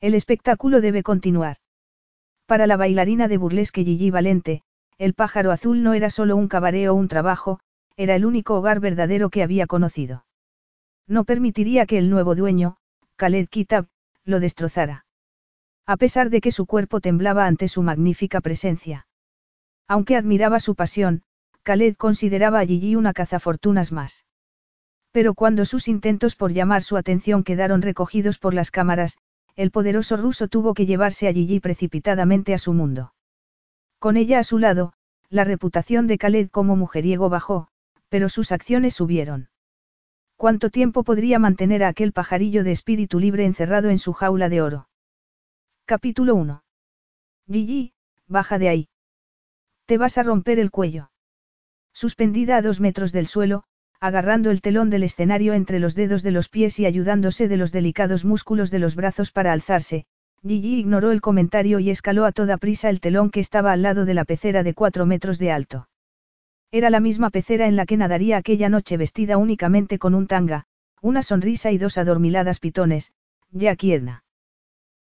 El espectáculo debe continuar. Para la bailarina de burlesque Gigi Valente, el pájaro azul no era solo un cabaret o un trabajo, era el único hogar verdadero que había conocido. No permitiría que el nuevo dueño, Khaled Kitab, lo destrozara. A pesar de que su cuerpo temblaba ante su magnífica presencia. Aunque admiraba su pasión, Khaled consideraba a Gigi una cazafortunas más. Pero cuando sus intentos por llamar su atención quedaron recogidos por las cámaras, el poderoso ruso tuvo que llevarse a Gigi precipitadamente a su mundo. Con ella a su lado, la reputación de Khaled como mujeriego bajó, pero sus acciones subieron. ¿Cuánto tiempo podría mantener a aquel pajarillo de espíritu libre encerrado en su jaula de oro? Capítulo 1. Gigi, baja de ahí. Te vas a romper el cuello. Suspendida a dos metros del suelo, agarrando el telón del escenario entre los dedos de los pies y ayudándose de los delicados músculos de los brazos para alzarse, Gigi ignoró el comentario y escaló a toda prisa el telón que estaba al lado de la pecera de cuatro metros de alto. Era la misma pecera en la que nadaría aquella noche vestida únicamente con un tanga, una sonrisa y dos adormiladas pitones, ya quiedna.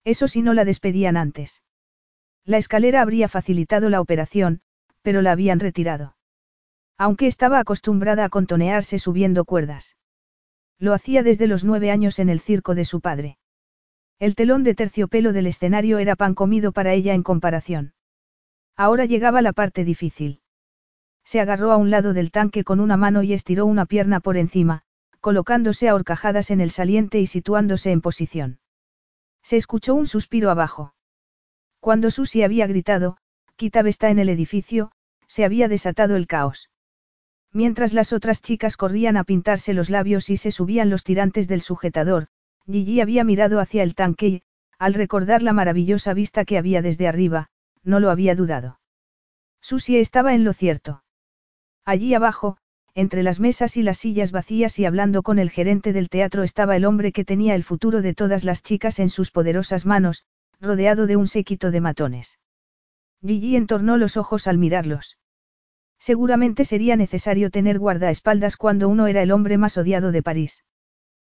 Eso si no la despedían antes. La escalera habría facilitado la operación, pero la habían retirado. Aunque estaba acostumbrada a contonearse subiendo cuerdas. Lo hacía desde los nueve años en el circo de su padre. El telón de terciopelo del escenario era pan comido para ella en comparación. Ahora llegaba la parte difícil. Se agarró a un lado del tanque con una mano y estiró una pierna por encima, colocándose a horcajadas en el saliente y situándose en posición. Se escuchó un suspiro abajo. Cuando Susie había gritado, Kitab está en el edificio, se había desatado el caos. Mientras las otras chicas corrían a pintarse los labios y se subían los tirantes del sujetador, Gigi había mirado hacia el tanque y, al recordar la maravillosa vista que había desde arriba, no lo había dudado. Susie estaba en lo cierto. Allí abajo, entre las mesas y las sillas vacías y hablando con el gerente del teatro estaba el hombre que tenía el futuro de todas las chicas en sus poderosas manos, rodeado de un séquito de matones. Gigi entornó los ojos al mirarlos. Seguramente sería necesario tener guardaespaldas cuando uno era el hombre más odiado de París.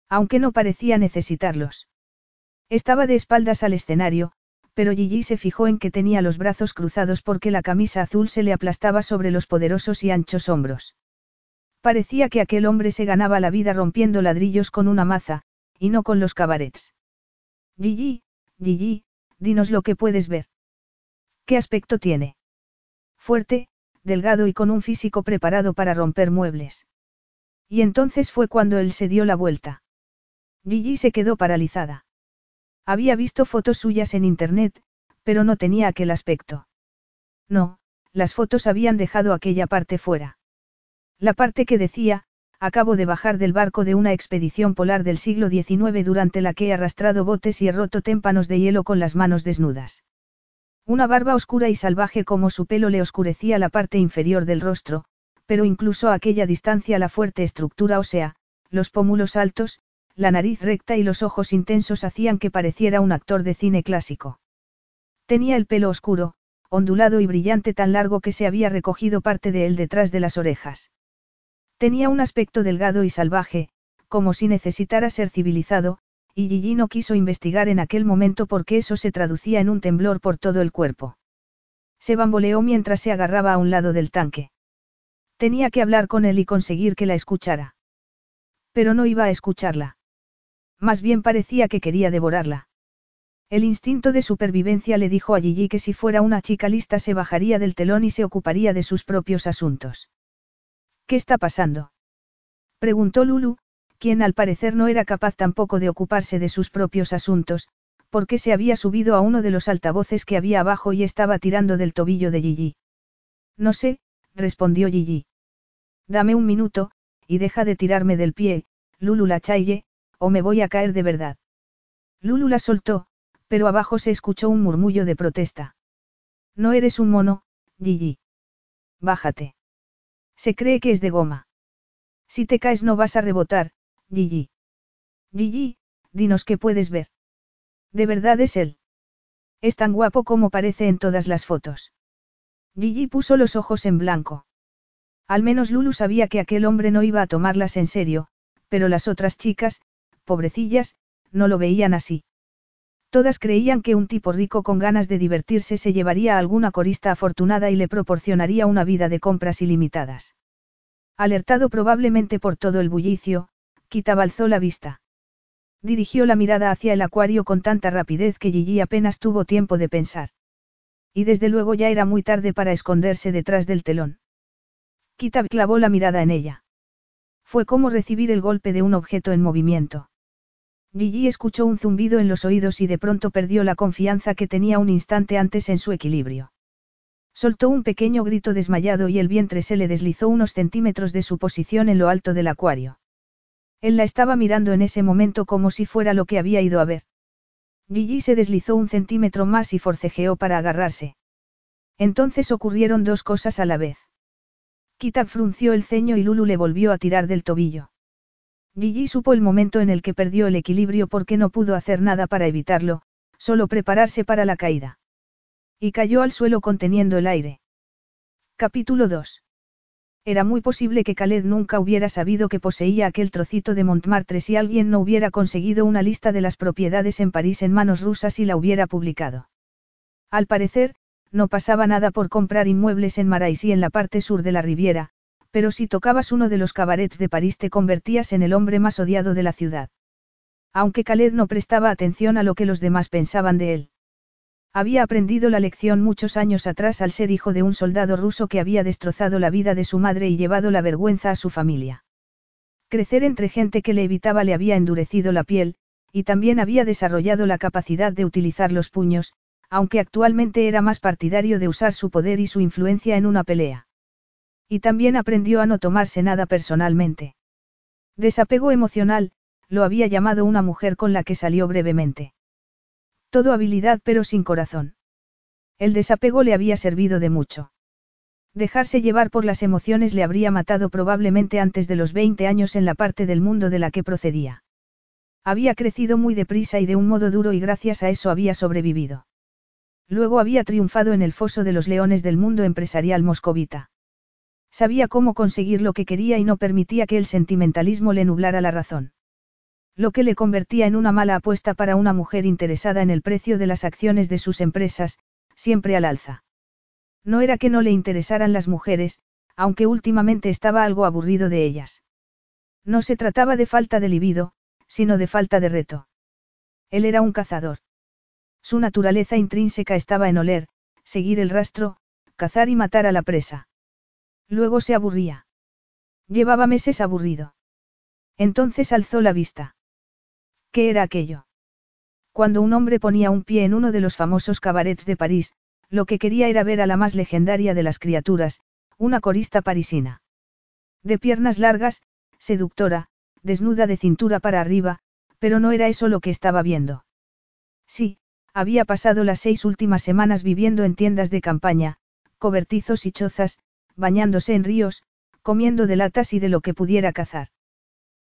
Aunque no parecía necesitarlos. Estaba de espaldas al escenario, pero Gigi se fijó en que tenía los brazos cruzados porque la camisa azul se le aplastaba sobre los poderosos y anchos hombros. Parecía que aquel hombre se ganaba la vida rompiendo ladrillos con una maza, y no con los cabarets. Gigi, Gigi, dinos lo que puedes ver. ¿Qué aspecto tiene? Fuerte, delgado y con un físico preparado para romper muebles. Y entonces fue cuando él se dio la vuelta. Gigi se quedó paralizada. Había visto fotos suyas en internet, pero no tenía aquel aspecto. No, las fotos habían dejado aquella parte fuera. La parte que decía, acabo de bajar del barco de una expedición polar del siglo XIX durante la que he arrastrado botes y he roto témpanos de hielo con las manos desnudas. Una barba oscura y salvaje como su pelo le oscurecía la parte inferior del rostro, pero incluso a aquella distancia la fuerte estructura ósea, los pómulos altos, la nariz recta y los ojos intensos hacían que pareciera un actor de cine clásico. Tenía el pelo oscuro, ondulado y brillante tan largo que se había recogido parte de él detrás de las orejas. Tenía un aspecto delgado y salvaje, como si necesitara ser civilizado, y Gigi no quiso investigar en aquel momento porque eso se traducía en un temblor por todo el cuerpo. Se bamboleó mientras se agarraba a un lado del tanque. Tenía que hablar con él y conseguir que la escuchara. Pero no iba a escucharla. Más bien parecía que quería devorarla. El instinto de supervivencia le dijo a Gigi que si fuera una chica lista se bajaría del telón y se ocuparía de sus propios asuntos. ¿Qué está pasando? Preguntó Lulu, quien al parecer no era capaz tampoco de ocuparse de sus propios asuntos, porque se había subido a uno de los altavoces que había abajo y estaba tirando del tobillo de Gigi. No sé, respondió Gigi. Dame un minuto, y deja de tirarme del pie, Lulu la o me voy a caer de verdad. Lulu la soltó, Pero abajo se escuchó un murmullo de protesta. No eres un mono, Gigi. Bájate. Se cree que es de goma. Si te caes no vas a rebotar, Gigi. Gigi, dinos qué puedes ver. De verdad es él. Es tan guapo como parece en todas las fotos. Gigi puso los ojos en blanco. Al menos Lulu sabía que aquel hombre no iba a tomarlas en serio, pero las otras chicas, pobrecillas, no lo veían así. Todas creían que un tipo rico con ganas de divertirse se llevaría a alguna corista afortunada y le proporcionaría una vida de compras ilimitadas. Alertado probablemente por todo el bullicio, Kita alzó la vista. Dirigió la mirada hacia el acuario con tanta rapidez que Gigi apenas tuvo tiempo de pensar. Y desde luego ya era muy tarde para esconderse detrás del telón. Kitab clavó la mirada en ella. Fue como recibir el golpe de un objeto en movimiento. Gigi escuchó un zumbido en los oídos y de pronto perdió la confianza que tenía un instante antes en su equilibrio. Soltó un pequeño grito desmayado y el vientre se le deslizó unos centímetros de su posición en lo alto del acuario. Él la estaba mirando en ese momento como si fuera lo que había ido a ver. Gigi se deslizó un centímetro más y forcejeó para agarrarse. Entonces ocurrieron dos cosas a la vez. Kitab frunció el ceño y Lulu le volvió a tirar del tobillo. Gigi supo el momento en el que perdió el equilibrio porque no pudo hacer nada para evitarlo, solo prepararse para la caída. Y cayó al suelo conteniendo el aire. Capítulo 2. Era muy posible que Khaled nunca hubiera sabido que poseía aquel trocito de Montmartre si alguien no hubiera conseguido una lista de las propiedades en París en manos rusas y la hubiera publicado. Al parecer, no pasaba nada por comprar inmuebles en Maraisí en la parte sur de la Riviera, pero si tocabas uno de los cabarets de París te convertías en el hombre más odiado de la ciudad. Aunque Khaled no prestaba atención a lo que los demás pensaban de él. Había aprendido la lección muchos años atrás al ser hijo de un soldado ruso que había destrozado la vida de su madre y llevado la vergüenza a su familia. Crecer entre gente que le evitaba le había endurecido la piel, y también había desarrollado la capacidad de utilizar los puños, aunque actualmente era más partidario de usar su poder y su influencia en una pelea. Y también aprendió a no tomarse nada personalmente. Desapego emocional, lo había llamado una mujer con la que salió brevemente. Todo habilidad pero sin corazón. El desapego le había servido de mucho. Dejarse llevar por las emociones le habría matado probablemente antes de los 20 años en la parte del mundo de la que procedía. Había crecido muy deprisa y de un modo duro y gracias a eso había sobrevivido. Luego había triunfado en el foso de los leones del mundo empresarial moscovita. Sabía cómo conseguir lo que quería y no permitía que el sentimentalismo le nublara la razón. Lo que le convertía en una mala apuesta para una mujer interesada en el precio de las acciones de sus empresas, siempre al alza. No era que no le interesaran las mujeres, aunque últimamente estaba algo aburrido de ellas. No se trataba de falta de libido, sino de falta de reto. Él era un cazador. Su naturaleza intrínseca estaba en oler, seguir el rastro, cazar y matar a la presa. Luego se aburría. Llevaba meses aburrido. Entonces alzó la vista. ¿Qué era aquello? Cuando un hombre ponía un pie en uno de los famosos cabarets de París, lo que quería era ver a la más legendaria de las criaturas, una corista parisina. De piernas largas, seductora, desnuda de cintura para arriba, pero no era eso lo que estaba viendo. Sí, había pasado las seis últimas semanas viviendo en tiendas de campaña, cobertizos y chozas, bañándose en ríos, comiendo de latas y de lo que pudiera cazar.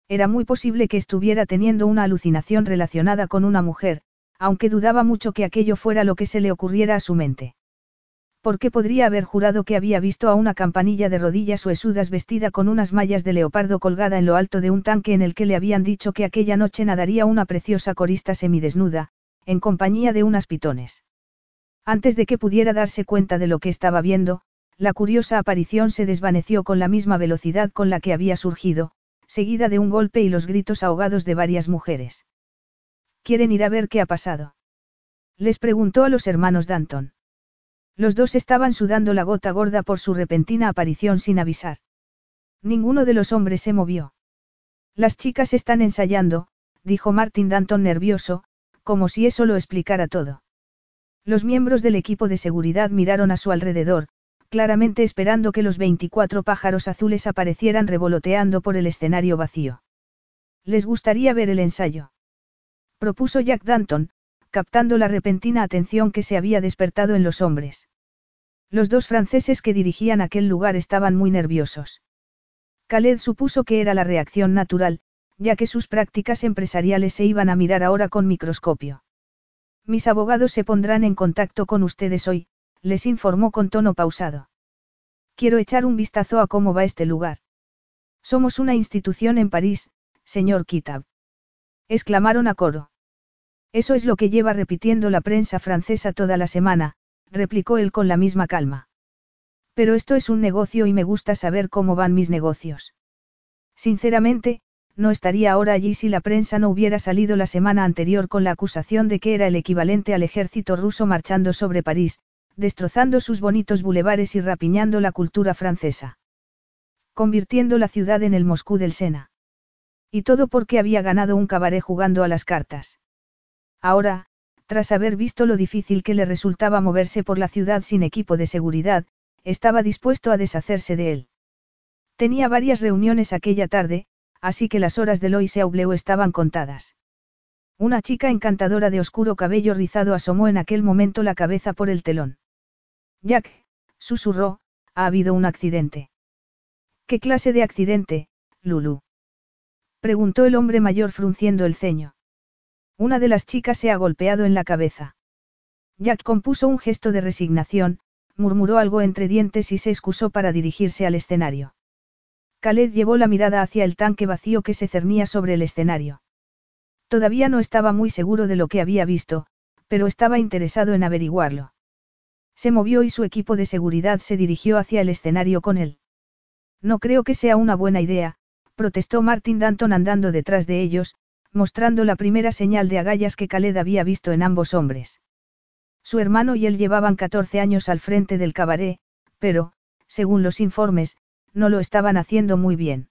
Era muy posible que estuviera teniendo una alucinación relacionada con una mujer, aunque dudaba mucho que aquello fuera lo que se le ocurriera a su mente. ¿Por qué podría haber jurado que había visto a una campanilla de rodillas huesudas vestida con unas mallas de leopardo colgada en lo alto de un tanque en el que le habían dicho que aquella noche nadaría una preciosa corista semidesnuda, en compañía de unas pitones? Antes de que pudiera darse cuenta de lo que estaba viendo, la curiosa aparición se desvaneció con la misma velocidad con la que había surgido, seguida de un golpe y los gritos ahogados de varias mujeres. ¿Quieren ir a ver qué ha pasado? Les preguntó a los hermanos Danton. Los dos estaban sudando la gota gorda por su repentina aparición sin avisar. Ninguno de los hombres se movió. Las chicas están ensayando, dijo Martin Danton nervioso, como si eso lo explicara todo. Los miembros del equipo de seguridad miraron a su alrededor, claramente esperando que los 24 pájaros azules aparecieran revoloteando por el escenario vacío. ¿Les gustaría ver el ensayo? Propuso Jack Danton, captando la repentina atención que se había despertado en los hombres. Los dos franceses que dirigían aquel lugar estaban muy nerviosos. Khaled supuso que era la reacción natural, ya que sus prácticas empresariales se iban a mirar ahora con microscopio. Mis abogados se pondrán en contacto con ustedes hoy, les informó con tono pausado. Quiero echar un vistazo a cómo va este lugar. Somos una institución en París, señor Kitab. Exclamaron a coro. Eso es lo que lleva repitiendo la prensa francesa toda la semana, replicó él con la misma calma. Pero esto es un negocio y me gusta saber cómo van mis negocios. Sinceramente, no estaría ahora allí si la prensa no hubiera salido la semana anterior con la acusación de que era el equivalente al ejército ruso marchando sobre París, destrozando sus bonitos bulevares y rapiñando la cultura francesa. Convirtiendo la ciudad en el Moscú del Sena. Y todo porque había ganado un cabaret jugando a las cartas. Ahora, tras haber visto lo difícil que le resultaba moverse por la ciudad sin equipo de seguridad, estaba dispuesto a deshacerse de él. Tenía varias reuniones aquella tarde, así que las horas de Lois Aubleu estaban contadas. Una chica encantadora de oscuro cabello rizado asomó en aquel momento la cabeza por el telón. Jack, susurró, ha habido un accidente. ¿Qué clase de accidente, Lulu? Preguntó el hombre mayor frunciendo el ceño. Una de las chicas se ha golpeado en la cabeza. Jack compuso un gesto de resignación, murmuró algo entre dientes y se excusó para dirigirse al escenario. Khaled llevó la mirada hacia el tanque vacío que se cernía sobre el escenario. Todavía no estaba muy seguro de lo que había visto, pero estaba interesado en averiguarlo. Se movió y su equipo de seguridad se dirigió hacia el escenario con él. No creo que sea una buena idea, protestó Martin Danton andando detrás de ellos, mostrando la primera señal de agallas que Khaled había visto en ambos hombres. Su hermano y él llevaban 14 años al frente del cabaret, pero, según los informes, no lo estaban haciendo muy bien.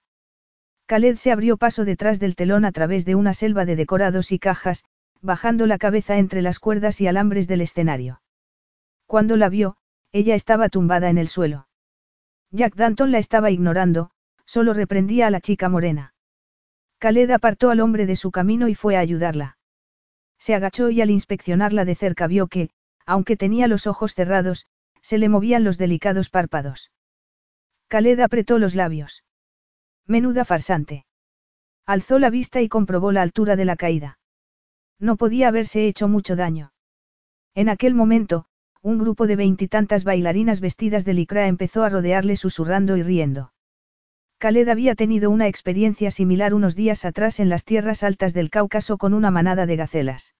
Khaled se abrió paso detrás del telón a través de una selva de decorados y cajas, bajando la cabeza entre las cuerdas y alambres del escenario. Cuando la vio, ella estaba tumbada en el suelo. Jack Danton la estaba ignorando, solo reprendía a la chica morena. Khaled apartó al hombre de su camino y fue a ayudarla. Se agachó y al inspeccionarla de cerca vio que, aunque tenía los ojos cerrados, se le movían los delicados párpados. Khaled apretó los labios. Menuda farsante. Alzó la vista y comprobó la altura de la caída. No podía haberse hecho mucho daño. En aquel momento, un grupo de veintitantas bailarinas vestidas de licra empezó a rodearle susurrando y riendo. Khaled había tenido una experiencia similar unos días atrás en las tierras altas del Cáucaso con una manada de gacelas.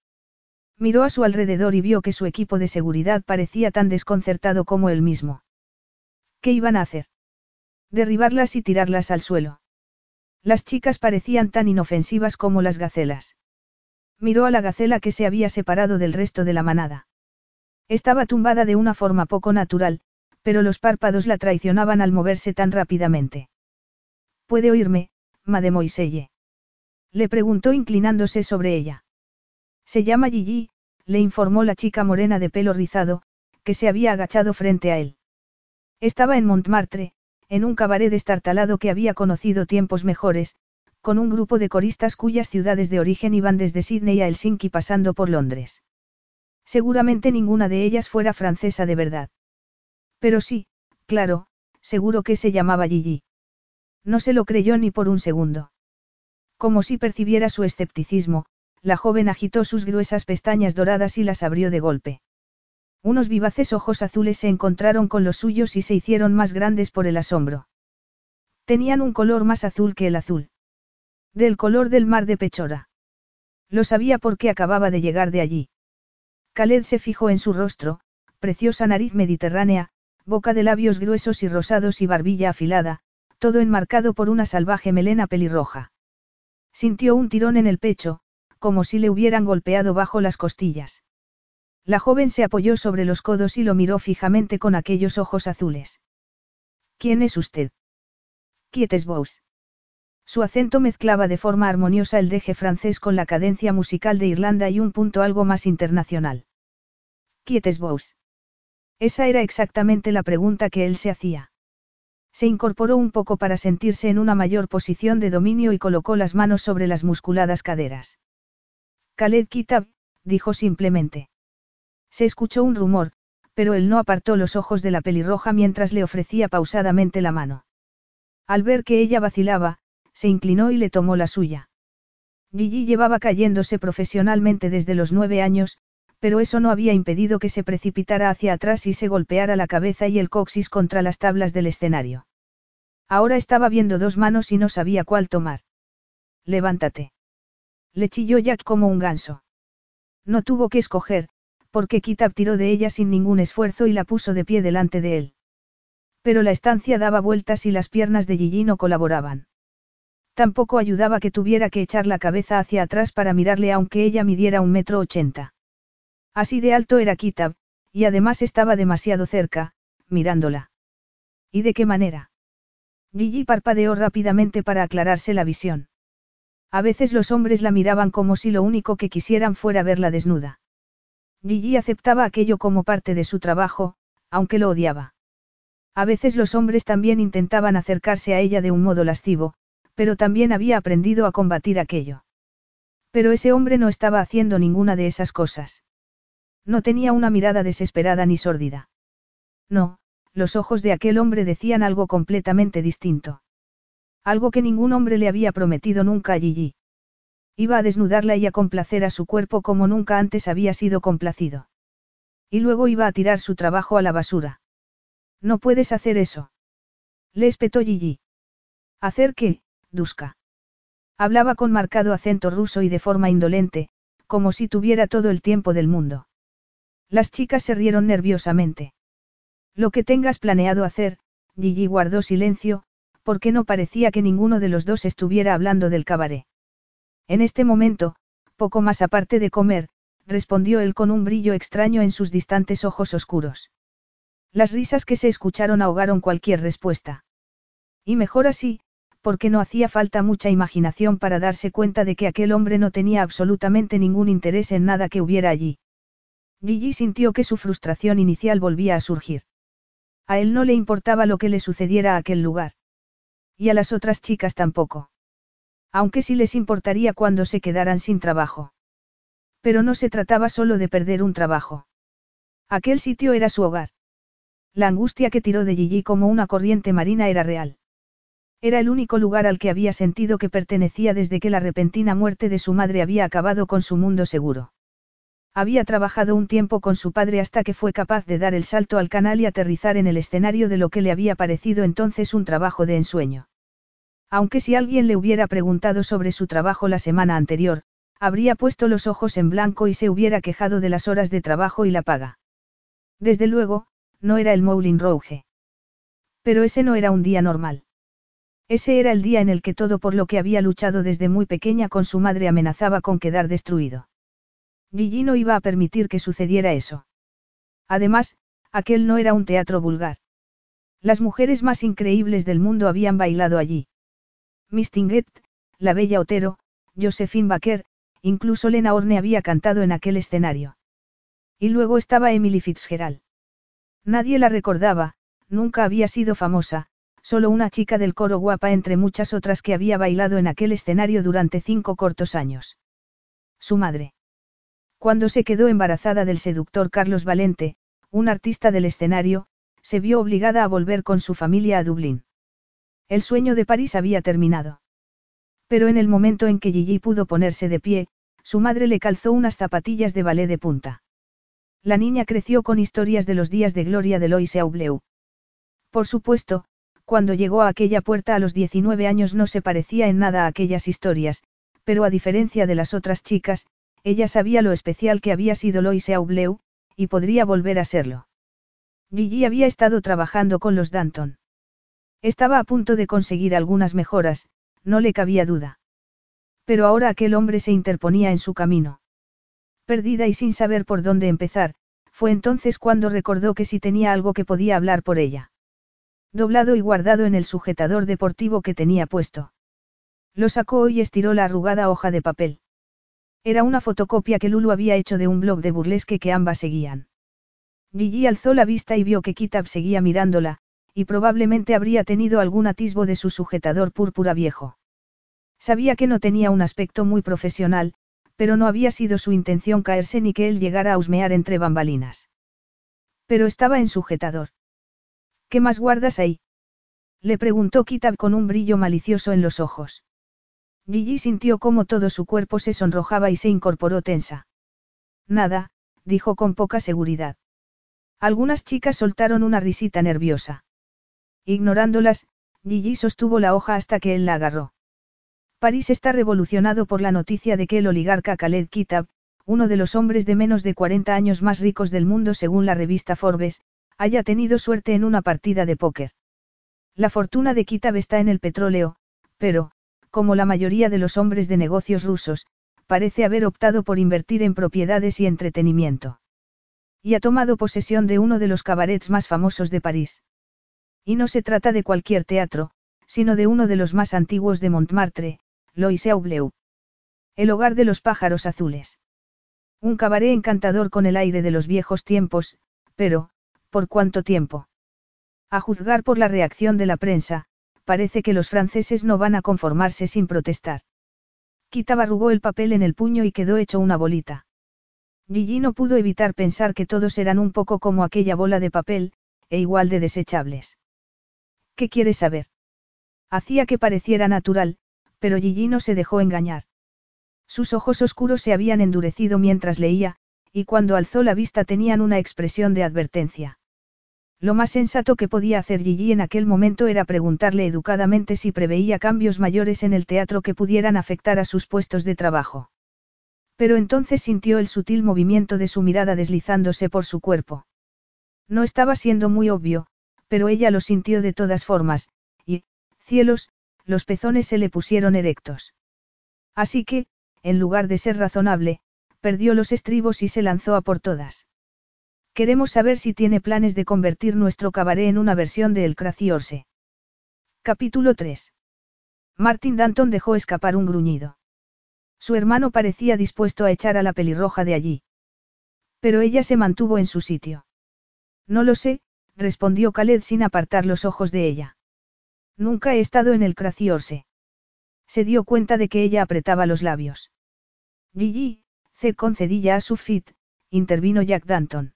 Miró a su alrededor y vio que su equipo de seguridad parecía tan desconcertado como él mismo. ¿Qué iban a hacer? Derribarlas y tirarlas al suelo. Las chicas parecían tan inofensivas como las gacelas. Miró a la gacela que se había separado del resto de la manada. Estaba tumbada de una forma poco natural, pero los párpados la traicionaban al moverse tan rápidamente. ¿Puede oírme, mademoiselle? Le preguntó inclinándose sobre ella. Se llama Gigi, le informó la chica morena de pelo rizado, que se había agachado frente a él. Estaba en Montmartre, en un cabaret destartalado que había conocido tiempos mejores, con un grupo de coristas cuyas ciudades de origen iban desde Sydney a Helsinki pasando por Londres. Seguramente ninguna de ellas fuera francesa de verdad. Pero sí, claro, seguro que se llamaba Gigi. No se lo creyó ni por un segundo. Como si percibiera su escepticismo, la joven agitó sus gruesas pestañas doradas y las abrió de golpe. Unos vivaces ojos azules se encontraron con los suyos y se hicieron más grandes por el asombro. Tenían un color más azul que el azul. Del color del mar de Pechora. Lo sabía porque acababa de llegar de allí. Khaled se fijó en su rostro, preciosa nariz mediterránea, boca de labios gruesos y rosados y barbilla afilada, todo enmarcado por una salvaje melena pelirroja. Sintió un tirón en el pecho, como si le hubieran golpeado bajo las costillas. La joven se apoyó sobre los codos y lo miró fijamente con aquellos ojos azules. ¿Quién es usted? Quietes vos. Su acento mezclaba de forma armoniosa el deje francés con la cadencia musical de Irlanda y un punto algo más internacional. Quietes vos. Esa era exactamente la pregunta que él se hacía. Se incorporó un poco para sentirse en una mayor posición de dominio y colocó las manos sobre las musculadas caderas. Khaled Kitab, dijo simplemente. Se escuchó un rumor, pero él no apartó los ojos de la pelirroja mientras le ofrecía pausadamente la mano. Al ver que ella vacilaba, se inclinó y le tomó la suya. Gigi llevaba cayéndose profesionalmente desde los nueve años, pero eso no había impedido que se precipitara hacia atrás y se golpeara la cabeza y el coxis contra las tablas del escenario. Ahora estaba viendo dos manos y no sabía cuál tomar. Levántate. Le chilló Jack como un ganso. No tuvo que escoger, porque Kitab tiró de ella sin ningún esfuerzo y la puso de pie delante de él. Pero la estancia daba vueltas y las piernas de Gigi no colaboraban. Tampoco ayudaba que tuviera que echar la cabeza hacia atrás para mirarle aunque ella midiera un metro ochenta. Así de alto era Kitab, y además estaba demasiado cerca, mirándola. ¿Y de qué manera? Gigi parpadeó rápidamente para aclararse la visión. A veces los hombres la miraban como si lo único que quisieran fuera verla desnuda. Gigi aceptaba aquello como parte de su trabajo, aunque lo odiaba. A veces los hombres también intentaban acercarse a ella de un modo lascivo, pero también había aprendido a combatir aquello. Pero ese hombre no estaba haciendo ninguna de esas cosas. No tenía una mirada desesperada ni sórdida. No, los ojos de aquel hombre decían algo completamente distinto. Algo que ningún hombre le había prometido nunca a Gigi. Iba a desnudarla y a complacer a su cuerpo como nunca antes había sido complacido. Y luego iba a tirar su trabajo a la basura. No puedes hacer eso. Le espetó Gigi. ¿Hacer qué, Duska? Hablaba con marcado acento ruso y de forma indolente, como si tuviera todo el tiempo del mundo. Las chicas se rieron nerviosamente. Lo que tengas planeado hacer, Gigi guardó silencio, porque no parecía que ninguno de los dos estuviera hablando del cabaret. En este momento, poco más aparte de comer, respondió él con un brillo extraño en sus distantes ojos oscuros. Las risas que se escucharon ahogaron cualquier respuesta. Y mejor así, porque no hacía falta mucha imaginación para darse cuenta de que aquel hombre no tenía absolutamente ningún interés en nada que hubiera allí. Gigi sintió que su frustración inicial volvía a surgir. A él no le importaba lo que le sucediera a aquel lugar. Y a las otras chicas tampoco. Aunque sí les importaría cuando se quedaran sin trabajo. Pero no se trataba solo de perder un trabajo. Aquel sitio era su hogar. La angustia que tiró de Gigi como una corriente marina era real. Era el único lugar al que había sentido que pertenecía desde que la repentina muerte de su madre había acabado con su mundo seguro. Había trabajado un tiempo con su padre hasta que fue capaz de dar el salto al canal y aterrizar en el escenario de lo que le había parecido entonces un trabajo de ensueño. Aunque si alguien le hubiera preguntado sobre su trabajo la semana anterior, habría puesto los ojos en blanco y se hubiera quejado de las horas de trabajo y la paga. Desde luego, no era el Moulin Rouge. Pero ese no era un día normal. Ese era el día en el que todo por lo que había luchado desde muy pequeña con su madre amenazaba con quedar destruido. Gigi no iba a permitir que sucediera eso. Además, aquel no era un teatro vulgar. Las mujeres más increíbles del mundo habían bailado allí. Miss Tinguet, la bella Otero, Josephine Baker, incluso Lena Orne había cantado en aquel escenario. Y luego estaba Emily Fitzgerald. Nadie la recordaba, nunca había sido famosa, solo una chica del coro guapa entre muchas otras que había bailado en aquel escenario durante cinco cortos años. Su madre. Cuando se quedó embarazada del seductor Carlos Valente, un artista del escenario, se vio obligada a volver con su familia a Dublín. El sueño de París había terminado. Pero en el momento en que Gigi pudo ponerse de pie, su madre le calzó unas zapatillas de ballet de punta. La niña creció con historias de los días de gloria de Loise Aubleu. Por supuesto, cuando llegó a aquella puerta a los 19 años no se parecía en nada a aquellas historias, pero a diferencia de las otras chicas, ella sabía lo especial que había sido Lois Aubleu, y podría volver a serlo. Gigi había estado trabajando con los Danton. Estaba a punto de conseguir algunas mejoras, no le cabía duda. Pero ahora aquel hombre se interponía en su camino. Perdida y sin saber por dónde empezar, fue entonces cuando recordó que si tenía algo que podía hablar por ella. Doblado y guardado en el sujetador deportivo que tenía puesto. Lo sacó y estiró la arrugada hoja de papel. Era una fotocopia que Lulu había hecho de un blog de burlesque que ambas seguían. Gigi alzó la vista y vio que Kitab seguía mirándola, y probablemente habría tenido algún atisbo de su sujetador púrpura viejo. Sabía que no tenía un aspecto muy profesional, pero no había sido su intención caerse ni que él llegara a husmear entre bambalinas. Pero estaba en sujetador. ¿Qué más guardas ahí? Le preguntó Kitab con un brillo malicioso en los ojos. Gigi sintió cómo todo su cuerpo se sonrojaba y se incorporó tensa. Nada, dijo con poca seguridad. Algunas chicas soltaron una risita nerviosa. Ignorándolas, Gigi sostuvo la hoja hasta que él la agarró. París está revolucionado por la noticia de que el oligarca Khaled Kitab, uno de los hombres de menos de 40 años más ricos del mundo según la revista Forbes, haya tenido suerte en una partida de póker. La fortuna de Kitab está en el petróleo, pero, como la mayoría de los hombres de negocios rusos, parece haber optado por invertir en propiedades y entretenimiento. Y ha tomado posesión de uno de los cabarets más famosos de París. Y no se trata de cualquier teatro, sino de uno de los más antiguos de Montmartre, Loiseau Bleu. El hogar de los pájaros azules. Un cabaret encantador con el aire de los viejos tiempos, pero, ¿por cuánto tiempo? A juzgar por la reacción de la prensa, parece que los franceses no van a conformarse sin protestar. Kita arrugó el papel en el puño y quedó hecho una bolita. Gigi no pudo evitar pensar que todos eran un poco como aquella bola de papel, e igual de desechables. ¿Qué quieres saber? Hacía que pareciera natural, pero Gigi no se dejó engañar. Sus ojos oscuros se habían endurecido mientras leía, y cuando alzó la vista tenían una expresión de advertencia. Lo más sensato que podía hacer Gigi en aquel momento era preguntarle educadamente si preveía cambios mayores en el teatro que pudieran afectar a sus puestos de trabajo. Pero entonces sintió el sutil movimiento de su mirada deslizándose por su cuerpo. No estaba siendo muy obvio, pero ella lo sintió de todas formas, y, cielos, los pezones se le pusieron erectos. Así que, en lugar de ser razonable, perdió los estribos y se lanzó a por todas. Queremos saber si tiene planes de convertir nuestro cabaret en una versión de El Craciorse. Capítulo 3. Martin Danton dejó escapar un gruñido. Su hermano parecía dispuesto a echar a la pelirroja de allí. Pero ella se mantuvo en su sitio. No lo sé, respondió Khaled sin apartar los ojos de ella. Nunca he estado en el Craciorse. Se dio cuenta de que ella apretaba los labios. Gigi, C. concedilla a su fit, intervino Jack Danton.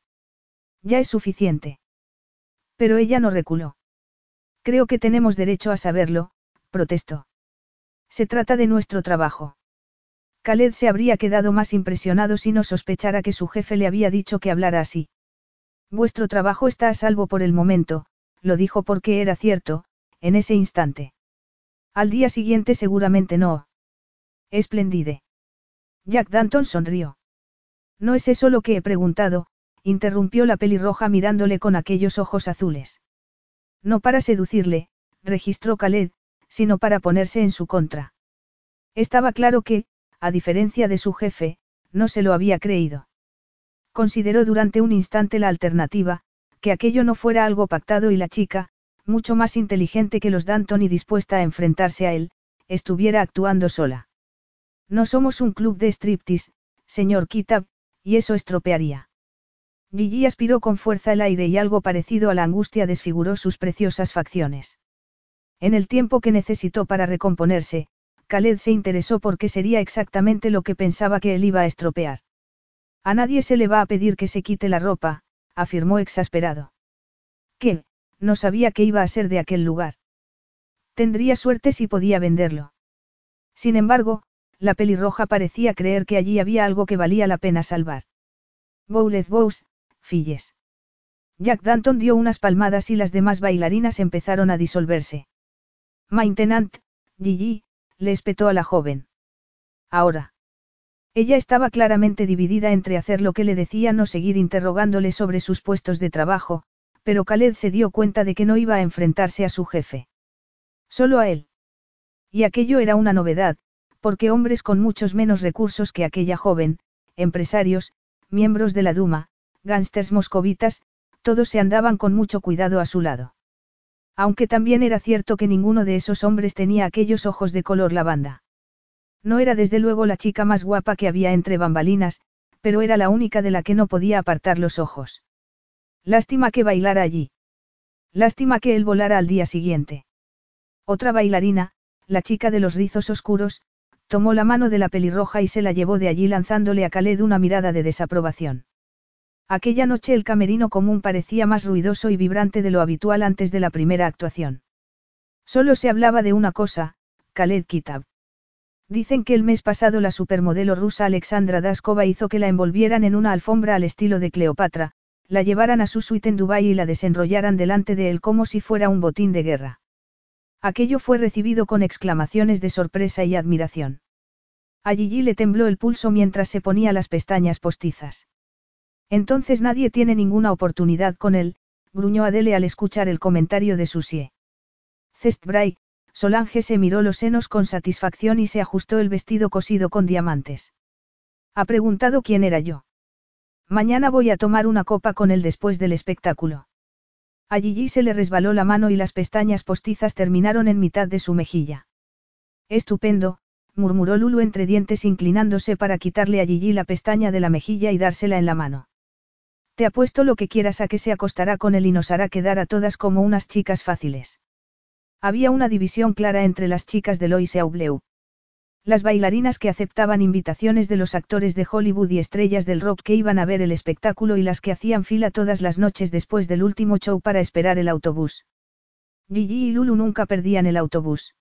Ya es suficiente. Pero ella no reculó. Creo que tenemos derecho a saberlo, protestó. Se trata de nuestro trabajo. Khaled se habría quedado más impresionado si no sospechara que su jefe le había dicho que hablara así. Vuestro trabajo está a salvo por el momento, lo dijo porque era cierto, en ese instante. Al día siguiente seguramente no. Esplendide. Jack Danton sonrió. No es eso lo que he preguntado, interrumpió la pelirroja mirándole con aquellos ojos azules. No para seducirle, registró Khaled, sino para ponerse en su contra. Estaba claro que, a diferencia de su jefe, no se lo había creído. Consideró durante un instante la alternativa, que aquello no fuera algo pactado y la chica, mucho más inteligente que los Danton y dispuesta a enfrentarse a él, estuviera actuando sola. No somos un club de striptease, señor Kitab, y eso estropearía. Gigi aspiró con fuerza el aire y algo parecido a la angustia desfiguró sus preciosas facciones. En el tiempo que necesitó para recomponerse, Khaled se interesó porque sería exactamente lo que pensaba que él iba a estropear. A nadie se le va a pedir que se quite la ropa, afirmó exasperado. ¿Qué? No sabía que iba a ser de aquel lugar. Tendría suerte si podía venderlo. Sin embargo, la pelirroja parecía creer que allí había algo que valía la pena salvar. Bowles Bows, Jack Danton dio unas palmadas y las demás bailarinas empezaron a disolverse. Maintenant, Gigi, le espetó a la joven. Ahora. Ella estaba claramente dividida entre hacer lo que le decían o seguir interrogándole sobre sus puestos de trabajo, pero Khaled se dio cuenta de que no iba a enfrentarse a su jefe. Solo a él. Y aquello era una novedad, porque hombres con muchos menos recursos que aquella joven, empresarios, miembros de la Duma, gánsters moscovitas, todos se andaban con mucho cuidado a su lado. Aunque también era cierto que ninguno de esos hombres tenía aquellos ojos de color lavanda. No era desde luego la chica más guapa que había entre bambalinas, pero era la única de la que no podía apartar los ojos. Lástima que bailara allí. Lástima que él volara al día siguiente. Otra bailarina, la chica de los rizos oscuros, tomó la mano de la pelirroja y se la llevó de allí lanzándole a Khaled una mirada de desaprobación. Aquella noche el camerino común parecía más ruidoso y vibrante de lo habitual antes de la primera actuación. Solo se hablaba de una cosa, Khaled Kitab. Dicen que el mes pasado la supermodelo rusa Alexandra Daskova hizo que la envolvieran en una alfombra al estilo de Cleopatra, la llevaran a su suite en Dubái y la desenrollaran delante de él como si fuera un botín de guerra. Aquello fue recibido con exclamaciones de sorpresa y admiración. A Gigi le tembló el pulso mientras se ponía las pestañas postizas. Entonces nadie tiene ninguna oportunidad con él, gruñó Adele al escuchar el comentario de Susie. Cestbray, Solange se miró los senos con satisfacción y se ajustó el vestido cosido con diamantes. Ha preguntado quién era yo. Mañana voy a tomar una copa con él después del espectáculo. A Gigi se le resbaló la mano y las pestañas postizas terminaron en mitad de su mejilla. Estupendo, murmuró Lulu entre dientes inclinándose para quitarle a Gigi la pestaña de la mejilla y dársela en la mano. Te apuesto lo que quieras a que se acostará con él y nos hará quedar a todas como unas chicas fáciles. Había una división clara entre las chicas de Lois Aubleu. Las bailarinas que aceptaban invitaciones de los actores de Hollywood y estrellas del rock que iban a ver el espectáculo y las que hacían fila todas las noches después del último show para esperar el autobús. Gigi y Lulu nunca perdían el autobús.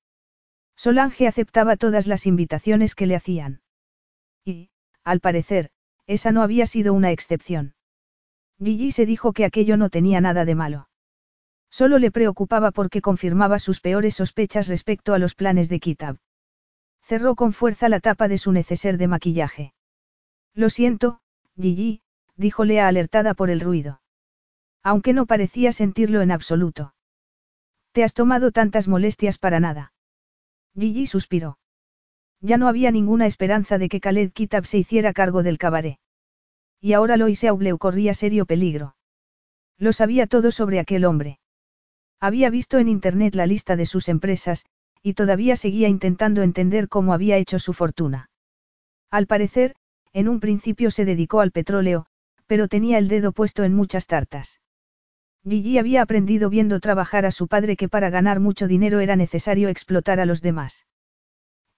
Solange aceptaba todas las invitaciones que le hacían. Y, al parecer, esa no había sido una excepción. Gigi se dijo que aquello no tenía nada de malo. Solo le preocupaba porque confirmaba sus peores sospechas respecto a los planes de Kitab. Cerró con fuerza la tapa de su neceser de maquillaje. Lo siento, Gigi, dijo Lea alertada por el ruido. Aunque no parecía sentirlo en absoluto. Te has tomado tantas molestias para nada. Gigi suspiró. Ya no había ninguna esperanza de que Khaled Kitab se hiciera cargo del cabaret. Y ahora Lois Aubleu corría serio peligro. Lo sabía todo sobre aquel hombre. Había visto en Internet la lista de sus empresas, y todavía seguía intentando entender cómo había hecho su fortuna. Al parecer, en un principio se dedicó al petróleo, pero tenía el dedo puesto en muchas tartas. Gigi había aprendido viendo trabajar a su padre que para ganar mucho dinero era necesario explotar a los demás.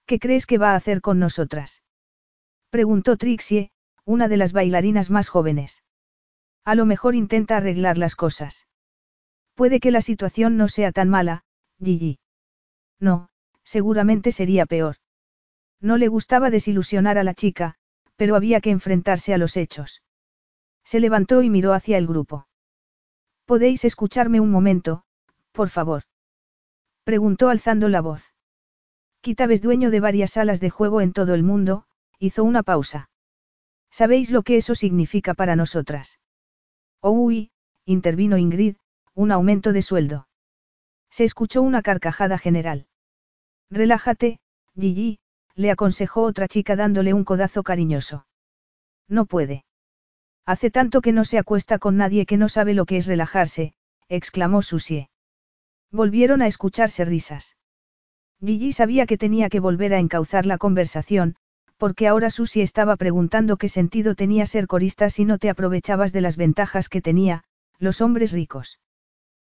¿Qué crees que va a hacer con nosotras? Preguntó Trixie, una de las bailarinas más jóvenes. A lo mejor intenta arreglar las cosas. Puede que la situación no sea tan mala, Gigi. No, seguramente sería peor. No le gustaba desilusionar a la chica, pero había que enfrentarse a los hechos. Se levantó y miró hacia el grupo. ¿Podéis escucharme un momento, por favor? Preguntó alzando la voz. Kitab dueño de varias salas de juego en todo el mundo, hizo una pausa. ¿Sabéis lo que eso significa para nosotras? Oh, uy, intervino Ingrid, un aumento de sueldo. Se escuchó una carcajada general. Relájate, Gigi, le aconsejó otra chica dándole un codazo cariñoso. No puede. Hace tanto que no se acuesta con nadie que no sabe lo que es relajarse, exclamó Susie. Volvieron a escucharse risas. Gigi sabía que tenía que volver a encauzar la conversación, porque ahora Susie estaba preguntando qué sentido tenía ser corista si no te aprovechabas de las ventajas que tenía, los hombres ricos.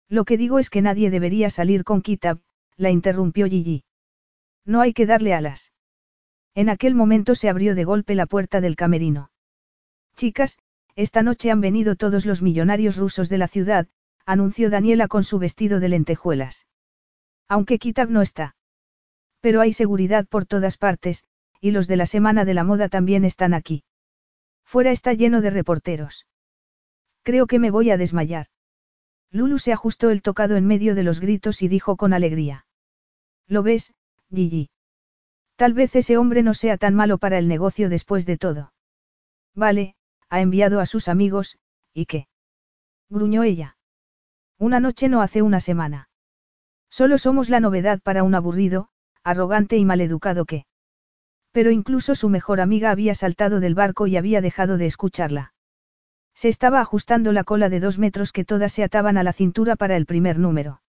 Lo que digo es que nadie debería salir con Kitab, la interrumpió Gigi. No hay que darle alas. En aquel momento se abrió de golpe la puerta del camerino. Chicas, esta noche han venido todos los millonarios rusos de la ciudad, anunció Daniela con su vestido de lentejuelas. Aunque Kitab no está. Pero hay seguridad por todas partes, y los de la Semana de la Moda también están aquí. Fuera está lleno de reporteros. Creo que me voy a desmayar. Lulu se ajustó el tocado en medio de los gritos y dijo con alegría. ¿Lo ves, Gigi? Tal vez ese hombre no sea tan malo para el negocio después de todo. Vale, ha enviado a sus amigos, ¿y qué? gruñó ella. Una noche no hace una semana. Solo somos la novedad para un aburrido, arrogante y maleducado que. Pero incluso su mejor amiga había saltado del barco y había dejado de escucharla. Se estaba ajustando la cola de dos metros que todas se ataban a la cintura para el primer número.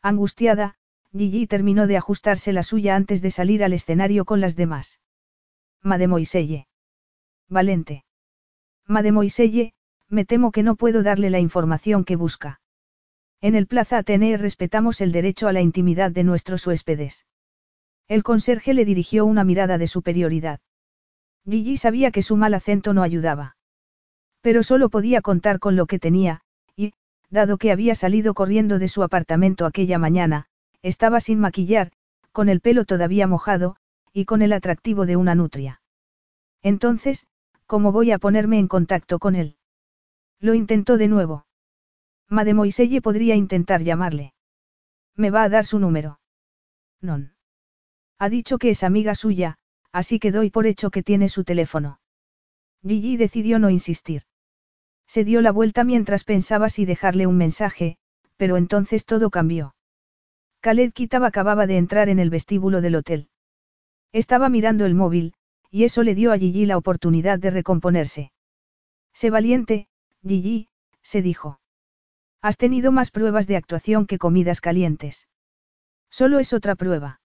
Angustiada, Gigi terminó de ajustarse la suya antes de salir al escenario con las demás. Mademoiselle. Valente. Mademoiselle, me temo que no puedo darle la información que busca. En el Plaza Atene respetamos el derecho a la intimidad de nuestros huéspedes. El conserje le dirigió una mirada de superioridad. Gigi sabía que su mal acento no ayudaba. Pero solo podía contar con lo que tenía, y, dado que había salido corriendo de su apartamento aquella mañana, estaba sin maquillar, con el pelo todavía mojado, y con el atractivo de una nutria. Entonces, ¿cómo voy a ponerme en contacto con él? Lo intentó de nuevo. Mademoiselle podría intentar llamarle. Me va a dar su número. Non. Ha dicho que es amiga suya, así que doy por hecho que tiene su teléfono. Gigi decidió no insistir. Se dio la vuelta mientras pensaba si dejarle un mensaje, pero entonces todo cambió. Khaled Kitab acababa de entrar en el vestíbulo del hotel. Estaba mirando el móvil, y eso le dio a Gigi la oportunidad de recomponerse. Sé valiente, Gigi, se dijo. Has tenido más pruebas de actuación que comidas calientes. Solo es otra prueba.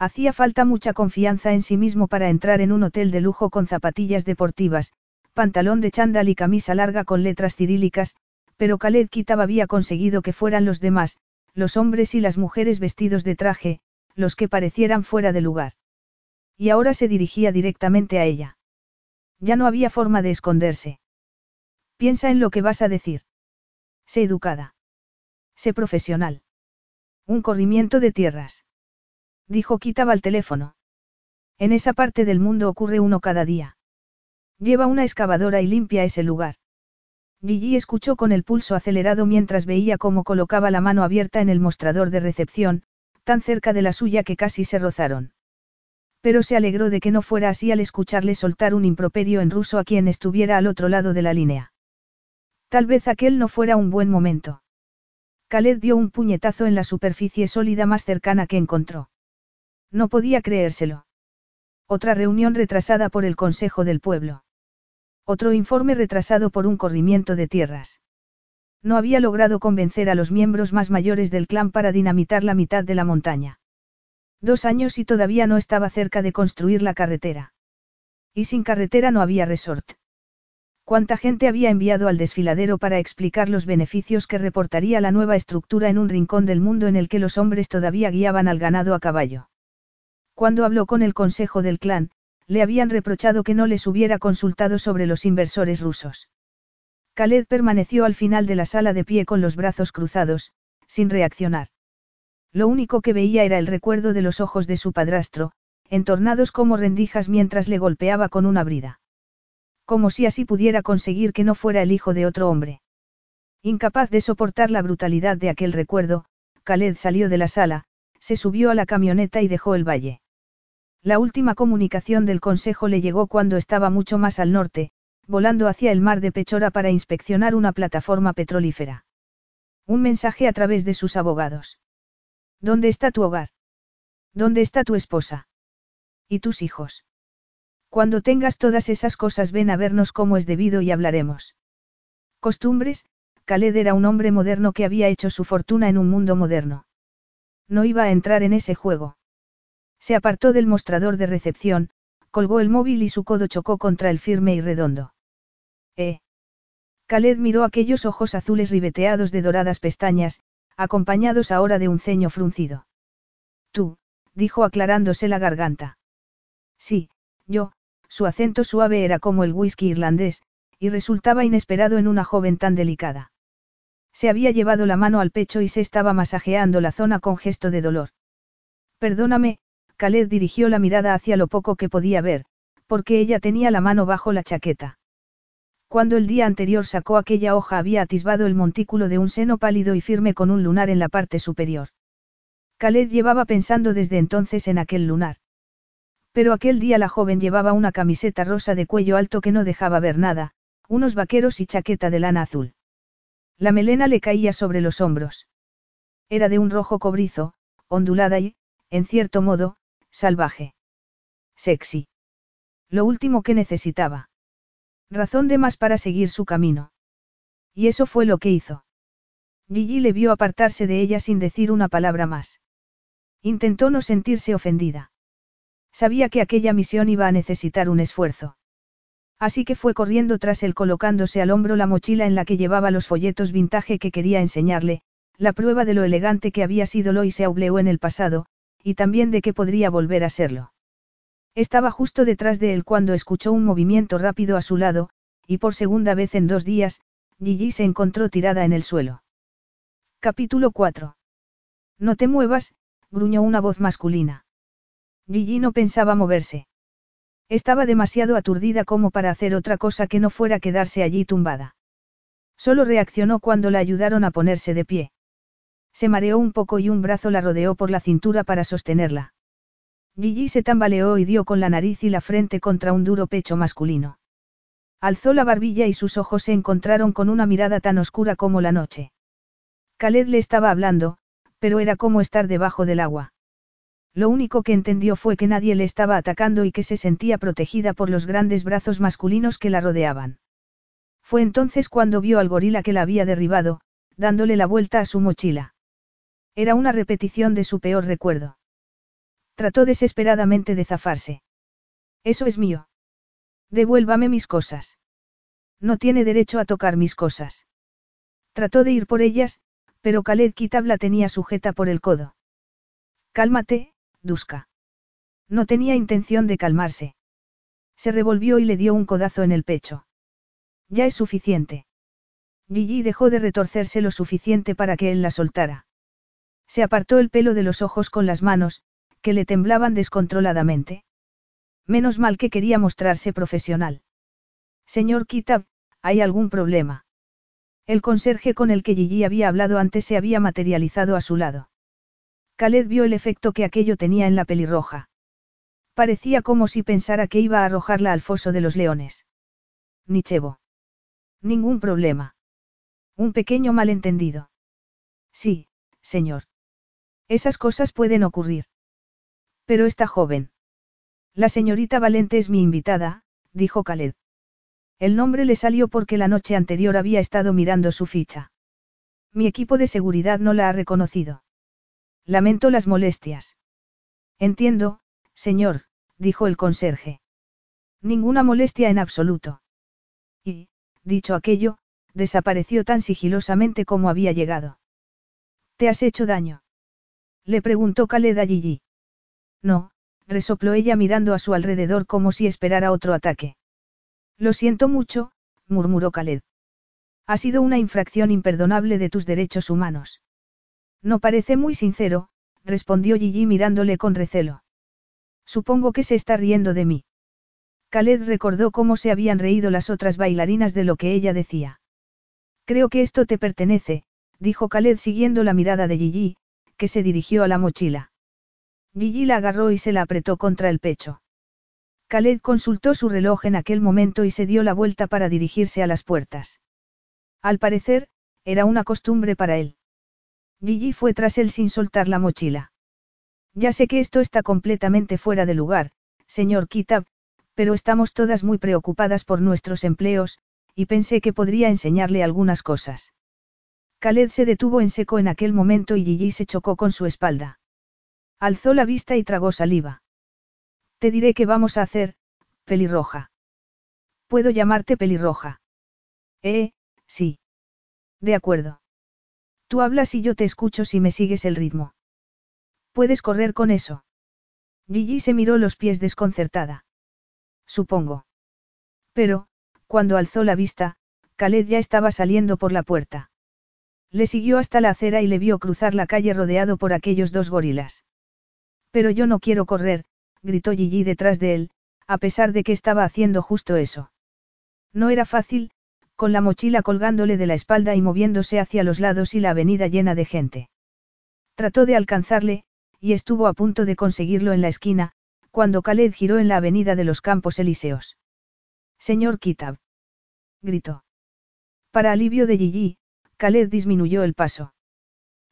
Hacía falta mucha confianza en sí mismo para entrar en un hotel de lujo con zapatillas deportivas, pantalón de chándal y camisa larga con letras cirílicas, pero Khaled Kitab había conseguido que fueran los demás, los hombres y las mujeres vestidos de traje, los que parecieran fuera de lugar. Y ahora se dirigía directamente a ella. Ya no había forma de esconderse. Piensa en lo que vas a decir. Sé educada. Sé profesional. Un corrimiento de tierras. Dijo quitaba al teléfono. En esa parte del mundo ocurre uno cada día. Lleva una excavadora y limpia ese lugar. Gigi escuchó con el pulso acelerado mientras veía cómo colocaba la mano abierta en el mostrador de recepción, tan cerca de la suya que casi se rozaron. Pero se alegró de que no fuera así al escucharle soltar un improperio en ruso a quien estuviera al otro lado de la línea. Tal vez aquel no fuera un buen momento. Khaled dio un puñetazo en la superficie sólida más cercana que encontró. No podía creérselo. Otra reunión retrasada por el Consejo del Pueblo. Otro informe retrasado por un corrimiento de tierras. No había logrado convencer a los miembros más mayores del clan para dinamitar la mitad de la montaña. Dos años y todavía no estaba cerca de construir la carretera. Y sin carretera no había resort. ¿Cuánta gente había enviado al desfiladero para explicar los beneficios que reportaría la nueva estructura en un rincón del mundo en el que los hombres todavía guiaban al ganado a caballo? Cuando habló con el consejo del clan, le habían reprochado que no les hubiera consultado sobre los inversores rusos. Khaled permaneció al final de la sala de pie con los brazos cruzados, sin reaccionar. Lo único que veía era el recuerdo de los ojos de su padrastro, entornados como rendijas mientras le golpeaba con una brida. Como si así pudiera conseguir que no fuera el hijo de otro hombre. Incapaz de soportar la brutalidad de aquel recuerdo, Khaled salió de la sala, se subió a la camioneta y dejó el valle. La última comunicación del Consejo le llegó cuando estaba mucho más al norte, volando hacia el mar de Pechora para inspeccionar una plataforma petrolífera. Un mensaje a través de sus abogados. ¿Dónde está tu hogar? ¿Dónde está tu esposa? ¿Y tus hijos? Cuando tengas todas esas cosas ven a vernos como es debido y hablaremos. Costumbres, Khaled era un hombre moderno que había hecho su fortuna en un mundo moderno. No iba a entrar en ese juego. Se apartó del mostrador de recepción, colgó el móvil y su codo chocó contra el firme y redondo. ¿Eh? Khaled miró aquellos ojos azules ribeteados de doradas pestañas, acompañados ahora de un ceño fruncido. Tú, dijo aclarándose la garganta. Sí, yo, su acento suave era como el whisky irlandés, y resultaba inesperado en una joven tan delicada. Se había llevado la mano al pecho y se estaba masajeando la zona con gesto de dolor. Perdóname, Khaled dirigió la mirada hacia lo poco que podía ver, porque ella tenía la mano bajo la chaqueta. Cuando el día anterior sacó aquella hoja había atisbado el montículo de un seno pálido y firme con un lunar en la parte superior. Khaled llevaba pensando desde entonces en aquel lunar. Pero aquel día la joven llevaba una camiseta rosa de cuello alto que no dejaba ver nada, unos vaqueros y chaqueta de lana azul. La melena le caía sobre los hombros. Era de un rojo cobrizo, ondulada y, en cierto modo, salvaje. Sexy. Lo último que necesitaba. Razón de más para seguir su camino. Y eso fue lo que hizo. Gigi le vio apartarse de ella sin decir una palabra más. Intentó no sentirse ofendida. Sabía que aquella misión iba a necesitar un esfuerzo. Así que fue corriendo tras él colocándose al hombro la mochila en la que llevaba los folletos vintage que quería enseñarle, la prueba de lo elegante que había sido Lois Aubleau en el pasado, y también de que podría volver a serlo. Estaba justo detrás de él cuando escuchó un movimiento rápido a su lado, y por segunda vez en dos días, Gigi se encontró tirada en el suelo. Capítulo 4. No te muevas, gruñó una voz masculina. Gigi no pensaba moverse. Estaba demasiado aturdida como para hacer otra cosa que no fuera quedarse allí tumbada. Solo reaccionó cuando la ayudaron a ponerse de pie. Se mareó un poco y un brazo la rodeó por la cintura para sostenerla. Gigi se tambaleó y dio con la nariz y la frente contra un duro pecho masculino. Alzó la barbilla y sus ojos se encontraron con una mirada tan oscura como la noche. Khaled le estaba hablando, pero era como estar debajo del agua. Lo único que entendió fue que nadie le estaba atacando y que se sentía protegida por los grandes brazos masculinos que la rodeaban. Fue entonces cuando vio al gorila que la había derribado, dándole la vuelta a su mochila. Era una repetición de su peor recuerdo. Trató desesperadamente de zafarse. Eso es mío. Devuélvame mis cosas. No tiene derecho a tocar mis cosas. Trató de ir por ellas, pero Khaled Kitab la tenía sujeta por el codo. Cálmate, Duska. No tenía intención de calmarse. Se revolvió y le dio un codazo en el pecho. Ya es suficiente. Gigi dejó de retorcerse lo suficiente para que él la soltara. Se apartó el pelo de los ojos con las manos, que le temblaban descontroladamente. Menos mal que quería mostrarse profesional. Señor Kitab, ¿hay algún problema? El conserje con el que Gigi había hablado antes se había materializado a su lado. Khaled vio el efecto que aquello tenía en la pelirroja. Parecía como si pensara que iba a arrojarla al foso de los leones. Nichevo. Ningún problema. Un pequeño malentendido. Sí, señor. Esas cosas pueden ocurrir. Pero está joven. La señorita Valente es mi invitada, dijo Khaled. El nombre le salió porque la noche anterior había estado mirando su ficha. Mi equipo de seguridad no la ha reconocido. Lamento las molestias. Entiendo, señor, dijo el conserje. Ninguna molestia en absoluto. Y, dicho aquello, desapareció tan sigilosamente como había llegado. ¿Te has hecho daño? Le preguntó Khaled a Gigi. No, resopló ella mirando a su alrededor como si esperara otro ataque. Lo siento mucho, murmuró Khaled. Ha sido una infracción imperdonable de tus derechos humanos. No parece muy sincero, respondió Gigi mirándole con recelo. Supongo que se está riendo de mí. Khaled recordó cómo se habían reído las otras bailarinas de lo que ella decía. Creo que esto te pertenece, dijo Khaled siguiendo la mirada de Gigi, que se dirigió a la mochila. Gigi la agarró y se la apretó contra el pecho. Khaled consultó su reloj en aquel momento y se dio la vuelta para dirigirse a las puertas. Al parecer, era una costumbre para él. Gigi fue tras él sin soltar la mochila. Ya sé que esto está completamente fuera de lugar, señor Kitab, pero estamos todas muy preocupadas por nuestros empleos, y pensé que podría enseñarle algunas cosas. Khaled se detuvo en seco en aquel momento y Gigi se chocó con su espalda. Alzó la vista y tragó saliva. Te diré qué vamos a hacer, pelirroja. Puedo llamarte pelirroja. Eh, sí. De acuerdo. Tú hablas y yo te escucho si me sigues el ritmo. Puedes correr con eso. Gigi se miró los pies desconcertada. Supongo. Pero, cuando alzó la vista, Khaled ya estaba saliendo por la puerta. Le siguió hasta la acera y le vio cruzar la calle rodeado por aquellos dos gorilas. Pero yo no quiero correr, gritó Gigi detrás de él, a pesar de que estaba haciendo justo eso. No era fácil, con la mochila colgándole de la espalda y moviéndose hacia los lados y la avenida llena de gente. Trató de alcanzarle, y estuvo a punto de conseguirlo en la esquina, cuando Khaled giró en la avenida de los Campos Elíseos. Señor Kitab. Gritó. Para alivio de Gigi, Khaled disminuyó el paso.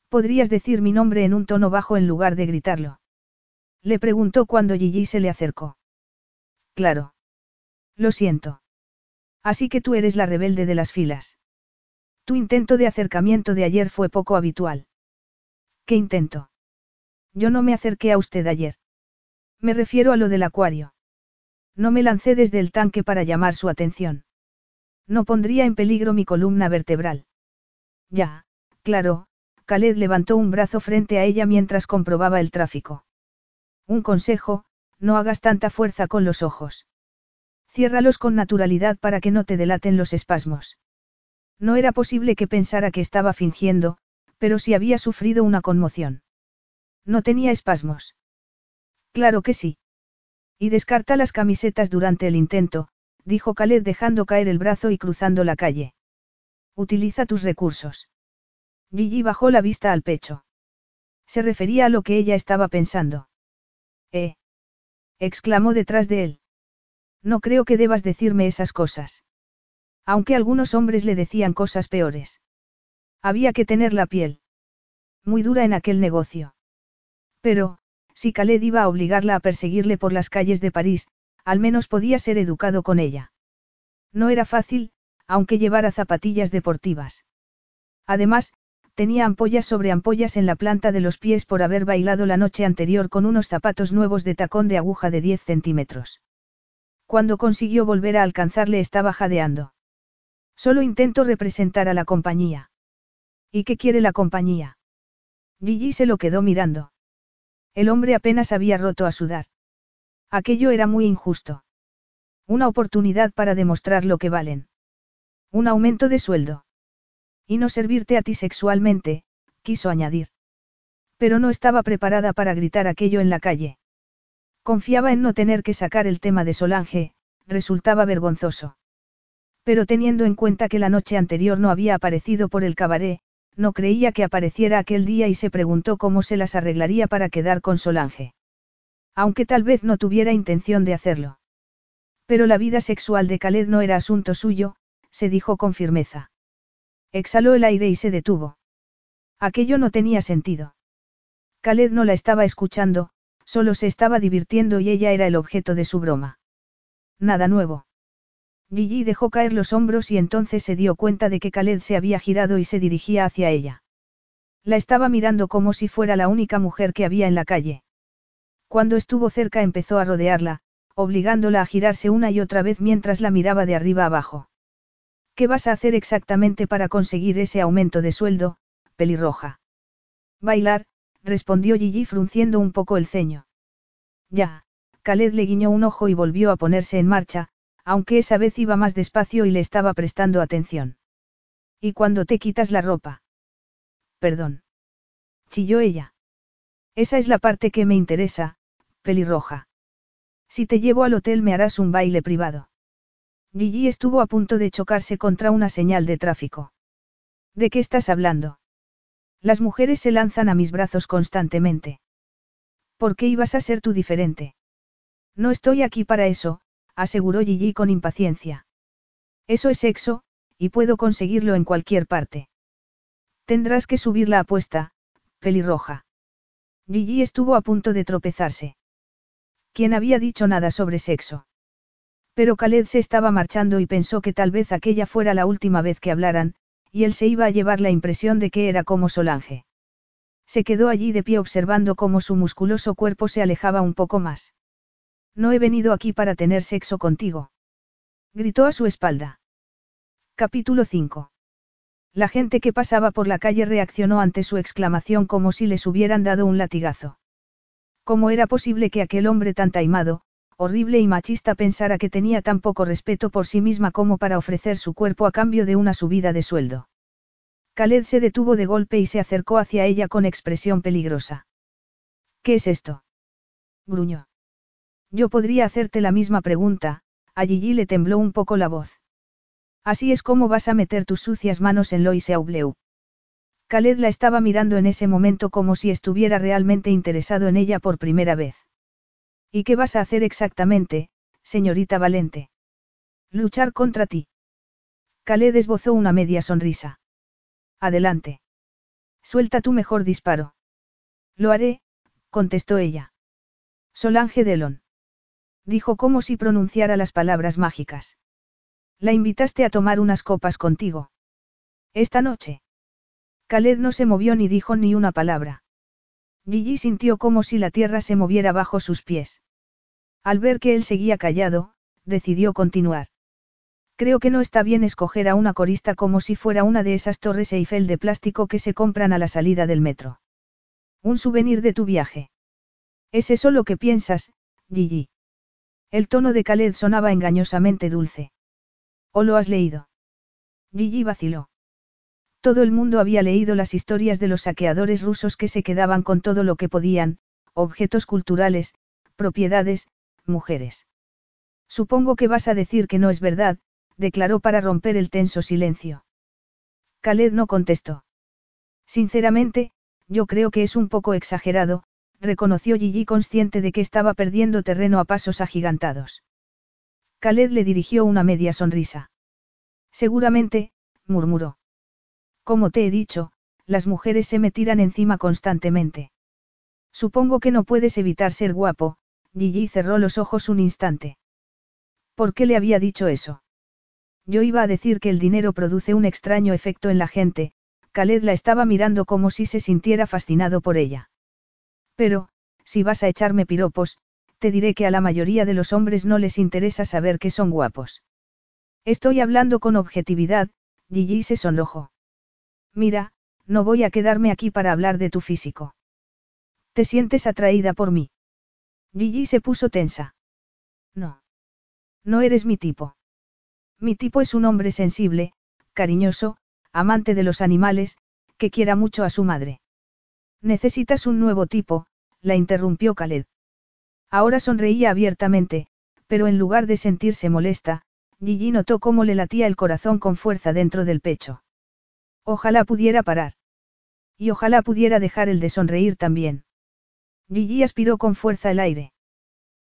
¿Podrías decir mi nombre en un tono bajo en lugar de gritarlo? Le preguntó cuando Gigi se le acercó. Claro. Lo siento. Así que tú eres la rebelde de las filas. Tu intento de acercamiento de ayer fue poco habitual. ¿Qué intento? Yo no me acerqué a usted ayer. Me refiero a lo del acuario. No me lancé desde el tanque para llamar su atención. No pondría en peligro mi columna vertebral. Ya, claro, Khaled levantó un brazo frente a ella mientras comprobaba el tráfico. Un consejo, no hagas tanta fuerza con los ojos. Ciérralos con naturalidad para que no te delaten los espasmos. No era posible que pensara que estaba fingiendo, pero sí había sufrido una conmoción. No tenía espasmos. Claro que sí. Y descarta las camisetas durante el intento, dijo Khaled dejando caer el brazo y cruzando la calle. Utiliza tus recursos. Gigi bajó la vista al pecho. Se refería a lo que ella estaba pensando. Eh. exclamó detrás de él. No creo que debas decirme esas cosas. Aunque algunos hombres le decían cosas peores. Había que tener la piel. Muy dura en aquel negocio. Pero, si Khaled iba a obligarla a perseguirle por las calles de París, al menos podía ser educado con ella. No era fácil, aunque llevara zapatillas deportivas. Además, tenía ampollas sobre ampollas en la planta de los pies por haber bailado la noche anterior con unos zapatos nuevos de tacón de aguja de 10 centímetros. Cuando consiguió volver a alcanzarle estaba jadeando. Solo intento representar a la compañía. ¿Y qué quiere la compañía? Gigi se lo quedó mirando. El hombre apenas había roto a sudar. Aquello era muy injusto. Una oportunidad para demostrar lo que valen. Un aumento de sueldo. Y no servirte a ti sexualmente, quiso añadir. Pero no estaba preparada para gritar aquello en la calle. Confiaba en no tener que sacar el tema de Solange, resultaba vergonzoso. Pero teniendo en cuenta que la noche anterior no había aparecido por el cabaret, no creía que apareciera aquel día y se preguntó cómo se las arreglaría para quedar con Solange. Aunque tal vez no tuviera intención de hacerlo. Pero la vida sexual de Khaled no era asunto suyo, se dijo con firmeza. Exhaló el aire y se detuvo. Aquello no tenía sentido. Khaled no la estaba escuchando, solo se estaba divirtiendo y ella era el objeto de su broma. Nada nuevo. Gigi dejó caer los hombros y entonces se dio cuenta de que Khaled se había girado y se dirigía hacia ella. La estaba mirando como si fuera la única mujer que había en la calle. Cuando estuvo cerca empezó a rodearla, obligándola a girarse una y otra vez mientras la miraba de arriba abajo. ¿Qué vas a hacer exactamente para conseguir ese aumento de sueldo, pelirroja? Bailar, respondió Gigi frunciendo un poco el ceño. Ya, Khaled le guiñó un ojo y volvió a ponerse en marcha, aunque esa vez iba más despacio y le estaba prestando atención. ¿Y cuando te quitas la ropa? Perdón. Chilló ella. Esa es la parte que me interesa, pelirroja. Si te llevo al hotel me harás un baile privado. Gigi estuvo a punto de chocarse contra una señal de tráfico. ¿De qué estás hablando? Las mujeres se lanzan a mis brazos constantemente. ¿Por qué ibas a ser tú diferente? No estoy aquí para eso, aseguró Gigi con impaciencia. Eso es sexo, y puedo conseguirlo en cualquier parte. Tendrás que subir la apuesta, pelirroja. Gigi estuvo a punto de tropezarse. ¿Quién había dicho nada sobre sexo? Pero Khaled se estaba marchando y pensó que tal vez aquella fuera la última vez que hablaran, y él se iba a llevar la impresión de que era como Solange. Se quedó allí de pie observando cómo su musculoso cuerpo se alejaba un poco más. No he venido aquí para tener sexo contigo. Gritó a su espalda. Capítulo 5. La gente que pasaba por la calle reaccionó ante su exclamación como si les hubieran dado un latigazo. ¿Cómo era posible que aquel hombre tan taimado, horrible y machista pensara que tenía tan poco respeto por sí misma como para ofrecer su cuerpo a cambio de una subida de sueldo. Khaled se detuvo de golpe y se acercó hacia ella con expresión peligrosa. ¿Qué es esto? gruñó. Yo podría hacerte la misma pregunta, a Gigi le tembló un poco la voz. Así es como vas a meter tus sucias manos en Lois Aubleu. Khaled la estaba mirando en ese momento como si estuviera realmente interesado en ella por primera vez. ¿Y qué vas a hacer exactamente, señorita Valente? Luchar contra ti. Khaled esbozó una media sonrisa. Adelante. Suelta tu mejor disparo. Lo haré, contestó ella. Solange Delon. Dijo como si pronunciara las palabras mágicas. La invitaste a tomar unas copas contigo. Esta noche. Khaled no se movió ni dijo ni una palabra. Gigi sintió como si la tierra se moviera bajo sus pies. Al ver que él seguía callado, decidió continuar. Creo que no está bien escoger a una corista como si fuera una de esas torres Eiffel de plástico que se compran a la salida del metro. Un souvenir de tu viaje. ¿Es eso lo que piensas, Gigi? El tono de Khaled sonaba engañosamente dulce. ¿O lo has leído? Gigi vaciló. Todo el mundo había leído las historias de los saqueadores rusos que se quedaban con todo lo que podían, objetos culturales, propiedades, mujeres. Supongo que vas a decir que no es verdad, declaró para romper el tenso silencio. Khaled no contestó. Sinceramente, yo creo que es un poco exagerado, reconoció Gigi consciente de que estaba perdiendo terreno a pasos agigantados. Khaled le dirigió una media sonrisa. Seguramente, murmuró. Como te he dicho, las mujeres se me tiran encima constantemente. Supongo que no puedes evitar ser guapo, Gigi cerró los ojos un instante. ¿Por qué le había dicho eso? Yo iba a decir que el dinero produce un extraño efecto en la gente, Khaled la estaba mirando como si se sintiera fascinado por ella. Pero, si vas a echarme piropos, te diré que a la mayoría de los hombres no les interesa saber que son guapos. Estoy hablando con objetividad, Gigi se sonrojó. Mira, no voy a quedarme aquí para hablar de tu físico. ¿Te sientes atraída por mí? Gigi se puso tensa. No. No eres mi tipo. Mi tipo es un hombre sensible, cariñoso, amante de los animales, que quiera mucho a su madre. Necesitas un nuevo tipo, la interrumpió Khaled. Ahora sonreía abiertamente, pero en lugar de sentirse molesta, Gigi notó cómo le latía el corazón con fuerza dentro del pecho. Ojalá pudiera parar. Y ojalá pudiera dejar el de sonreír también. Gigi aspiró con fuerza el aire.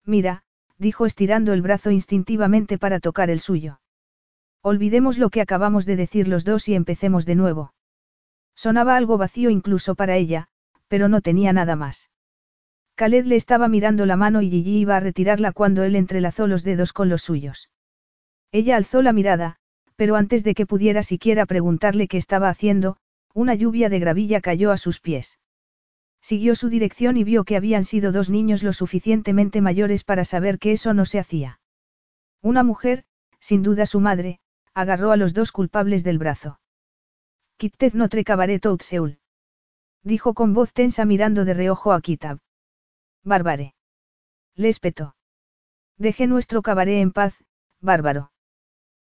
Mira, dijo estirando el brazo instintivamente para tocar el suyo. Olvidemos lo que acabamos de decir los dos y empecemos de nuevo. Sonaba algo vacío incluso para ella, pero no tenía nada más. Khaled le estaba mirando la mano y Gigi iba a retirarla cuando él entrelazó los dedos con los suyos. Ella alzó la mirada, pero antes de que pudiera siquiera preguntarle qué estaba haciendo, una lluvia de gravilla cayó a sus pies. Siguió su dirección y vio que habían sido dos niños lo suficientemente mayores para saber que eso no se hacía. Una mujer, sin duda su madre, agarró a los dos culpables del brazo. Kitted notre cabaret tout seul. Dijo con voz tensa mirando de reojo a Kitab. Bárbare. Le espetó. Deje nuestro cabaret en paz, bárbaro.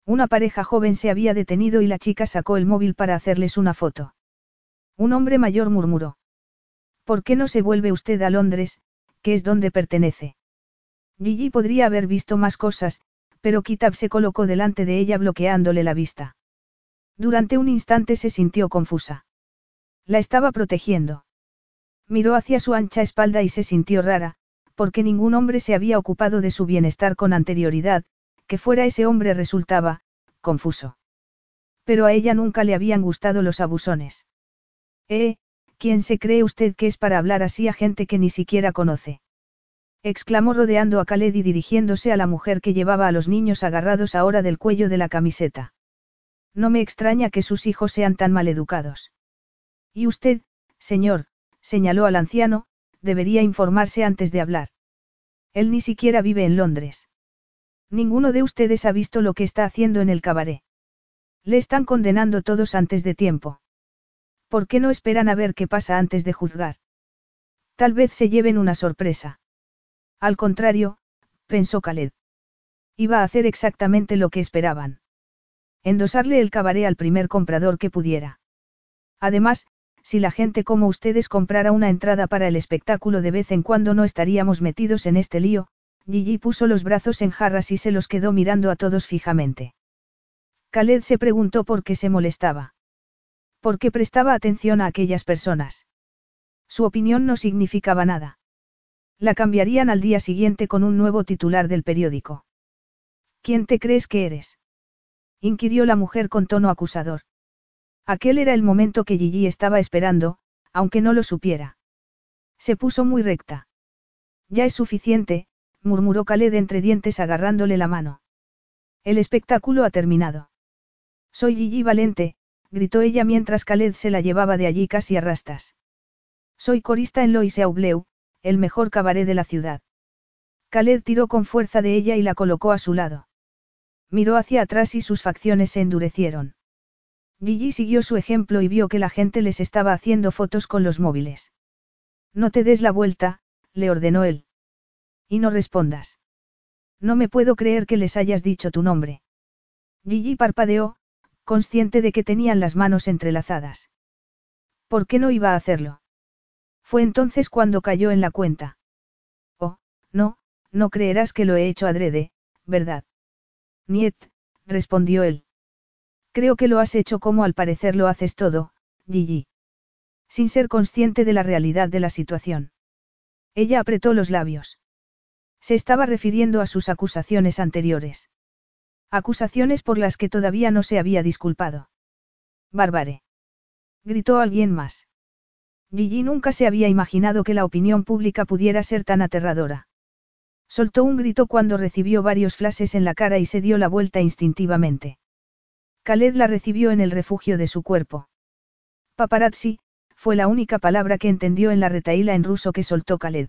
Una pareja joven se había detenido y la chica sacó el móvil para hacerles una foto. Un hombre mayor murmuró. ¿Por qué no se vuelve usted a Londres, que es donde pertenece? Gigi podría haber visto más cosas, pero Kitab se colocó delante de ella bloqueándole la vista. Durante un instante se sintió confusa. La estaba protegiendo. Miró hacia su ancha espalda y se sintió rara, porque ningún hombre se había ocupado de su bienestar con anterioridad, que fuera ese hombre resultaba, confuso. Pero a ella nunca le habían gustado los abusones. Eh, ¿Quién se cree usted que es para hablar así a gente que ni siquiera conoce? exclamó rodeando a Khaled y dirigiéndose a la mujer que llevaba a los niños agarrados ahora del cuello de la camiseta. No me extraña que sus hijos sean tan maleducados. Y usted, señor, señaló al anciano, debería informarse antes de hablar. Él ni siquiera vive en Londres. Ninguno de ustedes ha visto lo que está haciendo en el cabaret. Le están condenando todos antes de tiempo. ¿Por qué no esperan a ver qué pasa antes de juzgar? Tal vez se lleven una sorpresa. Al contrario, pensó Khaled. Iba a hacer exactamente lo que esperaban. Endosarle el cabaret al primer comprador que pudiera. Además, si la gente como ustedes comprara una entrada para el espectáculo de vez en cuando no estaríamos metidos en este lío, Gigi puso los brazos en jarras y se los quedó mirando a todos fijamente. Khaled se preguntó por qué se molestaba. ¿Por qué prestaba atención a aquellas personas? Su opinión no significaba nada. La cambiarían al día siguiente con un nuevo titular del periódico. ¿Quién te crees que eres? inquirió la mujer con tono acusador. Aquel era el momento que Gigi estaba esperando, aunque no lo supiera. Se puso muy recta. Ya es suficiente, murmuró Khaled entre dientes agarrándole la mano. El espectáculo ha terminado. Soy Gigi Valente, gritó ella mientras Khaled se la llevaba de allí casi a rastas. Soy corista en Lois Aubleu, el mejor cabaret de la ciudad. Khaled tiró con fuerza de ella y la colocó a su lado. Miró hacia atrás y sus facciones se endurecieron. Gigi siguió su ejemplo y vio que la gente les estaba haciendo fotos con los móviles. No te des la vuelta, le ordenó él. Y no respondas. No me puedo creer que les hayas dicho tu nombre. Gigi parpadeó, consciente de que tenían las manos entrelazadas. ¿Por qué no iba a hacerlo? Fue entonces cuando cayó en la cuenta. Oh, no, no creerás que lo he hecho adrede, ¿verdad? Niet, respondió él. Creo que lo has hecho como al parecer lo haces todo, Gigi. Sin ser consciente de la realidad de la situación. Ella apretó los labios. Se estaba refiriendo a sus acusaciones anteriores. Acusaciones por las que todavía no se había disculpado. Bárbare. Gritó alguien más. Gigi nunca se había imaginado que la opinión pública pudiera ser tan aterradora. Soltó un grito cuando recibió varios flashes en la cara y se dio la vuelta instintivamente. Khaled la recibió en el refugio de su cuerpo. Paparazzi, fue la única palabra que entendió en la retaíla en ruso que soltó Khaled.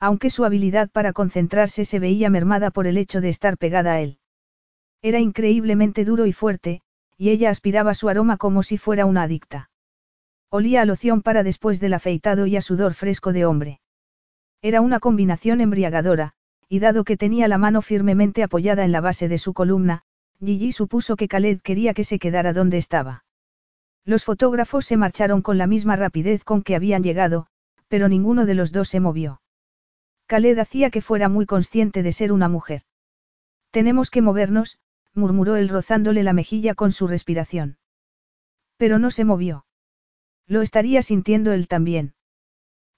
Aunque su habilidad para concentrarse se veía mermada por el hecho de estar pegada a él. Era increíblemente duro y fuerte, y ella aspiraba su aroma como si fuera una adicta. Olía a loción para después del afeitado y a sudor fresco de hombre. Era una combinación embriagadora, y dado que tenía la mano firmemente apoyada en la base de su columna, Gigi supuso que Khaled quería que se quedara donde estaba. Los fotógrafos se marcharon con la misma rapidez con que habían llegado, pero ninguno de los dos se movió. Khaled hacía que fuera muy consciente de ser una mujer. Tenemos que movernos, murmuró él rozándole la mejilla con su respiración. Pero no se movió. Lo estaría sintiendo él también.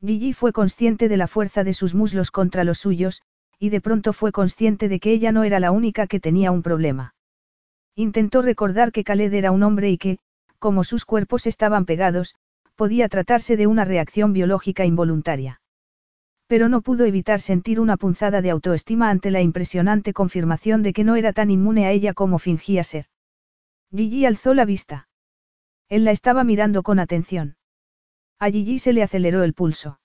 Gigi fue consciente de la fuerza de sus muslos contra los suyos, y de pronto fue consciente de que ella no era la única que tenía un problema. Intentó recordar que Khaled era un hombre y que, como sus cuerpos estaban pegados, podía tratarse de una reacción biológica involuntaria. Pero no pudo evitar sentir una punzada de autoestima ante la impresionante confirmación de que no era tan inmune a ella como fingía ser. Gigi alzó la vista. Él la estaba mirando con atención. A Gigi se le aceleró el pulso.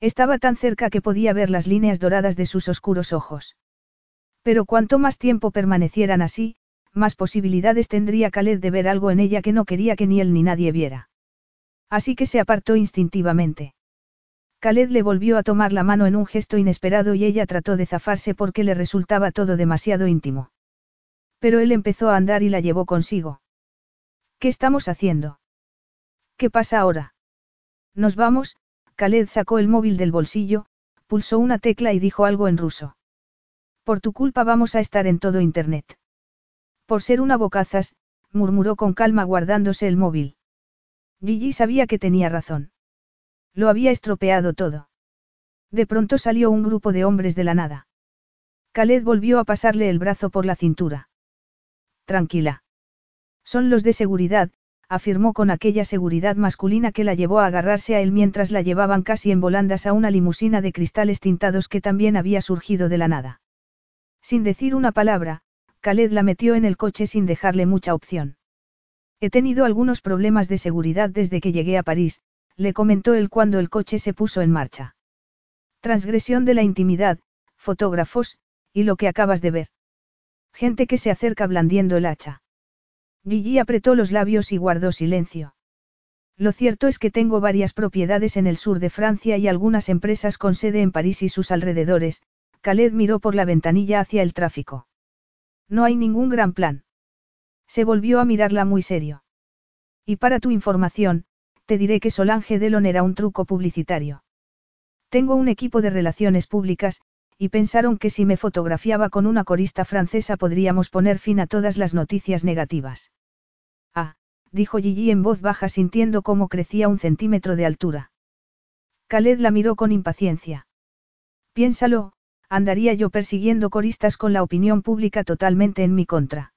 Estaba tan cerca que podía ver las líneas doradas de sus oscuros ojos. Pero cuanto más tiempo permanecieran así, más posibilidades tendría Khaled de ver algo en ella que no quería que ni él ni nadie viera. Así que se apartó instintivamente. Khaled le volvió a tomar la mano en un gesto inesperado y ella trató de zafarse porque le resultaba todo demasiado íntimo. Pero él empezó a andar y la llevó consigo. ¿Qué estamos haciendo? ¿Qué pasa ahora? Nos vamos, Khaled sacó el móvil del bolsillo, pulsó una tecla y dijo algo en ruso. Por tu culpa vamos a estar en todo Internet. Por ser una bocazas, murmuró con calma guardándose el móvil. Gigi sabía que tenía razón. Lo había estropeado todo. De pronto salió un grupo de hombres de la nada. Khaled volvió a pasarle el brazo por la cintura. Tranquila. Son los de seguridad, afirmó con aquella seguridad masculina que la llevó a agarrarse a él mientras la llevaban casi en volandas a una limusina de cristales tintados que también había surgido de la nada. Sin decir una palabra, Khaled la metió en el coche sin dejarle mucha opción. He tenido algunos problemas de seguridad desde que llegué a París, le comentó él cuando el coche se puso en marcha. Transgresión de la intimidad, fotógrafos, y lo que acabas de ver. Gente que se acerca blandiendo el hacha. Gigi apretó los labios y guardó silencio. Lo cierto es que tengo varias propiedades en el sur de Francia y algunas empresas con sede en París y sus alrededores, Khaled miró por la ventanilla hacia el tráfico. No hay ningún gran plan. Se volvió a mirarla muy serio. Y para tu información, te diré que Solange Delon era un truco publicitario. Tengo un equipo de relaciones públicas, y pensaron que si me fotografiaba con una corista francesa podríamos poner fin a todas las noticias negativas. Ah, dijo Gigi en voz baja sintiendo cómo crecía un centímetro de altura. Khaled la miró con impaciencia. Piénsalo, andaría yo persiguiendo coristas con la opinión pública totalmente en mi contra.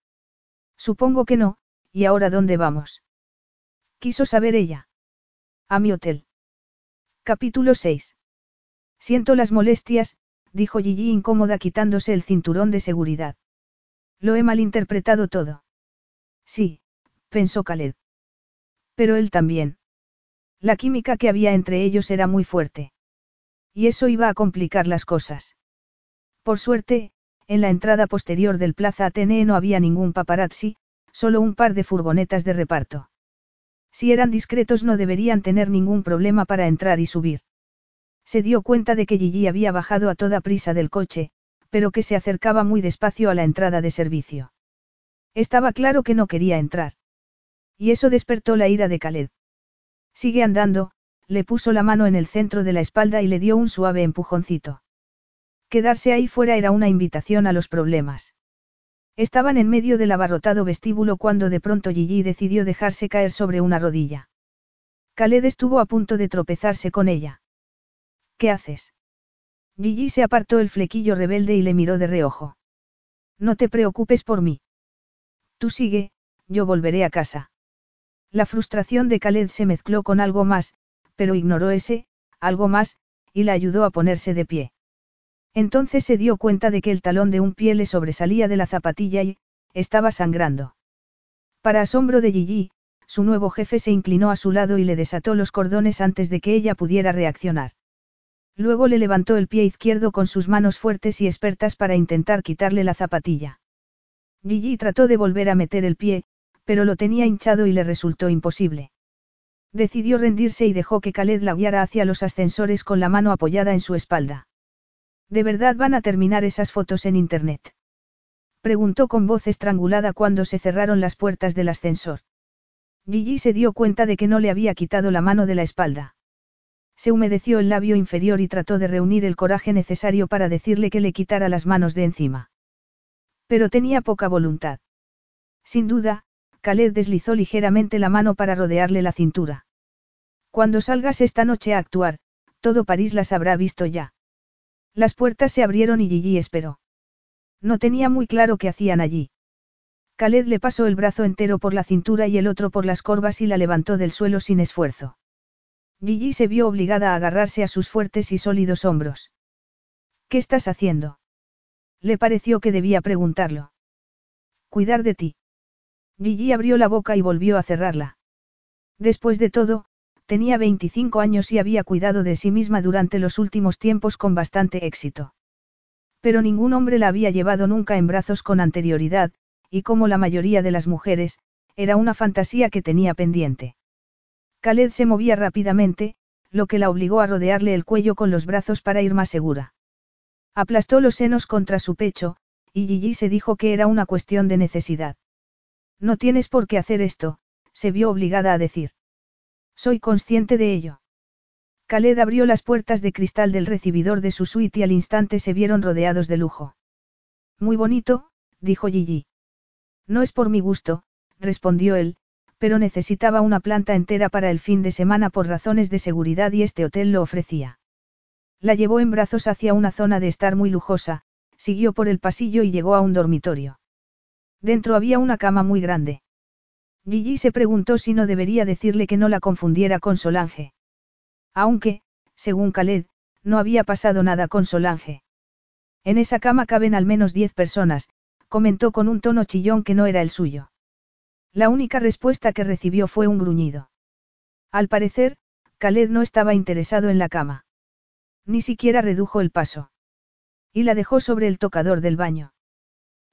Supongo que no, ¿y ahora dónde vamos? Quiso saber ella. A mi hotel. Capítulo 6. Siento las molestias, dijo Gigi incómoda quitándose el cinturón de seguridad. Lo he malinterpretado todo. Sí, pensó Khaled. Pero él también. La química que había entre ellos era muy fuerte. Y eso iba a complicar las cosas. Por suerte, en la entrada posterior del Plaza Atenee no había ningún paparazzi, solo un par de furgonetas de reparto. Si eran discretos no deberían tener ningún problema para entrar y subir. Se dio cuenta de que Gigi había bajado a toda prisa del coche, pero que se acercaba muy despacio a la entrada de servicio. Estaba claro que no quería entrar. Y eso despertó la ira de Khaled. Sigue andando, le puso la mano en el centro de la espalda y le dio un suave empujoncito. Quedarse ahí fuera era una invitación a los problemas. Estaban en medio del abarrotado vestíbulo cuando de pronto Gigi decidió dejarse caer sobre una rodilla. Khaled estuvo a punto de tropezarse con ella. ¿Qué haces? Gigi se apartó el flequillo rebelde y le miró de reojo. No te preocupes por mí. Tú sigue, yo volveré a casa. La frustración de Khaled se mezcló con algo más, pero ignoró ese, algo más, y la ayudó a ponerse de pie. Entonces se dio cuenta de que el talón de un pie le sobresalía de la zapatilla y, estaba sangrando. Para asombro de Gigi, su nuevo jefe se inclinó a su lado y le desató los cordones antes de que ella pudiera reaccionar. Luego le levantó el pie izquierdo con sus manos fuertes y expertas para intentar quitarle la zapatilla. Gigi trató de volver a meter el pie, pero lo tenía hinchado y le resultó imposible. Decidió rendirse y dejó que Khaled la guiara hacia los ascensores con la mano apoyada en su espalda. ¿De verdad van a terminar esas fotos en Internet? Preguntó con voz estrangulada cuando se cerraron las puertas del ascensor. Gigi se dio cuenta de que no le había quitado la mano de la espalda. Se humedeció el labio inferior y trató de reunir el coraje necesario para decirle que le quitara las manos de encima. Pero tenía poca voluntad. Sin duda, Khaled deslizó ligeramente la mano para rodearle la cintura. Cuando salgas esta noche a actuar, todo París las habrá visto ya. Las puertas se abrieron y Gigi esperó. No tenía muy claro qué hacían allí. Khaled le pasó el brazo entero por la cintura y el otro por las corvas y la levantó del suelo sin esfuerzo. Gigi se vio obligada a agarrarse a sus fuertes y sólidos hombros. ¿Qué estás haciendo? Le pareció que debía preguntarlo. Cuidar de ti. Gigi abrió la boca y volvió a cerrarla. Después de todo, tenía 25 años y había cuidado de sí misma durante los últimos tiempos con bastante éxito. Pero ningún hombre la había llevado nunca en brazos con anterioridad, y como la mayoría de las mujeres, era una fantasía que tenía pendiente. Khaled se movía rápidamente, lo que la obligó a rodearle el cuello con los brazos para ir más segura. Aplastó los senos contra su pecho, y Gigi se dijo que era una cuestión de necesidad. No tienes por qué hacer esto, se vio obligada a decir. Soy consciente de ello. Khaled abrió las puertas de cristal del recibidor de su suite y al instante se vieron rodeados de lujo. Muy bonito, dijo Gigi. No es por mi gusto, respondió él, pero necesitaba una planta entera para el fin de semana por razones de seguridad y este hotel lo ofrecía. La llevó en brazos hacia una zona de estar muy lujosa, siguió por el pasillo y llegó a un dormitorio. Dentro había una cama muy grande. Gigi se preguntó si no debería decirle que no la confundiera con Solange. Aunque, según Khaled, no había pasado nada con Solange. En esa cama caben al menos diez personas, comentó con un tono chillón que no era el suyo. La única respuesta que recibió fue un gruñido. Al parecer, Khaled no estaba interesado en la cama. Ni siquiera redujo el paso. Y la dejó sobre el tocador del baño.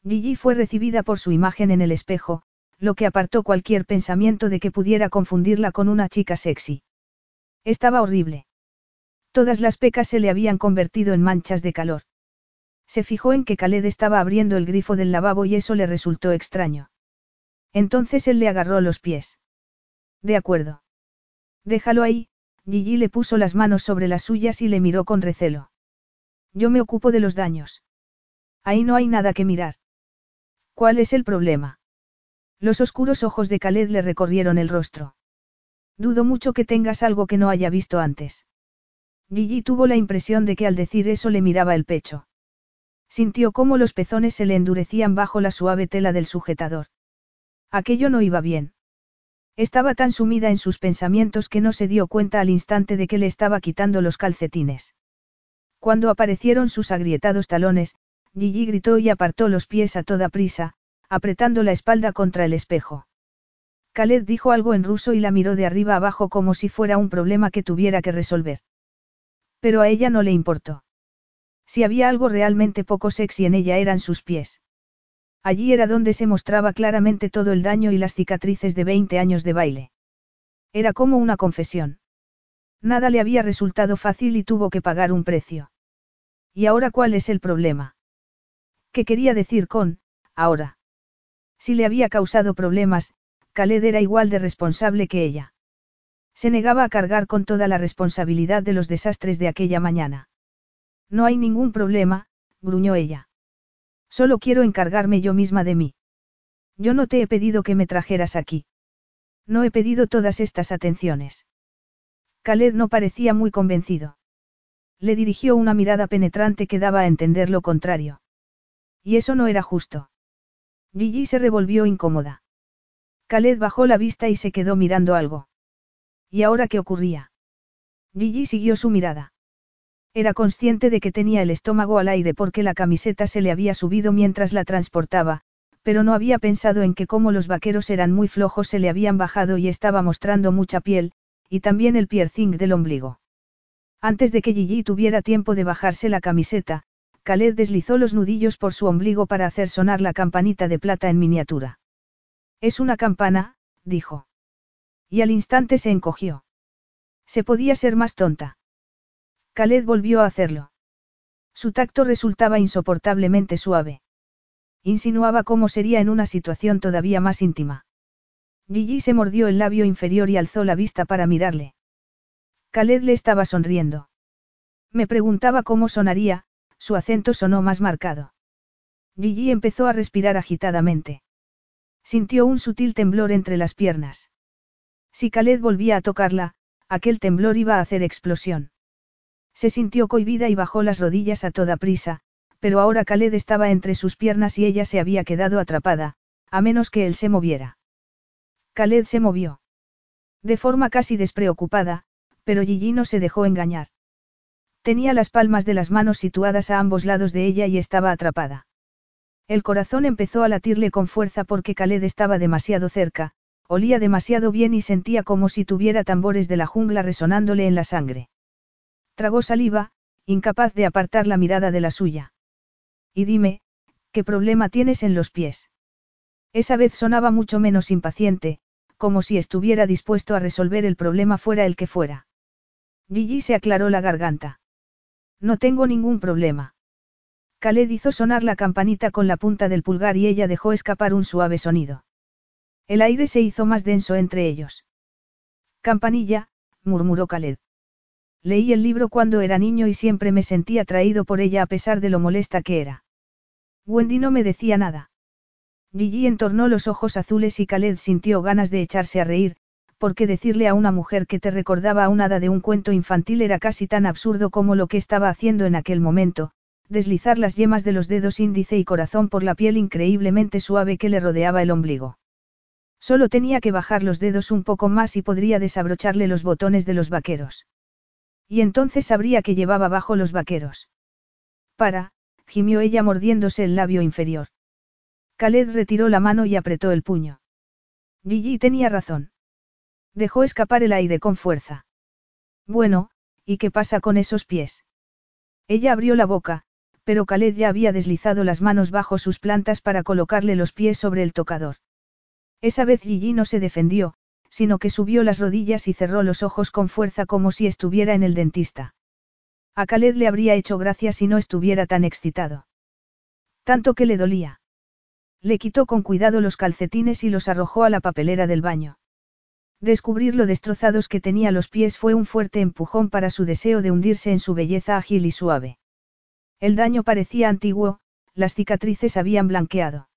Gigi fue recibida por su imagen en el espejo, lo que apartó cualquier pensamiento de que pudiera confundirla con una chica sexy. Estaba horrible. Todas las pecas se le habían convertido en manchas de calor. Se fijó en que Khaled estaba abriendo el grifo del lavabo y eso le resultó extraño. Entonces él le agarró los pies. De acuerdo. Déjalo ahí, Gigi le puso las manos sobre las suyas y le miró con recelo. Yo me ocupo de los daños. Ahí no hay nada que mirar. ¿Cuál es el problema? Los oscuros ojos de Khaled le recorrieron el rostro. Dudo mucho que tengas algo que no haya visto antes. Gigi tuvo la impresión de que al decir eso le miraba el pecho. Sintió cómo los pezones se le endurecían bajo la suave tela del sujetador. Aquello no iba bien. Estaba tan sumida en sus pensamientos que no se dio cuenta al instante de que le estaba quitando los calcetines. Cuando aparecieron sus agrietados talones, Gigi gritó y apartó los pies a toda prisa, apretando la espalda contra el espejo. Khaled dijo algo en ruso y la miró de arriba abajo como si fuera un problema que tuviera que resolver. Pero a ella no le importó. Si había algo realmente poco sexy en ella eran sus pies. Allí era donde se mostraba claramente todo el daño y las cicatrices de 20 años de baile. Era como una confesión. Nada le había resultado fácil y tuvo que pagar un precio. ¿Y ahora cuál es el problema? ¿Qué quería decir con, ahora? Si le había causado problemas, Khaled era igual de responsable que ella. Se negaba a cargar con toda la responsabilidad de los desastres de aquella mañana. No hay ningún problema, gruñó ella. Solo quiero encargarme yo misma de mí. Yo no te he pedido que me trajeras aquí. No he pedido todas estas atenciones. Khaled no parecía muy convencido. Le dirigió una mirada penetrante que daba a entender lo contrario. Y eso no era justo. Gigi se revolvió incómoda. Khaled bajó la vista y se quedó mirando algo. ¿Y ahora qué ocurría? Gigi siguió su mirada. Era consciente de que tenía el estómago al aire porque la camiseta se le había subido mientras la transportaba, pero no había pensado en que como los vaqueros eran muy flojos se le habían bajado y estaba mostrando mucha piel, y también el piercing del ombligo. Antes de que Gigi tuviera tiempo de bajarse la camiseta, Khaled deslizó los nudillos por su ombligo para hacer sonar la campanita de plata en miniatura. Es una campana, dijo. Y al instante se encogió. Se podía ser más tonta. Khaled volvió a hacerlo. Su tacto resultaba insoportablemente suave. Insinuaba cómo sería en una situación todavía más íntima. Gigi se mordió el labio inferior y alzó la vista para mirarle. Khaled le estaba sonriendo. Me preguntaba cómo sonaría, su acento sonó más marcado. Gigi empezó a respirar agitadamente. Sintió un sutil temblor entre las piernas. Si Khaled volvía a tocarla, aquel temblor iba a hacer explosión. Se sintió cohibida y bajó las rodillas a toda prisa, pero ahora Khaled estaba entre sus piernas y ella se había quedado atrapada, a menos que él se moviera. Khaled se movió. De forma casi despreocupada, pero Gigi no se dejó engañar. Tenía las palmas de las manos situadas a ambos lados de ella y estaba atrapada. El corazón empezó a latirle con fuerza porque Khaled estaba demasiado cerca, olía demasiado bien y sentía como si tuviera tambores de la jungla resonándole en la sangre. Tragó saliva, incapaz de apartar la mirada de la suya. Y dime, ¿qué problema tienes en los pies? Esa vez sonaba mucho menos impaciente, como si estuviera dispuesto a resolver el problema fuera el que fuera. Gigi se aclaró la garganta. No tengo ningún problema. Khaled hizo sonar la campanita con la punta del pulgar y ella dejó escapar un suave sonido. El aire se hizo más denso entre ellos. Campanilla, murmuró Khaled. Leí el libro cuando era niño y siempre me sentí atraído por ella a pesar de lo molesta que era. Wendy no me decía nada. Gigi entornó los ojos azules y Khaled sintió ganas de echarse a reír, porque decirle a una mujer que te recordaba a un hada de un cuento infantil era casi tan absurdo como lo que estaba haciendo en aquel momento, deslizar las yemas de los dedos índice y corazón por la piel increíblemente suave que le rodeaba el ombligo. Solo tenía que bajar los dedos un poco más y podría desabrocharle los botones de los vaqueros. Y entonces sabría que llevaba bajo los vaqueros. Para, gimió ella mordiéndose el labio inferior. Khaled retiró la mano y apretó el puño. Gigi tenía razón. Dejó escapar el aire con fuerza. Bueno, ¿y qué pasa con esos pies? Ella abrió la boca, pero Khaled ya había deslizado las manos bajo sus plantas para colocarle los pies sobre el tocador. Esa vez Gigi no se defendió, sino que subió las rodillas y cerró los ojos con fuerza como si estuviera en el dentista. A Khaled le habría hecho gracia si no estuviera tan excitado. Tanto que le dolía. Le quitó con cuidado los calcetines y los arrojó a la papelera del baño. Descubrir lo destrozados que tenía los pies fue un fuerte empujón para su deseo de hundirse en su belleza ágil y suave. El daño parecía antiguo, las cicatrices habían blanqueado.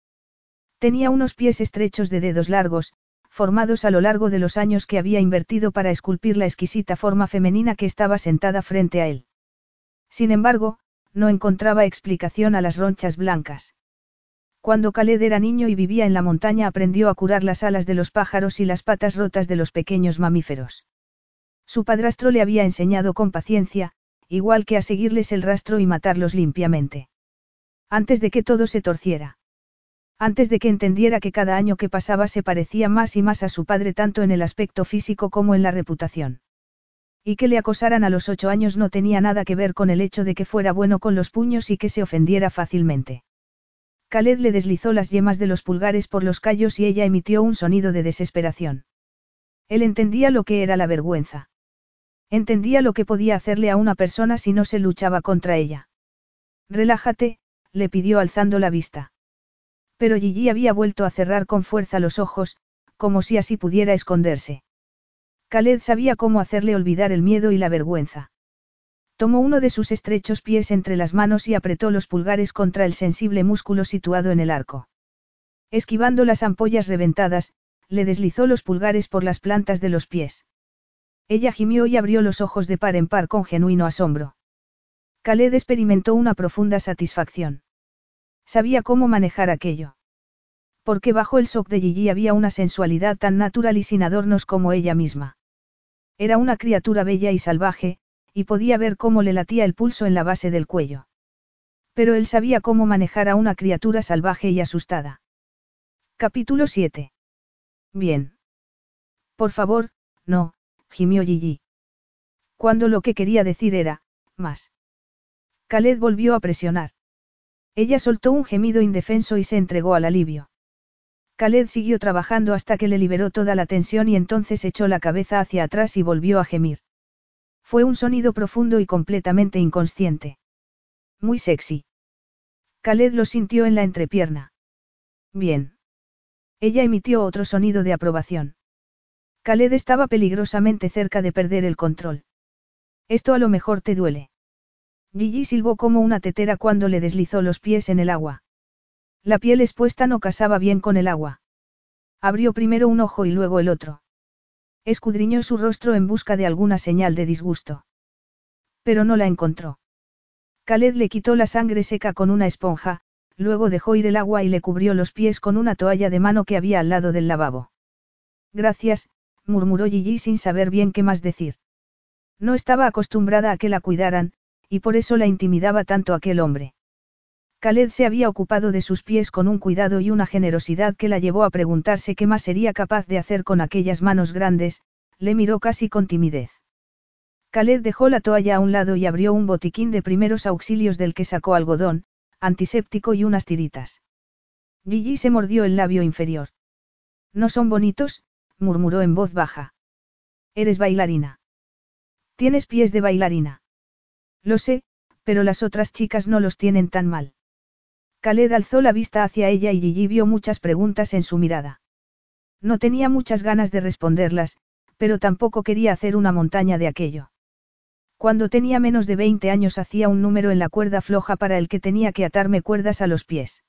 Tenía unos pies estrechos de dedos largos, formados a lo largo de los años que había invertido para esculpir la exquisita forma femenina que estaba sentada frente a él. Sin embargo, no encontraba explicación a las ronchas blancas. Cuando Khaled era niño y vivía en la montaña aprendió a curar las alas de los pájaros y las patas rotas de los pequeños mamíferos. Su padrastro le había enseñado con paciencia, igual que a seguirles el rastro y matarlos limpiamente. Antes de que todo se torciera. Antes de que entendiera que cada año que pasaba se parecía más y más a su padre tanto en el aspecto físico como en la reputación. Y que le acosaran a los ocho años no tenía nada que ver con el hecho de que fuera bueno con los puños y que se ofendiera fácilmente. Khaled le deslizó las yemas de los pulgares por los callos y ella emitió un sonido de desesperación. Él entendía lo que era la vergüenza. Entendía lo que podía hacerle a una persona si no se luchaba contra ella. Relájate, le pidió alzando la vista. Pero Gigi había vuelto a cerrar con fuerza los ojos, como si así pudiera esconderse. Khaled sabía cómo hacerle olvidar el miedo y la vergüenza. Tomó uno de sus estrechos pies entre las manos y apretó los pulgares contra el sensible músculo situado en el arco. Esquivando las ampollas reventadas, le deslizó los pulgares por las plantas de los pies. Ella gimió y abrió los ojos de par en par con genuino asombro. Khaled experimentó una profunda satisfacción. Sabía cómo manejar aquello. Porque bajo el shock de Gigi había una sensualidad tan natural y sin adornos como ella misma. Era una criatura bella y salvaje, y podía ver cómo le latía el pulso en la base del cuello. Pero él sabía cómo manejar a una criatura salvaje y asustada. Capítulo 7. Bien. Por favor, no, gimió Gigi. Cuando lo que quería decir era, más. Khaled volvió a presionar. Ella soltó un gemido indefenso y se entregó al alivio. Khaled siguió trabajando hasta que le liberó toda la tensión y entonces echó la cabeza hacia atrás y volvió a gemir. Fue un sonido profundo y completamente inconsciente. Muy sexy. Khaled lo sintió en la entrepierna. Bien. Ella emitió otro sonido de aprobación. Khaled estaba peligrosamente cerca de perder el control. Esto a lo mejor te duele. Gigi silbó como una tetera cuando le deslizó los pies en el agua. La piel expuesta no casaba bien con el agua. Abrió primero un ojo y luego el otro. Escudriñó su rostro en busca de alguna señal de disgusto. Pero no la encontró. Khaled le quitó la sangre seca con una esponja, luego dejó ir el agua y le cubrió los pies con una toalla de mano que había al lado del lavabo. Gracias, murmuró Gigi sin saber bien qué más decir. No estaba acostumbrada a que la cuidaran, y por eso la intimidaba tanto aquel hombre. Khaled se había ocupado de sus pies con un cuidado y una generosidad que la llevó a preguntarse qué más sería capaz de hacer con aquellas manos grandes, le miró casi con timidez. Khaled dejó la toalla a un lado y abrió un botiquín de primeros auxilios del que sacó algodón, antiséptico y unas tiritas. Gigi se mordió el labio inferior. No son bonitos, murmuró en voz baja. Eres bailarina. Tienes pies de bailarina. Lo sé, pero las otras chicas no los tienen tan mal. Khaled alzó la vista hacia ella y Gigi vio muchas preguntas en su mirada. No tenía muchas ganas de responderlas, pero tampoco quería hacer una montaña de aquello. Cuando tenía menos de 20 años hacía un número en la cuerda floja para el que tenía que atarme cuerdas a los pies.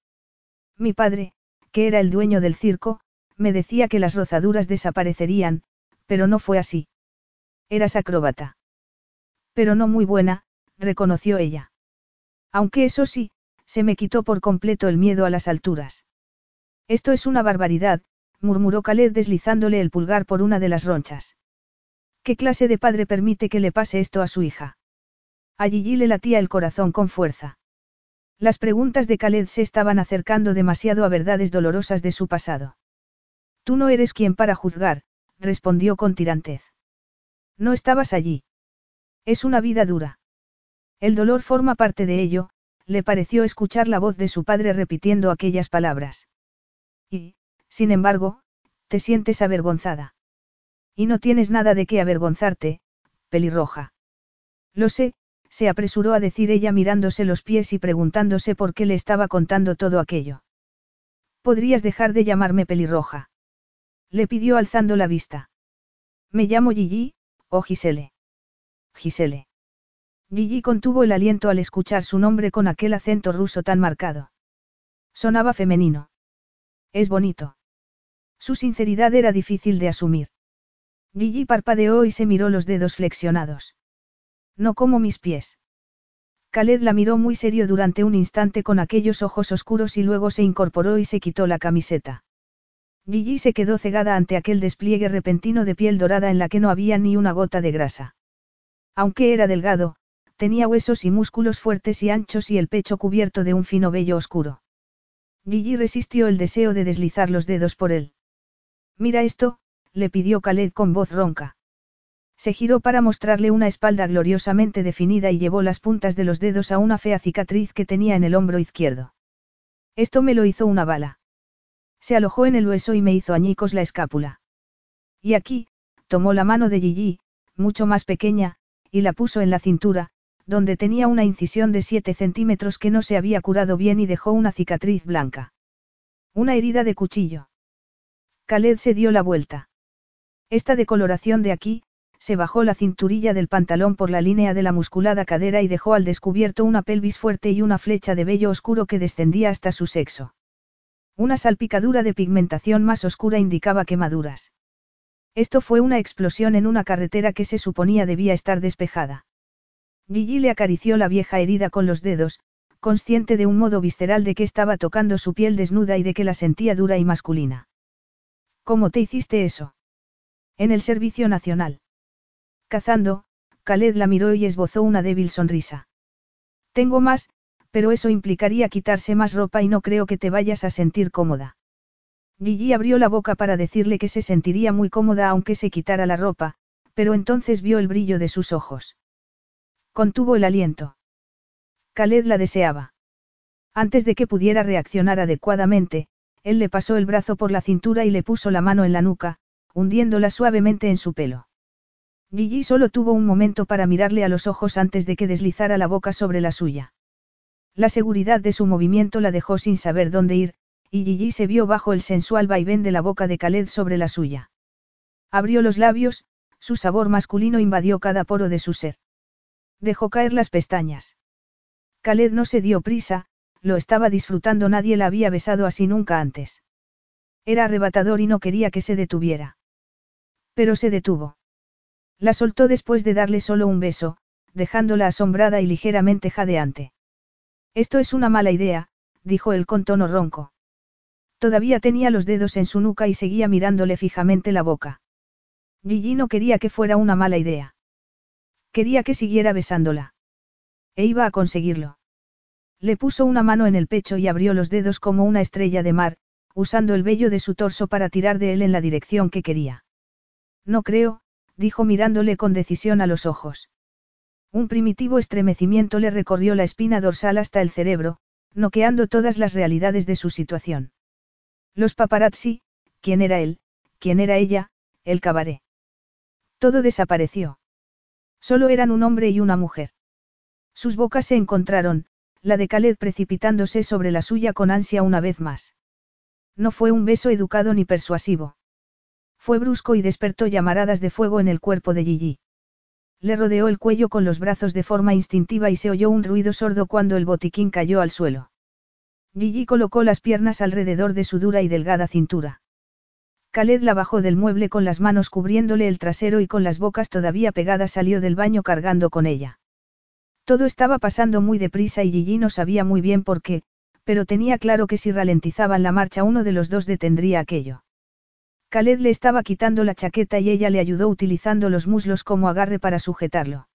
Mi padre, que era el dueño del circo, me decía que las rozaduras desaparecerían, pero no fue así. Eras acróbata. Pero no muy buena, reconoció ella. Aunque eso sí, se me quitó por completo el miedo a las alturas. Esto es una barbaridad, murmuró Khaled deslizándole el pulgar por una de las ronchas. ¿Qué clase de padre permite que le pase esto a su hija? A Gigi le latía el corazón con fuerza. Las preguntas de Khaled se estaban acercando demasiado a verdades dolorosas de su pasado. Tú no eres quien para juzgar, respondió con tirantez. No estabas allí. Es una vida dura. El dolor forma parte de ello, le pareció escuchar la voz de su padre repitiendo aquellas palabras. Y, sin embargo, te sientes avergonzada. Y no tienes nada de qué avergonzarte, pelirroja. Lo sé, se apresuró a decir ella mirándose los pies y preguntándose por qué le estaba contando todo aquello. Podrías dejar de llamarme pelirroja. Le pidió alzando la vista. Me llamo Gigi, o Gisele. Gisele. Gigi contuvo el aliento al escuchar su nombre con aquel acento ruso tan marcado. Sonaba femenino. Es bonito. Su sinceridad era difícil de asumir. Gigi parpadeó y se miró los dedos flexionados. No como mis pies. Khaled la miró muy serio durante un instante con aquellos ojos oscuros y luego se incorporó y se quitó la camiseta. Gigi se quedó cegada ante aquel despliegue repentino de piel dorada en la que no había ni una gota de grasa. Aunque era delgado, tenía huesos y músculos fuertes y anchos y el pecho cubierto de un fino vello oscuro. Gigi resistió el deseo de deslizar los dedos por él. Mira esto, le pidió Khaled con voz ronca. Se giró para mostrarle una espalda gloriosamente definida y llevó las puntas de los dedos a una fea cicatriz que tenía en el hombro izquierdo. Esto me lo hizo una bala. Se alojó en el hueso y me hizo añicos la escápula. Y aquí, tomó la mano de Gigi, mucho más pequeña, y la puso en la cintura, donde tenía una incisión de 7 centímetros que no se había curado bien y dejó una cicatriz blanca. Una herida de cuchillo. Khaled se dio la vuelta. Esta decoloración de aquí, se bajó la cinturilla del pantalón por la línea de la musculada cadera y dejó al descubierto una pelvis fuerte y una flecha de vello oscuro que descendía hasta su sexo. Una salpicadura de pigmentación más oscura indicaba quemaduras. Esto fue una explosión en una carretera que se suponía debía estar despejada. Gigi le acarició la vieja herida con los dedos, consciente de un modo visceral de que estaba tocando su piel desnuda y de que la sentía dura y masculina. ¿Cómo te hiciste eso? En el Servicio Nacional. Cazando, Khaled la miró y esbozó una débil sonrisa. Tengo más, pero eso implicaría quitarse más ropa y no creo que te vayas a sentir cómoda. Gigi abrió la boca para decirle que se sentiría muy cómoda aunque se quitara la ropa, pero entonces vio el brillo de sus ojos. Contuvo el aliento. Khaled la deseaba. Antes de que pudiera reaccionar adecuadamente, él le pasó el brazo por la cintura y le puso la mano en la nuca, hundiéndola suavemente en su pelo. Gigi solo tuvo un momento para mirarle a los ojos antes de que deslizara la boca sobre la suya. La seguridad de su movimiento la dejó sin saber dónde ir, y Gigi se vio bajo el sensual vaivén de la boca de Khaled sobre la suya. Abrió los labios, su sabor masculino invadió cada poro de su ser. Dejó caer las pestañas. Khaled no se dio prisa, lo estaba disfrutando, nadie la había besado así nunca antes. Era arrebatador y no quería que se detuviera. Pero se detuvo. La soltó después de darle solo un beso, dejándola asombrada y ligeramente jadeante. Esto es una mala idea, dijo él con tono ronco. Todavía tenía los dedos en su nuca y seguía mirándole fijamente la boca. Gigi no quería que fuera una mala idea. Quería que siguiera besándola. E iba a conseguirlo. Le puso una mano en el pecho y abrió los dedos como una estrella de mar, usando el vello de su torso para tirar de él en la dirección que quería. No creo, dijo mirándole con decisión a los ojos. Un primitivo estremecimiento le recorrió la espina dorsal hasta el cerebro, noqueando todas las realidades de su situación. Los paparazzi, quién era él, quién era ella, el cabaret. Todo desapareció. Solo eran un hombre y una mujer. Sus bocas se encontraron, la de Khaled precipitándose sobre la suya con ansia una vez más. No fue un beso educado ni persuasivo. Fue brusco y despertó llamaradas de fuego en el cuerpo de Gigi. Le rodeó el cuello con los brazos de forma instintiva y se oyó un ruido sordo cuando el botiquín cayó al suelo. Gigi colocó las piernas alrededor de su dura y delgada cintura. Khaled la bajó del mueble con las manos cubriéndole el trasero y con las bocas todavía pegadas salió del baño cargando con ella. Todo estaba pasando muy deprisa y Gigi no sabía muy bien por qué, pero tenía claro que si ralentizaban la marcha uno de los dos detendría aquello. Khaled le estaba quitando la chaqueta y ella le ayudó utilizando los muslos como agarre para sujetarlo.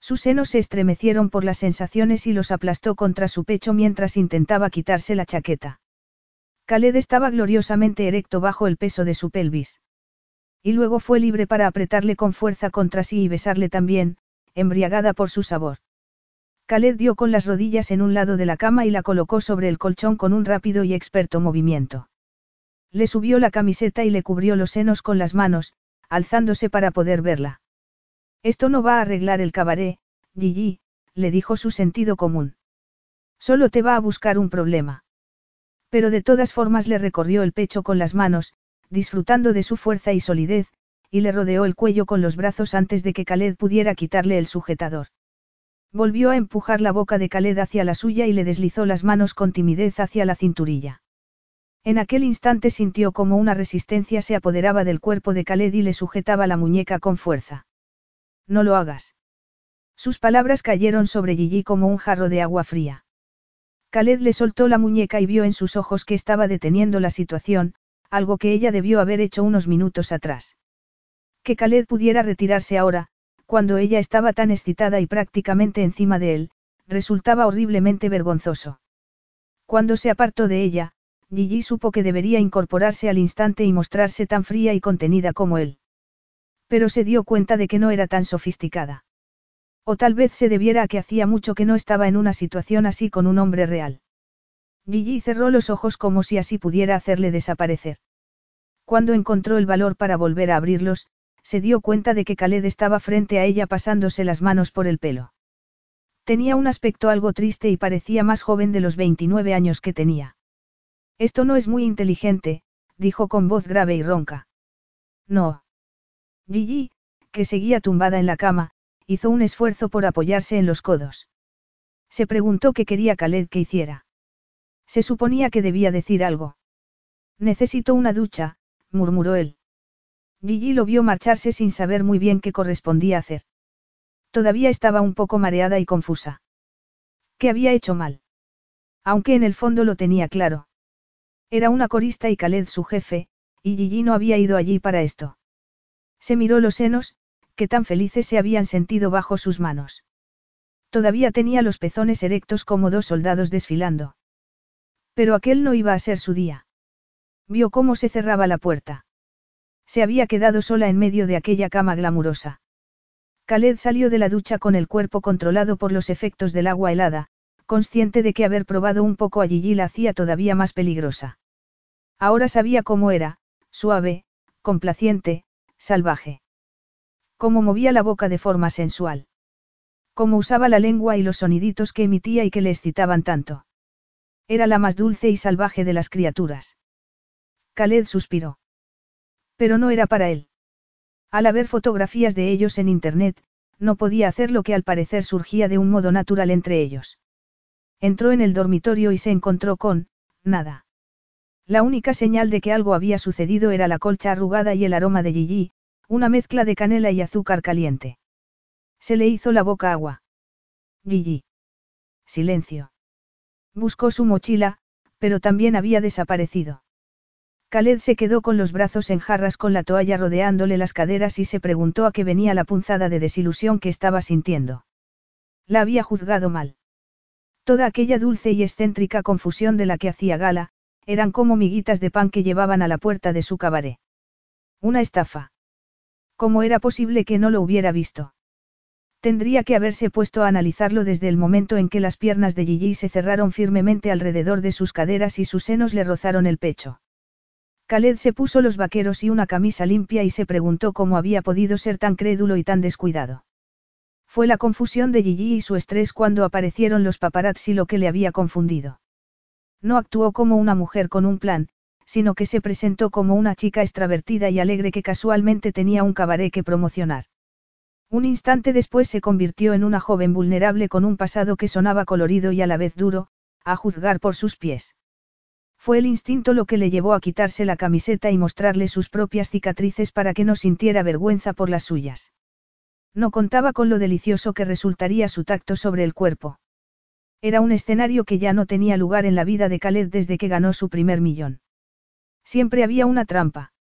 Sus senos se estremecieron por las sensaciones y los aplastó contra su pecho mientras intentaba quitarse la chaqueta. Khaled estaba gloriosamente erecto bajo el peso de su pelvis. Y luego fue libre para apretarle con fuerza contra sí y besarle también, embriagada por su sabor. Khaled dio con las rodillas en un lado de la cama y la colocó sobre el colchón con un rápido y experto movimiento. Le subió la camiseta y le cubrió los senos con las manos, alzándose para poder verla. Esto no va a arreglar el cabaret, Gigi, le dijo su sentido común. Solo te va a buscar un problema. Pero de todas formas le recorrió el pecho con las manos, disfrutando de su fuerza y solidez, y le rodeó el cuello con los brazos antes de que Khaled pudiera quitarle el sujetador. Volvió a empujar la boca de Khaled hacia la suya y le deslizó las manos con timidez hacia la cinturilla. En aquel instante sintió como una resistencia se apoderaba del cuerpo de Khaled y le sujetaba la muñeca con fuerza. No lo hagas. Sus palabras cayeron sobre Gigi como un jarro de agua fría. Khaled le soltó la muñeca y vio en sus ojos que estaba deteniendo la situación, algo que ella debió haber hecho unos minutos atrás. Que Khaled pudiera retirarse ahora, cuando ella estaba tan excitada y prácticamente encima de él, resultaba horriblemente vergonzoso. Cuando se apartó de ella, Gigi supo que debería incorporarse al instante y mostrarse tan fría y contenida como él. Pero se dio cuenta de que no era tan sofisticada. O tal vez se debiera a que hacía mucho que no estaba en una situación así con un hombre real. Gigi cerró los ojos como si así pudiera hacerle desaparecer. Cuando encontró el valor para volver a abrirlos, se dio cuenta de que Khaled estaba frente a ella pasándose las manos por el pelo. Tenía un aspecto algo triste y parecía más joven de los 29 años que tenía. Esto no es muy inteligente, dijo con voz grave y ronca. No. Gigi, que seguía tumbada en la cama, hizo un esfuerzo por apoyarse en los codos. Se preguntó qué quería Khaled que hiciera. Se suponía que debía decir algo. Necesito una ducha, murmuró él. Gigi lo vio marcharse sin saber muy bien qué correspondía hacer. Todavía estaba un poco mareada y confusa. ¿Qué había hecho mal? Aunque en el fondo lo tenía claro. Era una corista y Khaled su jefe, y Gigi no había ido allí para esto. Se miró los senos, que tan felices se habían sentido bajo sus manos. Todavía tenía los pezones erectos como dos soldados desfilando. Pero aquel no iba a ser su día. Vio cómo se cerraba la puerta. Se había quedado sola en medio de aquella cama glamurosa. Khaled salió de la ducha con el cuerpo controlado por los efectos del agua helada, consciente de que haber probado un poco a Gigi la hacía todavía más peligrosa. Ahora sabía cómo era, suave, complaciente, salvaje. Cómo movía la boca de forma sensual. Cómo usaba la lengua y los soniditos que emitía y que le excitaban tanto. Era la más dulce y salvaje de las criaturas. Khaled suspiró. Pero no era para él. Al haber fotografías de ellos en Internet, no podía hacer lo que al parecer surgía de un modo natural entre ellos. Entró en el dormitorio y se encontró con, nada. La única señal de que algo había sucedido era la colcha arrugada y el aroma de Gigi, una mezcla de canela y azúcar caliente. Se le hizo la boca agua. Gigi. Silencio. Buscó su mochila, pero también había desaparecido. Khaled se quedó con los brazos en jarras con la toalla rodeándole las caderas y se preguntó a qué venía la punzada de desilusión que estaba sintiendo. La había juzgado mal. Toda aquella dulce y excéntrica confusión de la que hacía gala, eran como miguitas de pan que llevaban a la puerta de su cabaret. Una estafa. ¿Cómo era posible que no lo hubiera visto? Tendría que haberse puesto a analizarlo desde el momento en que las piernas de Gigi se cerraron firmemente alrededor de sus caderas y sus senos le rozaron el pecho. Khaled se puso los vaqueros y una camisa limpia y se preguntó cómo había podido ser tan crédulo y tan descuidado. Fue la confusión de Gigi y su estrés cuando aparecieron los paparazzi lo que le había confundido. No actuó como una mujer con un plan, sino que se presentó como una chica extravertida y alegre que casualmente tenía un cabaret que promocionar. Un instante después se convirtió en una joven vulnerable con un pasado que sonaba colorido y a la vez duro, a juzgar por sus pies. Fue el instinto lo que le llevó a quitarse la camiseta y mostrarle sus propias cicatrices para que no sintiera vergüenza por las suyas. No contaba con lo delicioso que resultaría su tacto sobre el cuerpo. Era un escenario que ya no tenía lugar en la vida de Khaled desde que ganó su primer millón. Siempre había una trampa.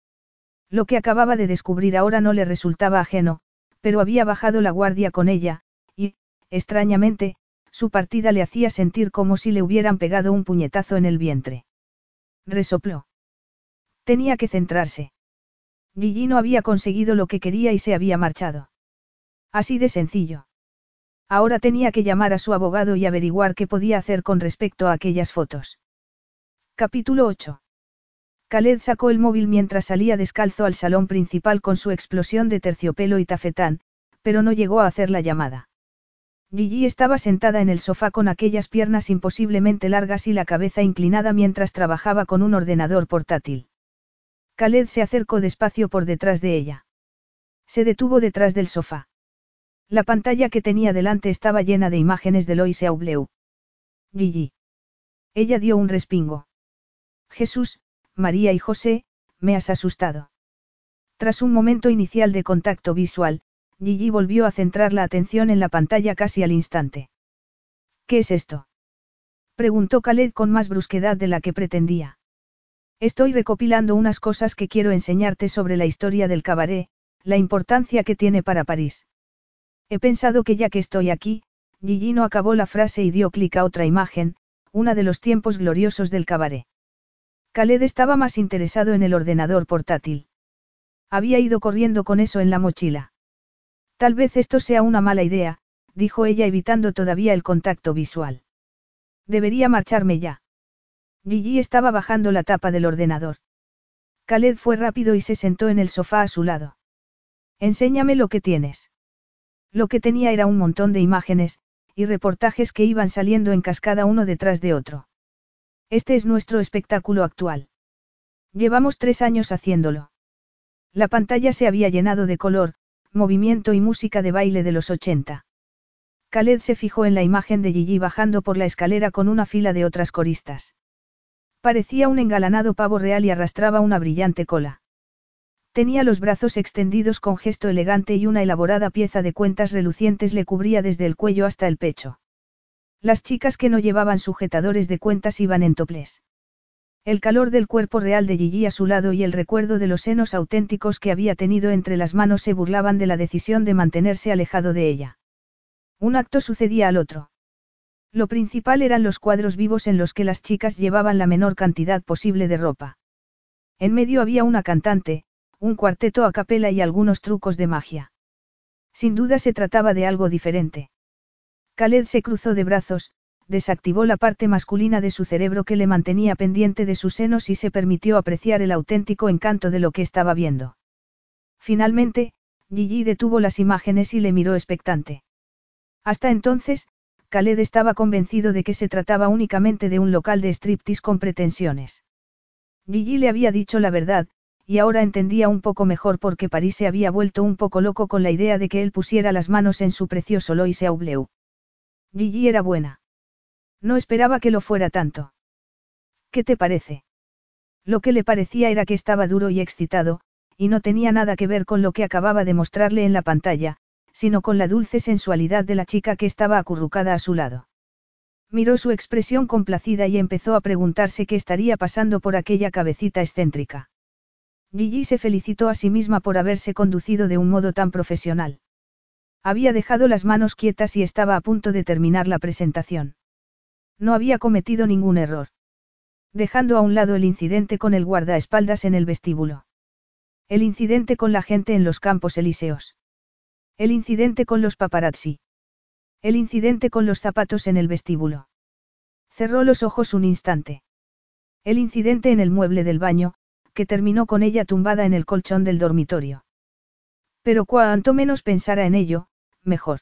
Lo que acababa de descubrir ahora no le resultaba ajeno, pero había bajado la guardia con ella, y, extrañamente, su partida le hacía sentir como si le hubieran pegado un puñetazo en el vientre. Resopló. Tenía que centrarse. Gigi no había conseguido lo que quería y se había marchado. Así de sencillo. Ahora tenía que llamar a su abogado y averiguar qué podía hacer con respecto a aquellas fotos. Capítulo 8. Khaled sacó el móvil mientras salía descalzo al salón principal con su explosión de terciopelo y tafetán, pero no llegó a hacer la llamada. Gigi estaba sentada en el sofá con aquellas piernas imposiblemente largas y la cabeza inclinada mientras trabajaba con un ordenador portátil. Khaled se acercó despacio por detrás de ella. Se detuvo detrás del sofá. La pantalla que tenía delante estaba llena de imágenes de Lois Aubleu. Gigi. Ella dio un respingo. Jesús, María y José, me has asustado. Tras un momento inicial de contacto visual, Gigi volvió a centrar la atención en la pantalla casi al instante. ¿Qué es esto? Preguntó Khaled con más brusquedad de la que pretendía. Estoy recopilando unas cosas que quiero enseñarte sobre la historia del cabaret, la importancia que tiene para París. He pensado que ya que estoy aquí, Gigi no acabó la frase y dio clic a otra imagen, una de los tiempos gloriosos del cabaret. Khaled estaba más interesado en el ordenador portátil. Había ido corriendo con eso en la mochila. Tal vez esto sea una mala idea, dijo ella evitando todavía el contacto visual. Debería marcharme ya. Gigi estaba bajando la tapa del ordenador. Khaled fue rápido y se sentó en el sofá a su lado. Enséñame lo que tienes. Lo que tenía era un montón de imágenes, y reportajes que iban saliendo en cascada uno detrás de otro. Este es nuestro espectáculo actual. Llevamos tres años haciéndolo. La pantalla se había llenado de color, movimiento y música de baile de los 80. Khaled se fijó en la imagen de Gigi bajando por la escalera con una fila de otras coristas. Parecía un engalanado pavo real y arrastraba una brillante cola. Tenía los brazos extendidos con gesto elegante y una elaborada pieza de cuentas relucientes le cubría desde el cuello hasta el pecho. Las chicas que no llevaban sujetadores de cuentas iban en toplés. El calor del cuerpo real de Gigi a su lado y el recuerdo de los senos auténticos que había tenido entre las manos se burlaban de la decisión de mantenerse alejado de ella. Un acto sucedía al otro. Lo principal eran los cuadros vivos en los que las chicas llevaban la menor cantidad posible de ropa. En medio había una cantante, un cuarteto a capela y algunos trucos de magia. Sin duda se trataba de algo diferente. Khaled se cruzó de brazos, desactivó la parte masculina de su cerebro que le mantenía pendiente de sus senos y se permitió apreciar el auténtico encanto de lo que estaba viendo. Finalmente, Gigi detuvo las imágenes y le miró expectante. Hasta entonces, Khaled estaba convencido de que se trataba únicamente de un local de striptease con pretensiones. Gigi le había dicho la verdad, y ahora entendía un poco mejor por qué París se había vuelto un poco loco con la idea de que él pusiera las manos en su precioso Lois Aubleu. Gigi era buena. No esperaba que lo fuera tanto. ¿Qué te parece? Lo que le parecía era que estaba duro y excitado, y no tenía nada que ver con lo que acababa de mostrarle en la pantalla, sino con la dulce sensualidad de la chica que estaba acurrucada a su lado. Miró su expresión complacida y empezó a preguntarse qué estaría pasando por aquella cabecita excéntrica. Gigi se felicitó a sí misma por haberse conducido de un modo tan profesional. Había dejado las manos quietas y estaba a punto de terminar la presentación. No había cometido ningún error. Dejando a un lado el incidente con el guardaespaldas en el vestíbulo. El incidente con la gente en los campos elíseos. El incidente con los paparazzi. El incidente con los zapatos en el vestíbulo. Cerró los ojos un instante. El incidente en el mueble del baño, que terminó con ella tumbada en el colchón del dormitorio. Pero cuanto menos pensara en ello, mejor.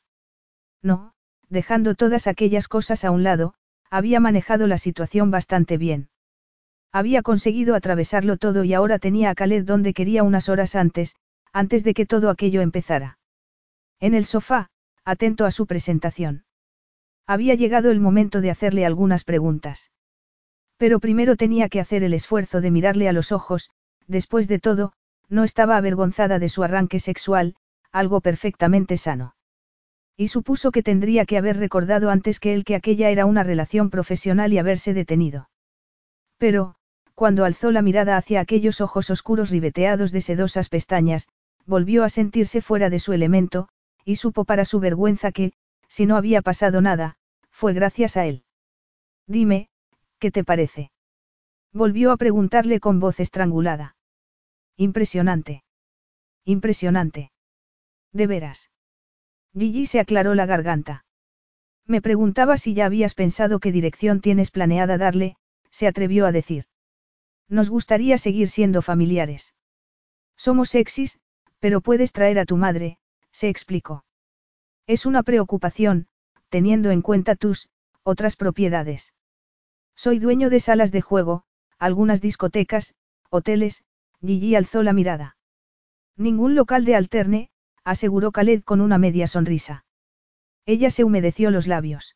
No, dejando todas aquellas cosas a un lado, había manejado la situación bastante bien. Había conseguido atravesarlo todo y ahora tenía a Khaled donde quería unas horas antes, antes de que todo aquello empezara. En el sofá, atento a su presentación. Había llegado el momento de hacerle algunas preguntas. Pero primero tenía que hacer el esfuerzo de mirarle a los ojos, después de todo, no estaba avergonzada de su arranque sexual, algo perfectamente sano. Y supuso que tendría que haber recordado antes que él que aquella era una relación profesional y haberse detenido. Pero, cuando alzó la mirada hacia aquellos ojos oscuros ribeteados de sedosas pestañas, volvió a sentirse fuera de su elemento, y supo para su vergüenza que, si no había pasado nada, fue gracias a él. Dime, ¿qué te parece? Volvió a preguntarle con voz estrangulada. Impresionante. Impresionante. De veras. Gigi se aclaró la garganta. Me preguntaba si ya habías pensado qué dirección tienes planeada darle, se atrevió a decir. Nos gustaría seguir siendo familiares. Somos sexys, pero puedes traer a tu madre, se explicó. Es una preocupación, teniendo en cuenta tus, otras propiedades. Soy dueño de salas de juego, algunas discotecas, hoteles, Gigi alzó la mirada. Ningún local de alterne, aseguró Khaled con una media sonrisa. Ella se humedeció los labios.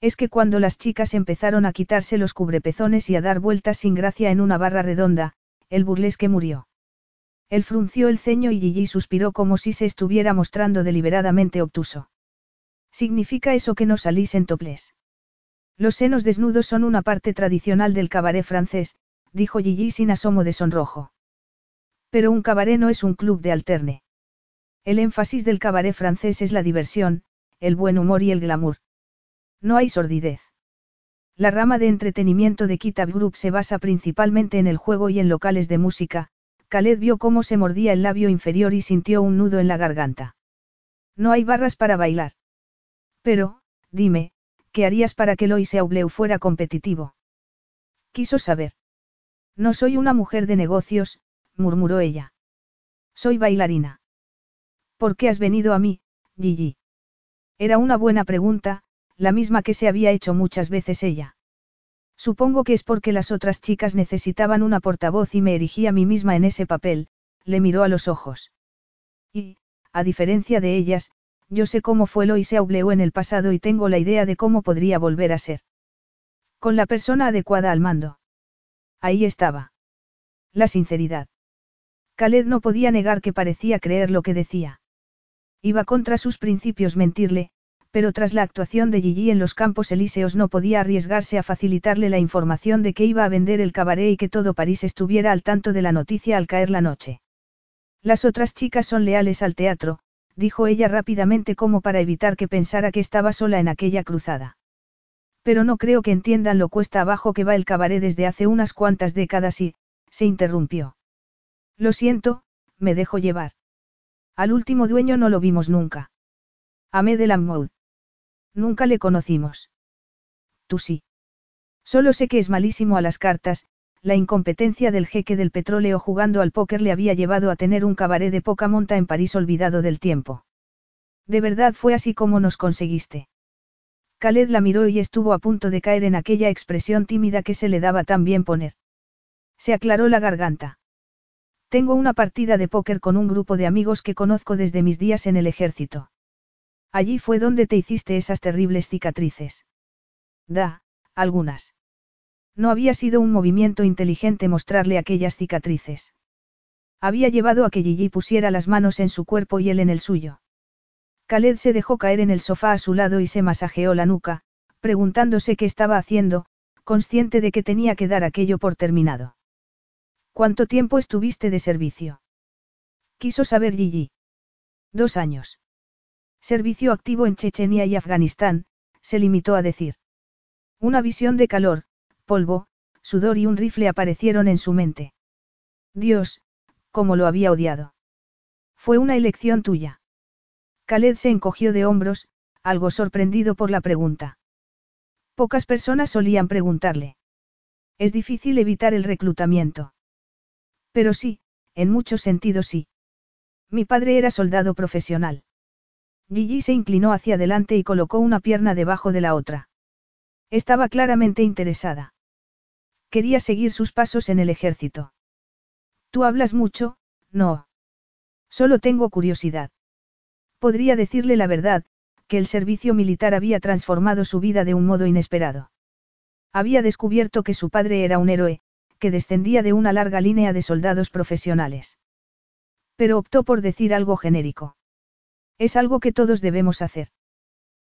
Es que cuando las chicas empezaron a quitarse los cubrepezones y a dar vueltas sin gracia en una barra redonda, el burlesque murió. Él frunció el ceño y Gigi suspiró como si se estuviera mostrando deliberadamente obtuso. ¿Significa eso que no salís en topless? Los senos desnudos son una parte tradicional del cabaret francés, dijo Gigi sin asomo de sonrojo. Pero un cabaret no es un club de alterne. El énfasis del cabaret francés es la diversión, el buen humor y el glamour. No hay sordidez. La rama de entretenimiento de Kitab Group se basa principalmente en el juego y en locales de música. Khaled vio cómo se mordía el labio inferior y sintió un nudo en la garganta. No hay barras para bailar. Pero, dime, ¿qué harías para que Lois Aubleu fuera competitivo? Quiso saber. No soy una mujer de negocios, murmuró ella. Soy bailarina. ¿Por qué has venido a mí, Gigi? Era una buena pregunta, la misma que se había hecho muchas veces ella. Supongo que es porque las otras chicas necesitaban una portavoz y me erigí a mí misma en ese papel, le miró a los ojos. Y, a diferencia de ellas, yo sé cómo fue lo y se Aubleau en el pasado y tengo la idea de cómo podría volver a ser. Con la persona adecuada al mando. Ahí estaba. La sinceridad. Khaled no podía negar que parecía creer lo que decía. Iba contra sus principios mentirle, pero tras la actuación de Gigi en los campos elíseos no podía arriesgarse a facilitarle la información de que iba a vender el cabaret y que todo París estuviera al tanto de la noticia al caer la noche. Las otras chicas son leales al teatro, dijo ella rápidamente como para evitar que pensara que estaba sola en aquella cruzada. Pero no creo que entiendan lo cuesta abajo que va el cabaret desde hace unas cuantas décadas y, se interrumpió. Lo siento, me dejo llevar. Al último dueño no lo vimos nunca. Amé de Lammoud. Nunca le conocimos. Tú sí. Solo sé que es malísimo a las cartas, la incompetencia del jeque del petróleo jugando al póker le había llevado a tener un cabaret de poca monta en París olvidado del tiempo. De verdad fue así como nos conseguiste. Khaled la miró y estuvo a punto de caer en aquella expresión tímida que se le daba tan bien poner. Se aclaró la garganta. Tengo una partida de póker con un grupo de amigos que conozco desde mis días en el ejército. Allí fue donde te hiciste esas terribles cicatrices. Da, algunas. No había sido un movimiento inteligente mostrarle aquellas cicatrices. Había llevado a que Gigi pusiera las manos en su cuerpo y él en el suyo. Khaled se dejó caer en el sofá a su lado y se masajeó la nuca, preguntándose qué estaba haciendo, consciente de que tenía que dar aquello por terminado. ¿Cuánto tiempo estuviste de servicio? Quiso saber Gigi. Dos años. Servicio activo en Chechenia y Afganistán, se limitó a decir. Una visión de calor, polvo, sudor y un rifle aparecieron en su mente. Dios, cómo lo había odiado. Fue una elección tuya. Khaled se encogió de hombros, algo sorprendido por la pregunta. Pocas personas solían preguntarle. Es difícil evitar el reclutamiento. Pero sí, en muchos sentidos sí. Mi padre era soldado profesional. Gigi se inclinó hacia adelante y colocó una pierna debajo de la otra. Estaba claramente interesada. Quería seguir sus pasos en el ejército. Tú hablas mucho, no. Solo tengo curiosidad. Podría decirle la verdad, que el servicio militar había transformado su vida de un modo inesperado. Había descubierto que su padre era un héroe, que descendía de una larga línea de soldados profesionales. Pero optó por decir algo genérico. Es algo que todos debemos hacer.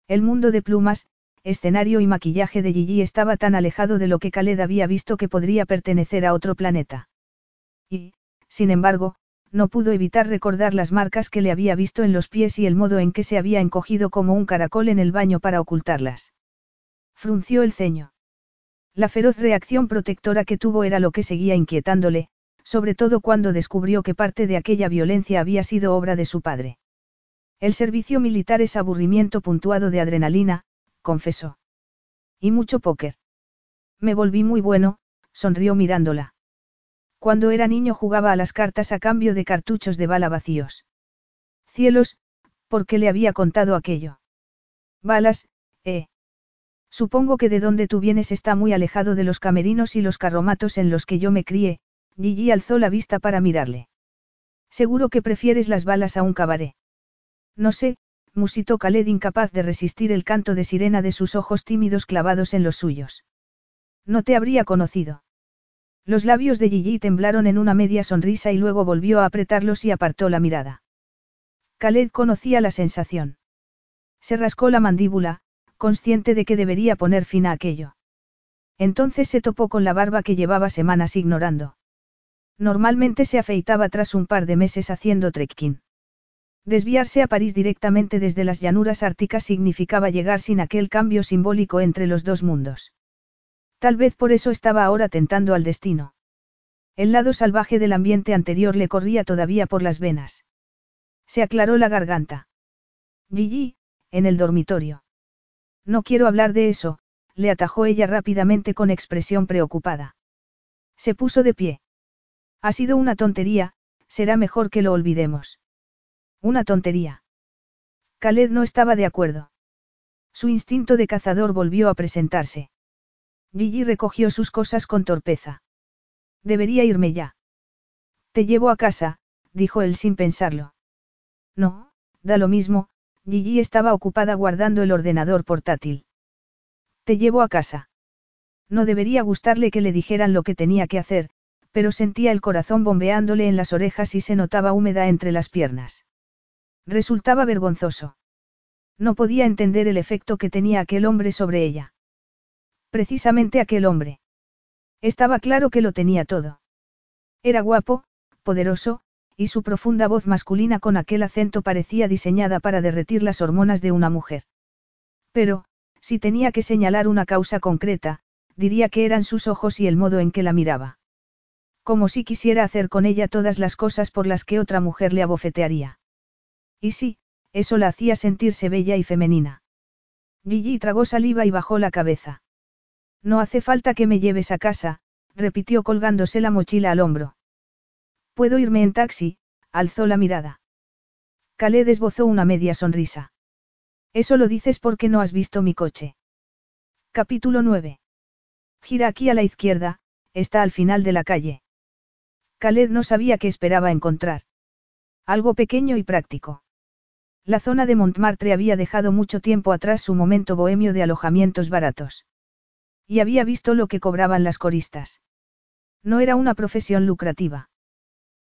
El mundo de plumas, escenario y maquillaje de Gigi estaba tan alejado de lo que Khaled había visto que podría pertenecer a otro planeta. Y, sin embargo, no pudo evitar recordar las marcas que le había visto en los pies y el modo en que se había encogido como un caracol en el baño para ocultarlas. Frunció el ceño. La feroz reacción protectora que tuvo era lo que seguía inquietándole, sobre todo cuando descubrió que parte de aquella violencia había sido obra de su padre. El servicio militar es aburrimiento puntuado de adrenalina, confesó. Y mucho póker. Me volví muy bueno, sonrió mirándola. Cuando era niño jugaba a las cartas a cambio de cartuchos de bala vacíos. Cielos, ¿por qué le había contado aquello? Balas, eh. Supongo que de donde tú vienes está muy alejado de los camerinos y los carromatos en los que yo me crié, Gigi alzó la vista para mirarle. Seguro que prefieres las balas a un cabaret. No sé, musitó Khaled incapaz de resistir el canto de sirena de sus ojos tímidos clavados en los suyos. No te habría conocido. Los labios de Gigi temblaron en una media sonrisa y luego volvió a apretarlos y apartó la mirada. Khaled conocía la sensación. Se rascó la mandíbula, consciente de que debería poner fin a aquello. Entonces se topó con la barba que llevaba semanas ignorando. Normalmente se afeitaba tras un par de meses haciendo trekking. Desviarse a París directamente desde las llanuras árticas significaba llegar sin aquel cambio simbólico entre los dos mundos. Tal vez por eso estaba ahora tentando al destino. El lado salvaje del ambiente anterior le corría todavía por las venas. Se aclaró la garganta. Gigi, en el dormitorio. No quiero hablar de eso, le atajó ella rápidamente con expresión preocupada. Se puso de pie. Ha sido una tontería, será mejor que lo olvidemos. Una tontería. Khaled no estaba de acuerdo. Su instinto de cazador volvió a presentarse. Gigi recogió sus cosas con torpeza. Debería irme ya. Te llevo a casa, dijo él sin pensarlo. No, da lo mismo, Gigi estaba ocupada guardando el ordenador portátil. Te llevo a casa. No debería gustarle que le dijeran lo que tenía que hacer, pero sentía el corazón bombeándole en las orejas y se notaba húmeda entre las piernas. Resultaba vergonzoso. No podía entender el efecto que tenía aquel hombre sobre ella. Precisamente aquel hombre. Estaba claro que lo tenía todo. Era guapo, poderoso, y su profunda voz masculina con aquel acento parecía diseñada para derretir las hormonas de una mujer. Pero, si tenía que señalar una causa concreta, diría que eran sus ojos y el modo en que la miraba. Como si quisiera hacer con ella todas las cosas por las que otra mujer le abofetearía. Y sí, eso la hacía sentirse bella y femenina. Gigi tragó saliva y bajó la cabeza. No hace falta que me lleves a casa, repitió colgándose la mochila al hombro. Puedo irme en taxi, alzó la mirada. Khaled esbozó una media sonrisa. Eso lo dices porque no has visto mi coche. Capítulo 9. Gira aquí a la izquierda, está al final de la calle. Khaled no sabía qué esperaba encontrar. Algo pequeño y práctico. La zona de Montmartre había dejado mucho tiempo atrás su momento bohemio de alojamientos baratos. Y había visto lo que cobraban las coristas. No era una profesión lucrativa.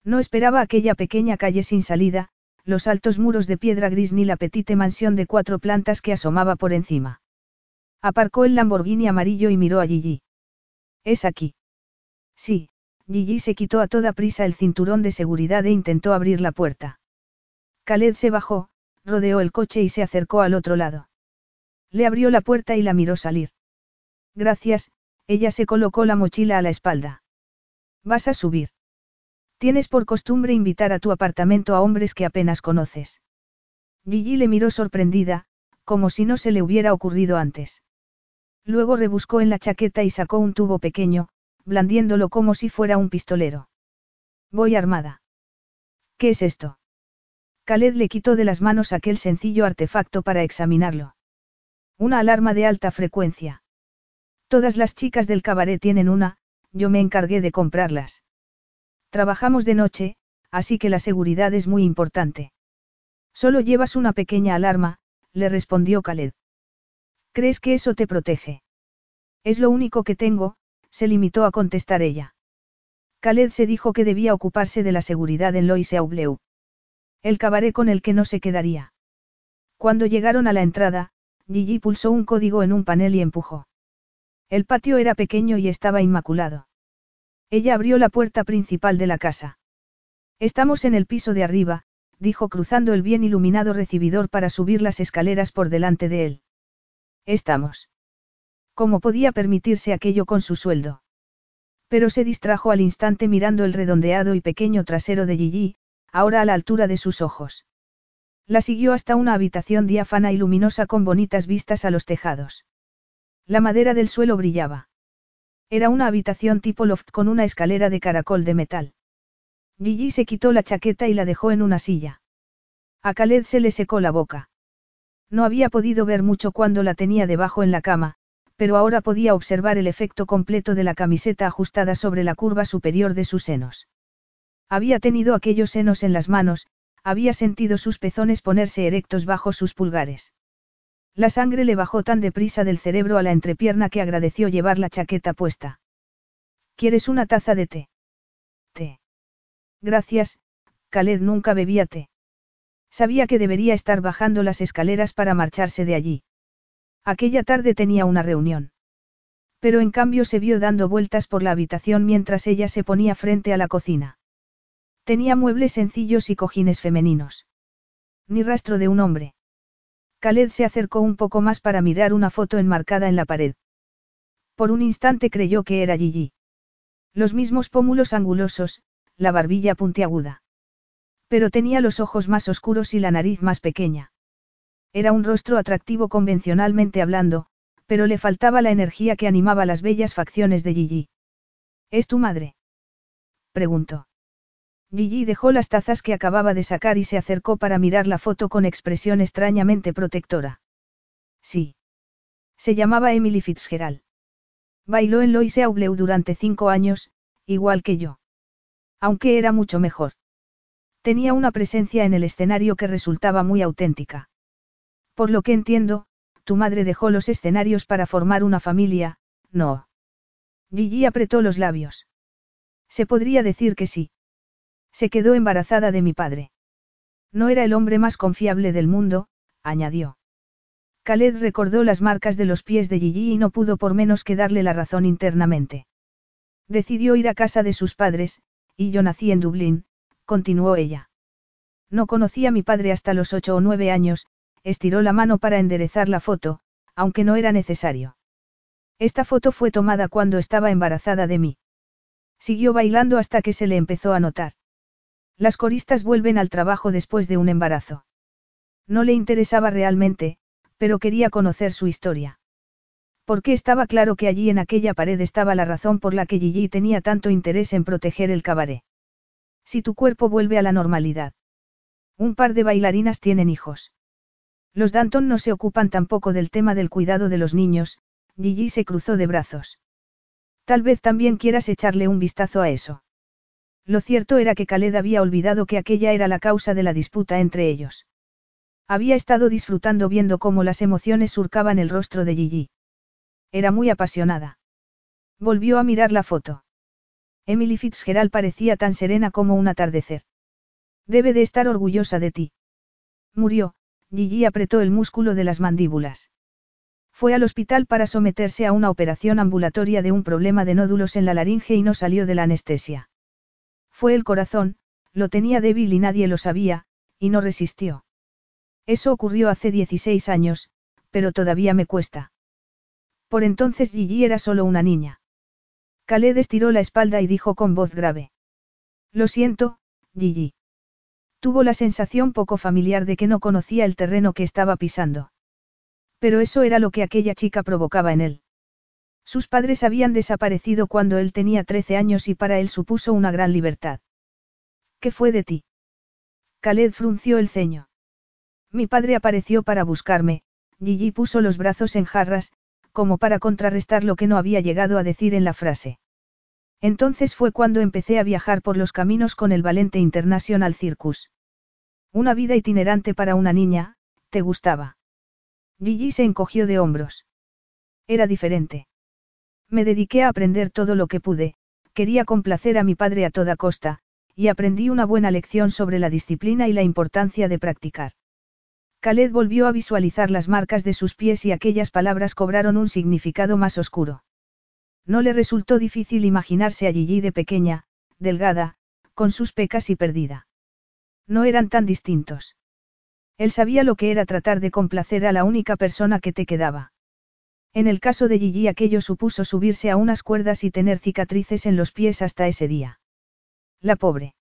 No esperaba aquella pequeña calle sin salida, los altos muros de piedra gris ni la petite mansión de cuatro plantas que asomaba por encima. Aparcó el Lamborghini amarillo y miró a Gigi. ¿Es aquí? Sí, Gigi se quitó a toda prisa el cinturón de seguridad e intentó abrir la puerta. Khaled se bajó, rodeó el coche y se acercó al otro lado. Le abrió la puerta y la miró salir. Gracias, ella se colocó la mochila a la espalda. ¿Vas a subir? Tienes por costumbre invitar a tu apartamento a hombres que apenas conoces. Gigi le miró sorprendida, como si no se le hubiera ocurrido antes. Luego rebuscó en la chaqueta y sacó un tubo pequeño, blandiéndolo como si fuera un pistolero. Voy armada. ¿Qué es esto? Khaled le quitó de las manos aquel sencillo artefacto para examinarlo. Una alarma de alta frecuencia. Todas las chicas del cabaret tienen una, yo me encargué de comprarlas. Trabajamos de noche, así que la seguridad es muy importante. Solo llevas una pequeña alarma, le respondió Khaled. ¿Crees que eso te protege? Es lo único que tengo, se limitó a contestar ella. Khaled se dijo que debía ocuparse de la seguridad en Lois Aubleu. El cabaret con el que no se quedaría. Cuando llegaron a la entrada, Gigi pulsó un código en un panel y empujó. El patio era pequeño y estaba inmaculado. Ella abrió la puerta principal de la casa. Estamos en el piso de arriba, dijo cruzando el bien iluminado recibidor para subir las escaleras por delante de él. Estamos. ¿Cómo podía permitirse aquello con su sueldo? Pero se distrajo al instante mirando el redondeado y pequeño trasero de Gigi, ahora a la altura de sus ojos. La siguió hasta una habitación diáfana y luminosa con bonitas vistas a los tejados. La madera del suelo brillaba. Era una habitación tipo loft con una escalera de caracol de metal. Gigi se quitó la chaqueta y la dejó en una silla. A Khaled se le secó la boca. No había podido ver mucho cuando la tenía debajo en la cama, pero ahora podía observar el efecto completo de la camiseta ajustada sobre la curva superior de sus senos. Había tenido aquellos senos en las manos, había sentido sus pezones ponerse erectos bajo sus pulgares. La sangre le bajó tan deprisa del cerebro a la entrepierna que agradeció llevar la chaqueta puesta. ¿Quieres una taza de té? Té. Gracias, Khaled nunca bebía té. Sabía que debería estar bajando las escaleras para marcharse de allí. Aquella tarde tenía una reunión. Pero en cambio se vio dando vueltas por la habitación mientras ella se ponía frente a la cocina. Tenía muebles sencillos y cojines femeninos. Ni rastro de un hombre. Khaled se acercó un poco más para mirar una foto enmarcada en la pared. Por un instante creyó que era Gigi. Los mismos pómulos angulosos, la barbilla puntiaguda. Pero tenía los ojos más oscuros y la nariz más pequeña. Era un rostro atractivo convencionalmente hablando, pero le faltaba la energía que animaba las bellas facciones de Gigi. ¿Es tu madre? preguntó. Gigi dejó las tazas que acababa de sacar y se acercó para mirar la foto con expresión extrañamente protectora. Sí. Se llamaba Emily Fitzgerald. Bailó en Loise Aubleu durante cinco años, igual que yo. Aunque era mucho mejor. Tenía una presencia en el escenario que resultaba muy auténtica. Por lo que entiendo, tu madre dejó los escenarios para formar una familia, no. Gigi apretó los labios. Se podría decir que sí. Se quedó embarazada de mi padre. No era el hombre más confiable del mundo, añadió. Khaled recordó las marcas de los pies de Gigi y no pudo por menos que darle la razón internamente. Decidió ir a casa de sus padres, y yo nací en Dublín, continuó ella. No conocí a mi padre hasta los ocho o nueve años, estiró la mano para enderezar la foto, aunque no era necesario. Esta foto fue tomada cuando estaba embarazada de mí. Siguió bailando hasta que se le empezó a notar. Las coristas vuelven al trabajo después de un embarazo. No le interesaba realmente, pero quería conocer su historia. Porque estaba claro que allí en aquella pared estaba la razón por la que Gigi tenía tanto interés en proteger el cabaret. Si tu cuerpo vuelve a la normalidad. Un par de bailarinas tienen hijos. Los Danton no se ocupan tampoco del tema del cuidado de los niños, Gigi se cruzó de brazos. Tal vez también quieras echarle un vistazo a eso. Lo cierto era que Khaled había olvidado que aquella era la causa de la disputa entre ellos. Había estado disfrutando viendo cómo las emociones surcaban el rostro de Gigi. Era muy apasionada. Volvió a mirar la foto. Emily Fitzgerald parecía tan serena como un atardecer. Debe de estar orgullosa de ti. Murió, Gigi apretó el músculo de las mandíbulas. Fue al hospital para someterse a una operación ambulatoria de un problema de nódulos en la laringe y no salió de la anestesia. Fue el corazón, lo tenía débil y nadie lo sabía, y no resistió. Eso ocurrió hace 16 años, pero todavía me cuesta. Por entonces Gigi era solo una niña. Khaled estiró la espalda y dijo con voz grave. Lo siento, Gigi. Tuvo la sensación poco familiar de que no conocía el terreno que estaba pisando. Pero eso era lo que aquella chica provocaba en él. Sus padres habían desaparecido cuando él tenía 13 años y para él supuso una gran libertad. ¿Qué fue de ti? Khaled frunció el ceño. Mi padre apareció para buscarme, Gigi puso los brazos en jarras, como para contrarrestar lo que no había llegado a decir en la frase. Entonces fue cuando empecé a viajar por los caminos con el Valente International Circus. Una vida itinerante para una niña, ¿te gustaba? Gigi se encogió de hombros. Era diferente. Me dediqué a aprender todo lo que pude, quería complacer a mi padre a toda costa, y aprendí una buena lección sobre la disciplina y la importancia de practicar. Khaled volvió a visualizar las marcas de sus pies y aquellas palabras cobraron un significado más oscuro. No le resultó difícil imaginarse a Gigi de pequeña, delgada, con sus pecas y perdida. No eran tan distintos. Él sabía lo que era tratar de complacer a la única persona que te quedaba. En el caso de Gigi aquello supuso subirse a unas cuerdas y tener cicatrices en los pies hasta ese día. La pobre.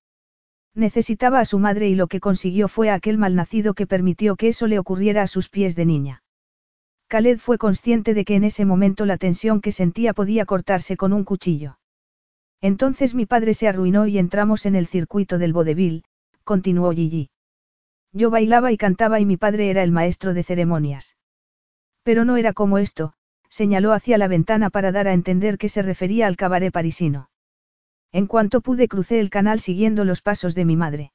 Necesitaba a su madre y lo que consiguió fue a aquel malnacido que permitió que eso le ocurriera a sus pies de niña. Khaled fue consciente de que en ese momento la tensión que sentía podía cortarse con un cuchillo. Entonces mi padre se arruinó y entramos en el circuito del vodevil, continuó Gigi. Yo bailaba y cantaba y mi padre era el maestro de ceremonias. Pero no era como esto, señaló hacia la ventana para dar a entender que se refería al cabaret parisino. En cuanto pude crucé el canal siguiendo los pasos de mi madre.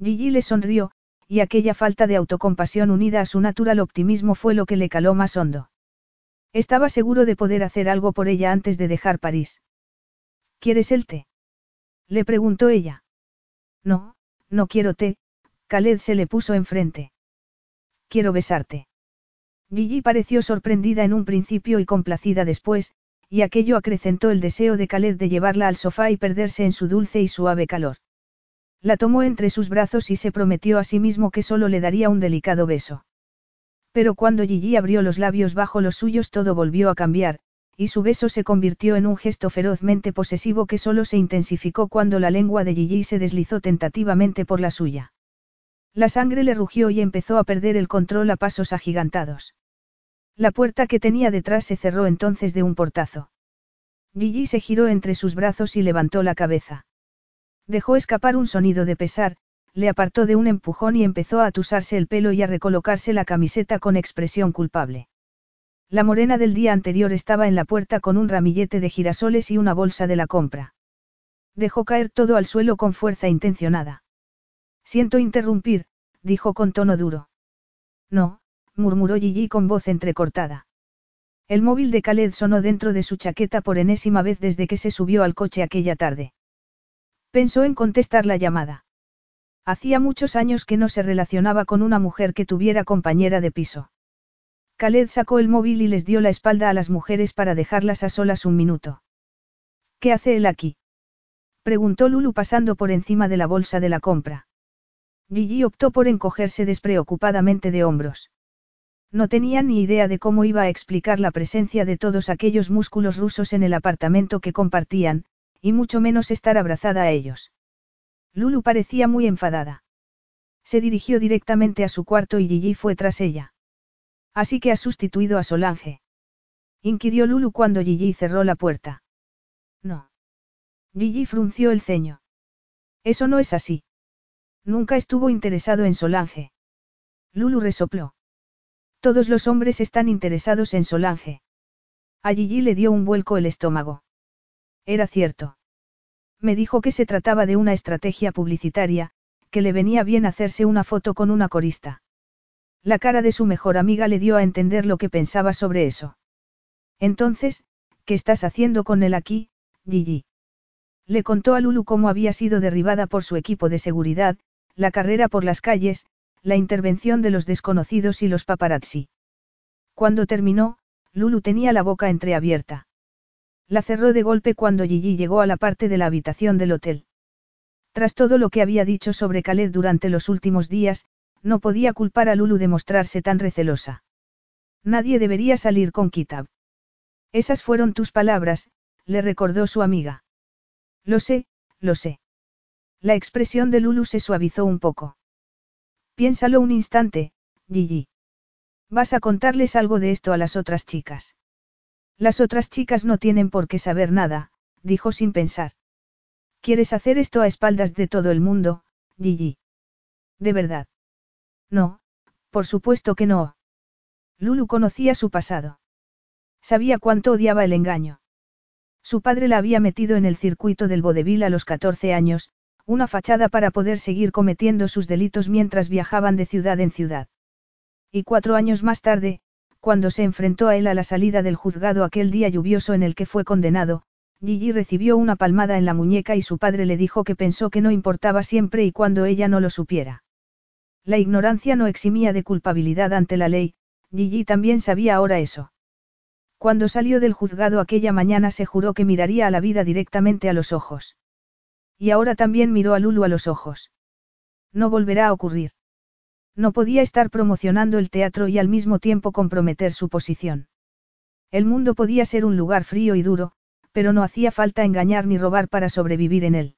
Gigi le sonrió, y aquella falta de autocompasión unida a su natural optimismo fue lo que le caló más hondo. Estaba seguro de poder hacer algo por ella antes de dejar París. ¿Quieres el té? Le preguntó ella. No, no quiero té, Khaled se le puso enfrente. Quiero besarte. Gigi pareció sorprendida en un principio y complacida después, y aquello acrecentó el deseo de Khaled de llevarla al sofá y perderse en su dulce y suave calor. La tomó entre sus brazos y se prometió a sí mismo que solo le daría un delicado beso. Pero cuando Gigi abrió los labios bajo los suyos todo volvió a cambiar, y su beso se convirtió en un gesto ferozmente posesivo que solo se intensificó cuando la lengua de Gigi se deslizó tentativamente por la suya. La sangre le rugió y empezó a perder el control a pasos agigantados. La puerta que tenía detrás se cerró entonces de un portazo. Gigi se giró entre sus brazos y levantó la cabeza. Dejó escapar un sonido de pesar, le apartó de un empujón y empezó a atusarse el pelo y a recolocarse la camiseta con expresión culpable. La morena del día anterior estaba en la puerta con un ramillete de girasoles y una bolsa de la compra. Dejó caer todo al suelo con fuerza intencionada. Siento interrumpir, dijo con tono duro. No, murmuró Gigi con voz entrecortada. El móvil de Khaled sonó dentro de su chaqueta por enésima vez desde que se subió al coche aquella tarde. Pensó en contestar la llamada. Hacía muchos años que no se relacionaba con una mujer que tuviera compañera de piso. Khaled sacó el móvil y les dio la espalda a las mujeres para dejarlas a solas un minuto. ¿Qué hace él aquí? preguntó Lulu pasando por encima de la bolsa de la compra. Gigi optó por encogerse despreocupadamente de hombros. No tenía ni idea de cómo iba a explicar la presencia de todos aquellos músculos rusos en el apartamento que compartían, y mucho menos estar abrazada a ellos. Lulu parecía muy enfadada. Se dirigió directamente a su cuarto y Gigi fue tras ella. Así que ha sustituido a Solange. Inquirió Lulu cuando Gigi cerró la puerta. No. Gigi frunció el ceño. Eso no es así. Nunca estuvo interesado en Solange. Lulu resopló. Todos los hombres están interesados en Solange. A Gigi le dio un vuelco el estómago. Era cierto. Me dijo que se trataba de una estrategia publicitaria, que le venía bien hacerse una foto con una corista. La cara de su mejor amiga le dio a entender lo que pensaba sobre eso. Entonces, ¿qué estás haciendo con él aquí, Gigi? Le contó a Lulu cómo había sido derribada por su equipo de seguridad, la carrera por las calles, la intervención de los desconocidos y los paparazzi. Cuando terminó, Lulu tenía la boca entreabierta. La cerró de golpe cuando Gigi llegó a la parte de la habitación del hotel. Tras todo lo que había dicho sobre Khaled durante los últimos días, no podía culpar a Lulu de mostrarse tan recelosa. Nadie debería salir con Kitab. Esas fueron tus palabras, le recordó su amiga. Lo sé, lo sé. La expresión de Lulu se suavizó un poco. Piénsalo un instante, Gigi. Vas a contarles algo de esto a las otras chicas. Las otras chicas no tienen por qué saber nada, dijo sin pensar. ¿Quieres hacer esto a espaldas de todo el mundo, Gigi? ¿De verdad? No, por supuesto que no. Lulu conocía su pasado. Sabía cuánto odiaba el engaño. Su padre la había metido en el circuito del vodevil a los 14 años, una fachada para poder seguir cometiendo sus delitos mientras viajaban de ciudad en ciudad. Y cuatro años más tarde, cuando se enfrentó a él a la salida del juzgado aquel día lluvioso en el que fue condenado, Gigi recibió una palmada en la muñeca y su padre le dijo que pensó que no importaba siempre y cuando ella no lo supiera. La ignorancia no eximía de culpabilidad ante la ley, Gigi también sabía ahora eso. Cuando salió del juzgado aquella mañana se juró que miraría a la vida directamente a los ojos. Y ahora también miró a Lulu a los ojos. No volverá a ocurrir. No podía estar promocionando el teatro y al mismo tiempo comprometer su posición. El mundo podía ser un lugar frío y duro, pero no hacía falta engañar ni robar para sobrevivir en él.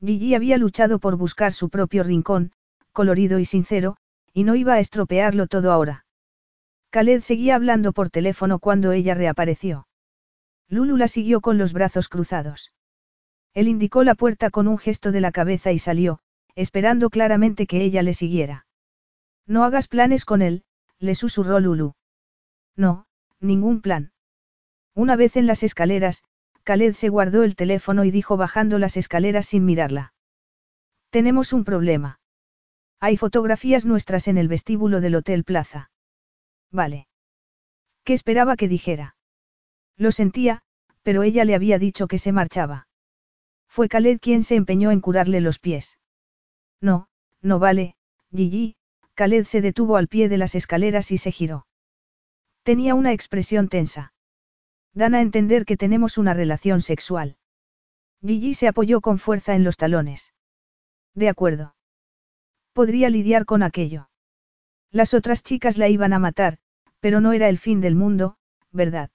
Gigi había luchado por buscar su propio rincón, colorido y sincero, y no iba a estropearlo todo ahora. Khaled seguía hablando por teléfono cuando ella reapareció. Lulu la siguió con los brazos cruzados. Él indicó la puerta con un gesto de la cabeza y salió, esperando claramente que ella le siguiera. No hagas planes con él, le susurró Lulu. No, ningún plan. Una vez en las escaleras, Khaled se guardó el teléfono y dijo bajando las escaleras sin mirarla. Tenemos un problema. Hay fotografías nuestras en el vestíbulo del Hotel Plaza. Vale. ¿Qué esperaba que dijera? Lo sentía, pero ella le había dicho que se marchaba. Fue Khaled quien se empeñó en curarle los pies. No, no vale, Gigi, Khaled se detuvo al pie de las escaleras y se giró. Tenía una expresión tensa. Dan a entender que tenemos una relación sexual. Gigi se apoyó con fuerza en los talones. De acuerdo. Podría lidiar con aquello. Las otras chicas la iban a matar, pero no era el fin del mundo, ¿verdad?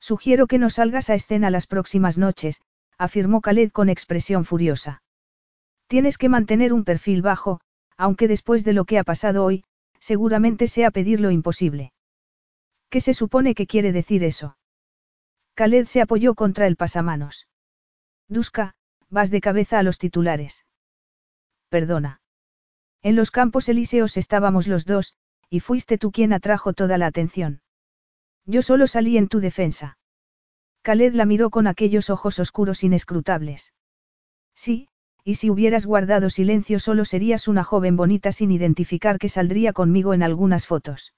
Sugiero que no salgas a escena las próximas noches, afirmó Khaled con expresión furiosa. Tienes que mantener un perfil bajo, aunque después de lo que ha pasado hoy, seguramente sea pedir lo imposible. ¿Qué se supone que quiere decir eso? Khaled se apoyó contra el pasamanos. Duska, Vas de cabeza a los titulares. Perdona. En los campos elíseos estábamos los dos, y fuiste tú quien atrajo toda la atención. Yo solo salí en tu defensa. Khaled la miró con aquellos ojos oscuros inescrutables. Sí, y si hubieras guardado silencio solo serías una joven bonita sin identificar que saldría conmigo en algunas fotos.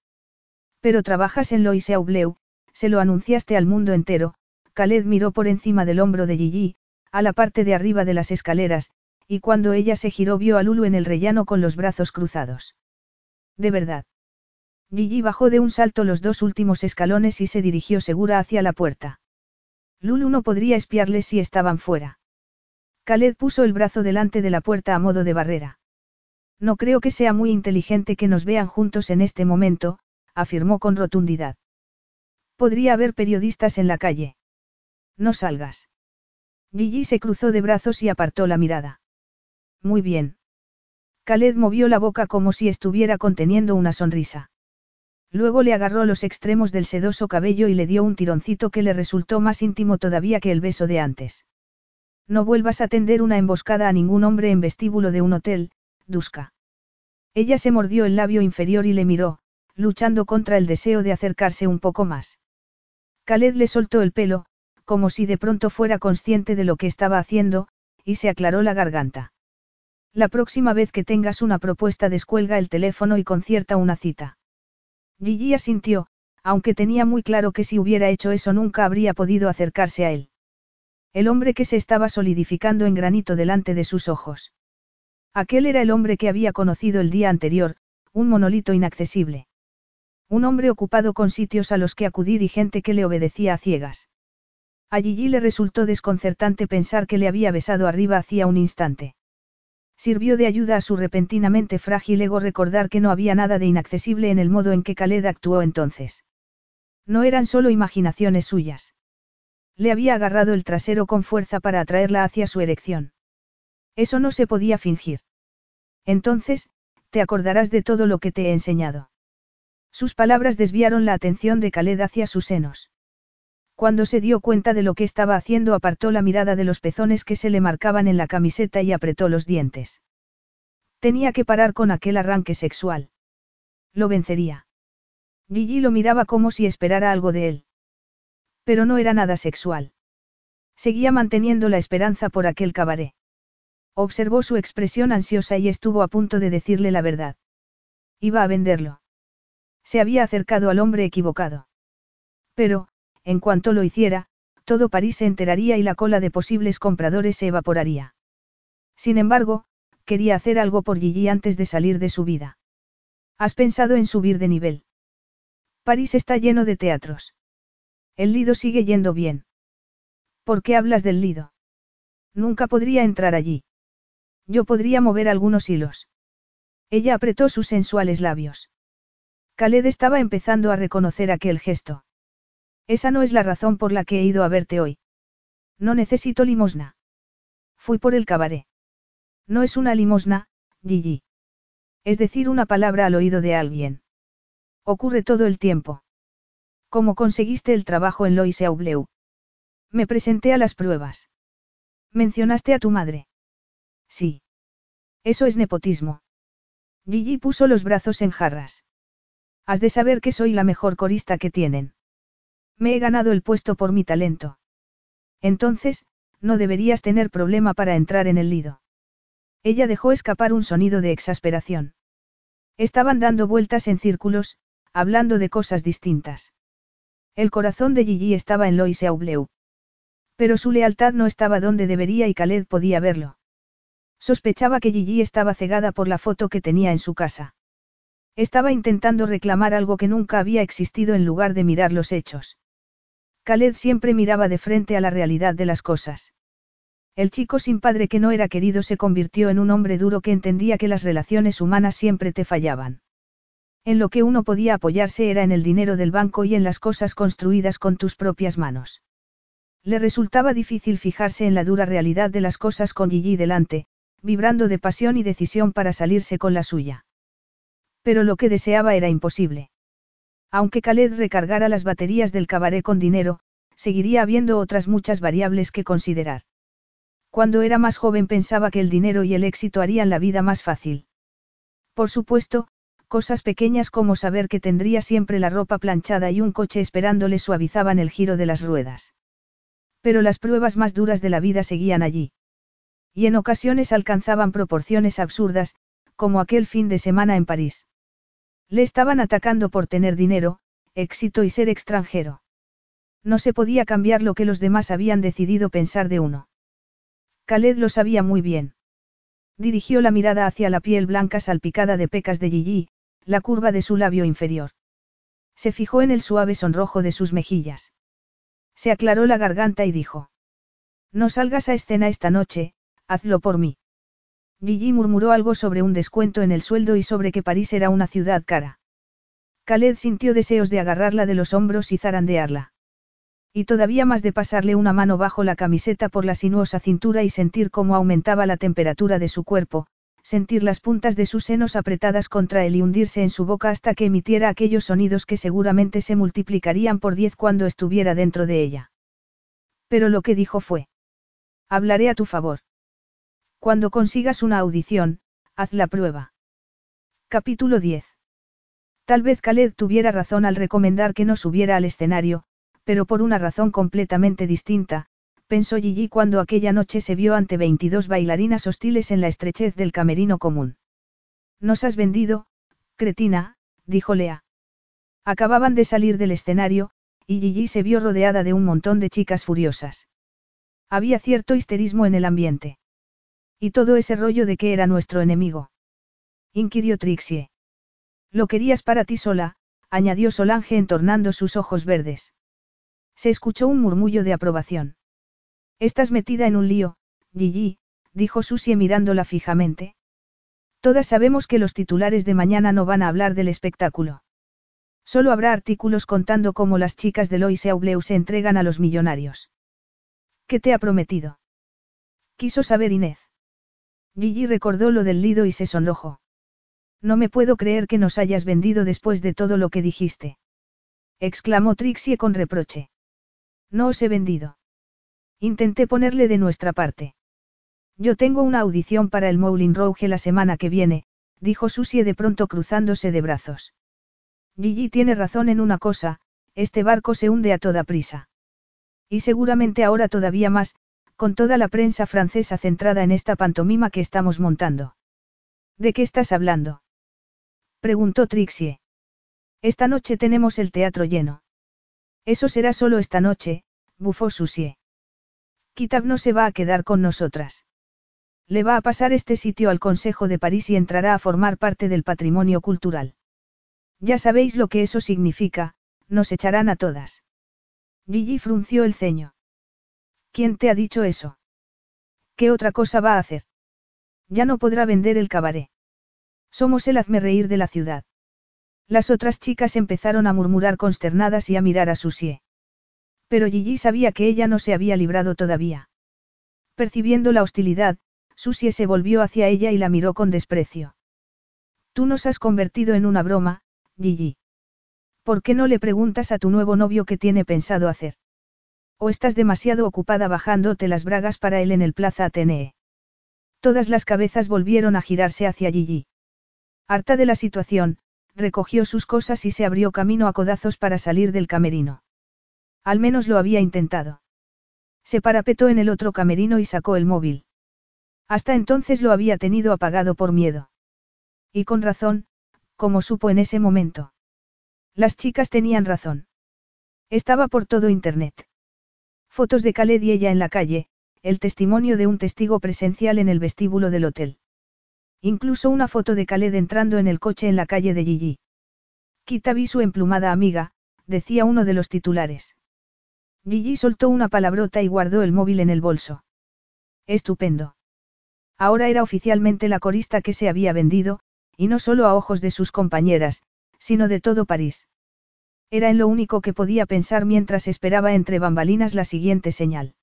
Pero trabajas en Lois Aubleu, se lo anunciaste al mundo entero, Khaled miró por encima del hombro de Gigi, a la parte de arriba de las escaleras, y cuando ella se giró vio a Lulu en el rellano con los brazos cruzados. De verdad. Gigi bajó de un salto los dos últimos escalones y se dirigió segura hacia la puerta. Lulu no podría espiarle si estaban fuera. Khaled puso el brazo delante de la puerta a modo de barrera. No creo que sea muy inteligente que nos vean juntos en este momento, afirmó con rotundidad. Podría haber periodistas en la calle. No salgas. Gigi se cruzó de brazos y apartó la mirada. Muy bien. Khaled movió la boca como si estuviera conteniendo una sonrisa. Luego le agarró los extremos del sedoso cabello y le dio un tironcito que le resultó más íntimo todavía que el beso de antes. No vuelvas a tender una emboscada a ningún hombre en vestíbulo de un hotel, Duska. Ella se mordió el labio inferior y le miró, luchando contra el deseo de acercarse un poco más. Khaled le soltó el pelo, como si de pronto fuera consciente de lo que estaba haciendo, y se aclaró la garganta. La próxima vez que tengas una propuesta descuelga el teléfono y concierta una cita. Gigi asintió, aunque tenía muy claro que si hubiera hecho eso nunca habría podido acercarse a él. El hombre que se estaba solidificando en granito delante de sus ojos. Aquel era el hombre que había conocido el día anterior, un monolito inaccesible. Un hombre ocupado con sitios a los que acudir y gente que le obedecía a ciegas. A Gigi le resultó desconcertante pensar que le había besado arriba hacía un instante. Sirvió de ayuda a su repentinamente frágil ego recordar que no había nada de inaccesible en el modo en que Khaled actuó entonces. No eran solo imaginaciones suyas. Le había agarrado el trasero con fuerza para atraerla hacia su erección. Eso no se podía fingir. Entonces, te acordarás de todo lo que te he enseñado. Sus palabras desviaron la atención de Khaled hacia sus senos. Cuando se dio cuenta de lo que estaba haciendo apartó la mirada de los pezones que se le marcaban en la camiseta y apretó los dientes. Tenía que parar con aquel arranque sexual. Lo vencería. Gigi lo miraba como si esperara algo de él. Pero no era nada sexual. Seguía manteniendo la esperanza por aquel cabaret. Observó su expresión ansiosa y estuvo a punto de decirle la verdad. Iba a venderlo. Se había acercado al hombre equivocado. Pero, en cuanto lo hiciera, todo París se enteraría y la cola de posibles compradores se evaporaría. Sin embargo, quería hacer algo por Gigi antes de salir de su vida. ¿Has pensado en subir de nivel? París está lleno de teatros. El Lido sigue yendo bien. ¿Por qué hablas del Lido? Nunca podría entrar allí. Yo podría mover algunos hilos. Ella apretó sus sensuales labios. Khaled estaba empezando a reconocer aquel gesto. Esa no es la razón por la que he ido a verte hoy. No necesito limosna. Fui por el cabaret. No es una limosna, Gigi. Es decir, una palabra al oído de alguien. Ocurre todo el tiempo. ¿Cómo conseguiste el trabajo en Lois Aubleu? Me presenté a las pruebas. ¿Mencionaste a tu madre? Sí. Eso es nepotismo. Gigi puso los brazos en jarras. Has de saber que soy la mejor corista que tienen. Me he ganado el puesto por mi talento. Entonces, no deberías tener problema para entrar en el lido. Ella dejó escapar un sonido de exasperación. Estaban dando vueltas en círculos, hablando de cosas distintas. El corazón de Gigi estaba en Lois Aubleu. Pero su lealtad no estaba donde debería y Khaled podía verlo. Sospechaba que Gigi estaba cegada por la foto que tenía en su casa. Estaba intentando reclamar algo que nunca había existido en lugar de mirar los hechos. Khaled siempre miraba de frente a la realidad de las cosas. El chico sin padre que no era querido se convirtió en un hombre duro que entendía que las relaciones humanas siempre te fallaban. En lo que uno podía apoyarse era en el dinero del banco y en las cosas construidas con tus propias manos. Le resultaba difícil fijarse en la dura realidad de las cosas con Gigi delante, vibrando de pasión y decisión para salirse con la suya. Pero lo que deseaba era imposible. Aunque Khaled recargara las baterías del cabaret con dinero, seguiría habiendo otras muchas variables que considerar. Cuando era más joven pensaba que el dinero y el éxito harían la vida más fácil. Por supuesto, cosas pequeñas como saber que tendría siempre la ropa planchada y un coche esperándole suavizaban el giro de las ruedas. Pero las pruebas más duras de la vida seguían allí. Y en ocasiones alcanzaban proporciones absurdas, como aquel fin de semana en París. Le estaban atacando por tener dinero, éxito y ser extranjero. No se podía cambiar lo que los demás habían decidido pensar de uno. Khaled lo sabía muy bien. Dirigió la mirada hacia la piel blanca salpicada de pecas de Gigi, la curva de su labio inferior. Se fijó en el suave sonrojo de sus mejillas. Se aclaró la garganta y dijo. No salgas a escena esta noche, hazlo por mí. Gigi murmuró algo sobre un descuento en el sueldo y sobre que París era una ciudad cara. Khaled sintió deseos de agarrarla de los hombros y zarandearla. Y todavía más de pasarle una mano bajo la camiseta por la sinuosa cintura y sentir cómo aumentaba la temperatura de su cuerpo, sentir las puntas de sus senos apretadas contra él y hundirse en su boca hasta que emitiera aquellos sonidos que seguramente se multiplicarían por diez cuando estuviera dentro de ella. Pero lo que dijo fue. Hablaré a tu favor. Cuando consigas una audición, haz la prueba. Capítulo 10. Tal vez Khaled tuviera razón al recomendar que no subiera al escenario, pero por una razón completamente distinta, pensó Gigi cuando aquella noche se vio ante 22 bailarinas hostiles en la estrechez del camerino común. Nos has vendido, cretina, dijo Lea. Acababan de salir del escenario, y Gigi se vio rodeada de un montón de chicas furiosas. Había cierto histerismo en el ambiente. Y todo ese rollo de que era nuestro enemigo. Inquirió Trixie. Lo querías para ti sola, añadió Solange entornando sus ojos verdes. Se escuchó un murmullo de aprobación. Estás metida en un lío, Gigi, dijo Susie mirándola fijamente. Todas sabemos que los titulares de mañana no van a hablar del espectáculo. Solo habrá artículos contando cómo las chicas de Lois Aubleu se entregan a los millonarios. ¿Qué te ha prometido? Quiso saber Inés. Gigi recordó lo del lido y se sonrojó. No me puedo creer que nos hayas vendido después de todo lo que dijiste. Exclamó Trixie con reproche. No os he vendido. Intenté ponerle de nuestra parte. Yo tengo una audición para el Moulin Rouge la semana que viene, dijo Susie de pronto cruzándose de brazos. Gigi tiene razón en una cosa, este barco se hunde a toda prisa. Y seguramente ahora todavía más, con toda la prensa francesa centrada en esta pantomima que estamos montando. ¿De qué estás hablando? preguntó Trixie. Esta noche tenemos el teatro lleno. Eso será solo esta noche, bufó Susie. Kitab no se va a quedar con nosotras. Le va a pasar este sitio al Consejo de París y entrará a formar parte del patrimonio cultural. Ya sabéis lo que eso significa, nos echarán a todas. Gigi frunció el ceño. ¿Quién te ha dicho eso? ¿Qué otra cosa va a hacer? Ya no podrá vender el cabaret. Somos el hazme reír de la ciudad. Las otras chicas empezaron a murmurar consternadas y a mirar a Susie. Pero Gigi sabía que ella no se había librado todavía. Percibiendo la hostilidad, Susie se volvió hacia ella y la miró con desprecio. Tú nos has convertido en una broma, Gigi. ¿Por qué no le preguntas a tu nuevo novio qué tiene pensado hacer? ¿O estás demasiado ocupada bajándote las bragas para él en el Plaza Atenee? Todas las cabezas volvieron a girarse hacia Gigi. Harta de la situación, recogió sus cosas y se abrió camino a codazos para salir del camerino. Al menos lo había intentado. Se parapetó en el otro camerino y sacó el móvil. Hasta entonces lo había tenido apagado por miedo. Y con razón, como supo en ese momento. Las chicas tenían razón. Estaba por todo Internet. Fotos de Khaled y ella en la calle, el testimonio de un testigo presencial en el vestíbulo del hotel. Incluso una foto de Khaled entrando en el coche en la calle de Gigi. Quita vi su emplumada amiga, decía uno de los titulares. Gigi soltó una palabrota y guardó el móvil en el bolso. Estupendo. Ahora era oficialmente la corista que se había vendido, y no solo a ojos de sus compañeras, sino de todo París. Era en lo único que podía pensar mientras esperaba entre bambalinas la siguiente señal.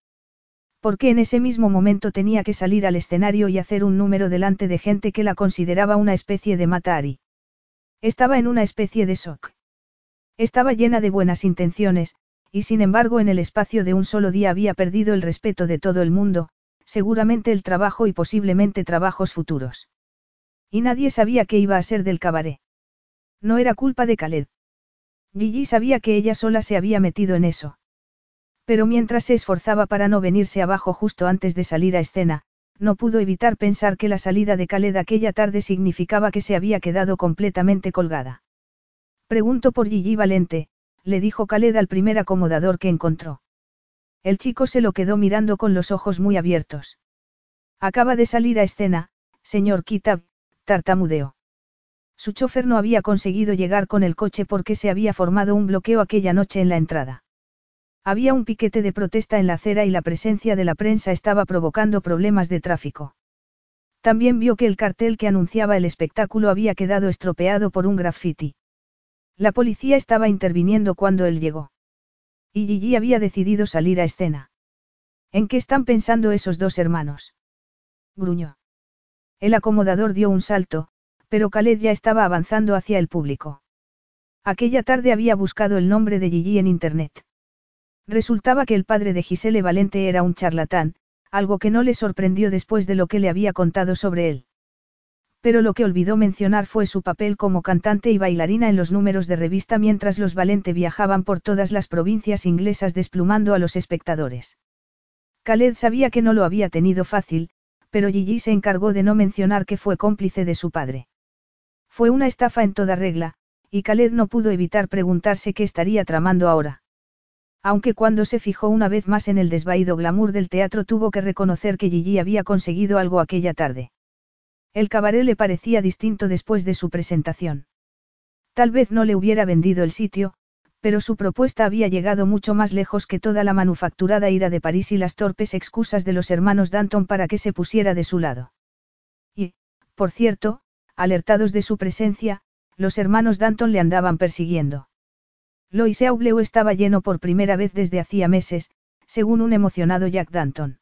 Porque en ese mismo momento tenía que salir al escenario y hacer un número delante de gente que la consideraba una especie de matari. Estaba en una especie de shock. Estaba llena de buenas intenciones, y sin embargo en el espacio de un solo día había perdido el respeto de todo el mundo, seguramente el trabajo y posiblemente trabajos futuros. Y nadie sabía qué iba a ser del cabaret. No era culpa de Khaled. Gigi sabía que ella sola se había metido en eso. Pero mientras se esforzaba para no venirse abajo justo antes de salir a escena, no pudo evitar pensar que la salida de Khaled aquella tarde significaba que se había quedado completamente colgada. Pregunto por Gigi Valente, le dijo Khaled al primer acomodador que encontró. El chico se lo quedó mirando con los ojos muy abiertos. Acaba de salir a escena, señor Kitab, tartamudeó. Su chofer no había conseguido llegar con el coche porque se había formado un bloqueo aquella noche en la entrada. Había un piquete de protesta en la acera y la presencia de la prensa estaba provocando problemas de tráfico. También vio que el cartel que anunciaba el espectáculo había quedado estropeado por un graffiti. La policía estaba interviniendo cuando él llegó. Y Gigi había decidido salir a escena. ¿En qué están pensando esos dos hermanos? Gruñó. El acomodador dio un salto, pero Khaled ya estaba avanzando hacia el público. Aquella tarde había buscado el nombre de Gigi en Internet. Resultaba que el padre de Gisele Valente era un charlatán, algo que no le sorprendió después de lo que le había contado sobre él. Pero lo que olvidó mencionar fue su papel como cantante y bailarina en los números de revista mientras los Valente viajaban por todas las provincias inglesas desplumando a los espectadores. Khaled sabía que no lo había tenido fácil, pero Gigi se encargó de no mencionar que fue cómplice de su padre. Fue una estafa en toda regla, y Khaled no pudo evitar preguntarse qué estaría tramando ahora. Aunque cuando se fijó una vez más en el desvaído glamour del teatro tuvo que reconocer que Gigi había conseguido algo aquella tarde. El cabaret le parecía distinto después de su presentación. Tal vez no le hubiera vendido el sitio, pero su propuesta había llegado mucho más lejos que toda la manufacturada ira de París y las torpes excusas de los hermanos Danton para que se pusiera de su lado. Y, por cierto, alertados de su presencia, los hermanos Danton le andaban persiguiendo. Lois Aubleu estaba lleno por primera vez desde hacía meses, según un emocionado Jack Danton.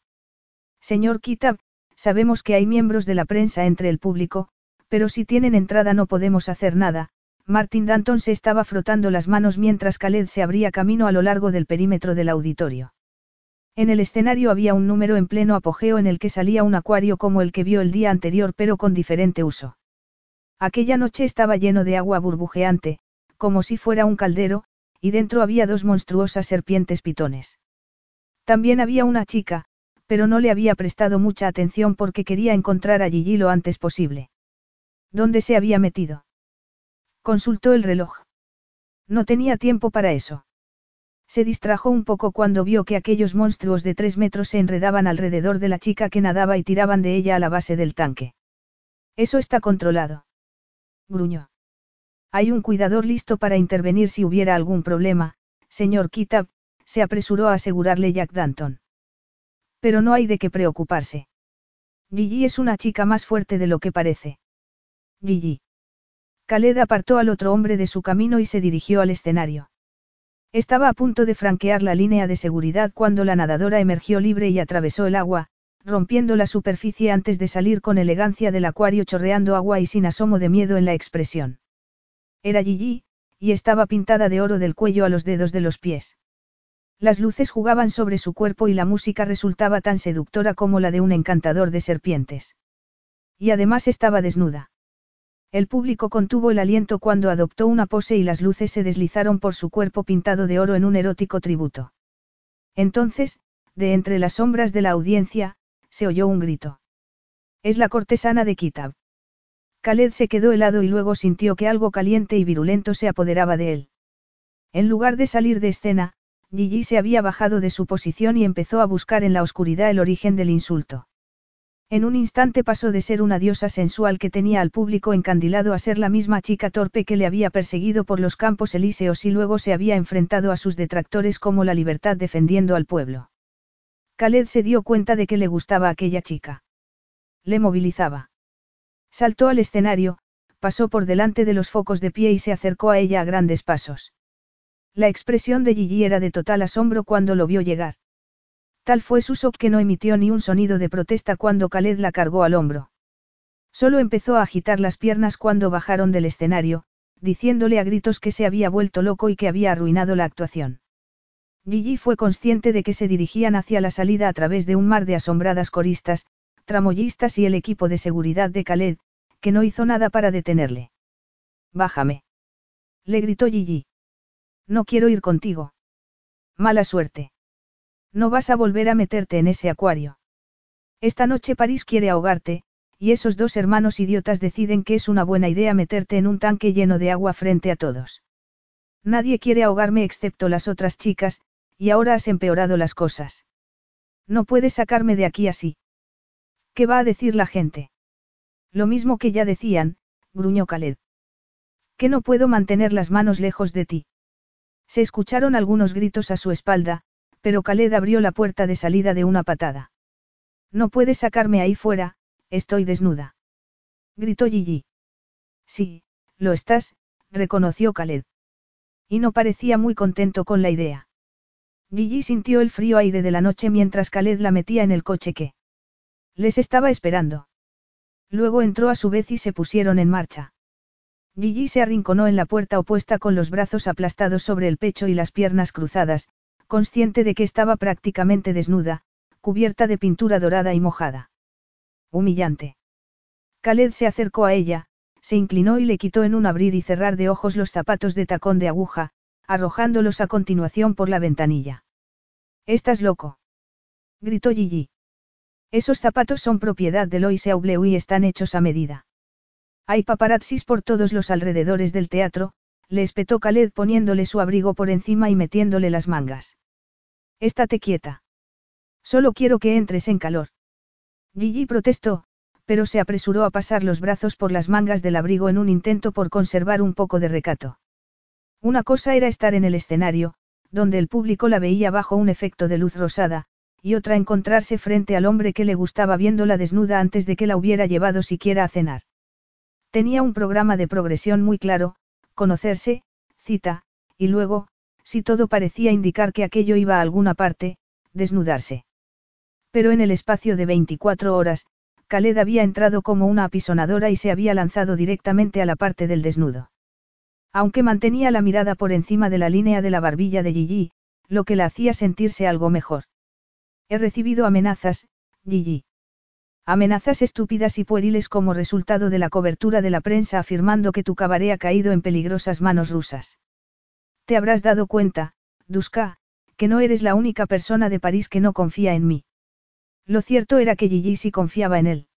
Señor Kitab, sabemos que hay miembros de la prensa entre el público, pero si tienen entrada no podemos hacer nada. Martin Danton se estaba frotando las manos mientras Khaled se abría camino a lo largo del perímetro del auditorio. En el escenario había un número en pleno apogeo en el que salía un acuario como el que vio el día anterior pero con diferente uso. Aquella noche estaba lleno de agua burbujeante, como si fuera un caldero, y dentro había dos monstruosas serpientes pitones. También había una chica, pero no le había prestado mucha atención porque quería encontrar a Gigi lo antes posible. ¿Dónde se había metido? Consultó el reloj. No tenía tiempo para eso. Se distrajo un poco cuando vio que aquellos monstruos de tres metros se enredaban alrededor de la chica que nadaba y tiraban de ella a la base del tanque. Eso está controlado gruñó. Hay un cuidador listo para intervenir si hubiera algún problema, señor Kitab, se apresuró a asegurarle Jack Danton. Pero no hay de qué preocuparse. Gigi es una chica más fuerte de lo que parece. Gigi. Khaled apartó al otro hombre de su camino y se dirigió al escenario. Estaba a punto de franquear la línea de seguridad cuando la nadadora emergió libre y atravesó el agua, rompiendo la superficie antes de salir con elegancia del acuario chorreando agua y sin asomo de miedo en la expresión. Era Gigi, y estaba pintada de oro del cuello a los dedos de los pies. Las luces jugaban sobre su cuerpo y la música resultaba tan seductora como la de un encantador de serpientes. Y además estaba desnuda. El público contuvo el aliento cuando adoptó una pose y las luces se deslizaron por su cuerpo pintado de oro en un erótico tributo. Entonces, de entre las sombras de la audiencia, se oyó un grito. Es la cortesana de Kitab. Khaled se quedó helado y luego sintió que algo caliente y virulento se apoderaba de él. En lugar de salir de escena, Gigi se había bajado de su posición y empezó a buscar en la oscuridad el origen del insulto. En un instante pasó de ser una diosa sensual que tenía al público encandilado a ser la misma chica torpe que le había perseguido por los campos elíseos y luego se había enfrentado a sus detractores como la libertad defendiendo al pueblo. Khaled se dio cuenta de que le gustaba aquella chica. Le movilizaba. Saltó al escenario, pasó por delante de los focos de pie y se acercó a ella a grandes pasos. La expresión de Gigi era de total asombro cuando lo vio llegar. Tal fue su shock que no emitió ni un sonido de protesta cuando Khaled la cargó al hombro. Solo empezó a agitar las piernas cuando bajaron del escenario, diciéndole a gritos que se había vuelto loco y que había arruinado la actuación. Gigi fue consciente de que se dirigían hacia la salida a través de un mar de asombradas coristas, tramoyistas y el equipo de seguridad de Khaled, que no hizo nada para detenerle. Bájame. Le gritó Gigi. No quiero ir contigo. Mala suerte. No vas a volver a meterte en ese acuario. Esta noche París quiere ahogarte, y esos dos hermanos idiotas deciden que es una buena idea meterte en un tanque lleno de agua frente a todos. Nadie quiere ahogarme excepto las otras chicas, y ahora has empeorado las cosas. No puedes sacarme de aquí así. ¿Qué va a decir la gente? Lo mismo que ya decían, gruñó Khaled. Que no puedo mantener las manos lejos de ti. Se escucharon algunos gritos a su espalda, pero Khaled abrió la puerta de salida de una patada. No puedes sacarme ahí fuera, estoy desnuda. Gritó Gigi. Sí, lo estás, reconoció Khaled. Y no parecía muy contento con la idea. Gigi sintió el frío aire de la noche mientras Khaled la metía en el coche que les estaba esperando. Luego entró a su vez y se pusieron en marcha. Gigi se arrinconó en la puerta opuesta con los brazos aplastados sobre el pecho y las piernas cruzadas, consciente de que estaba prácticamente desnuda, cubierta de pintura dorada y mojada. Humillante. Khaled se acercó a ella, se inclinó y le quitó en un abrir y cerrar de ojos los zapatos de tacón de aguja, arrojándolos a continuación por la ventanilla. ¿Estás loco? gritó Gigi. Esos zapatos son propiedad de Lois Aubleu y están hechos a medida. Hay paparazzis por todos los alrededores del teatro, le espetó Khaled poniéndole su abrigo por encima y metiéndole las mangas. Estate quieta. Solo quiero que entres en calor. Gigi protestó, pero se apresuró a pasar los brazos por las mangas del abrigo en un intento por conservar un poco de recato. Una cosa era estar en el escenario, donde el público la veía bajo un efecto de luz rosada, y otra encontrarse frente al hombre que le gustaba viéndola desnuda antes de que la hubiera llevado siquiera a cenar. Tenía un programa de progresión muy claro, conocerse, cita, y luego, si todo parecía indicar que aquello iba a alguna parte, desnudarse. Pero en el espacio de 24 horas, Khaled había entrado como una apisonadora y se había lanzado directamente a la parte del desnudo. Aunque mantenía la mirada por encima de la línea de la barbilla de Gigi, lo que la hacía sentirse algo mejor. He recibido amenazas, Gigi. Amenazas estúpidas y pueriles como resultado de la cobertura de la prensa afirmando que tu cabaret ha caído en peligrosas manos rusas. Te habrás dado cuenta, Duska, que no eres la única persona de París que no confía en mí. Lo cierto era que Gigi sí confiaba en él.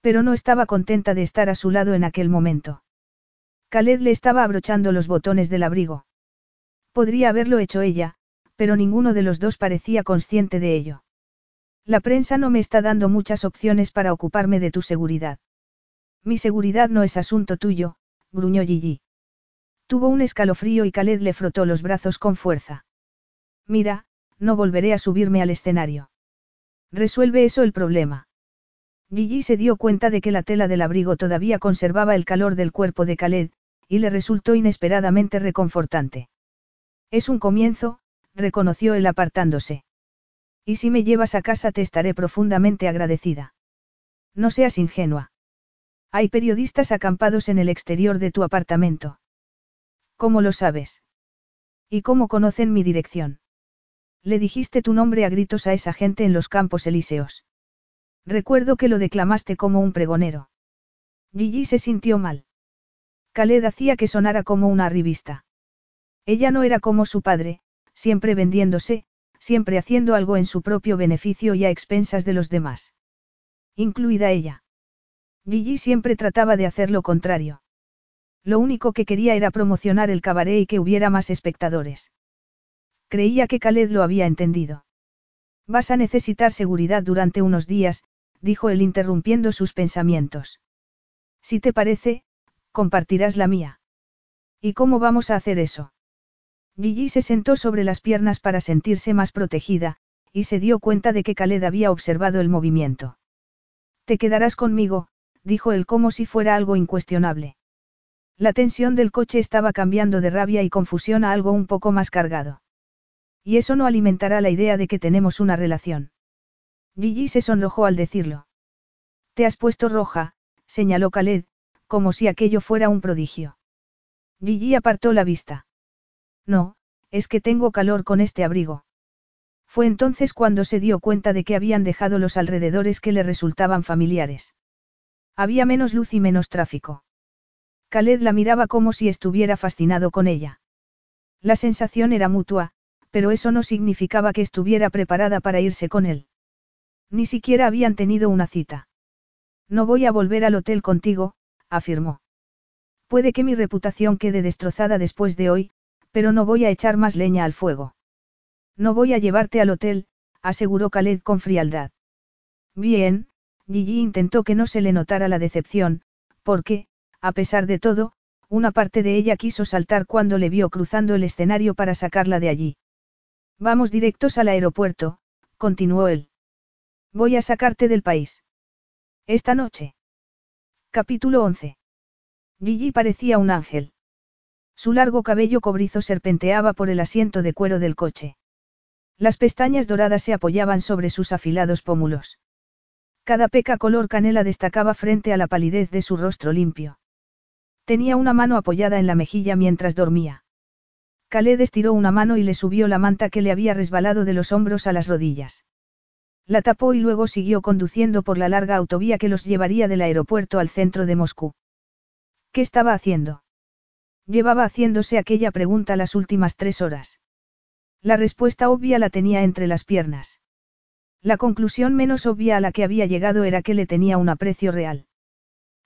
Pero no estaba contenta de estar a su lado en aquel momento. Khaled le estaba abrochando los botones del abrigo. Podría haberlo hecho ella, pero ninguno de los dos parecía consciente de ello. La prensa no me está dando muchas opciones para ocuparme de tu seguridad. Mi seguridad no es asunto tuyo, gruñó Gigi. Tuvo un escalofrío y Khaled le frotó los brazos con fuerza. Mira, no volveré a subirme al escenario. Resuelve eso el problema. Gigi se dio cuenta de que la tela del abrigo todavía conservaba el calor del cuerpo de Khaled, y le resultó inesperadamente reconfortante. Es un comienzo, reconoció él apartándose. Y si me llevas a casa te estaré profundamente agradecida. No seas ingenua. Hay periodistas acampados en el exterior de tu apartamento. ¿Cómo lo sabes? ¿Y cómo conocen mi dirección? Le dijiste tu nombre a gritos a esa gente en los campos elíseos. Recuerdo que lo declamaste como un pregonero. Gigi se sintió mal. Khaled hacía que sonara como una revista. Ella no era como su padre, siempre vendiéndose, siempre haciendo algo en su propio beneficio y a expensas de los demás. Incluida ella. Gigi siempre trataba de hacer lo contrario. Lo único que quería era promocionar el cabaret y que hubiera más espectadores. Creía que Khaled lo había entendido. Vas a necesitar seguridad durante unos días, dijo él interrumpiendo sus pensamientos. Si te parece, compartirás la mía. ¿Y cómo vamos a hacer eso? Gigi se sentó sobre las piernas para sentirse más protegida, y se dio cuenta de que Khaled había observado el movimiento. Te quedarás conmigo, dijo él como si fuera algo incuestionable. La tensión del coche estaba cambiando de rabia y confusión a algo un poco más cargado. Y eso no alimentará la idea de que tenemos una relación. Gigi se sonrojó al decirlo. Te has puesto roja, señaló Khaled, como si aquello fuera un prodigio. Gigi apartó la vista. No, es que tengo calor con este abrigo. Fue entonces cuando se dio cuenta de que habían dejado los alrededores que le resultaban familiares. Había menos luz y menos tráfico. Khaled la miraba como si estuviera fascinado con ella. La sensación era mutua, pero eso no significaba que estuviera preparada para irse con él. Ni siquiera habían tenido una cita. No voy a volver al hotel contigo, afirmó. Puede que mi reputación quede destrozada después de hoy, pero no voy a echar más leña al fuego. No voy a llevarte al hotel, aseguró Khaled con frialdad. Bien, Gigi intentó que no se le notara la decepción, porque, a pesar de todo, una parte de ella quiso saltar cuando le vio cruzando el escenario para sacarla de allí. Vamos directos al aeropuerto, continuó él. Voy a sacarte del país. Esta noche. Capítulo 11. Gigi parecía un ángel. Su largo cabello cobrizo serpenteaba por el asiento de cuero del coche. Las pestañas doradas se apoyaban sobre sus afilados pómulos. Cada peca color canela destacaba frente a la palidez de su rostro limpio. Tenía una mano apoyada en la mejilla mientras dormía. Khaled estiró una mano y le subió la manta que le había resbalado de los hombros a las rodillas. La tapó y luego siguió conduciendo por la larga autovía que los llevaría del aeropuerto al centro de Moscú. ¿Qué estaba haciendo? Llevaba haciéndose aquella pregunta las últimas tres horas. La respuesta obvia la tenía entre las piernas. La conclusión menos obvia a la que había llegado era que le tenía un aprecio real.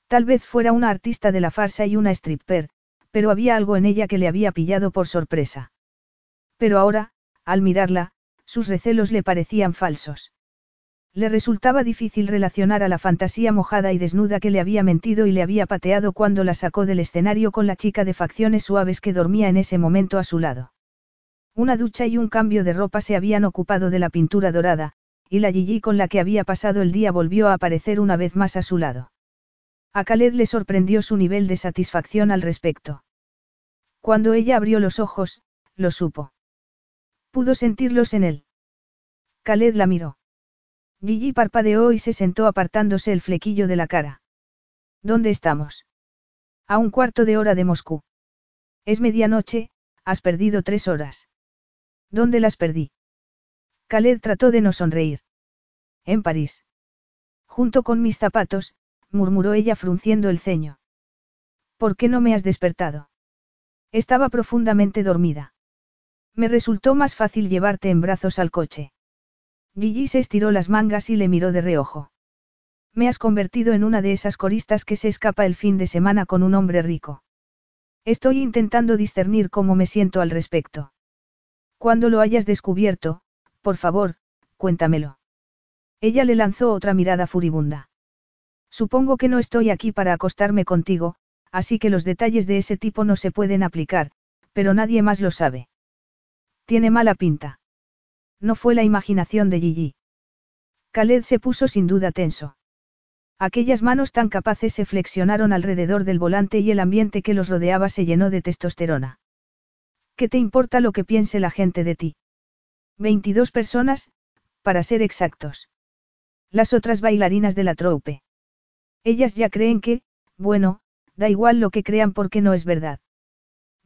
Tal vez fuera una artista de la farsa y una stripper, pero había algo en ella que le había pillado por sorpresa. Pero ahora, al mirarla, sus recelos le parecían falsos. Le resultaba difícil relacionar a la fantasía mojada y desnuda que le había mentido y le había pateado cuando la sacó del escenario con la chica de facciones suaves que dormía en ese momento a su lado. Una ducha y un cambio de ropa se habían ocupado de la pintura dorada, y la Gigi con la que había pasado el día volvió a aparecer una vez más a su lado. A Khaled le sorprendió su nivel de satisfacción al respecto. Cuando ella abrió los ojos, lo supo. Pudo sentirlos en él. Khaled la miró. Gigi parpadeó y se sentó apartándose el flequillo de la cara. ¿Dónde estamos? A un cuarto de hora de Moscú. Es medianoche, has perdido tres horas. ¿Dónde las perdí? Khaled trató de no sonreír. En París. Junto con mis zapatos, murmuró ella frunciendo el ceño. ¿Por qué no me has despertado? Estaba profundamente dormida. Me resultó más fácil llevarte en brazos al coche. Gigi se estiró las mangas y le miró de reojo. Me has convertido en una de esas coristas que se escapa el fin de semana con un hombre rico. Estoy intentando discernir cómo me siento al respecto. Cuando lo hayas descubierto, por favor, cuéntamelo. Ella le lanzó otra mirada furibunda. Supongo que no estoy aquí para acostarme contigo, así que los detalles de ese tipo no se pueden aplicar, pero nadie más lo sabe. Tiene mala pinta. No fue la imaginación de Gigi. Khaled se puso sin duda tenso. Aquellas manos tan capaces se flexionaron alrededor del volante y el ambiente que los rodeaba se llenó de testosterona. ¿Qué te importa lo que piense la gente de ti? 22 personas, para ser exactos. Las otras bailarinas de la troupe. Ellas ya creen que, bueno, da igual lo que crean porque no es verdad.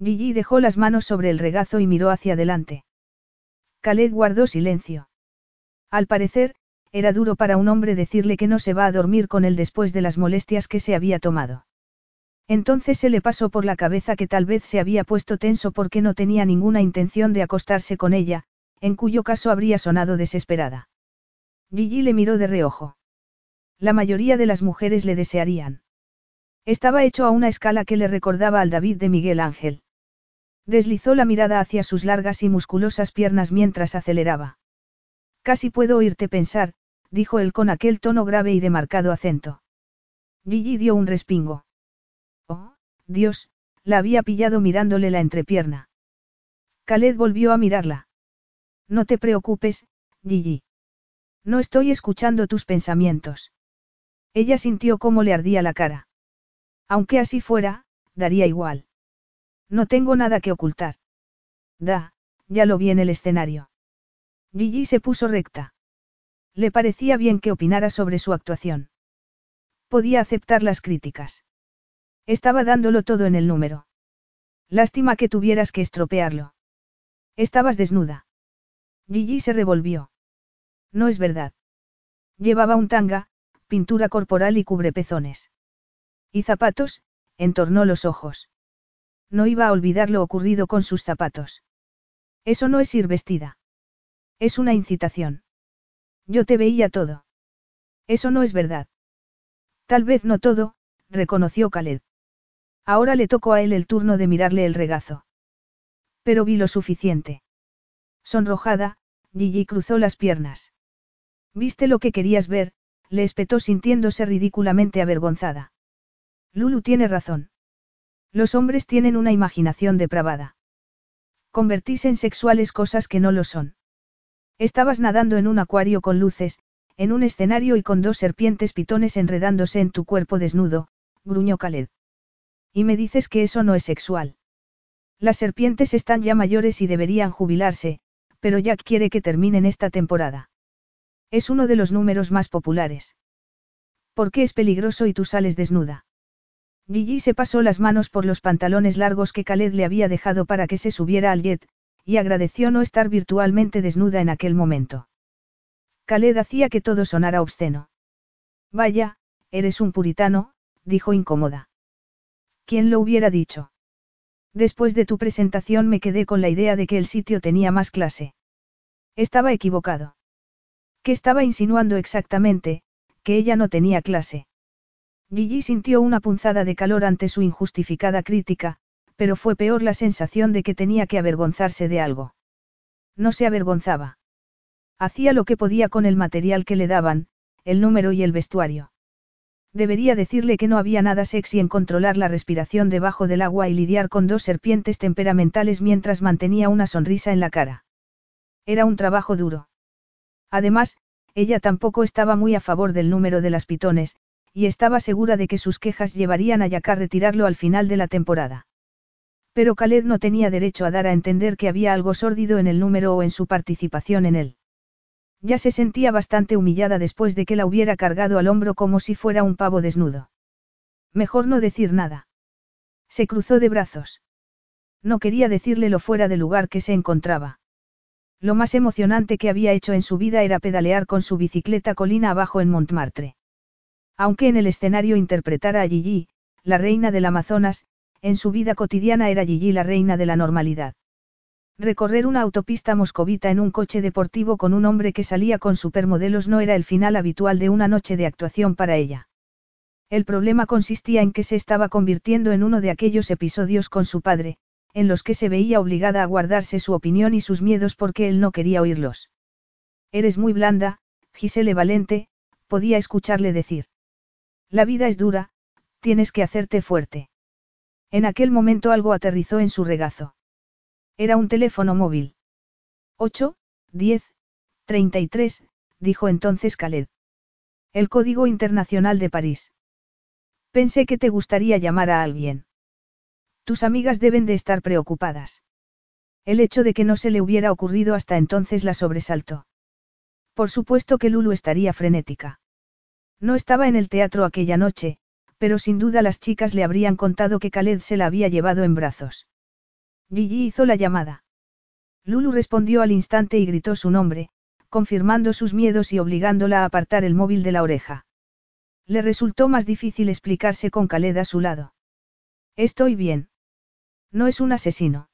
Gigi dejó las manos sobre el regazo y miró hacia adelante. Khaled guardó silencio. Al parecer, era duro para un hombre decirle que no se va a dormir con él después de las molestias que se había tomado. Entonces se le pasó por la cabeza que tal vez se había puesto tenso porque no tenía ninguna intención de acostarse con ella, en cuyo caso habría sonado desesperada. Gigi le miró de reojo. La mayoría de las mujeres le desearían. Estaba hecho a una escala que le recordaba al David de Miguel Ángel. Deslizó la mirada hacia sus largas y musculosas piernas mientras aceleraba. Casi puedo oírte pensar, dijo él con aquel tono grave y de marcado acento. Gigi dio un respingo. Oh, Dios, la había pillado mirándole la entrepierna. Khaled volvió a mirarla. No te preocupes, Gigi. No estoy escuchando tus pensamientos. Ella sintió cómo le ardía la cara. Aunque así fuera, daría igual. No tengo nada que ocultar. Da, ya lo vi en el escenario. Gigi se puso recta. Le parecía bien que opinara sobre su actuación. Podía aceptar las críticas. Estaba dándolo todo en el número. Lástima que tuvieras que estropearlo. Estabas desnuda. Gigi se revolvió. No es verdad. Llevaba un tanga, pintura corporal y cubrepezones. Y zapatos, entornó los ojos. No iba a olvidar lo ocurrido con sus zapatos. Eso no es ir vestida. Es una incitación. Yo te veía todo. Eso no es verdad. Tal vez no todo, reconoció Khaled. Ahora le tocó a él el turno de mirarle el regazo. Pero vi lo suficiente. Sonrojada, Gigi cruzó las piernas. Viste lo que querías ver, le espetó sintiéndose ridículamente avergonzada. Lulu tiene razón. Los hombres tienen una imaginación depravada. Convertís en sexuales cosas que no lo son. Estabas nadando en un acuario con luces, en un escenario y con dos serpientes pitones enredándose en tu cuerpo desnudo, gruñó Khaled. Y me dices que eso no es sexual. Las serpientes están ya mayores y deberían jubilarse, pero Jack quiere que terminen esta temporada. Es uno de los números más populares. ¿Por qué es peligroso y tú sales desnuda? Gigi se pasó las manos por los pantalones largos que Khaled le había dejado para que se subiera al jet, y agradeció no estar virtualmente desnuda en aquel momento. Khaled hacía que todo sonara obsceno. Vaya, eres un puritano, dijo incómoda. ¿Quién lo hubiera dicho? Después de tu presentación me quedé con la idea de que el sitio tenía más clase. Estaba equivocado. ¿Qué estaba insinuando exactamente? Que ella no tenía clase. Gigi sintió una punzada de calor ante su injustificada crítica, pero fue peor la sensación de que tenía que avergonzarse de algo. No se avergonzaba. Hacía lo que podía con el material que le daban, el número y el vestuario. Debería decirle que no había nada sexy en controlar la respiración debajo del agua y lidiar con dos serpientes temperamentales mientras mantenía una sonrisa en la cara. Era un trabajo duro. Además, ella tampoco estaba muy a favor del número de las pitones, y estaba segura de que sus quejas llevarían a Jack a retirarlo al final de la temporada. Pero Khaled no tenía derecho a dar a entender que había algo sórdido en el número o en su participación en él. Ya se sentía bastante humillada después de que la hubiera cargado al hombro como si fuera un pavo desnudo. Mejor no decir nada. Se cruzó de brazos. No quería decirle lo fuera de lugar que se encontraba. Lo más emocionante que había hecho en su vida era pedalear con su bicicleta colina abajo en Montmartre. Aunque en el escenario interpretara a Gigi, la reina del Amazonas, en su vida cotidiana era Gigi la reina de la normalidad. Recorrer una autopista moscovita en un coche deportivo con un hombre que salía con supermodelos no era el final habitual de una noche de actuación para ella. El problema consistía en que se estaba convirtiendo en uno de aquellos episodios con su padre, en los que se veía obligada a guardarse su opinión y sus miedos porque él no quería oírlos. Eres muy blanda, Gisele Valente, podía escucharle decir. La vida es dura, tienes que hacerte fuerte. En aquel momento algo aterrizó en su regazo. Era un teléfono móvil. 8, 10, 33, dijo entonces Khaled. El Código Internacional de París. Pensé que te gustaría llamar a alguien. Tus amigas deben de estar preocupadas. El hecho de que no se le hubiera ocurrido hasta entonces la sobresaltó. Por supuesto que Lulu estaría frenética. No estaba en el teatro aquella noche, pero sin duda las chicas le habrían contado que Khaled se la había llevado en brazos. Gigi hizo la llamada. Lulu respondió al instante y gritó su nombre, confirmando sus miedos y obligándola a apartar el móvil de la oreja. Le resultó más difícil explicarse con Khaled a su lado. Estoy bien. No es un asesino.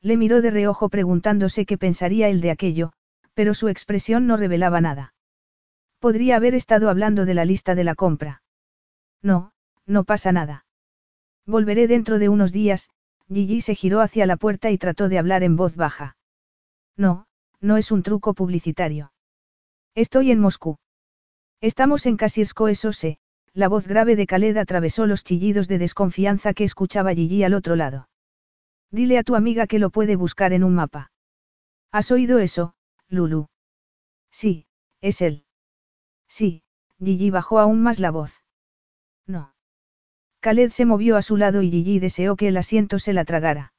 Le miró de reojo preguntándose qué pensaría él de aquello, pero su expresión no revelaba nada. Podría haber estado hablando de la lista de la compra. No, no pasa nada. Volveré dentro de unos días, Gigi se giró hacia la puerta y trató de hablar en voz baja. No, no es un truco publicitario. Estoy en Moscú. Estamos en Kasirsko, eso la voz grave de Khaled atravesó los chillidos de desconfianza que escuchaba Gigi al otro lado. Dile a tu amiga que lo puede buscar en un mapa. ¿Has oído eso, Lulu? Sí, es él. Sí, Gigi bajó aún más la voz. No. Khaled se movió a su lado y Gigi deseó que el asiento se la tragara.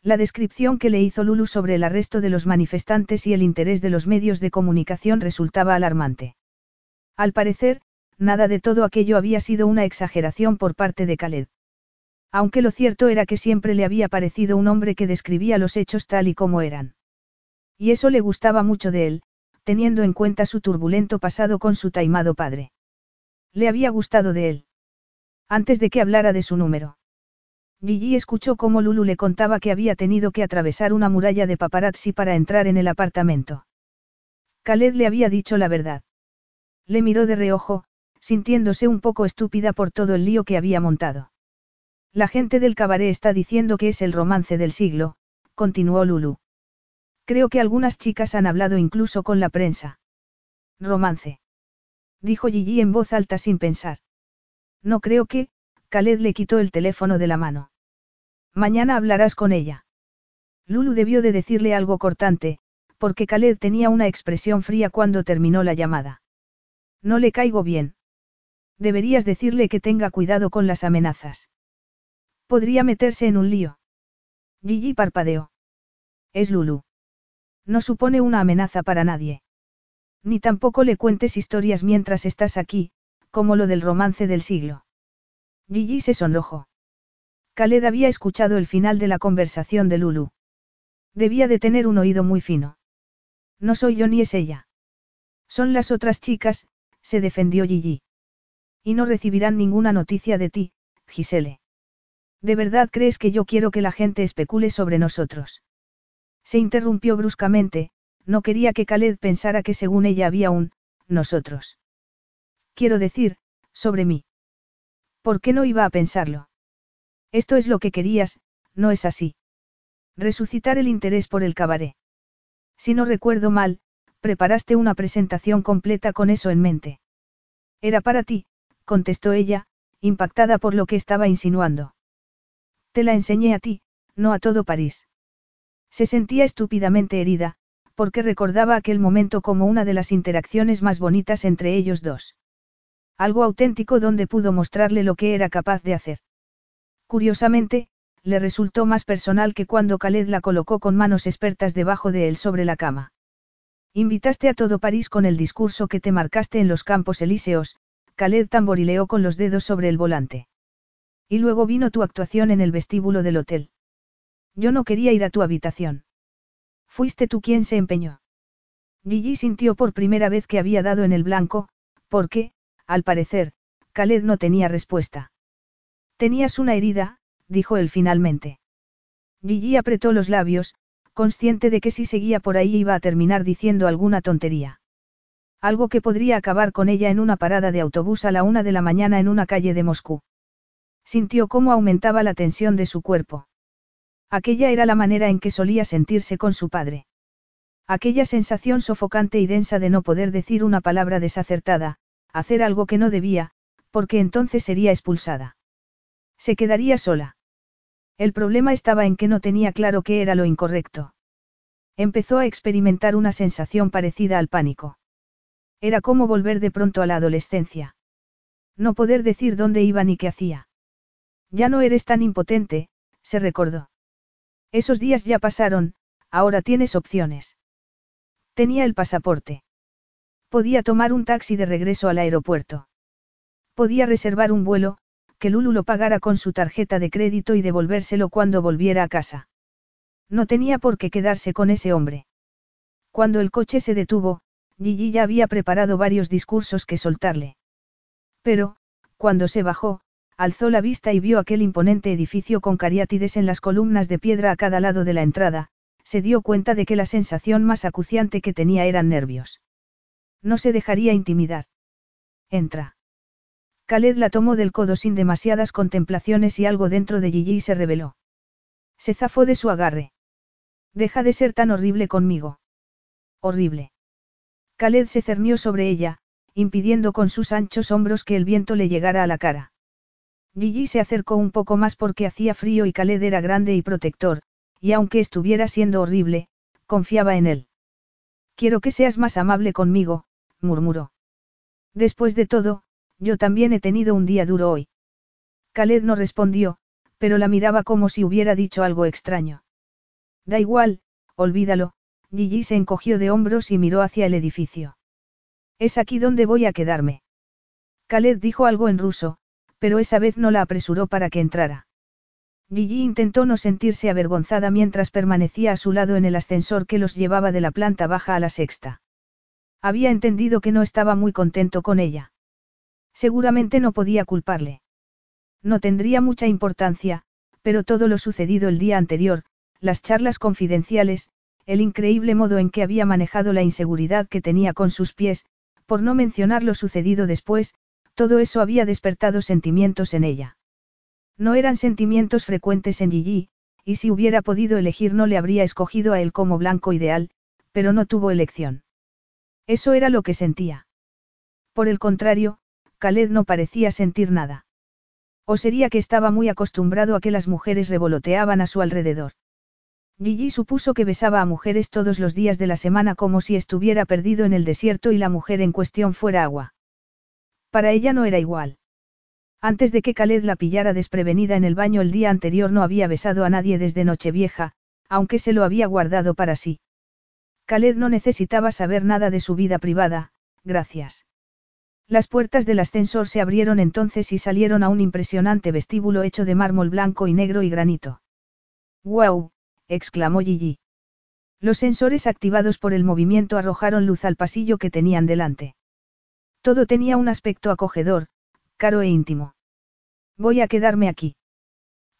La descripción que le hizo Lulu sobre el arresto de los manifestantes y el interés de los medios de comunicación resultaba alarmante. Al parecer, nada de todo aquello había sido una exageración por parte de Khaled. Aunque lo cierto era que siempre le había parecido un hombre que describía los hechos tal y como eran. Y eso le gustaba mucho de él, teniendo en cuenta su turbulento pasado con su taimado padre. Le había gustado de él. Antes de que hablara de su número. Gigi escuchó cómo Lulu le contaba que había tenido que atravesar una muralla de paparazzi para entrar en el apartamento. Khaled le había dicho la verdad. Le miró de reojo, sintiéndose un poco estúpida por todo el lío que había montado. La gente del cabaret está diciendo que es el romance del siglo, continuó Lulu. Creo que algunas chicas han hablado incluso con la prensa. Romance. Dijo Gigi en voz alta sin pensar. No creo que, Khaled le quitó el teléfono de la mano. Mañana hablarás con ella. Lulu debió de decirle algo cortante, porque Khaled tenía una expresión fría cuando terminó la llamada. No le caigo bien. Deberías decirle que tenga cuidado con las amenazas. Podría meterse en un lío. Gigi parpadeó. Es Lulu. No supone una amenaza para nadie. Ni tampoco le cuentes historias mientras estás aquí, como lo del romance del siglo. Gigi se sonrojó. Khaled había escuchado el final de la conversación de Lulu. Debía de tener un oído muy fino. No soy yo ni es ella. Son las otras chicas, se defendió Gigi. Y no recibirán ninguna noticia de ti, Gisele. ¿De verdad crees que yo quiero que la gente especule sobre nosotros? Se interrumpió bruscamente, no quería que Khaled pensara que según ella había un, nosotros. Quiero decir, sobre mí. ¿Por qué no iba a pensarlo? Esto es lo que querías, no es así. Resucitar el interés por el cabaret. Si no recuerdo mal, preparaste una presentación completa con eso en mente. Era para ti, contestó ella, impactada por lo que estaba insinuando. Te la enseñé a ti, no a todo París. Se sentía estúpidamente herida, porque recordaba aquel momento como una de las interacciones más bonitas entre ellos dos. Algo auténtico donde pudo mostrarle lo que era capaz de hacer. Curiosamente, le resultó más personal que cuando Khaled la colocó con manos expertas debajo de él sobre la cama. Invitaste a todo París con el discurso que te marcaste en los campos elíseos, Khaled tamborileó con los dedos sobre el volante. Y luego vino tu actuación en el vestíbulo del hotel. Yo no quería ir a tu habitación. Fuiste tú quien se empeñó. Gigi sintió por primera vez que había dado en el blanco, porque, al parecer, Khaled no tenía respuesta. Tenías una herida, dijo él finalmente. Gigi apretó los labios, consciente de que si seguía por ahí iba a terminar diciendo alguna tontería. Algo que podría acabar con ella en una parada de autobús a la una de la mañana en una calle de Moscú. Sintió cómo aumentaba la tensión de su cuerpo. Aquella era la manera en que solía sentirse con su padre. Aquella sensación sofocante y densa de no poder decir una palabra desacertada, hacer algo que no debía, porque entonces sería expulsada. Se quedaría sola. El problema estaba en que no tenía claro qué era lo incorrecto. Empezó a experimentar una sensación parecida al pánico. Era como volver de pronto a la adolescencia. No poder decir dónde iba ni qué hacía. Ya no eres tan impotente, se recordó. Esos días ya pasaron, ahora tienes opciones. Tenía el pasaporte. Podía tomar un taxi de regreso al aeropuerto. Podía reservar un vuelo, que Lulu lo pagara con su tarjeta de crédito y devolvérselo cuando volviera a casa. No tenía por qué quedarse con ese hombre. Cuando el coche se detuvo, Gigi ya había preparado varios discursos que soltarle. Pero, cuando se bajó, alzó la vista y vio aquel imponente edificio con cariátides en las columnas de piedra a cada lado de la entrada, se dio cuenta de que la sensación más acuciante que tenía eran nervios. No se dejaría intimidar. Entra. Khaled la tomó del codo sin demasiadas contemplaciones y algo dentro de Gigi se reveló. Se zafó de su agarre. Deja de ser tan horrible conmigo. Horrible. Khaled se cernió sobre ella, impidiendo con sus anchos hombros que el viento le llegara a la cara. Gigi se acercó un poco más porque hacía frío y Khaled era grande y protector, y aunque estuviera siendo horrible, confiaba en él. Quiero que seas más amable conmigo, murmuró. Después de todo, yo también he tenido un día duro hoy. Khaled no respondió, pero la miraba como si hubiera dicho algo extraño. Da igual, olvídalo, Gigi se encogió de hombros y miró hacia el edificio. Es aquí donde voy a quedarme. Khaled dijo algo en ruso, pero esa vez no la apresuró para que entrara. Gigi intentó no sentirse avergonzada mientras permanecía a su lado en el ascensor que los llevaba de la planta baja a la sexta. Había entendido que no estaba muy contento con ella. Seguramente no podía culparle. No tendría mucha importancia, pero todo lo sucedido el día anterior, las charlas confidenciales, el increíble modo en que había manejado la inseguridad que tenía con sus pies, por no mencionar lo sucedido después, todo eso había despertado sentimientos en ella. No eran sentimientos frecuentes en Gigi, y si hubiera podido elegir no le habría escogido a él como blanco ideal, pero no tuvo elección. Eso era lo que sentía. Por el contrario, Khaled no parecía sentir nada. O sería que estaba muy acostumbrado a que las mujeres revoloteaban a su alrededor. Gigi supuso que besaba a mujeres todos los días de la semana como si estuviera perdido en el desierto y la mujer en cuestión fuera agua. Para ella no era igual. Antes de que Khaled la pillara desprevenida en el baño el día anterior no había besado a nadie desde Nochevieja, aunque se lo había guardado para sí. Khaled no necesitaba saber nada de su vida privada, gracias. Las puertas del ascensor se abrieron entonces y salieron a un impresionante vestíbulo hecho de mármol blanco y negro y granito. ¡Guau! exclamó Gigi. Los sensores activados por el movimiento arrojaron luz al pasillo que tenían delante. Todo tenía un aspecto acogedor, caro e íntimo. Voy a quedarme aquí.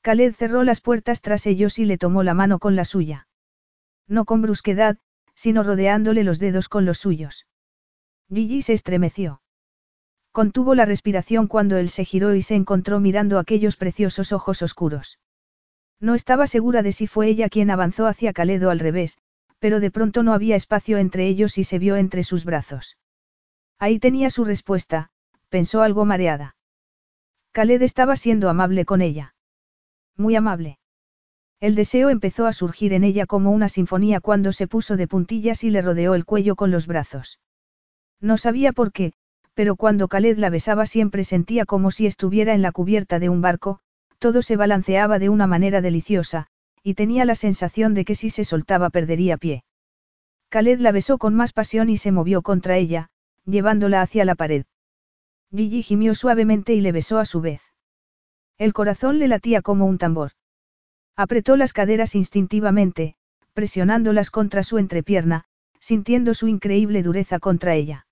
Khaled cerró las puertas tras ellos y le tomó la mano con la suya. No con brusquedad, sino rodeándole los dedos con los suyos. Gigi se estremeció. Contuvo la respiración cuando él se giró y se encontró mirando aquellos preciosos ojos oscuros. No estaba segura de si fue ella quien avanzó hacia Khaled o al revés, pero de pronto no había espacio entre ellos y se vio entre sus brazos. Ahí tenía su respuesta, pensó algo mareada. Khaled estaba siendo amable con ella. Muy amable. El deseo empezó a surgir en ella como una sinfonía cuando se puso de puntillas y le rodeó el cuello con los brazos. No sabía por qué, pero cuando Khaled la besaba siempre sentía como si estuviera en la cubierta de un barco, todo se balanceaba de una manera deliciosa, y tenía la sensación de que si se soltaba perdería pie. Khaled la besó con más pasión y se movió contra ella, llevándola hacia la pared. Gigi gimió suavemente y le besó a su vez. El corazón le latía como un tambor. Apretó las caderas instintivamente, presionándolas contra su entrepierna, sintiendo su increíble dureza contra ella.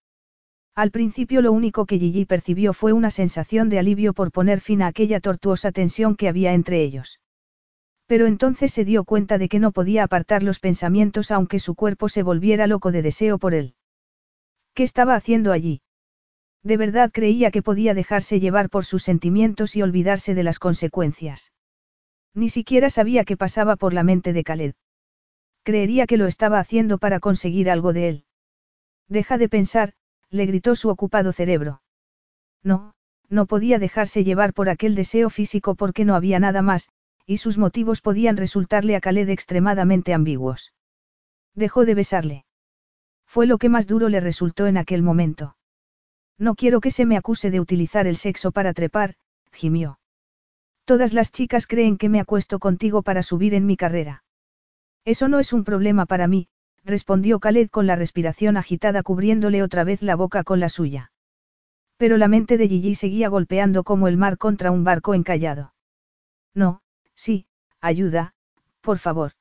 Al principio lo único que Gigi percibió fue una sensación de alivio por poner fin a aquella tortuosa tensión que había entre ellos. Pero entonces se dio cuenta de que no podía apartar los pensamientos aunque su cuerpo se volviera loco de deseo por él. ¿Qué estaba haciendo allí? De verdad creía que podía dejarse llevar por sus sentimientos y olvidarse de las consecuencias. Ni siquiera sabía qué pasaba por la mente de Khaled. Creería que lo estaba haciendo para conseguir algo de él. Deja de pensar, le gritó su ocupado cerebro. No, no podía dejarse llevar por aquel deseo físico porque no había nada más, y sus motivos podían resultarle a Khaled extremadamente ambiguos. Dejó de besarle. Fue lo que más duro le resultó en aquel momento. No quiero que se me acuse de utilizar el sexo para trepar, gimió. Todas las chicas creen que me acuesto contigo para subir en mi carrera. Eso no es un problema para mí, respondió Khaled con la respiración agitada cubriéndole otra vez la boca con la suya. Pero la mente de Gigi seguía golpeando como el mar contra un barco encallado. No, sí, ayuda, por favor.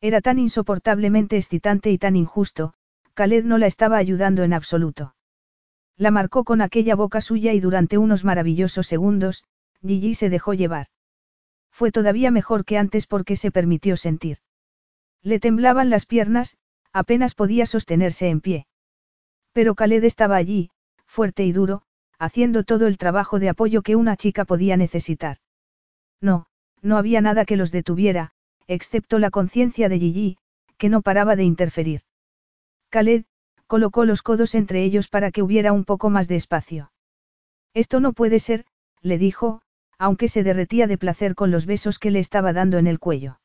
Era tan insoportablemente excitante y tan injusto, Khaled no la estaba ayudando en absoluto. La marcó con aquella boca suya y durante unos maravillosos segundos, Gigi se dejó llevar. Fue todavía mejor que antes porque se permitió sentir. Le temblaban las piernas, apenas podía sostenerse en pie. Pero Khaled estaba allí, fuerte y duro, haciendo todo el trabajo de apoyo que una chica podía necesitar. No, no había nada que los detuviera, excepto la conciencia de Gigi, que no paraba de interferir. Khaled, colocó los codos entre ellos para que hubiera un poco más de espacio. Esto no puede ser, le dijo, aunque se derretía de placer con los besos que le estaba dando en el cuello.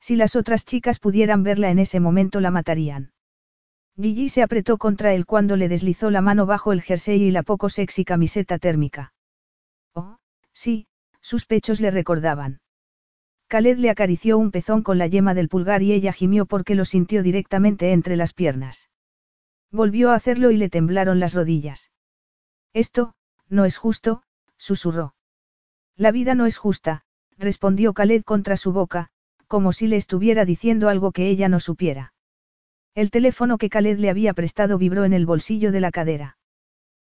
Si las otras chicas pudieran verla en ese momento la matarían. Gigi se apretó contra él cuando le deslizó la mano bajo el jersey y la poco sexy camiseta térmica. Oh, sí, sus pechos le recordaban. Khaled le acarició un pezón con la yema del pulgar y ella gimió porque lo sintió directamente entre las piernas. Volvió a hacerlo y le temblaron las rodillas. Esto, no es justo, susurró. La vida no es justa, respondió Khaled contra su boca, como si le estuviera diciendo algo que ella no supiera. El teléfono que Khaled le había prestado vibró en el bolsillo de la cadera.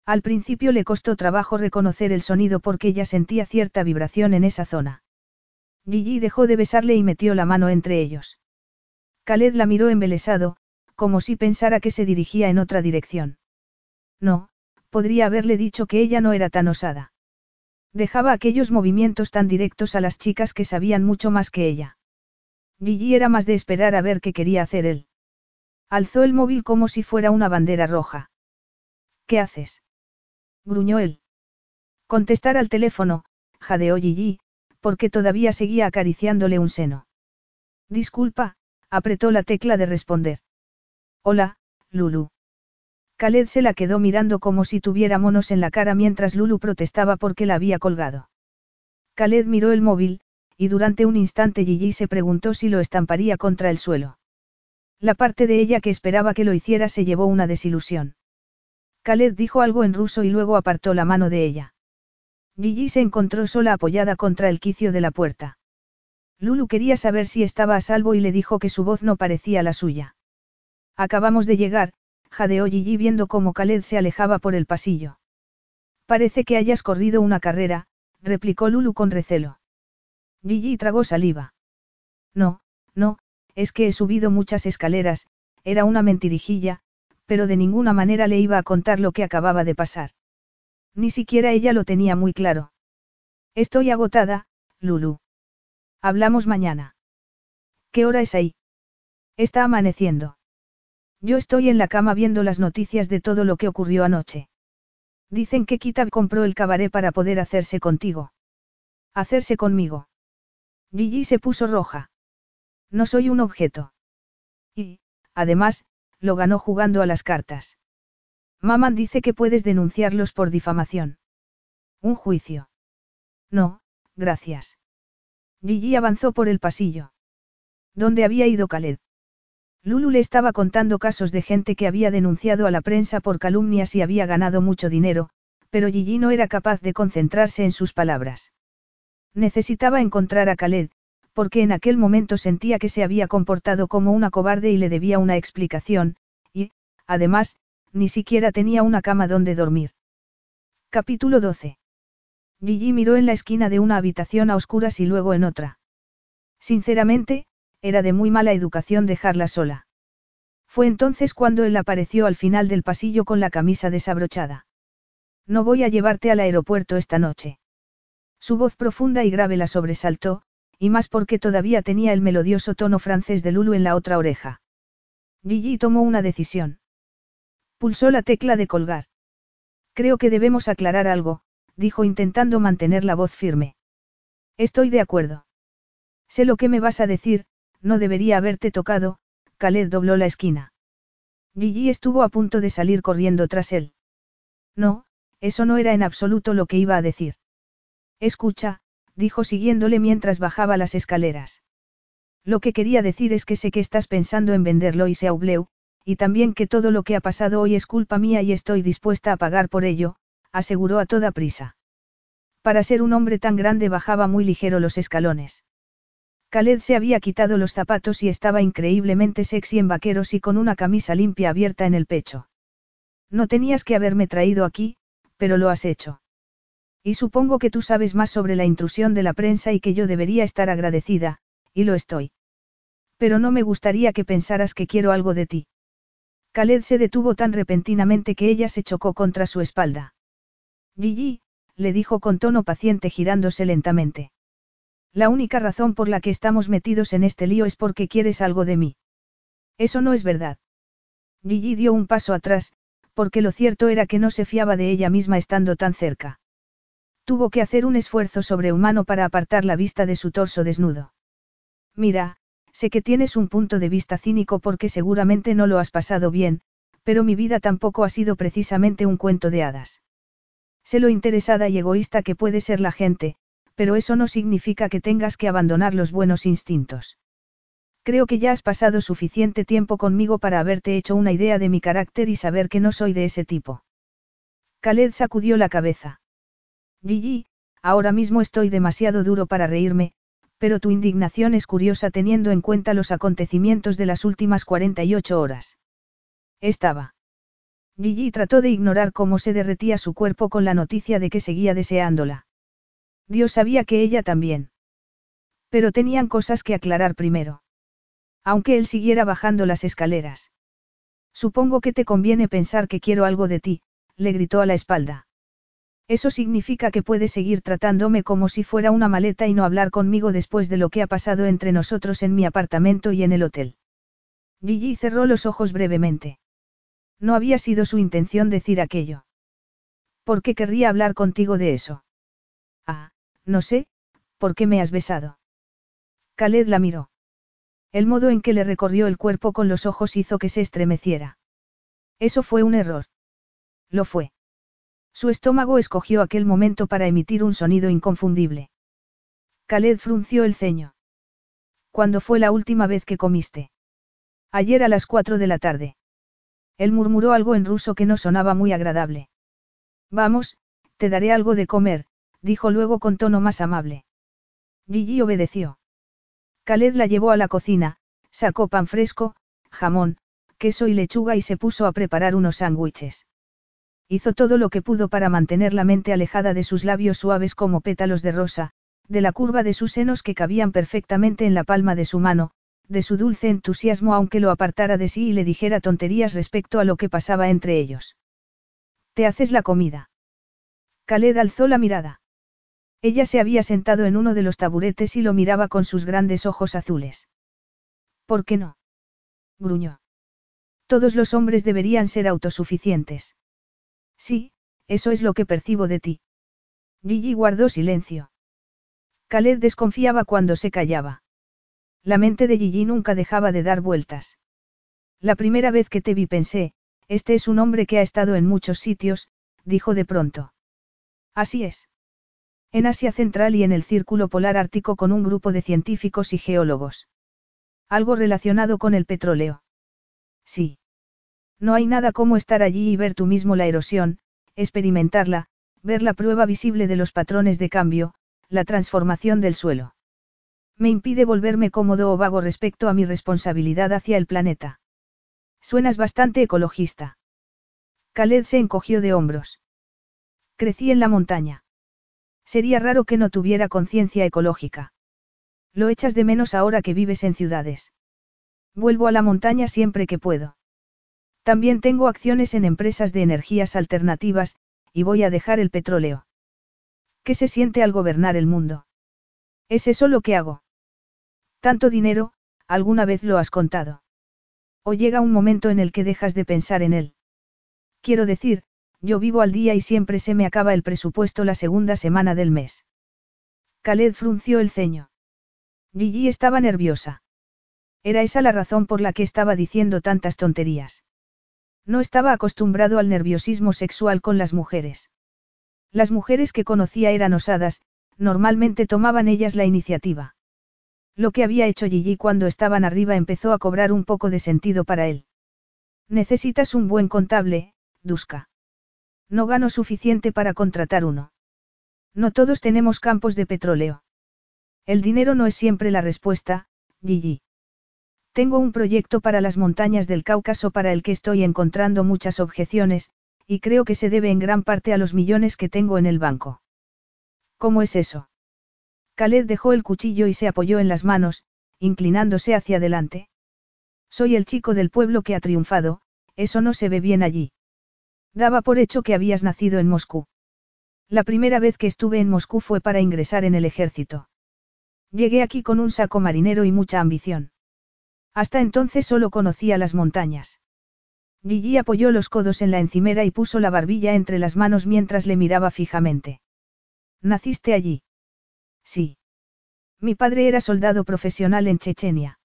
Al principio le costó trabajo reconocer el sonido porque ella sentía cierta vibración en esa zona. Gigi dejó de besarle y metió la mano entre ellos. Khaled la miró embelesado, como si pensara que se dirigía en otra dirección. No, podría haberle dicho que ella no era tan osada. Dejaba aquellos movimientos tan directos a las chicas que sabían mucho más que ella. Gigi era más de esperar a ver qué quería hacer él. Alzó el móvil como si fuera una bandera roja. ¿Qué haces? gruñó él. Contestar al teléfono, jadeó Gigi, porque todavía seguía acariciándole un seno. Disculpa, apretó la tecla de responder. Hola, Lulu. Khaled se la quedó mirando como si tuviera monos en la cara mientras Lulu protestaba porque la había colgado. Khaled miró el móvil, y durante un instante Gigi se preguntó si lo estamparía contra el suelo. La parte de ella que esperaba que lo hiciera se llevó una desilusión. Khaled dijo algo en ruso y luego apartó la mano de ella. Gigi se encontró sola apoyada contra el quicio de la puerta. Lulu quería saber si estaba a salvo y le dijo que su voz no parecía la suya. Acabamos de llegar, jadeó Gigi viendo cómo Khaled se alejaba por el pasillo. Parece que hayas corrido una carrera, replicó Lulu con recelo. Gigi tragó saliva. No, no, es que he subido muchas escaleras, era una mentirijilla, pero de ninguna manera le iba a contar lo que acababa de pasar. Ni siquiera ella lo tenía muy claro. Estoy agotada, Lulu. Hablamos mañana. ¿Qué hora es ahí? Está amaneciendo. Yo estoy en la cama viendo las noticias de todo lo que ocurrió anoche. Dicen que Kitab compró el cabaret para poder hacerse contigo. Hacerse conmigo. Gigi se puso roja. No soy un objeto. Y, además, lo ganó jugando a las cartas. Maman dice que puedes denunciarlos por difamación. Un juicio. No, gracias. Gigi avanzó por el pasillo. ¿Dónde había ido Khaled? Lulu le estaba contando casos de gente que había denunciado a la prensa por calumnias y había ganado mucho dinero, pero Gigi no era capaz de concentrarse en sus palabras. Necesitaba encontrar a Khaled, porque en aquel momento sentía que se había comportado como una cobarde y le debía una explicación, y, además, ni siquiera tenía una cama donde dormir. Capítulo 12. Gigi miró en la esquina de una habitación a oscuras y luego en otra. Sinceramente, era de muy mala educación dejarla sola. Fue entonces cuando él apareció al final del pasillo con la camisa desabrochada. No voy a llevarte al aeropuerto esta noche. Su voz profunda y grave la sobresaltó, y más porque todavía tenía el melodioso tono francés de Lulu en la otra oreja. Gigi tomó una decisión. Pulsó la tecla de colgar. Creo que debemos aclarar algo, dijo intentando mantener la voz firme. Estoy de acuerdo. Sé lo que me vas a decir, no debería haberte tocado, Khaled dobló la esquina. Gigi estuvo a punto de salir corriendo tras él. No, eso no era en absoluto lo que iba a decir. Escucha, dijo siguiéndole mientras bajaba las escaleras. Lo que quería decir es que sé que estás pensando en venderlo y se Aubleu, y también que todo lo que ha pasado hoy es culpa mía y estoy dispuesta a pagar por ello, aseguró a toda prisa. Para ser un hombre tan grande bajaba muy ligero los escalones. Khaled se había quitado los zapatos y estaba increíblemente sexy en vaqueros y con una camisa limpia abierta en el pecho. No tenías que haberme traído aquí, pero lo has hecho. Y supongo que tú sabes más sobre la intrusión de la prensa y que yo debería estar agradecida, y lo estoy. Pero no me gustaría que pensaras que quiero algo de ti. Khaled se detuvo tan repentinamente que ella se chocó contra su espalda. Gigi, le dijo con tono paciente girándose lentamente. La única razón por la que estamos metidos en este lío es porque quieres algo de mí. Eso no es verdad. Gigi dio un paso atrás, porque lo cierto era que no se fiaba de ella misma estando tan cerca. Tuvo que hacer un esfuerzo sobrehumano para apartar la vista de su torso desnudo. Mira, sé que tienes un punto de vista cínico porque seguramente no lo has pasado bien, pero mi vida tampoco ha sido precisamente un cuento de hadas. Sé lo interesada y egoísta que puede ser la gente, pero eso no significa que tengas que abandonar los buenos instintos. Creo que ya has pasado suficiente tiempo conmigo para haberte hecho una idea de mi carácter y saber que no soy de ese tipo. Khaled sacudió la cabeza. Gigi, ahora mismo estoy demasiado duro para reírme, pero tu indignación es curiosa teniendo en cuenta los acontecimientos de las últimas 48 horas. Estaba. Gigi trató de ignorar cómo se derretía su cuerpo con la noticia de que seguía deseándola. Dios sabía que ella también. Pero tenían cosas que aclarar primero. Aunque él siguiera bajando las escaleras. Supongo que te conviene pensar que quiero algo de ti, le gritó a la espalda. Eso significa que puedes seguir tratándome como si fuera una maleta y no hablar conmigo después de lo que ha pasado entre nosotros en mi apartamento y en el hotel. Gigi cerró los ojos brevemente. No había sido su intención decir aquello. ¿Por qué querría hablar contigo de eso? Ah, no sé, ¿por qué me has besado? Khaled la miró. El modo en que le recorrió el cuerpo con los ojos hizo que se estremeciera. Eso fue un error. Lo fue. Su estómago escogió aquel momento para emitir un sonido inconfundible. Khaled frunció el ceño. ¿Cuándo fue la última vez que comiste? Ayer a las cuatro de la tarde. Él murmuró algo en ruso que no sonaba muy agradable. Vamos, te daré algo de comer, dijo luego con tono más amable. Gigi obedeció. Khaled la llevó a la cocina, sacó pan fresco, jamón, queso y lechuga y se puso a preparar unos sándwiches. Hizo todo lo que pudo para mantener la mente alejada de sus labios suaves como pétalos de rosa, de la curva de sus senos que cabían perfectamente en la palma de su mano, de su dulce entusiasmo aunque lo apartara de sí y le dijera tonterías respecto a lo que pasaba entre ellos. ¿Te haces la comida? Khaled alzó la mirada. Ella se había sentado en uno de los taburetes y lo miraba con sus grandes ojos azules. ¿Por qué no? gruñó. Todos los hombres deberían ser autosuficientes. Sí, eso es lo que percibo de ti. Gigi guardó silencio. Khaled desconfiaba cuando se callaba. La mente de Gigi nunca dejaba de dar vueltas. La primera vez que te vi pensé, este es un hombre que ha estado en muchos sitios, dijo de pronto. Así es. En Asia Central y en el Círculo Polar Ártico con un grupo de científicos y geólogos. Algo relacionado con el petróleo. Sí. No hay nada como estar allí y ver tú mismo la erosión, experimentarla, ver la prueba visible de los patrones de cambio, la transformación del suelo. Me impide volverme cómodo o vago respecto a mi responsabilidad hacia el planeta. Suenas bastante ecologista. Khaled se encogió de hombros. Crecí en la montaña. Sería raro que no tuviera conciencia ecológica. Lo echas de menos ahora que vives en ciudades. Vuelvo a la montaña siempre que puedo. También tengo acciones en empresas de energías alternativas, y voy a dejar el petróleo. ¿Qué se siente al gobernar el mundo? ¿Es eso lo que hago? Tanto dinero, alguna vez lo has contado. O llega un momento en el que dejas de pensar en él. Quiero decir, yo vivo al día y siempre se me acaba el presupuesto la segunda semana del mes. Khaled frunció el ceño. Gigi estaba nerviosa. Era esa la razón por la que estaba diciendo tantas tonterías. No estaba acostumbrado al nerviosismo sexual con las mujeres. Las mujeres que conocía eran osadas, normalmente tomaban ellas la iniciativa. Lo que había hecho Gigi cuando estaban arriba empezó a cobrar un poco de sentido para él. Necesitas un buen contable, Duska. No gano suficiente para contratar uno. No todos tenemos campos de petróleo. El dinero no es siempre la respuesta, Gigi. Tengo un proyecto para las montañas del Cáucaso para el que estoy encontrando muchas objeciones, y creo que se debe en gran parte a los millones que tengo en el banco. ¿Cómo es eso? Khaled dejó el cuchillo y se apoyó en las manos, inclinándose hacia adelante. Soy el chico del pueblo que ha triunfado, eso no se ve bien allí. Daba por hecho que habías nacido en Moscú. La primera vez que estuve en Moscú fue para ingresar en el ejército. Llegué aquí con un saco marinero y mucha ambición. Hasta entonces solo conocía las montañas. Gigi apoyó los codos en la encimera y puso la barbilla entre las manos mientras le miraba fijamente. ¿Naciste allí? Sí. Mi padre era soldado profesional en Chechenia.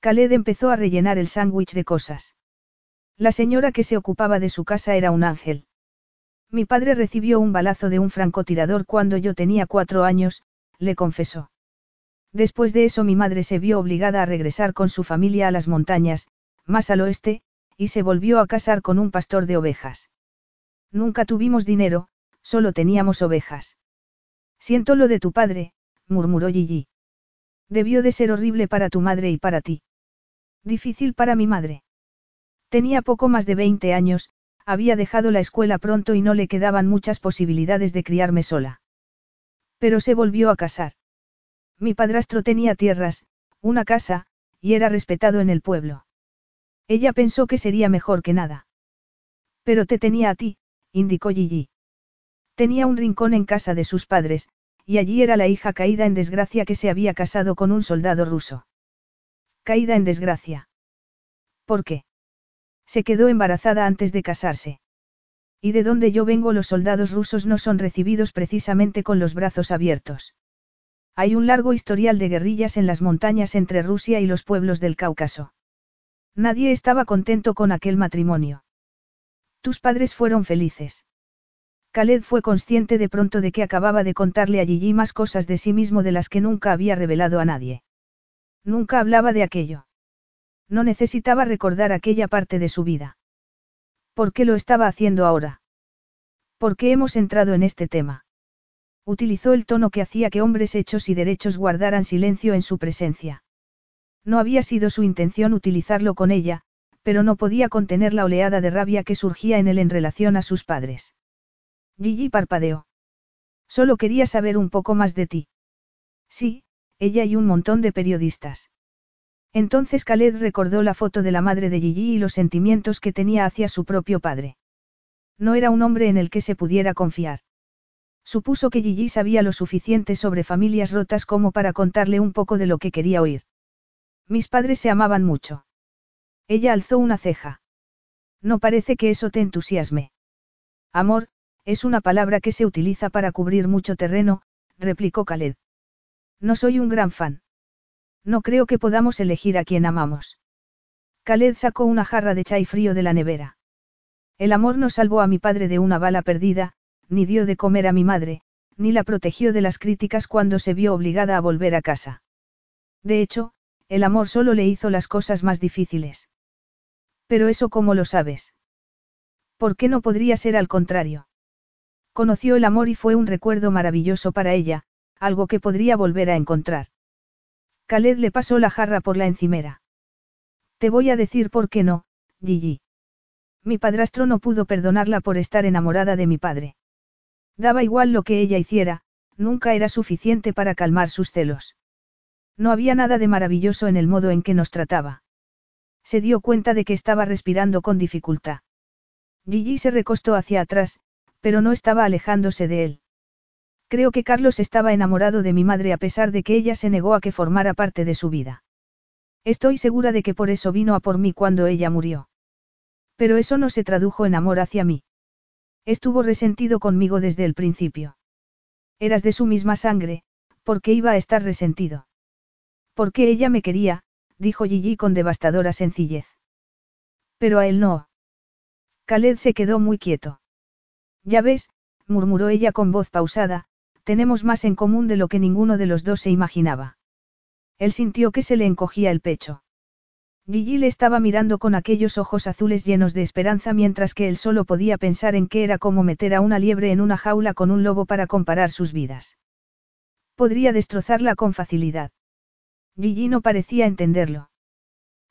Khaled empezó a rellenar el sándwich de cosas. La señora que se ocupaba de su casa era un ángel. Mi padre recibió un balazo de un francotirador cuando yo tenía cuatro años, le confesó. Después de eso mi madre se vio obligada a regresar con su familia a las montañas, más al oeste, y se volvió a casar con un pastor de ovejas. Nunca tuvimos dinero, solo teníamos ovejas. Siento lo de tu padre, murmuró Gigi. Debió de ser horrible para tu madre y para ti. Difícil para mi madre. Tenía poco más de 20 años, había dejado la escuela pronto y no le quedaban muchas posibilidades de criarme sola. Pero se volvió a casar. Mi padrastro tenía tierras, una casa, y era respetado en el pueblo. Ella pensó que sería mejor que nada. Pero te tenía a ti, indicó Gigi. Tenía un rincón en casa de sus padres, y allí era la hija caída en desgracia que se había casado con un soldado ruso. Caída en desgracia. ¿Por qué? Se quedó embarazada antes de casarse. Y de donde yo vengo los soldados rusos no son recibidos precisamente con los brazos abiertos. Hay un largo historial de guerrillas en las montañas entre Rusia y los pueblos del Cáucaso. Nadie estaba contento con aquel matrimonio. Tus padres fueron felices. Khaled fue consciente de pronto de que acababa de contarle a Gigi más cosas de sí mismo de las que nunca había revelado a nadie. Nunca hablaba de aquello. No necesitaba recordar aquella parte de su vida. ¿Por qué lo estaba haciendo ahora? ¿Por qué hemos entrado en este tema? Utilizó el tono que hacía que hombres hechos y derechos guardaran silencio en su presencia. No había sido su intención utilizarlo con ella, pero no podía contener la oleada de rabia que surgía en él en relación a sus padres. Gigi parpadeó. Solo quería saber un poco más de ti. Sí, ella y un montón de periodistas. Entonces Khaled recordó la foto de la madre de Gigi y los sentimientos que tenía hacia su propio padre. No era un hombre en el que se pudiera confiar. Supuso que Gigi sabía lo suficiente sobre familias rotas como para contarle un poco de lo que quería oír. Mis padres se amaban mucho. Ella alzó una ceja. No parece que eso te entusiasme. Amor, es una palabra que se utiliza para cubrir mucho terreno, replicó Khaled. No soy un gran fan. No creo que podamos elegir a quien amamos. Khaled sacó una jarra de chai frío de la nevera. El amor no salvó a mi padre de una bala perdida, ni dio de comer a mi madre, ni la protegió de las críticas cuando se vio obligada a volver a casa. De hecho, el amor solo le hizo las cosas más difíciles. Pero eso cómo lo sabes. ¿Por qué no podría ser al contrario? Conoció el amor y fue un recuerdo maravilloso para ella, algo que podría volver a encontrar. Khaled le pasó la jarra por la encimera. Te voy a decir por qué no, Gigi. Mi padrastro no pudo perdonarla por estar enamorada de mi padre. Daba igual lo que ella hiciera, nunca era suficiente para calmar sus celos. No había nada de maravilloso en el modo en que nos trataba. Se dio cuenta de que estaba respirando con dificultad. Gigi se recostó hacia atrás, pero no estaba alejándose de él. Creo que Carlos estaba enamorado de mi madre a pesar de que ella se negó a que formara parte de su vida. Estoy segura de que por eso vino a por mí cuando ella murió. Pero eso no se tradujo en amor hacia mí. Estuvo resentido conmigo desde el principio. Eras de su misma sangre, ¿por qué iba a estar resentido? Porque ella me quería, dijo Gigi con devastadora sencillez. Pero a él no. Khaled se quedó muy quieto. Ya ves, murmuró ella con voz pausada, tenemos más en común de lo que ninguno de los dos se imaginaba. Él sintió que se le encogía el pecho. Gigi le estaba mirando con aquellos ojos azules llenos de esperanza mientras que él solo podía pensar en qué era como meter a una liebre en una jaula con un lobo para comparar sus vidas. Podría destrozarla con facilidad. Gigi no parecía entenderlo.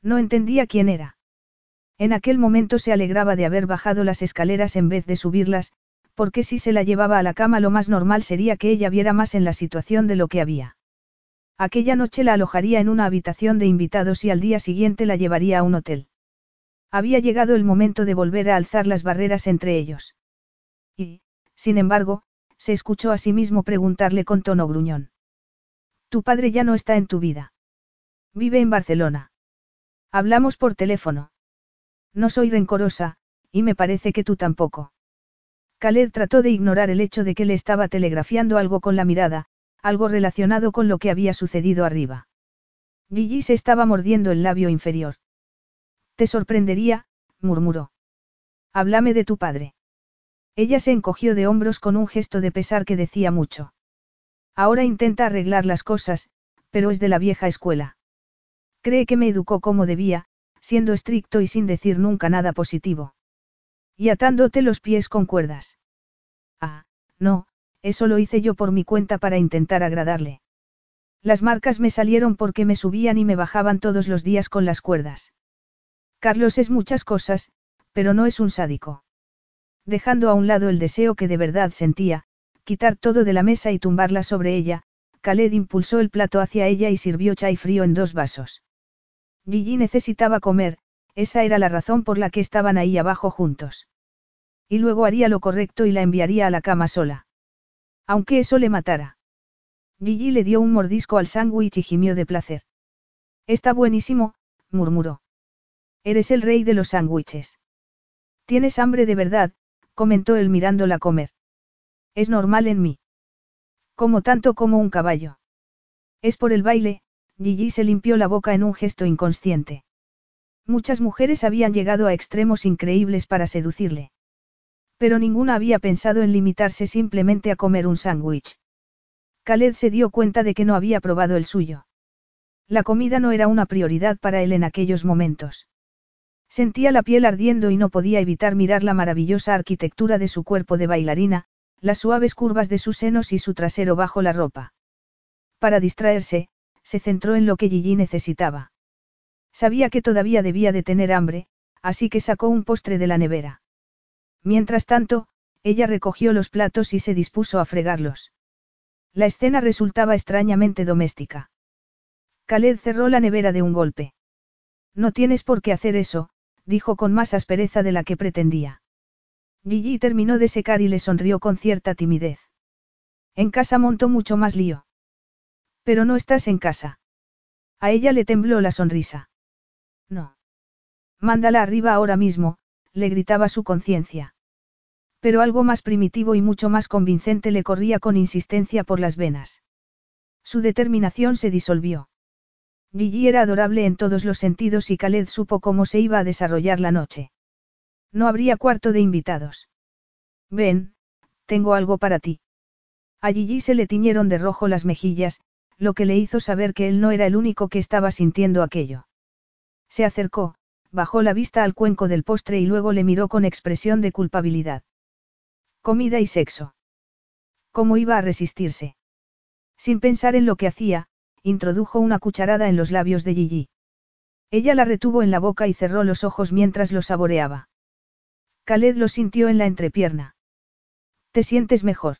No entendía quién era. En aquel momento se alegraba de haber bajado las escaleras en vez de subirlas, porque si se la llevaba a la cama lo más normal sería que ella viera más en la situación de lo que había. Aquella noche la alojaría en una habitación de invitados y al día siguiente la llevaría a un hotel. Había llegado el momento de volver a alzar las barreras entre ellos. Y, sin embargo, se escuchó a sí mismo preguntarle con tono gruñón. Tu padre ya no está en tu vida. Vive en Barcelona. Hablamos por teléfono. No soy rencorosa, y me parece que tú tampoco. Khaled trató de ignorar el hecho de que le estaba telegrafiando algo con la mirada, algo relacionado con lo que había sucedido arriba. Gigi se estaba mordiendo el labio inferior. Te sorprendería, murmuró. Háblame de tu padre. Ella se encogió de hombros con un gesto de pesar que decía mucho. Ahora intenta arreglar las cosas, pero es de la vieja escuela. Cree que me educó como debía, siendo estricto y sin decir nunca nada positivo. Y atándote los pies con cuerdas. Ah, no, eso lo hice yo por mi cuenta para intentar agradarle. Las marcas me salieron porque me subían y me bajaban todos los días con las cuerdas. Carlos es muchas cosas, pero no es un sádico. Dejando a un lado el deseo que de verdad sentía, quitar todo de la mesa y tumbarla sobre ella, Khaled impulsó el plato hacia ella y sirvió chai frío en dos vasos. Gigi necesitaba comer, esa era la razón por la que estaban ahí abajo juntos. Y luego haría lo correcto y la enviaría a la cama sola. Aunque eso le matara. Gigi le dio un mordisco al sándwich y gimió de placer. Está buenísimo, murmuró. Eres el rey de los sándwiches. Tienes hambre de verdad, comentó él mirándola comer. Es normal en mí. Como tanto como un caballo. Es por el baile, Gigi se limpió la boca en un gesto inconsciente. Muchas mujeres habían llegado a extremos increíbles para seducirle. Pero ninguna había pensado en limitarse simplemente a comer un sándwich. Khaled se dio cuenta de que no había probado el suyo. La comida no era una prioridad para él en aquellos momentos. Sentía la piel ardiendo y no podía evitar mirar la maravillosa arquitectura de su cuerpo de bailarina, las suaves curvas de sus senos y su trasero bajo la ropa. Para distraerse, se centró en lo que Gigi necesitaba. Sabía que todavía debía de tener hambre, así que sacó un postre de la nevera. Mientras tanto, ella recogió los platos y se dispuso a fregarlos. La escena resultaba extrañamente doméstica. Khaled cerró la nevera de un golpe. No tienes por qué hacer eso, dijo con más aspereza de la que pretendía. Gigi terminó de secar y le sonrió con cierta timidez. En casa montó mucho más lío. Pero no estás en casa. A ella le tembló la sonrisa. No. Mándala arriba ahora mismo, le gritaba su conciencia. Pero algo más primitivo y mucho más convincente le corría con insistencia por las venas. Su determinación se disolvió. Gigi era adorable en todos los sentidos y Khaled supo cómo se iba a desarrollar la noche. No habría cuarto de invitados. Ven, tengo algo para ti. A Gigi se le tiñeron de rojo las mejillas, lo que le hizo saber que él no era el único que estaba sintiendo aquello. Se acercó, bajó la vista al cuenco del postre y luego le miró con expresión de culpabilidad. Comida y sexo. ¿Cómo iba a resistirse? Sin pensar en lo que hacía, introdujo una cucharada en los labios de Gigi. Ella la retuvo en la boca y cerró los ojos mientras lo saboreaba. Khaled lo sintió en la entrepierna. ¿Te sientes mejor?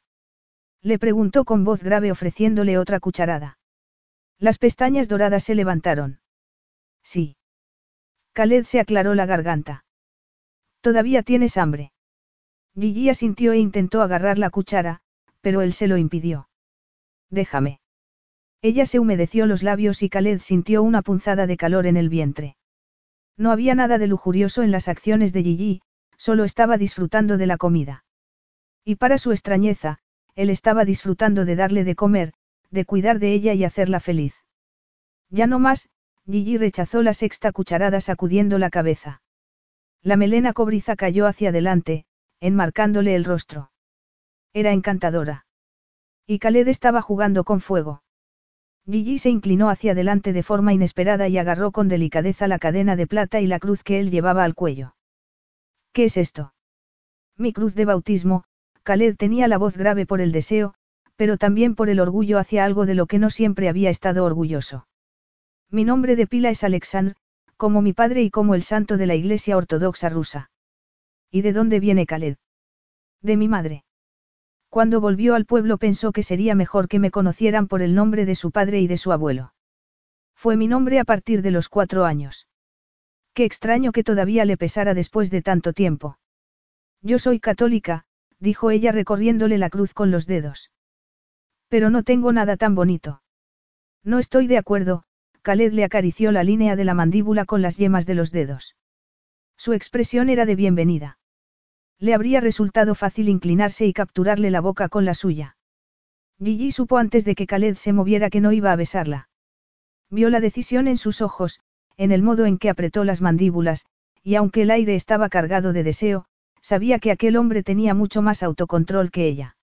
Le preguntó con voz grave ofreciéndole otra cucharada. Las pestañas doradas se levantaron. Sí. Khaled se aclaró la garganta. ¿Todavía tienes hambre? Gigi asintió e intentó agarrar la cuchara, pero él se lo impidió. Déjame. Ella se humedeció los labios y Khaled sintió una punzada de calor en el vientre. No había nada de lujurioso en las acciones de Gigi, solo estaba disfrutando de la comida. Y para su extrañeza, él estaba disfrutando de darle de comer, de cuidar de ella y hacerla feliz. Ya no más, Gigi rechazó la sexta cucharada sacudiendo la cabeza. La melena cobriza cayó hacia adelante, enmarcándole el rostro. Era encantadora. Y Khaled estaba jugando con fuego. Gigi se inclinó hacia adelante de forma inesperada y agarró con delicadeza la cadena de plata y la cruz que él llevaba al cuello. ¿Qué es esto? Mi cruz de bautismo, Khaled tenía la voz grave por el deseo, pero también por el orgullo hacia algo de lo que no siempre había estado orgulloso. Mi nombre de pila es Alexandr, como mi padre y como el santo de la Iglesia Ortodoxa rusa. ¿Y de dónde viene Khaled? De mi madre. Cuando volvió al pueblo pensó que sería mejor que me conocieran por el nombre de su padre y de su abuelo. Fue mi nombre a partir de los cuatro años. Qué extraño que todavía le pesara después de tanto tiempo. Yo soy católica, dijo ella recorriéndole la cruz con los dedos. Pero no tengo nada tan bonito. No estoy de acuerdo, Khaled le acarició la línea de la mandíbula con las yemas de los dedos. Su expresión era de bienvenida. Le habría resultado fácil inclinarse y capturarle la boca con la suya. Gigi supo antes de que Khaled se moviera que no iba a besarla. Vio la decisión en sus ojos, en el modo en que apretó las mandíbulas, y aunque el aire estaba cargado de deseo, sabía que aquel hombre tenía mucho más autocontrol que ella.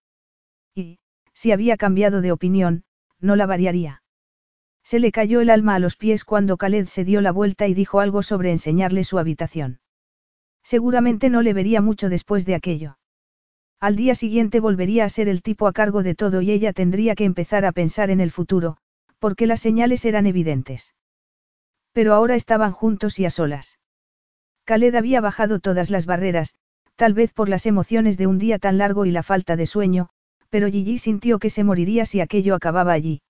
Y, si había cambiado de opinión, no la variaría. Se le cayó el alma a los pies cuando Khaled se dio la vuelta y dijo algo sobre enseñarle su habitación. Seguramente no le vería mucho después de aquello. Al día siguiente volvería a ser el tipo a cargo de todo y ella tendría que empezar a pensar en el futuro, porque las señales eran evidentes. Pero ahora estaban juntos y a solas. Khaled había bajado todas las barreras, tal vez por las emociones de un día tan largo y la falta de sueño, pero Gigi sintió que se moriría si aquello acababa allí.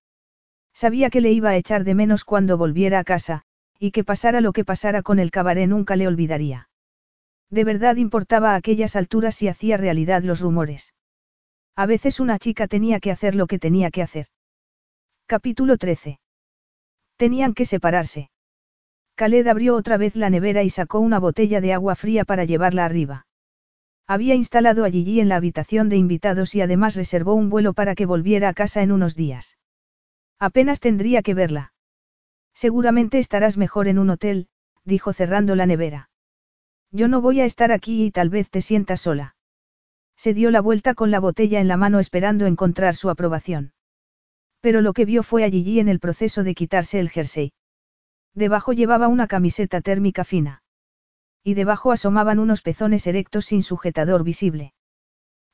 Sabía que le iba a echar de menos cuando volviera a casa, y que pasara lo que pasara con el cabaret nunca le olvidaría. De verdad importaba a aquellas alturas si hacía realidad los rumores. A veces una chica tenía que hacer lo que tenía que hacer. Capítulo 13. Tenían que separarse. Khaled abrió otra vez la nevera y sacó una botella de agua fría para llevarla arriba. Había instalado a Gigi en la habitación de invitados y además reservó un vuelo para que volviera a casa en unos días. Apenas tendría que verla. Seguramente estarás mejor en un hotel, dijo cerrando la nevera. Yo no voy a estar aquí y tal vez te sientas sola. Se dio la vuelta con la botella en la mano esperando encontrar su aprobación. Pero lo que vio fue a Gigi en el proceso de quitarse el jersey. Debajo llevaba una camiseta térmica fina. Y debajo asomaban unos pezones erectos sin sujetador visible.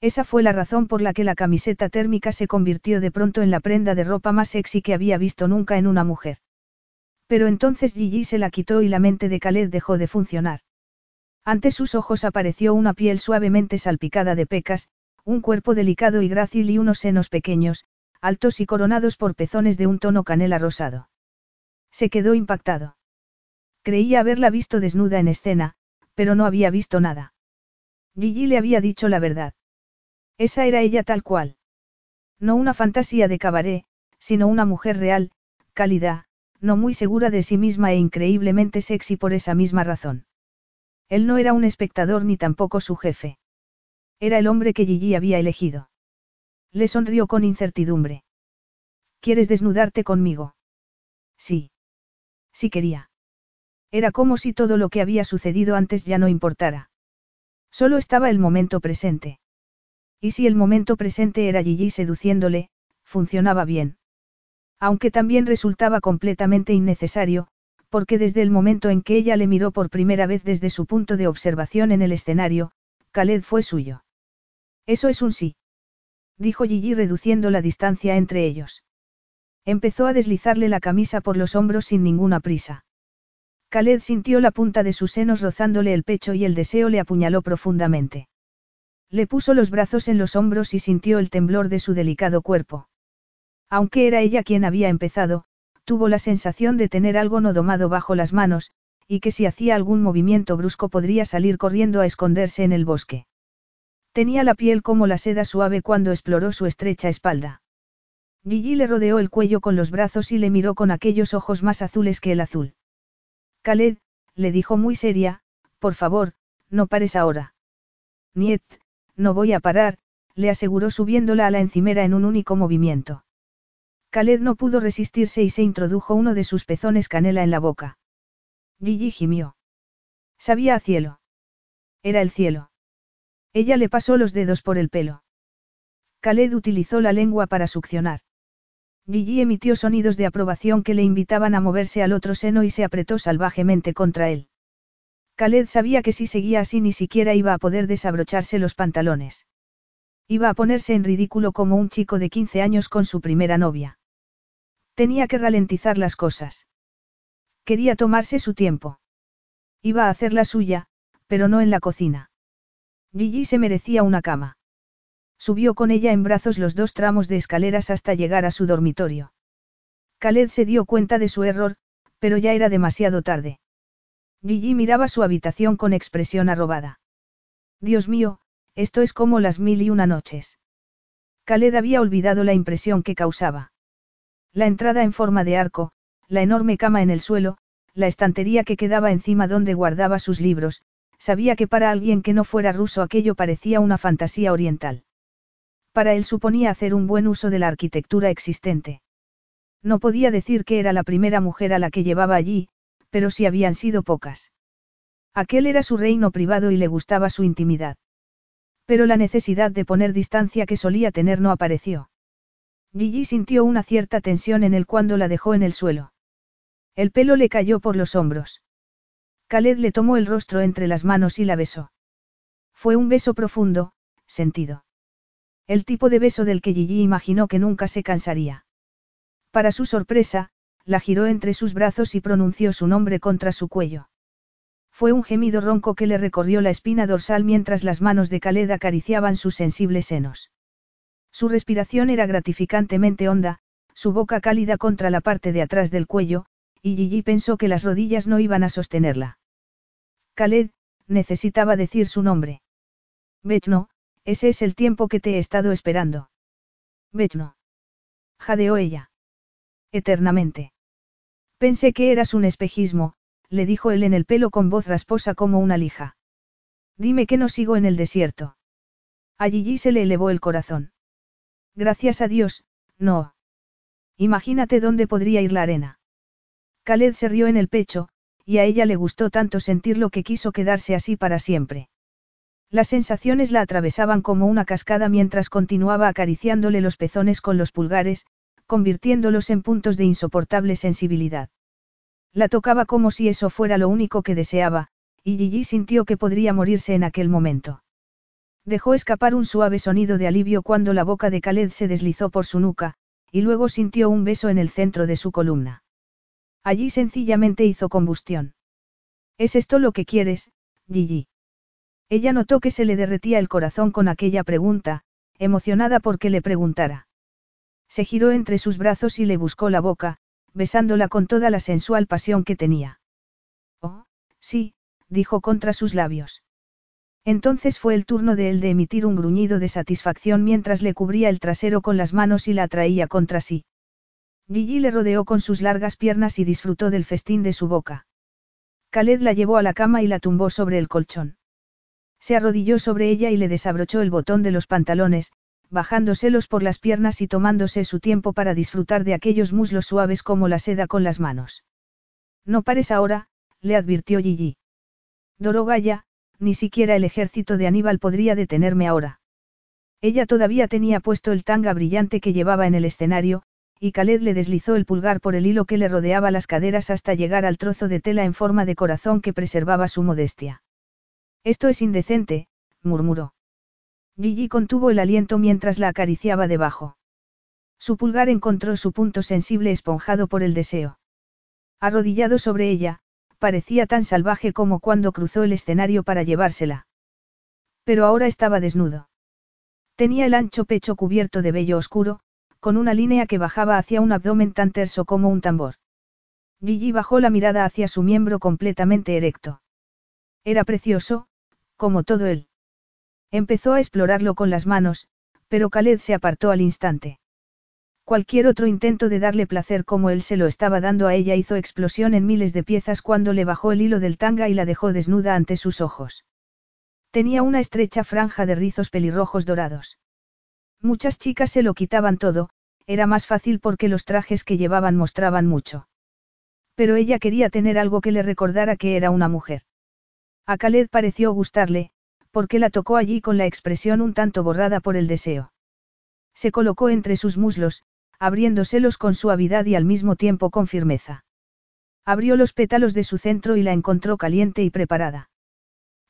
Esa fue la razón por la que la camiseta térmica se convirtió de pronto en la prenda de ropa más sexy que había visto nunca en una mujer. Pero entonces Gigi se la quitó y la mente de Khaled dejó de funcionar. Ante sus ojos apareció una piel suavemente salpicada de pecas, un cuerpo delicado y grácil y unos senos pequeños, altos y coronados por pezones de un tono canela rosado. Se quedó impactado. Creía haberla visto desnuda en escena, pero no había visto nada. Gigi le había dicho la verdad. Esa era ella tal cual. No una fantasía de cabaret, sino una mujer real, cálida, no muy segura de sí misma e increíblemente sexy por esa misma razón. Él no era un espectador ni tampoco su jefe. Era el hombre que Gigi había elegido. Le sonrió con incertidumbre. ¿Quieres desnudarte conmigo? Sí. Sí quería. Era como si todo lo que había sucedido antes ya no importara. Solo estaba el momento presente. Y si el momento presente era Gigi seduciéndole, funcionaba bien. Aunque también resultaba completamente innecesario, porque desde el momento en que ella le miró por primera vez desde su punto de observación en el escenario, Khaled fue suyo. Eso es un sí. Dijo Gigi reduciendo la distancia entre ellos. Empezó a deslizarle la camisa por los hombros sin ninguna prisa. Khaled sintió la punta de sus senos rozándole el pecho y el deseo le apuñaló profundamente. Le puso los brazos en los hombros y sintió el temblor de su delicado cuerpo. Aunque era ella quien había empezado, tuvo la sensación de tener algo no domado bajo las manos, y que si hacía algún movimiento brusco podría salir corriendo a esconderse en el bosque. Tenía la piel como la seda suave cuando exploró su estrecha espalda. Gigi le rodeó el cuello con los brazos y le miró con aquellos ojos más azules que el azul. Khaled, le dijo muy seria, por favor, no pares ahora. Niet, no voy a parar, le aseguró subiéndola a la encimera en un único movimiento. Khaled no pudo resistirse y se introdujo uno de sus pezones canela en la boca. Gigi gimió. Sabía a cielo. Era el cielo. Ella le pasó los dedos por el pelo. Khaled utilizó la lengua para succionar. Gigi emitió sonidos de aprobación que le invitaban a moverse al otro seno y se apretó salvajemente contra él. Khaled sabía que si seguía así ni siquiera iba a poder desabrocharse los pantalones. Iba a ponerse en ridículo como un chico de 15 años con su primera novia. Tenía que ralentizar las cosas. Quería tomarse su tiempo. Iba a hacer la suya, pero no en la cocina. Gigi se merecía una cama. Subió con ella en brazos los dos tramos de escaleras hasta llegar a su dormitorio. Khaled se dio cuenta de su error, pero ya era demasiado tarde. Gigi miraba su habitación con expresión arrobada. Dios mío, esto es como las mil y una noches. Khaled había olvidado la impresión que causaba. La entrada en forma de arco, la enorme cama en el suelo, la estantería que quedaba encima donde guardaba sus libros, sabía que para alguien que no fuera ruso aquello parecía una fantasía oriental. Para él suponía hacer un buen uso de la arquitectura existente. No podía decir que era la primera mujer a la que llevaba allí, pero sí habían sido pocas. Aquel era su reino privado y le gustaba su intimidad. Pero la necesidad de poner distancia que solía tener no apareció. Gigi sintió una cierta tensión en él cuando la dejó en el suelo. El pelo le cayó por los hombros. Khaled le tomó el rostro entre las manos y la besó. Fue un beso profundo, sentido. El tipo de beso del que Gigi imaginó que nunca se cansaría. Para su sorpresa, la giró entre sus brazos y pronunció su nombre contra su cuello. Fue un gemido ronco que le recorrió la espina dorsal mientras las manos de Khaled acariciaban sus sensibles senos. Su respiración era gratificantemente honda, su boca cálida contra la parte de atrás del cuello, y Gigi pensó que las rodillas no iban a sostenerla. Khaled, necesitaba decir su nombre. Bechno, ese es el tiempo que te he estado esperando. Bechno. Jadeó ella. Eternamente. Pensé que eras un espejismo, le dijo él en el pelo con voz rasposa como una lija. Dime que no sigo en el desierto. A Gigi se le elevó el corazón. Gracias a Dios, no. Imagínate dónde podría ir la arena. Khaled se rió en el pecho, y a ella le gustó tanto sentirlo que quiso quedarse así para siempre. Las sensaciones la atravesaban como una cascada mientras continuaba acariciándole los pezones con los pulgares, convirtiéndolos en puntos de insoportable sensibilidad. La tocaba como si eso fuera lo único que deseaba, y Gigi sintió que podría morirse en aquel momento. Dejó escapar un suave sonido de alivio cuando la boca de Khaled se deslizó por su nuca, y luego sintió un beso en el centro de su columna. Allí sencillamente hizo combustión. ¿Es esto lo que quieres, Gigi? Ella notó que se le derretía el corazón con aquella pregunta, emocionada porque le preguntara. Se giró entre sus brazos y le buscó la boca, besándola con toda la sensual pasión que tenía. Oh, sí, dijo contra sus labios. Entonces fue el turno de él de emitir un gruñido de satisfacción mientras le cubría el trasero con las manos y la atraía contra sí. Gigi le rodeó con sus largas piernas y disfrutó del festín de su boca. Khaled la llevó a la cama y la tumbó sobre el colchón. Se arrodilló sobre ella y le desabrochó el botón de los pantalones, bajándoselos por las piernas y tomándose su tiempo para disfrutar de aquellos muslos suaves como la seda con las manos. No pares ahora, le advirtió Gigi. Dorogaya, ni siquiera el ejército de Aníbal podría detenerme ahora. Ella todavía tenía puesto el tanga brillante que llevaba en el escenario, y Khaled le deslizó el pulgar por el hilo que le rodeaba las caderas hasta llegar al trozo de tela en forma de corazón que preservaba su modestia. Esto es indecente, murmuró. Gigi contuvo el aliento mientras la acariciaba debajo. Su pulgar encontró su punto sensible esponjado por el deseo. Arrodillado sobre ella, parecía tan salvaje como cuando cruzó el escenario para llevársela. Pero ahora estaba desnudo. Tenía el ancho pecho cubierto de vello oscuro, con una línea que bajaba hacia un abdomen tan terso como un tambor. Gigi bajó la mirada hacia su miembro completamente erecto. Era precioso, como todo él. Empezó a explorarlo con las manos, pero Khaled se apartó al instante. Cualquier otro intento de darle placer como él se lo estaba dando a ella hizo explosión en miles de piezas cuando le bajó el hilo del tanga y la dejó desnuda ante sus ojos. Tenía una estrecha franja de rizos pelirrojos dorados. Muchas chicas se lo quitaban todo, era más fácil porque los trajes que llevaban mostraban mucho. Pero ella quería tener algo que le recordara que era una mujer. A Khaled pareció gustarle, porque la tocó allí con la expresión un tanto borrada por el deseo. Se colocó entre sus muslos, abriéndoselos con suavidad y al mismo tiempo con firmeza. Abrió los pétalos de su centro y la encontró caliente y preparada.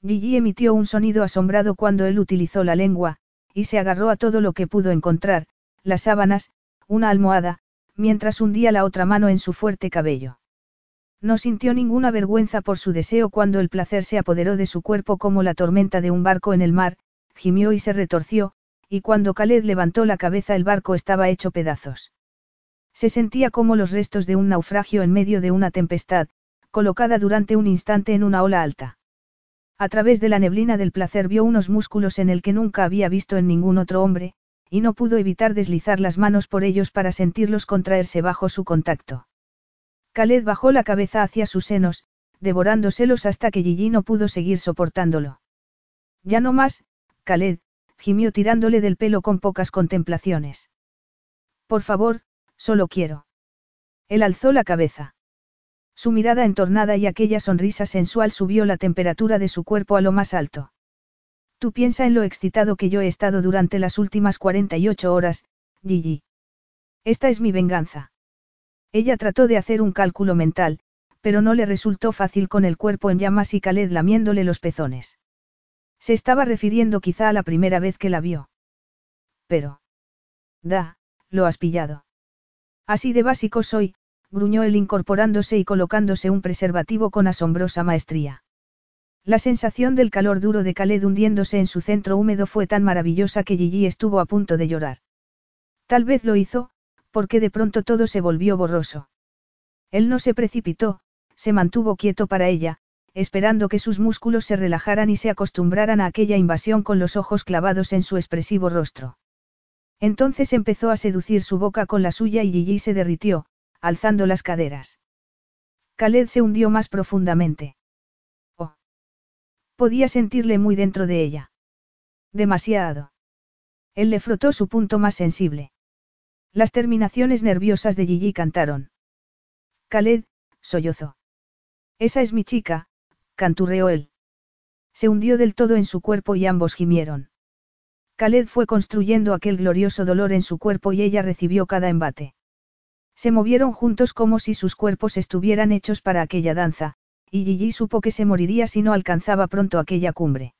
Gigi emitió un sonido asombrado cuando él utilizó la lengua, y se agarró a todo lo que pudo encontrar, las sábanas, una almohada, mientras hundía la otra mano en su fuerte cabello. No sintió ninguna vergüenza por su deseo cuando el placer se apoderó de su cuerpo como la tormenta de un barco en el mar, gimió y se retorció, y cuando Khaled levantó la cabeza el barco estaba hecho pedazos. Se sentía como los restos de un naufragio en medio de una tempestad, colocada durante un instante en una ola alta. A través de la neblina del placer vio unos músculos en el que nunca había visto en ningún otro hombre, y no pudo evitar deslizar las manos por ellos para sentirlos contraerse bajo su contacto. Khaled bajó la cabeza hacia sus senos, devorándoselos hasta que Gigi no pudo seguir soportándolo. Ya no más, Khaled, gimió tirándole del pelo con pocas contemplaciones. Por favor, solo quiero. Él alzó la cabeza. Su mirada entornada y aquella sonrisa sensual subió la temperatura de su cuerpo a lo más alto. Tú piensa en lo excitado que yo he estado durante las últimas 48 horas, Gigi. Esta es mi venganza. Ella trató de hacer un cálculo mental, pero no le resultó fácil con el cuerpo en llamas y Khaled lamiéndole los pezones. Se estaba refiriendo quizá a la primera vez que la vio. pero... Da, lo has pillado. Así de básico soy, gruñó él incorporándose y colocándose un preservativo con asombrosa maestría. La sensación del calor duro de Khaled hundiéndose en su centro húmedo fue tan maravillosa que Gigi estuvo a punto de llorar. Tal vez lo hizo, porque de pronto todo se volvió borroso. Él no se precipitó, se mantuvo quieto para ella, esperando que sus músculos se relajaran y se acostumbraran a aquella invasión con los ojos clavados en su expresivo rostro. Entonces empezó a seducir su boca con la suya y Gigi se derritió, alzando las caderas. Khaled se hundió más profundamente. Oh. Podía sentirle muy dentro de ella. Demasiado. Él le frotó su punto más sensible. Las terminaciones nerviosas de Gigi cantaron. Khaled, sollozó. Esa es mi chica, canturreó él. Se hundió del todo en su cuerpo y ambos gimieron. Khaled fue construyendo aquel glorioso dolor en su cuerpo y ella recibió cada embate. Se movieron juntos como si sus cuerpos estuvieran hechos para aquella danza, y Gigi supo que se moriría si no alcanzaba pronto aquella cumbre.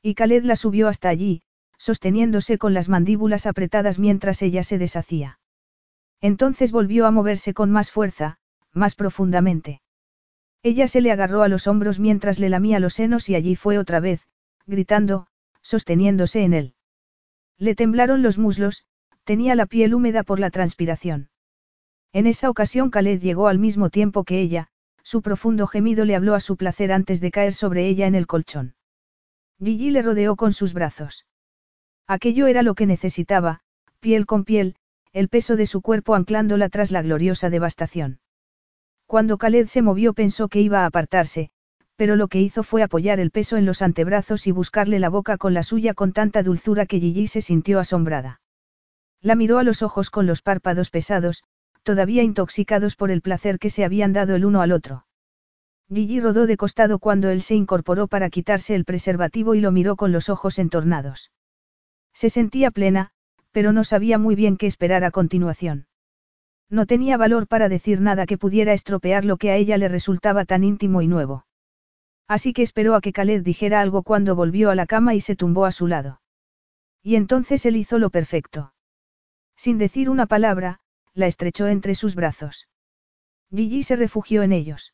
Y Khaled la subió hasta allí, sosteniéndose con las mandíbulas apretadas mientras ella se deshacía. Entonces volvió a moverse con más fuerza, más profundamente. Ella se le agarró a los hombros mientras le lamía los senos y allí fue otra vez, gritando, sosteniéndose en él. Le temblaron los muslos, tenía la piel húmeda por la transpiración. En esa ocasión Khaled llegó al mismo tiempo que ella, su profundo gemido le habló a su placer antes de caer sobre ella en el colchón. Gigi le rodeó con sus brazos. Aquello era lo que necesitaba, piel con piel, el peso de su cuerpo anclándola tras la gloriosa devastación. Cuando Khaled se movió pensó que iba a apartarse, pero lo que hizo fue apoyar el peso en los antebrazos y buscarle la boca con la suya con tanta dulzura que Gigi se sintió asombrada. La miró a los ojos con los párpados pesados, todavía intoxicados por el placer que se habían dado el uno al otro. Gigi rodó de costado cuando él se incorporó para quitarse el preservativo y lo miró con los ojos entornados. Se sentía plena, pero no sabía muy bien qué esperar a continuación. No tenía valor para decir nada que pudiera estropear lo que a ella le resultaba tan íntimo y nuevo. Así que esperó a que Khaled dijera algo cuando volvió a la cama y se tumbó a su lado. Y entonces él hizo lo perfecto. Sin decir una palabra, la estrechó entre sus brazos. Gigi se refugió en ellos.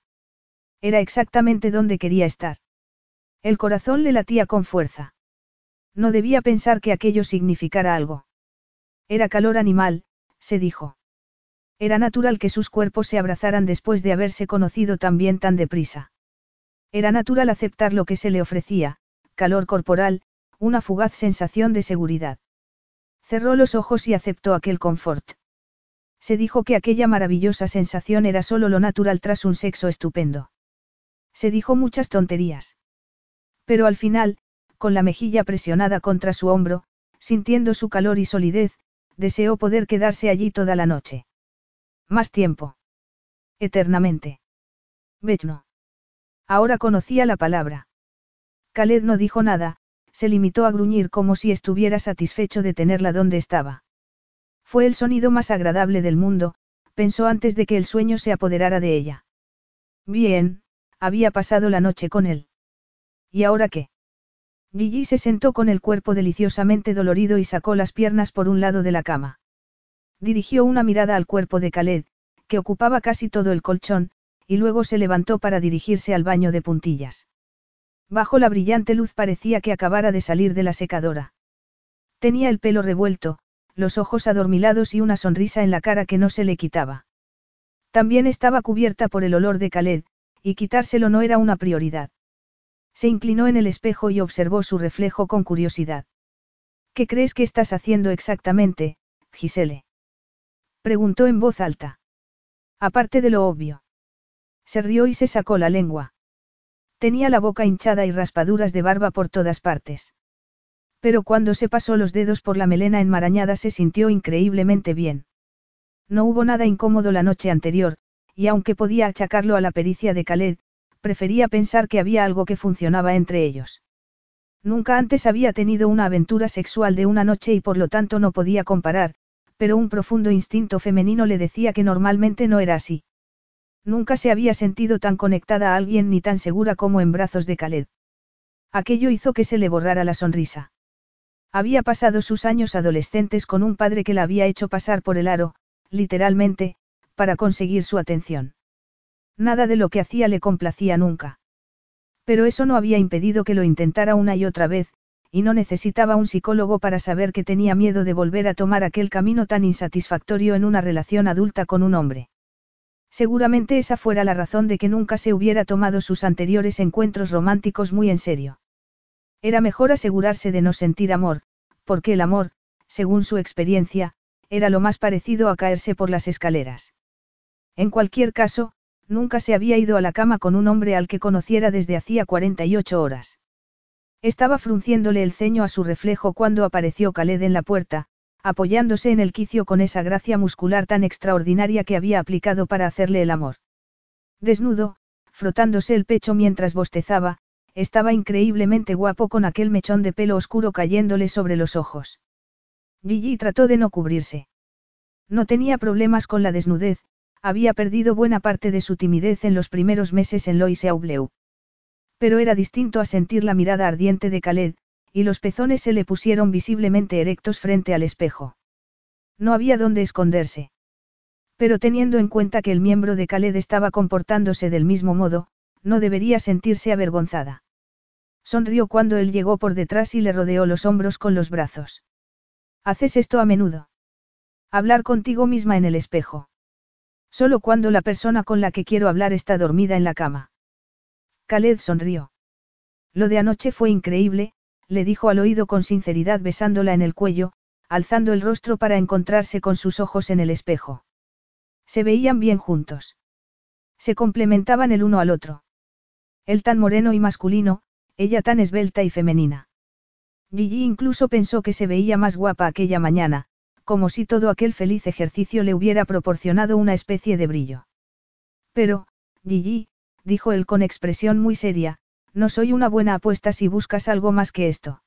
Era exactamente donde quería estar. El corazón le latía con fuerza. No debía pensar que aquello significara algo. Era calor animal, se dijo. Era natural que sus cuerpos se abrazaran después de haberse conocido tan bien tan deprisa. Era natural aceptar lo que se le ofrecía, calor corporal, una fugaz sensación de seguridad. Cerró los ojos y aceptó aquel confort. Se dijo que aquella maravillosa sensación era solo lo natural tras un sexo estupendo. Se dijo muchas tonterías. Pero al final, con la mejilla presionada contra su hombro, sintiendo su calor y solidez, deseó poder quedarse allí toda la noche. Más tiempo. Eternamente. Bechno. Ahora conocía la palabra. Khaled no dijo nada, se limitó a gruñir como si estuviera satisfecho de tenerla donde estaba. Fue el sonido más agradable del mundo, pensó antes de que el sueño se apoderara de ella. Bien, había pasado la noche con él. ¿Y ahora qué? Gigi se sentó con el cuerpo deliciosamente dolorido y sacó las piernas por un lado de la cama. Dirigió una mirada al cuerpo de Khaled, que ocupaba casi todo el colchón, y luego se levantó para dirigirse al baño de puntillas. Bajo la brillante luz parecía que acabara de salir de la secadora. Tenía el pelo revuelto, los ojos adormilados y una sonrisa en la cara que no se le quitaba. También estaba cubierta por el olor de Khaled, y quitárselo no era una prioridad. Se inclinó en el espejo y observó su reflejo con curiosidad. ¿Qué crees que estás haciendo exactamente, Gisele? Preguntó en voz alta. Aparte de lo obvio. Se rió y se sacó la lengua. Tenía la boca hinchada y raspaduras de barba por todas partes. Pero cuando se pasó los dedos por la melena enmarañada se sintió increíblemente bien. No hubo nada incómodo la noche anterior, y aunque podía achacarlo a la pericia de Khaled, prefería pensar que había algo que funcionaba entre ellos. Nunca antes había tenido una aventura sexual de una noche y por lo tanto no podía comparar, pero un profundo instinto femenino le decía que normalmente no era así. Nunca se había sentido tan conectada a alguien ni tan segura como en brazos de Khaled. Aquello hizo que se le borrara la sonrisa. Había pasado sus años adolescentes con un padre que la había hecho pasar por el aro, literalmente, para conseguir su atención. Nada de lo que hacía le complacía nunca. Pero eso no había impedido que lo intentara una y otra vez, y no necesitaba un psicólogo para saber que tenía miedo de volver a tomar aquel camino tan insatisfactorio en una relación adulta con un hombre. Seguramente esa fuera la razón de que nunca se hubiera tomado sus anteriores encuentros románticos muy en serio. Era mejor asegurarse de no sentir amor, porque el amor, según su experiencia, era lo más parecido a caerse por las escaleras. En cualquier caso, nunca se había ido a la cama con un hombre al que conociera desde hacía 48 horas. Estaba frunciéndole el ceño a su reflejo cuando apareció Khaled en la puerta, apoyándose en el quicio con esa gracia muscular tan extraordinaria que había aplicado para hacerle el amor. Desnudo, frotándose el pecho mientras bostezaba, estaba increíblemente guapo con aquel mechón de pelo oscuro cayéndole sobre los ojos. Gigi trató de no cubrirse. No tenía problemas con la desnudez, había perdido buena parte de su timidez en los primeros meses en Lois Aubleu. Pero era distinto a sentir la mirada ardiente de Khaled, y los pezones se le pusieron visiblemente erectos frente al espejo. No había dónde esconderse. Pero teniendo en cuenta que el miembro de Khaled estaba comportándose del mismo modo, no debería sentirse avergonzada. Sonrió cuando él llegó por detrás y le rodeó los hombros con los brazos. ¿Haces esto a menudo? Hablar contigo misma en el espejo. Solo cuando la persona con la que quiero hablar está dormida en la cama. Khaled sonrió. Lo de anoche fue increíble, le dijo al oído con sinceridad besándola en el cuello, alzando el rostro para encontrarse con sus ojos en el espejo. Se veían bien juntos. Se complementaban el uno al otro. Él tan moreno y masculino, ella tan esbelta y femenina. Gigi incluso pensó que se veía más guapa aquella mañana, como si todo aquel feliz ejercicio le hubiera proporcionado una especie de brillo. Pero, Gigi, dijo él con expresión muy seria, no soy una buena apuesta si buscas algo más que esto.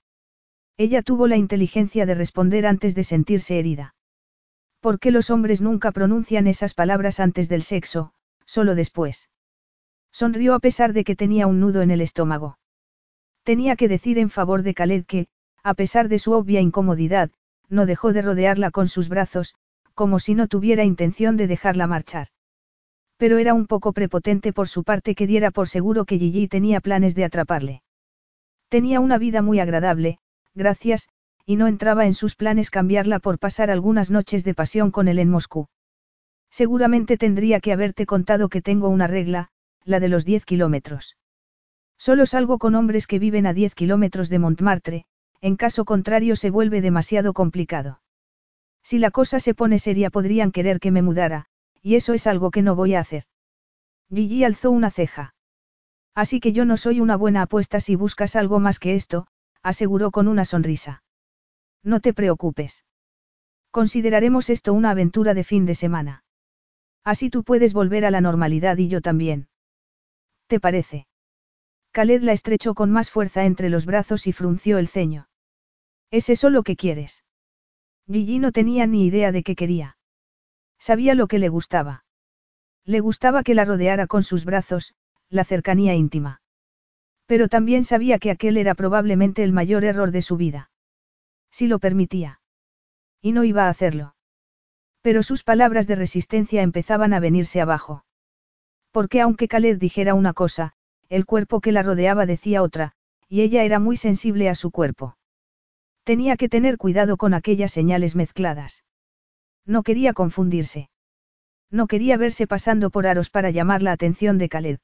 Ella tuvo la inteligencia de responder antes de sentirse herida. ¿Por qué los hombres nunca pronuncian esas palabras antes del sexo, solo después? Sonrió a pesar de que tenía un nudo en el estómago. Tenía que decir en favor de Khaled que, a pesar de su obvia incomodidad, no dejó de rodearla con sus brazos, como si no tuviera intención de dejarla marchar pero era un poco prepotente por su parte que diera por seguro que Gigi tenía planes de atraparle. Tenía una vida muy agradable, gracias, y no entraba en sus planes cambiarla por pasar algunas noches de pasión con él en Moscú. Seguramente tendría que haberte contado que tengo una regla, la de los 10 kilómetros. Solo salgo con hombres que viven a 10 kilómetros de Montmartre, en caso contrario se vuelve demasiado complicado. Si la cosa se pone seria podrían querer que me mudara, y eso es algo que no voy a hacer. Gigi alzó una ceja. Así que yo no soy una buena apuesta si buscas algo más que esto, aseguró con una sonrisa. No te preocupes. Consideraremos esto una aventura de fin de semana. Así tú puedes volver a la normalidad y yo también. ¿Te parece? Khaled la estrechó con más fuerza entre los brazos y frunció el ceño. ¿Es eso lo que quieres? Gigi no tenía ni idea de qué quería. Sabía lo que le gustaba. Le gustaba que la rodeara con sus brazos, la cercanía íntima. Pero también sabía que aquel era probablemente el mayor error de su vida. Si lo permitía. Y no iba a hacerlo. Pero sus palabras de resistencia empezaban a venirse abajo. Porque aunque Khaled dijera una cosa, el cuerpo que la rodeaba decía otra, y ella era muy sensible a su cuerpo. Tenía que tener cuidado con aquellas señales mezcladas. No quería confundirse. No quería verse pasando por aros para llamar la atención de Khaled.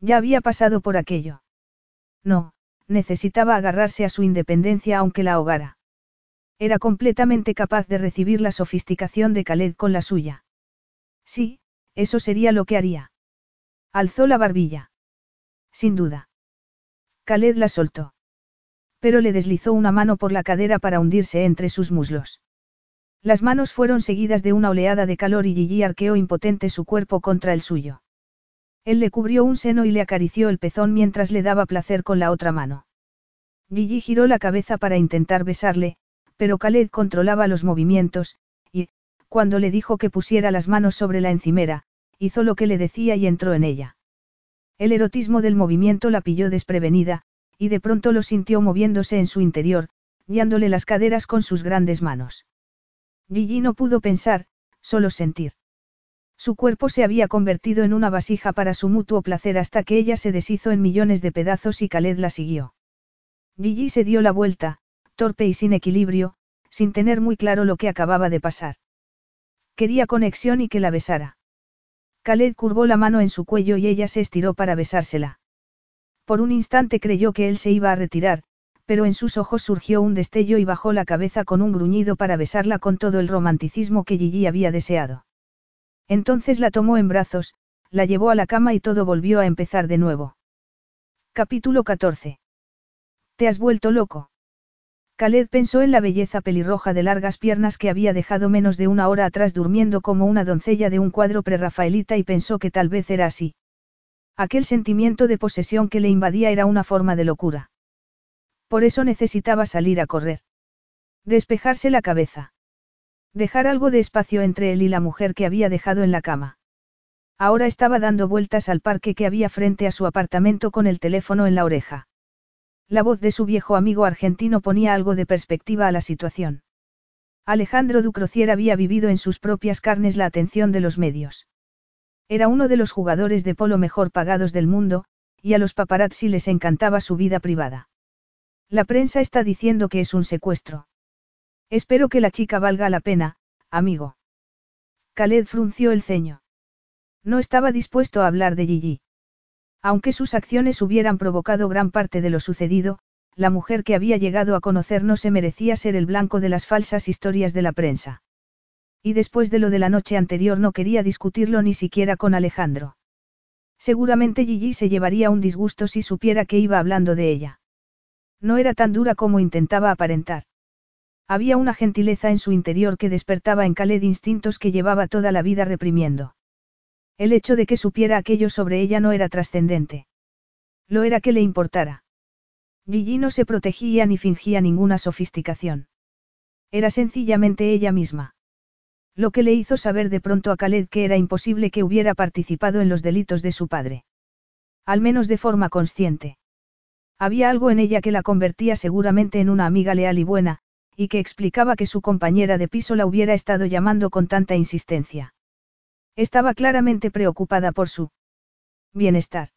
Ya había pasado por aquello. No, necesitaba agarrarse a su independencia aunque la ahogara. Era completamente capaz de recibir la sofisticación de Khaled con la suya. Sí, eso sería lo que haría. Alzó la barbilla. Sin duda. Khaled la soltó. Pero le deslizó una mano por la cadera para hundirse entre sus muslos. Las manos fueron seguidas de una oleada de calor y Gigi arqueó impotente su cuerpo contra el suyo. Él le cubrió un seno y le acarició el pezón mientras le daba placer con la otra mano. Gigi giró la cabeza para intentar besarle, pero Khaled controlaba los movimientos, y, cuando le dijo que pusiera las manos sobre la encimera, hizo lo que le decía y entró en ella. El erotismo del movimiento la pilló desprevenida, y de pronto lo sintió moviéndose en su interior, guiándole las caderas con sus grandes manos. Gigi no pudo pensar, solo sentir. Su cuerpo se había convertido en una vasija para su mutuo placer hasta que ella se deshizo en millones de pedazos y Khaled la siguió. Gigi se dio la vuelta, torpe y sin equilibrio, sin tener muy claro lo que acababa de pasar. Quería conexión y que la besara. Khaled curvó la mano en su cuello y ella se estiró para besársela. Por un instante creyó que él se iba a retirar, pero en sus ojos surgió un destello y bajó la cabeza con un gruñido para besarla con todo el romanticismo que Gigi había deseado. Entonces la tomó en brazos, la llevó a la cama y todo volvió a empezar de nuevo. Capítulo 14. ¿Te has vuelto loco? Khaled pensó en la belleza pelirroja de largas piernas que había dejado menos de una hora atrás durmiendo como una doncella de un cuadro prerrafaelita y pensó que tal vez era así. Aquel sentimiento de posesión que le invadía era una forma de locura. Por eso necesitaba salir a correr. Despejarse la cabeza. Dejar algo de espacio entre él y la mujer que había dejado en la cama. Ahora estaba dando vueltas al parque que había frente a su apartamento con el teléfono en la oreja. La voz de su viejo amigo argentino ponía algo de perspectiva a la situación. Alejandro Ducrocier había vivido en sus propias carnes la atención de los medios. Era uno de los jugadores de polo mejor pagados del mundo, y a los paparazzi les encantaba su vida privada. La prensa está diciendo que es un secuestro. Espero que la chica valga la pena, amigo. Khaled frunció el ceño. No estaba dispuesto a hablar de Gigi. Aunque sus acciones hubieran provocado gran parte de lo sucedido, la mujer que había llegado a conocer no se merecía ser el blanco de las falsas historias de la prensa. Y después de lo de la noche anterior no quería discutirlo ni siquiera con Alejandro. Seguramente Gigi se llevaría un disgusto si supiera que iba hablando de ella. No era tan dura como intentaba aparentar. Había una gentileza en su interior que despertaba en Khaled instintos que llevaba toda la vida reprimiendo. El hecho de que supiera aquello sobre ella no era trascendente. Lo era que le importara. Gigi no se protegía ni fingía ninguna sofisticación. Era sencillamente ella misma. Lo que le hizo saber de pronto a Khaled que era imposible que hubiera participado en los delitos de su padre. Al menos de forma consciente. Había algo en ella que la convertía seguramente en una amiga leal y buena, y que explicaba que su compañera de piso la hubiera estado llamando con tanta insistencia. Estaba claramente preocupada por su bienestar.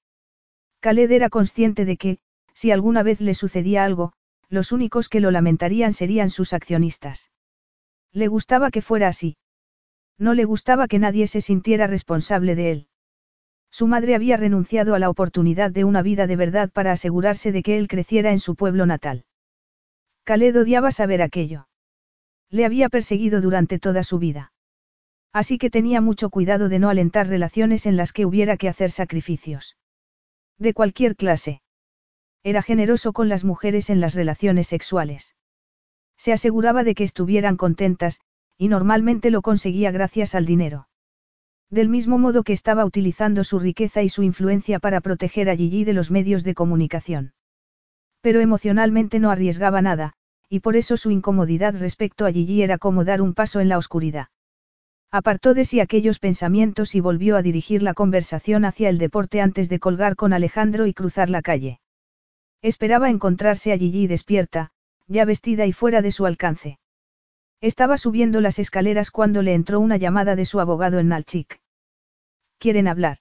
Khaled era consciente de que, si alguna vez le sucedía algo, los únicos que lo lamentarían serían sus accionistas. Le gustaba que fuera así. No le gustaba que nadie se sintiera responsable de él. Su madre había renunciado a la oportunidad de una vida de verdad para asegurarse de que él creciera en su pueblo natal. Khaled odiaba saber aquello. Le había perseguido durante toda su vida. Así que tenía mucho cuidado de no alentar relaciones en las que hubiera que hacer sacrificios. De cualquier clase. Era generoso con las mujeres en las relaciones sexuales. Se aseguraba de que estuvieran contentas, y normalmente lo conseguía gracias al dinero. Del mismo modo que estaba utilizando su riqueza y su influencia para proteger a Gigi de los medios de comunicación. Pero emocionalmente no arriesgaba nada, y por eso su incomodidad respecto a Gigi era como dar un paso en la oscuridad. Apartó de sí aquellos pensamientos y volvió a dirigir la conversación hacia el deporte antes de colgar con Alejandro y cruzar la calle. Esperaba encontrarse a Gigi despierta, ya vestida y fuera de su alcance. Estaba subiendo las escaleras cuando le entró una llamada de su abogado en Nalchik. ¿Quieren hablar?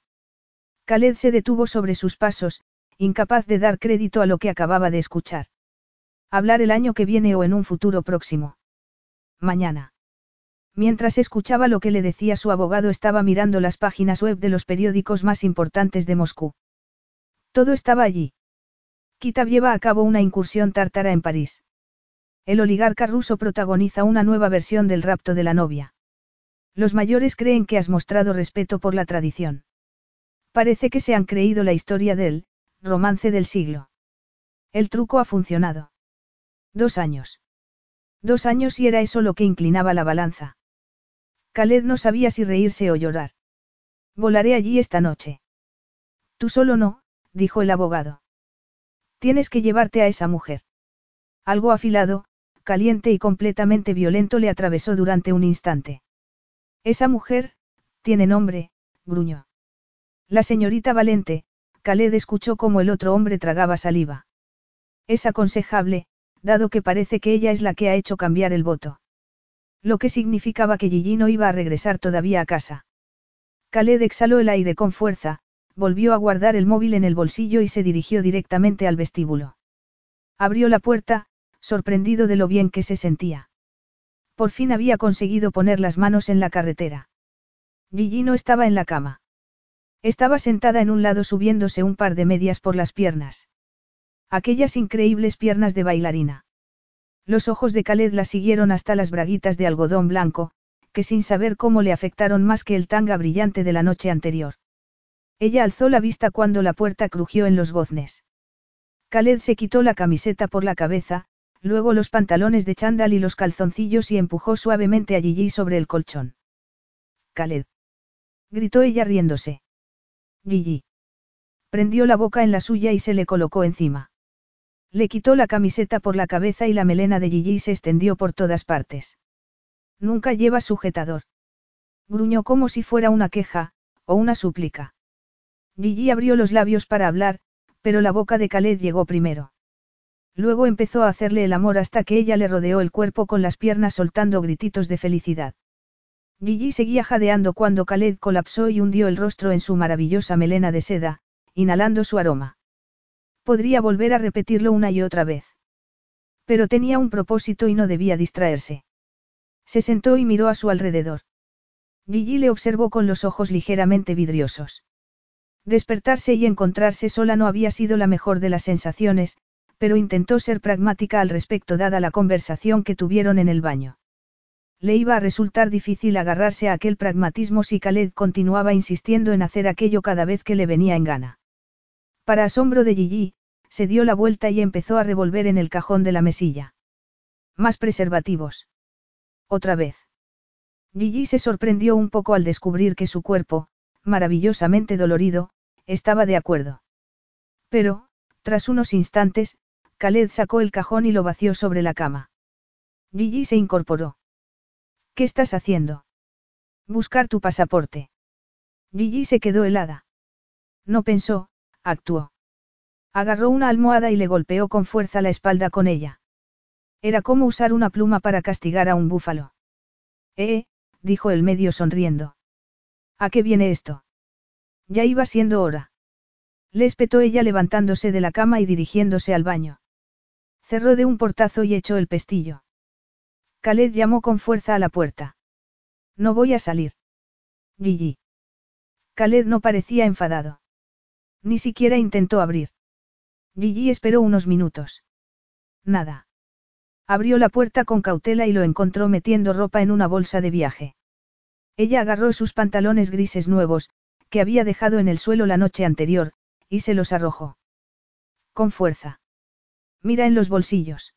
Khaled se detuvo sobre sus pasos, incapaz de dar crédito a lo que acababa de escuchar. Hablar el año que viene o en un futuro próximo. Mañana. Mientras escuchaba lo que le decía su abogado estaba mirando las páginas web de los periódicos más importantes de Moscú. Todo estaba allí. Kitab lleva a cabo una incursión tártara en París. El oligarca ruso protagoniza una nueva versión del rapto de la novia. Los mayores creen que has mostrado respeto por la tradición. Parece que se han creído la historia del, Romance del siglo. El truco ha funcionado. Dos años. Dos años y era eso lo que inclinaba la balanza. Khaled no sabía si reírse o llorar. Volaré allí esta noche. Tú solo no, dijo el abogado. Tienes que llevarte a esa mujer. Algo afilado, caliente y completamente violento le atravesó durante un instante. Esa mujer, tiene nombre, gruñó. La señorita Valente, Khaled escuchó cómo el otro hombre tragaba saliva. Es aconsejable, dado que parece que ella es la que ha hecho cambiar el voto. Lo que significaba que Gigi no iba a regresar todavía a casa. Khaled exhaló el aire con fuerza, volvió a guardar el móvil en el bolsillo y se dirigió directamente al vestíbulo. Abrió la puerta, sorprendido de lo bien que se sentía. Por fin había conseguido poner las manos en la carretera. Gigi no estaba en la cama. Estaba sentada en un lado subiéndose un par de medias por las piernas. Aquellas increíbles piernas de bailarina. Los ojos de Khaled la siguieron hasta las braguitas de algodón blanco, que sin saber cómo le afectaron más que el tanga brillante de la noche anterior. Ella alzó la vista cuando la puerta crujió en los goznes. Khaled se quitó la camiseta por la cabeza, luego los pantalones de chándal y los calzoncillos y empujó suavemente a Gigi sobre el colchón. Khaled. Gritó ella riéndose. Gigi. Prendió la boca en la suya y se le colocó encima. Le quitó la camiseta por la cabeza y la melena de Gigi se extendió por todas partes. Nunca lleva sujetador. Gruñó como si fuera una queja, o una súplica. Gigi abrió los labios para hablar, pero la boca de Khaled llegó primero. Luego empezó a hacerle el amor hasta que ella le rodeó el cuerpo con las piernas soltando grititos de felicidad. Gigi seguía jadeando cuando Khaled colapsó y hundió el rostro en su maravillosa melena de seda, inhalando su aroma. Podría volver a repetirlo una y otra vez. Pero tenía un propósito y no debía distraerse. Se sentó y miró a su alrededor. Gigi le observó con los ojos ligeramente vidriosos. Despertarse y encontrarse sola no había sido la mejor de las sensaciones, pero intentó ser pragmática al respecto dada la conversación que tuvieron en el baño. Le iba a resultar difícil agarrarse a aquel pragmatismo si Khaled continuaba insistiendo en hacer aquello cada vez que le venía en gana. Para asombro de Gigi, se dio la vuelta y empezó a revolver en el cajón de la mesilla. Más preservativos. Otra vez. Gigi se sorprendió un poco al descubrir que su cuerpo, maravillosamente dolorido, estaba de acuerdo. Pero, tras unos instantes, Khaled sacó el cajón y lo vació sobre la cama. Gigi se incorporó. ¿Qué estás haciendo? Buscar tu pasaporte. Gigi se quedó helada. No pensó, actuó. Agarró una almohada y le golpeó con fuerza la espalda con ella. Era como usar una pluma para castigar a un búfalo. Eh, dijo el medio sonriendo. ¿A qué viene esto? Ya iba siendo hora. Le espetó ella levantándose de la cama y dirigiéndose al baño. Cerró de un portazo y echó el pestillo. Khaled llamó con fuerza a la puerta. No voy a salir. Gigi. Khaled no parecía enfadado. Ni siquiera intentó abrir. Gigi esperó unos minutos. Nada. Abrió la puerta con cautela y lo encontró metiendo ropa en una bolsa de viaje. Ella agarró sus pantalones grises nuevos, que había dejado en el suelo la noche anterior, y se los arrojó. Con fuerza. Mira en los bolsillos.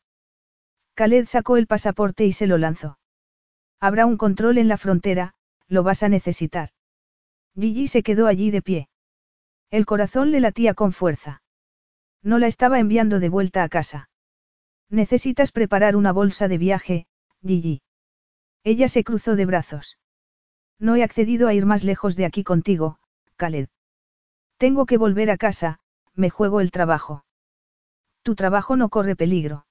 Khaled sacó el pasaporte y se lo lanzó. Habrá un control en la frontera, lo vas a necesitar. Gigi se quedó allí de pie. El corazón le latía con fuerza. No la estaba enviando de vuelta a casa. Necesitas preparar una bolsa de viaje, Gigi. Ella se cruzó de brazos. No he accedido a ir más lejos de aquí contigo, Khaled. Tengo que volver a casa, me juego el trabajo. Tu trabajo no corre peligro.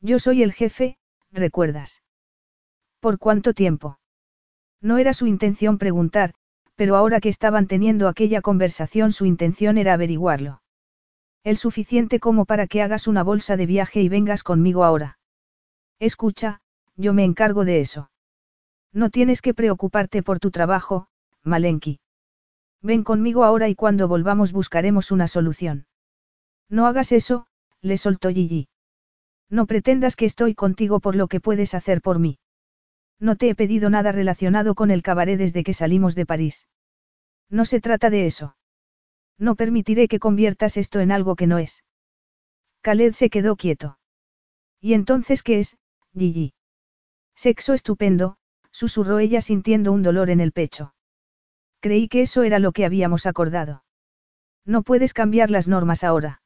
Yo soy el jefe, recuerdas. ¿Por cuánto tiempo? No era su intención preguntar, pero ahora que estaban teniendo aquella conversación su intención era averiguarlo. El suficiente como para que hagas una bolsa de viaje y vengas conmigo ahora. Escucha, yo me encargo de eso. No tienes que preocuparte por tu trabajo, Malenki. Ven conmigo ahora y cuando volvamos buscaremos una solución. No hagas eso, le soltó Gigi. No pretendas que estoy contigo por lo que puedes hacer por mí. No te he pedido nada relacionado con el cabaret desde que salimos de París. No se trata de eso. No permitiré que conviertas esto en algo que no es. Khaled se quedó quieto. ¿Y entonces qué es, Gigi? Sexo estupendo, susurró ella sintiendo un dolor en el pecho. Creí que eso era lo que habíamos acordado. No puedes cambiar las normas ahora.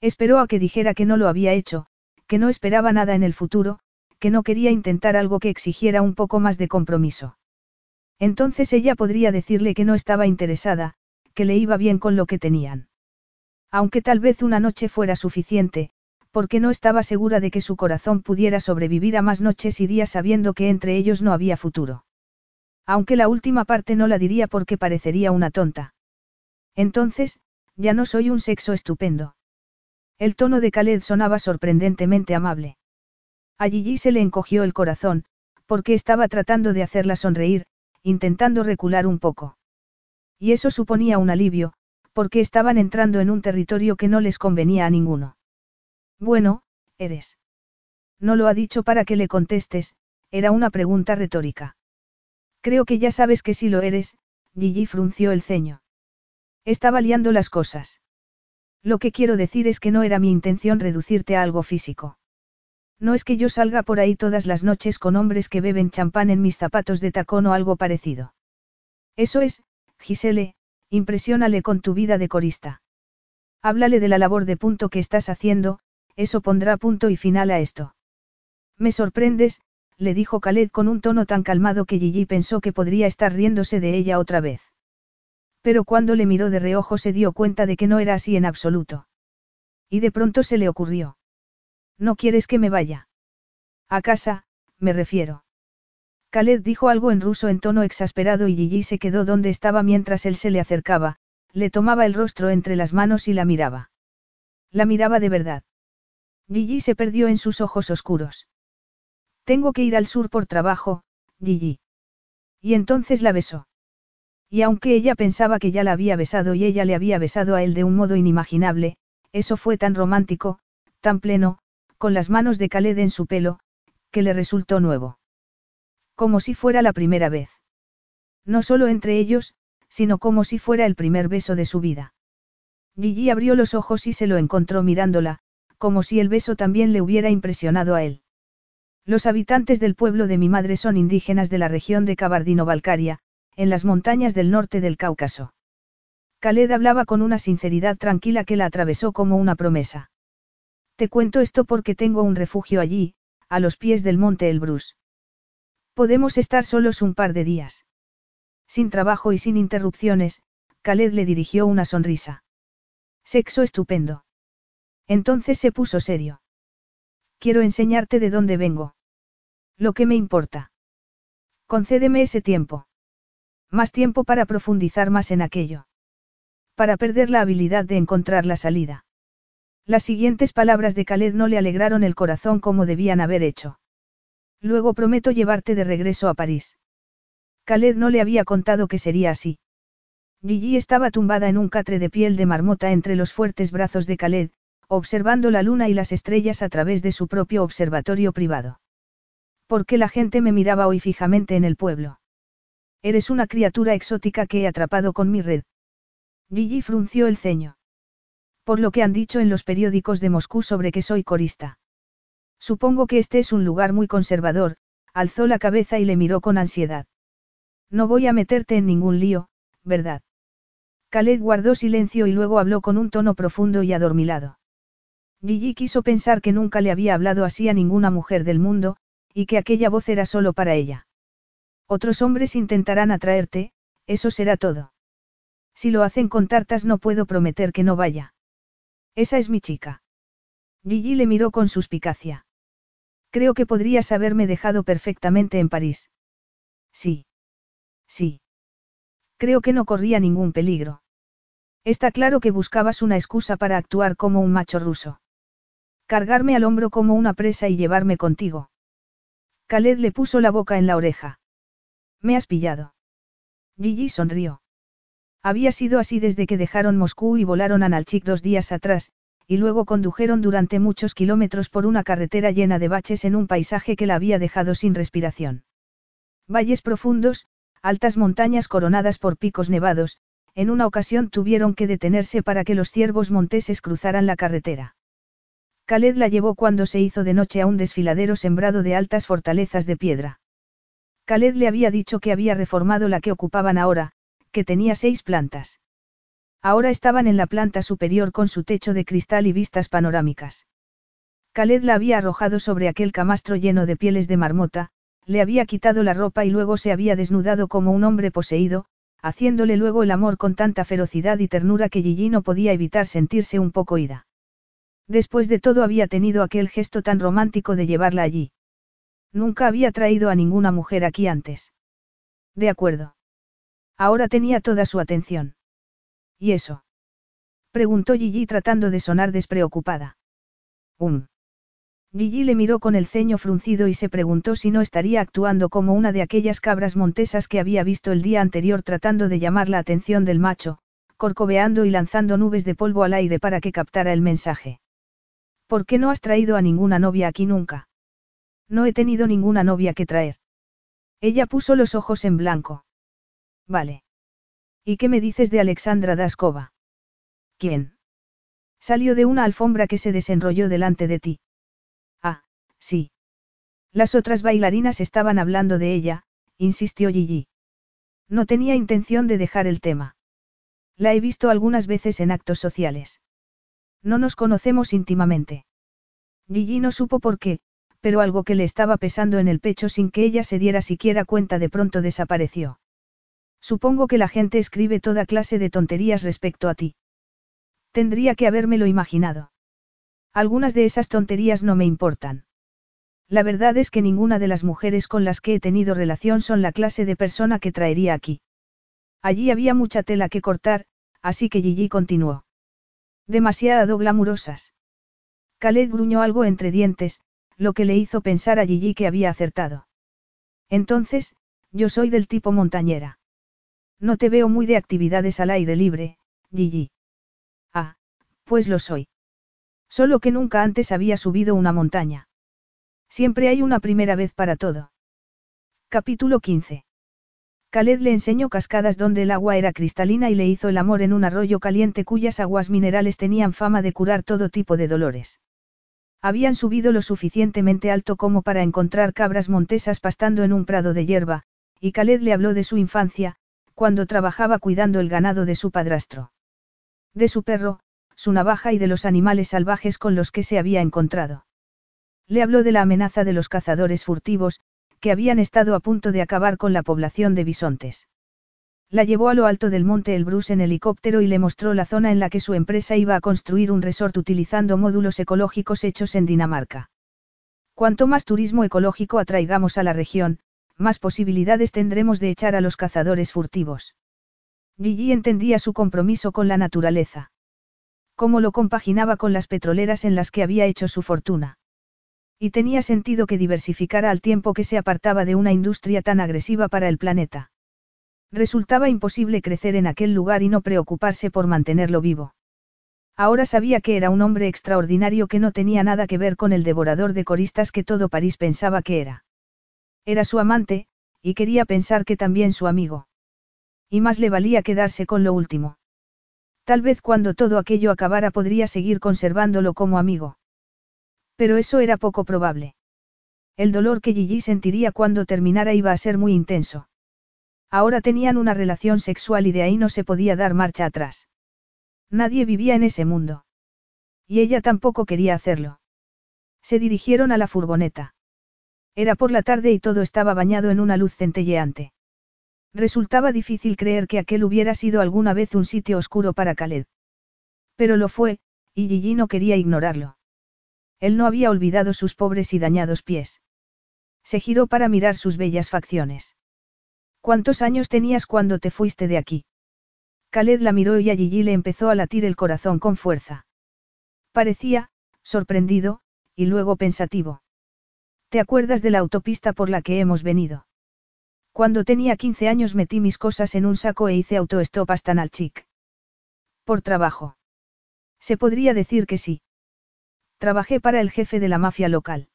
Esperó a que dijera que no lo había hecho, que no esperaba nada en el futuro, que no quería intentar algo que exigiera un poco más de compromiso. Entonces ella podría decirle que no estaba interesada, que le iba bien con lo que tenían. Aunque tal vez una noche fuera suficiente, porque no estaba segura de que su corazón pudiera sobrevivir a más noches y días sabiendo que entre ellos no había futuro. Aunque la última parte no la diría porque parecería una tonta. Entonces, ya no soy un sexo estupendo. El tono de Khaled sonaba sorprendentemente amable. A Gigi se le encogió el corazón, porque estaba tratando de hacerla sonreír, intentando recular un poco. Y eso suponía un alivio, porque estaban entrando en un territorio que no les convenía a ninguno. Bueno, eres. No lo ha dicho para que le contestes, era una pregunta retórica. Creo que ya sabes que sí lo eres, Gigi frunció el ceño. Estaba liando las cosas. Lo que quiero decir es que no era mi intención reducirte a algo físico. No es que yo salga por ahí todas las noches con hombres que beben champán en mis zapatos de tacón o algo parecido. Eso es, Gisele, impresiónale con tu vida de corista. Háblale de la labor de punto que estás haciendo, eso pondrá punto y final a esto. Me sorprendes, le dijo Khaled con un tono tan calmado que Gigi pensó que podría estar riéndose de ella otra vez. Pero cuando le miró de reojo se dio cuenta de que no era así en absoluto. Y de pronto se le ocurrió. ¿No quieres que me vaya? A casa, me refiero. Khaled dijo algo en ruso en tono exasperado y Gigi se quedó donde estaba mientras él se le acercaba, le tomaba el rostro entre las manos y la miraba. La miraba de verdad. Gigi se perdió en sus ojos oscuros. Tengo que ir al sur por trabajo, Gigi. Y entonces la besó. Y aunque ella pensaba que ya la había besado y ella le había besado a él de un modo inimaginable, eso fue tan romántico, tan pleno, con las manos de Khaled en su pelo, que le resultó nuevo. Como si fuera la primera vez. No solo entre ellos, sino como si fuera el primer beso de su vida. Gigi abrió los ojos y se lo encontró mirándola, como si el beso también le hubiera impresionado a él. Los habitantes del pueblo de mi madre son indígenas de la región de Cabardino-Balcaria, en las montañas del norte del Cáucaso. Khaled hablaba con una sinceridad tranquila que la atravesó como una promesa. Te cuento esto porque tengo un refugio allí, a los pies del monte Elbrus. Podemos estar solos un par de días. Sin trabajo y sin interrupciones, Khaled le dirigió una sonrisa. Sexo estupendo. Entonces se puso serio. Quiero enseñarte de dónde vengo. Lo que me importa. Concédeme ese tiempo. Más tiempo para profundizar más en aquello. Para perder la habilidad de encontrar la salida. Las siguientes palabras de Khaled no le alegraron el corazón como debían haber hecho. Luego prometo llevarte de regreso a París. Khaled no le había contado que sería así. Gigi estaba tumbada en un catre de piel de marmota entre los fuertes brazos de Khaled, observando la luna y las estrellas a través de su propio observatorio privado. ¿Por qué la gente me miraba hoy fijamente en el pueblo? Eres una criatura exótica que he atrapado con mi red. Gigi frunció el ceño. Por lo que han dicho en los periódicos de Moscú sobre que soy corista. Supongo que este es un lugar muy conservador, alzó la cabeza y le miró con ansiedad. No voy a meterte en ningún lío, ¿verdad? Khaled guardó silencio y luego habló con un tono profundo y adormilado. Gigi quiso pensar que nunca le había hablado así a ninguna mujer del mundo, y que aquella voz era solo para ella. Otros hombres intentarán atraerte, eso será todo. Si lo hacen con tartas no puedo prometer que no vaya. Esa es mi chica. Gigi le miró con suspicacia. Creo que podrías haberme dejado perfectamente en París. Sí. Sí. Creo que no corría ningún peligro. Está claro que buscabas una excusa para actuar como un macho ruso. Cargarme al hombro como una presa y llevarme contigo. Khaled le puso la boca en la oreja. Me has pillado. Gigi sonrió. Había sido así desde que dejaron Moscú y volaron a Nalchik dos días atrás, y luego condujeron durante muchos kilómetros por una carretera llena de baches en un paisaje que la había dejado sin respiración. Valles profundos, altas montañas coronadas por picos nevados, en una ocasión tuvieron que detenerse para que los ciervos monteses cruzaran la carretera. Khaled la llevó cuando se hizo de noche a un desfiladero sembrado de altas fortalezas de piedra. Khaled le había dicho que había reformado la que ocupaban ahora, que tenía seis plantas. Ahora estaban en la planta superior con su techo de cristal y vistas panorámicas. Khaled la había arrojado sobre aquel camastro lleno de pieles de marmota, le había quitado la ropa y luego se había desnudado como un hombre poseído, haciéndole luego el amor con tanta ferocidad y ternura que Gigi no podía evitar sentirse un poco ida. Después de todo había tenido aquel gesto tan romántico de llevarla allí. Nunca había traído a ninguna mujer aquí antes. De acuerdo. Ahora tenía toda su atención. ¿Y eso? Preguntó Gigi tratando de sonar despreocupada. Um. Gigi le miró con el ceño fruncido y se preguntó si no estaría actuando como una de aquellas cabras montesas que había visto el día anterior tratando de llamar la atención del macho, corcoveando y lanzando nubes de polvo al aire para que captara el mensaje. ¿Por qué no has traído a ninguna novia aquí nunca? No he tenido ninguna novia que traer. Ella puso los ojos en blanco. Vale. ¿Y qué me dices de Alexandra Daskova? ¿Quién? Salió de una alfombra que se desenrolló delante de ti. Ah, sí. Las otras bailarinas estaban hablando de ella, insistió Gigi. No tenía intención de dejar el tema. La he visto algunas veces en actos sociales. No nos conocemos íntimamente. Gigi no supo por qué, pero algo que le estaba pesando en el pecho sin que ella se diera siquiera cuenta de pronto desapareció. Supongo que la gente escribe toda clase de tonterías respecto a ti. Tendría que habérmelo imaginado. Algunas de esas tonterías no me importan. La verdad es que ninguna de las mujeres con las que he tenido relación son la clase de persona que traería aquí. Allí había mucha tela que cortar, así que Gigi continuó. Demasiado glamurosas. Khaled gruñó algo entre dientes, lo que le hizo pensar a Gigi que había acertado. Entonces, yo soy del tipo montañera. No te veo muy de actividades al aire libre, Gigi. Ah, pues lo soy. Solo que nunca antes había subido una montaña. Siempre hay una primera vez para todo. Capítulo 15. Khaled le enseñó cascadas donde el agua era cristalina y le hizo el amor en un arroyo caliente cuyas aguas minerales tenían fama de curar todo tipo de dolores. Habían subido lo suficientemente alto como para encontrar cabras montesas pastando en un prado de hierba, y Khaled le habló de su infancia, cuando trabajaba cuidando el ganado de su padrastro. De su perro, su navaja y de los animales salvajes con los que se había encontrado. Le habló de la amenaza de los cazadores furtivos, que habían estado a punto de acabar con la población de bisontes. La llevó a lo alto del monte Elbrus en helicóptero y le mostró la zona en la que su empresa iba a construir un resort utilizando módulos ecológicos hechos en Dinamarca. Cuanto más turismo ecológico atraigamos a la región, más posibilidades tendremos de echar a los cazadores furtivos. Gigi entendía su compromiso con la naturaleza. Cómo lo compaginaba con las petroleras en las que había hecho su fortuna. Y tenía sentido que diversificara al tiempo que se apartaba de una industria tan agresiva para el planeta. Resultaba imposible crecer en aquel lugar y no preocuparse por mantenerlo vivo. Ahora sabía que era un hombre extraordinario que no tenía nada que ver con el devorador de coristas que todo París pensaba que era. Era su amante, y quería pensar que también su amigo. Y más le valía quedarse con lo último. Tal vez cuando todo aquello acabara podría seguir conservándolo como amigo. Pero eso era poco probable. El dolor que Gigi sentiría cuando terminara iba a ser muy intenso. Ahora tenían una relación sexual y de ahí no se podía dar marcha atrás. Nadie vivía en ese mundo. Y ella tampoco quería hacerlo. Se dirigieron a la furgoneta. Era por la tarde y todo estaba bañado en una luz centelleante. Resultaba difícil creer que aquel hubiera sido alguna vez un sitio oscuro para Khaled. Pero lo fue, y Gigi no quería ignorarlo. Él no había olvidado sus pobres y dañados pies. Se giró para mirar sus bellas facciones. ¿Cuántos años tenías cuando te fuiste de aquí? Khaled la miró y a Gigi le empezó a latir el corazón con fuerza. Parecía, sorprendido, y luego pensativo. ¿Te acuerdas de la autopista por la que hemos venido? Cuando tenía 15 años metí mis cosas en un saco e hice autostop hasta Nalchik. Por trabajo. Se podría decir que sí. Trabajé para el jefe de la mafia local.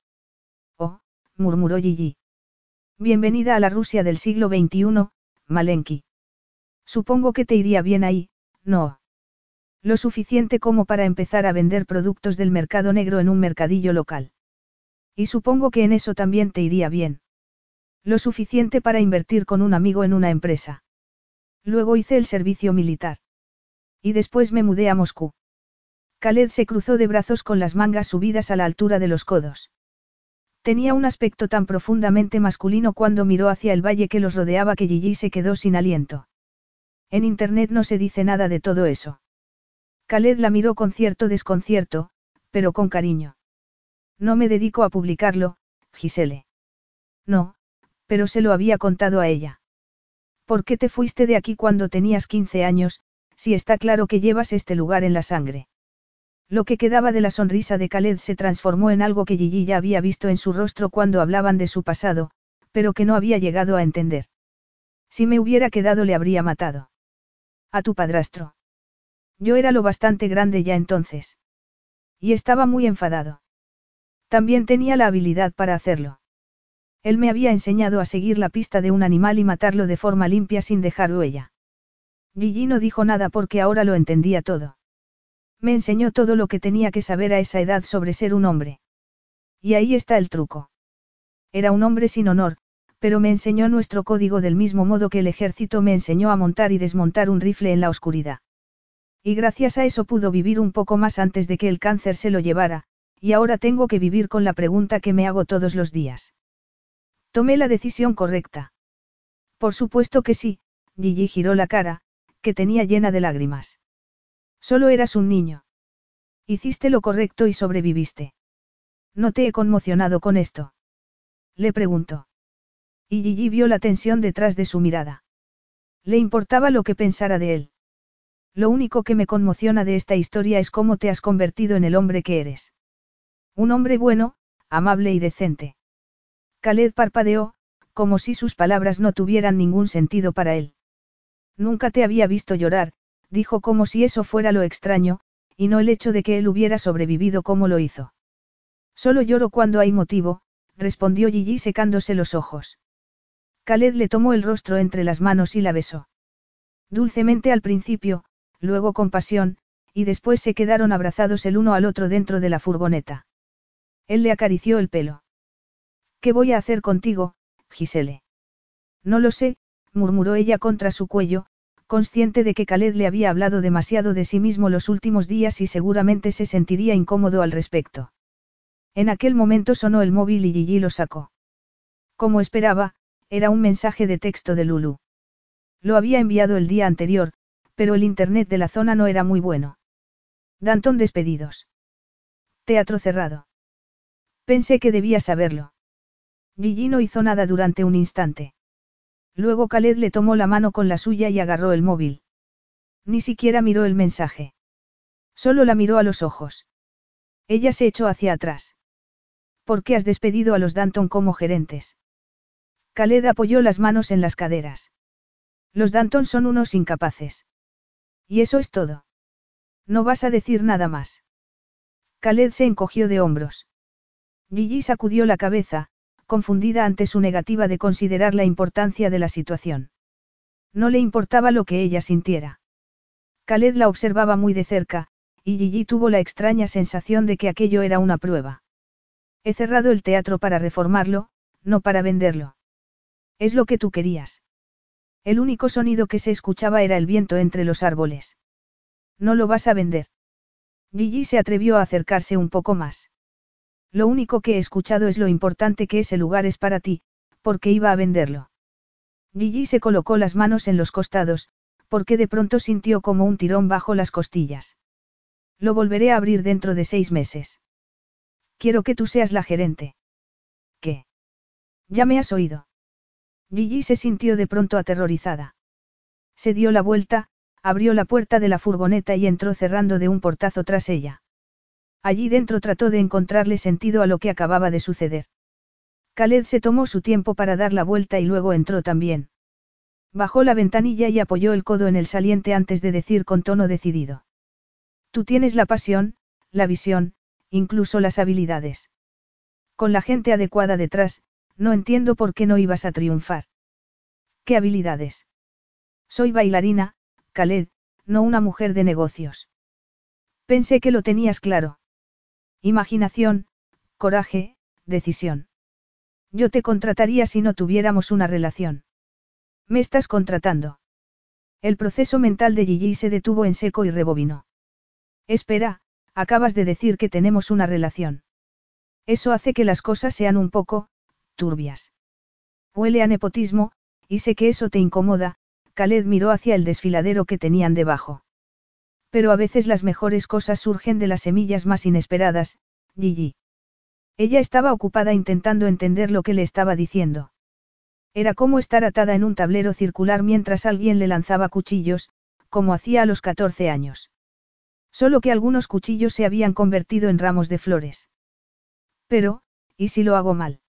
Oh, murmuró Gigi. Bienvenida a la Rusia del siglo XXI, Malenki. Supongo que te iría bien ahí, no. Lo suficiente como para empezar a vender productos del mercado negro en un mercadillo local. Y supongo que en eso también te iría bien. Lo suficiente para invertir con un amigo en una empresa. Luego hice el servicio militar. Y después me mudé a Moscú. Khaled se cruzó de brazos con las mangas subidas a la altura de los codos. Tenía un aspecto tan profundamente masculino cuando miró hacia el valle que los rodeaba que Gigi se quedó sin aliento. En Internet no se dice nada de todo eso. Khaled la miró con cierto desconcierto, pero con cariño. No me dedico a publicarlo, Gisele. No, pero se lo había contado a ella. ¿Por qué te fuiste de aquí cuando tenías 15 años, si está claro que llevas este lugar en la sangre? Lo que quedaba de la sonrisa de Khaled se transformó en algo que Gigi ya había visto en su rostro cuando hablaban de su pasado, pero que no había llegado a entender. Si me hubiera quedado le habría matado. A tu padrastro. Yo era lo bastante grande ya entonces. Y estaba muy enfadado. También tenía la habilidad para hacerlo. Él me había enseñado a seguir la pista de un animal y matarlo de forma limpia sin dejar huella. Gigi no dijo nada porque ahora lo entendía todo. Me enseñó todo lo que tenía que saber a esa edad sobre ser un hombre. Y ahí está el truco. Era un hombre sin honor, pero me enseñó nuestro código del mismo modo que el ejército me enseñó a montar y desmontar un rifle en la oscuridad. Y gracias a eso pudo vivir un poco más antes de que el cáncer se lo llevara, y ahora tengo que vivir con la pregunta que me hago todos los días. Tomé la decisión correcta. Por supuesto que sí, Gigi giró la cara, que tenía llena de lágrimas. Solo eras un niño. Hiciste lo correcto y sobreviviste. No te he conmocionado con esto. Le preguntó. Y Gigi vio la tensión detrás de su mirada. Le importaba lo que pensara de él. Lo único que me conmociona de esta historia es cómo te has convertido en el hombre que eres. Un hombre bueno, amable y decente. Khaled parpadeó, como si sus palabras no tuvieran ningún sentido para él. Nunca te había visto llorar, dijo como si eso fuera lo extraño, y no el hecho de que él hubiera sobrevivido como lo hizo. Solo lloro cuando hay motivo, respondió Gigi secándose los ojos. Khaled le tomó el rostro entre las manos y la besó. Dulcemente al principio, luego con pasión, y después se quedaron abrazados el uno al otro dentro de la furgoneta. Él le acarició el pelo. ¿Qué voy a hacer contigo, Gisele? No lo sé, murmuró ella contra su cuello, consciente de que Khaled le había hablado demasiado de sí mismo los últimos días y seguramente se sentiría incómodo al respecto. En aquel momento sonó el móvil y Gigi lo sacó. Como esperaba, era un mensaje de texto de Lulu. Lo había enviado el día anterior, pero el internet de la zona no era muy bueno. Danton despedidos. Teatro cerrado. Pensé que debía saberlo. Gigi no hizo nada durante un instante. Luego Khaled le tomó la mano con la suya y agarró el móvil. Ni siquiera miró el mensaje. Solo la miró a los ojos. Ella se echó hacia atrás. ¿Por qué has despedido a los Danton como gerentes? Khaled apoyó las manos en las caderas. Los Danton son unos incapaces. Y eso es todo. No vas a decir nada más. Khaled se encogió de hombros. Gigi sacudió la cabeza, confundida ante su negativa de considerar la importancia de la situación. No le importaba lo que ella sintiera. Khaled la observaba muy de cerca, y Gigi tuvo la extraña sensación de que aquello era una prueba. He cerrado el teatro para reformarlo, no para venderlo. Es lo que tú querías. El único sonido que se escuchaba era el viento entre los árboles. No lo vas a vender. Gigi se atrevió a acercarse un poco más. Lo único que he escuchado es lo importante que ese lugar es para ti, porque iba a venderlo. Gigi se colocó las manos en los costados, porque de pronto sintió como un tirón bajo las costillas. Lo volveré a abrir dentro de seis meses. Quiero que tú seas la gerente. ¿Qué? Ya me has oído. Gigi se sintió de pronto aterrorizada. Se dio la vuelta, abrió la puerta de la furgoneta y entró cerrando de un portazo tras ella. Allí dentro trató de encontrarle sentido a lo que acababa de suceder. Khaled se tomó su tiempo para dar la vuelta y luego entró también. Bajó la ventanilla y apoyó el codo en el saliente antes de decir con tono decidido. Tú tienes la pasión, la visión, incluso las habilidades. Con la gente adecuada detrás, no entiendo por qué no ibas a triunfar. ¿Qué habilidades? Soy bailarina, Khaled, no una mujer de negocios. Pensé que lo tenías claro. Imaginación, coraje, decisión. Yo te contrataría si no tuviéramos una relación. Me estás contratando. El proceso mental de Gigi se detuvo en seco y rebobinó. Espera, acabas de decir que tenemos una relación. Eso hace que las cosas sean un poco, turbias. Huele a nepotismo, y sé que eso te incomoda, Khaled miró hacia el desfiladero que tenían debajo. Pero a veces las mejores cosas surgen de las semillas más inesperadas, Gigi. Ella estaba ocupada intentando entender lo que le estaba diciendo. Era como estar atada en un tablero circular mientras alguien le lanzaba cuchillos, como hacía a los 14 años. Solo que algunos cuchillos se habían convertido en ramos de flores. Pero, ¿y si lo hago mal?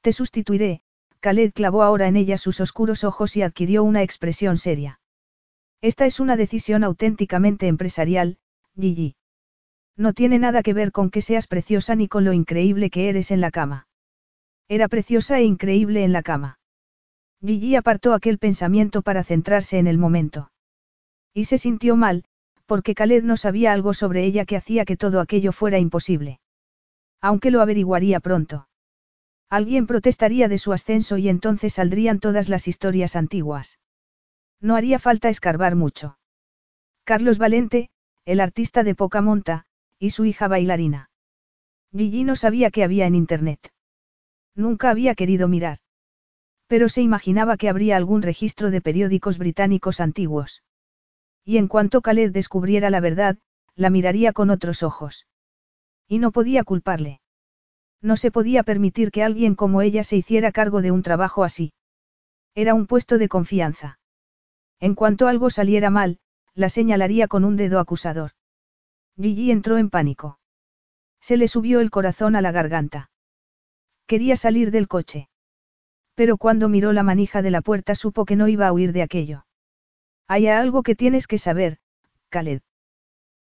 Te sustituiré, Khaled clavó ahora en ella sus oscuros ojos y adquirió una expresión seria. Esta es una decisión auténticamente empresarial, Gigi. No tiene nada que ver con que seas preciosa ni con lo increíble que eres en la cama. Era preciosa e increíble en la cama. Gigi apartó aquel pensamiento para centrarse en el momento. Y se sintió mal, porque Khaled no sabía algo sobre ella que hacía que todo aquello fuera imposible. Aunque lo averiguaría pronto. Alguien protestaría de su ascenso y entonces saldrían todas las historias antiguas. No haría falta escarbar mucho. Carlos Valente, el artista de poca monta, y su hija bailarina. Gigi no sabía qué había en Internet. Nunca había querido mirar. Pero se imaginaba que habría algún registro de periódicos británicos antiguos. Y en cuanto Khaled descubriera la verdad, la miraría con otros ojos. Y no podía culparle. No se podía permitir que alguien como ella se hiciera cargo de un trabajo así. Era un puesto de confianza. En cuanto algo saliera mal, la señalaría con un dedo acusador. Gigi entró en pánico. Se le subió el corazón a la garganta. Quería salir del coche. Pero cuando miró la manija de la puerta supo que no iba a huir de aquello. Hay algo que tienes que saber, Khaled.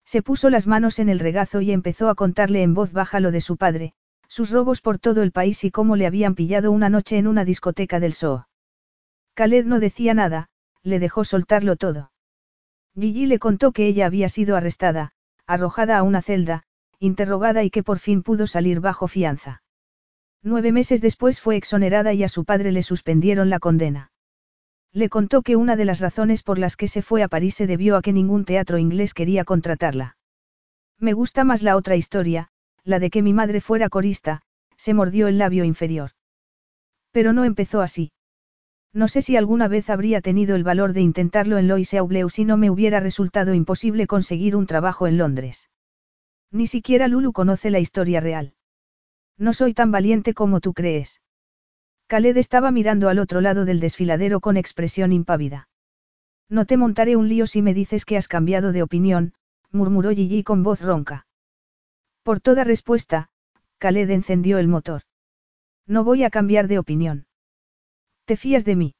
Se puso las manos en el regazo y empezó a contarle en voz baja lo de su padre, sus robos por todo el país y cómo le habían pillado una noche en una discoteca del Soo. Khaled no decía nada, le dejó soltarlo todo. Gigi le contó que ella había sido arrestada, arrojada a una celda, interrogada y que por fin pudo salir bajo fianza. Nueve meses después fue exonerada y a su padre le suspendieron la condena. Le contó que una de las razones por las que se fue a París se debió a que ningún teatro inglés quería contratarla. Me gusta más la otra historia, la de que mi madre fuera corista, se mordió el labio inferior. Pero no empezó así. No sé si alguna vez habría tenido el valor de intentarlo en Lois Aubleu si no me hubiera resultado imposible conseguir un trabajo en Londres. Ni siquiera Lulu conoce la historia real. No soy tan valiente como tú crees. Khaled estaba mirando al otro lado del desfiladero con expresión impávida. No te montaré un lío si me dices que has cambiado de opinión, murmuró Gigi con voz ronca. Por toda respuesta, Khaled encendió el motor. No voy a cambiar de opinión. ¿Te fías de mí?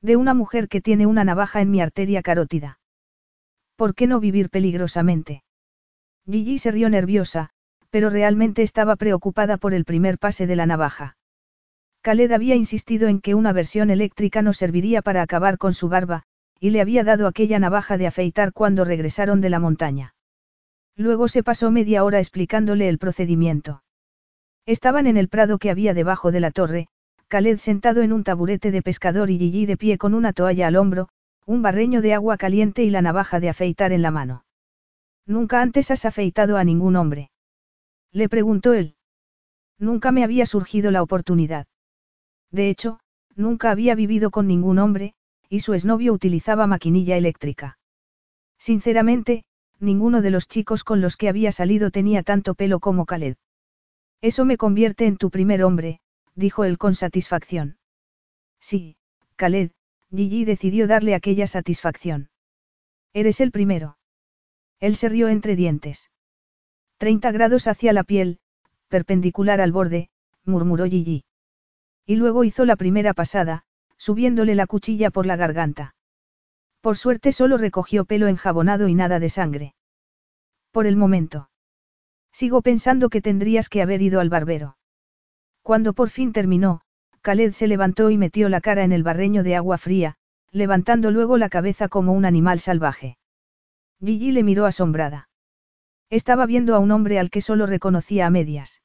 De una mujer que tiene una navaja en mi arteria carótida. ¿Por qué no vivir peligrosamente? Gigi se rió nerviosa, pero realmente estaba preocupada por el primer pase de la navaja. Khaled había insistido en que una versión eléctrica no serviría para acabar con su barba, y le había dado aquella navaja de afeitar cuando regresaron de la montaña. Luego se pasó media hora explicándole el procedimiento. Estaban en el prado que había debajo de la torre, Khaled sentado en un taburete de pescador y Gigi de pie con una toalla al hombro, un barreño de agua caliente y la navaja de afeitar en la mano. Nunca antes has afeitado a ningún hombre. Le preguntó él. Nunca me había surgido la oportunidad. De hecho, nunca había vivido con ningún hombre, y su exnovio utilizaba maquinilla eléctrica. Sinceramente, ninguno de los chicos con los que había salido tenía tanto pelo como Khaled. Eso me convierte en tu primer hombre, dijo él con satisfacción. Sí, Khaled, Gigi decidió darle aquella satisfacción. Eres el primero. Él se rió entre dientes. Treinta grados hacia la piel, perpendicular al borde, murmuró Gigi. Y luego hizo la primera pasada, subiéndole la cuchilla por la garganta. Por suerte solo recogió pelo enjabonado y nada de sangre. Por el momento. Sigo pensando que tendrías que haber ido al barbero. Cuando por fin terminó, Khaled se levantó y metió la cara en el barreño de agua fría, levantando luego la cabeza como un animal salvaje. Gigi le miró asombrada. Estaba viendo a un hombre al que solo reconocía a medias.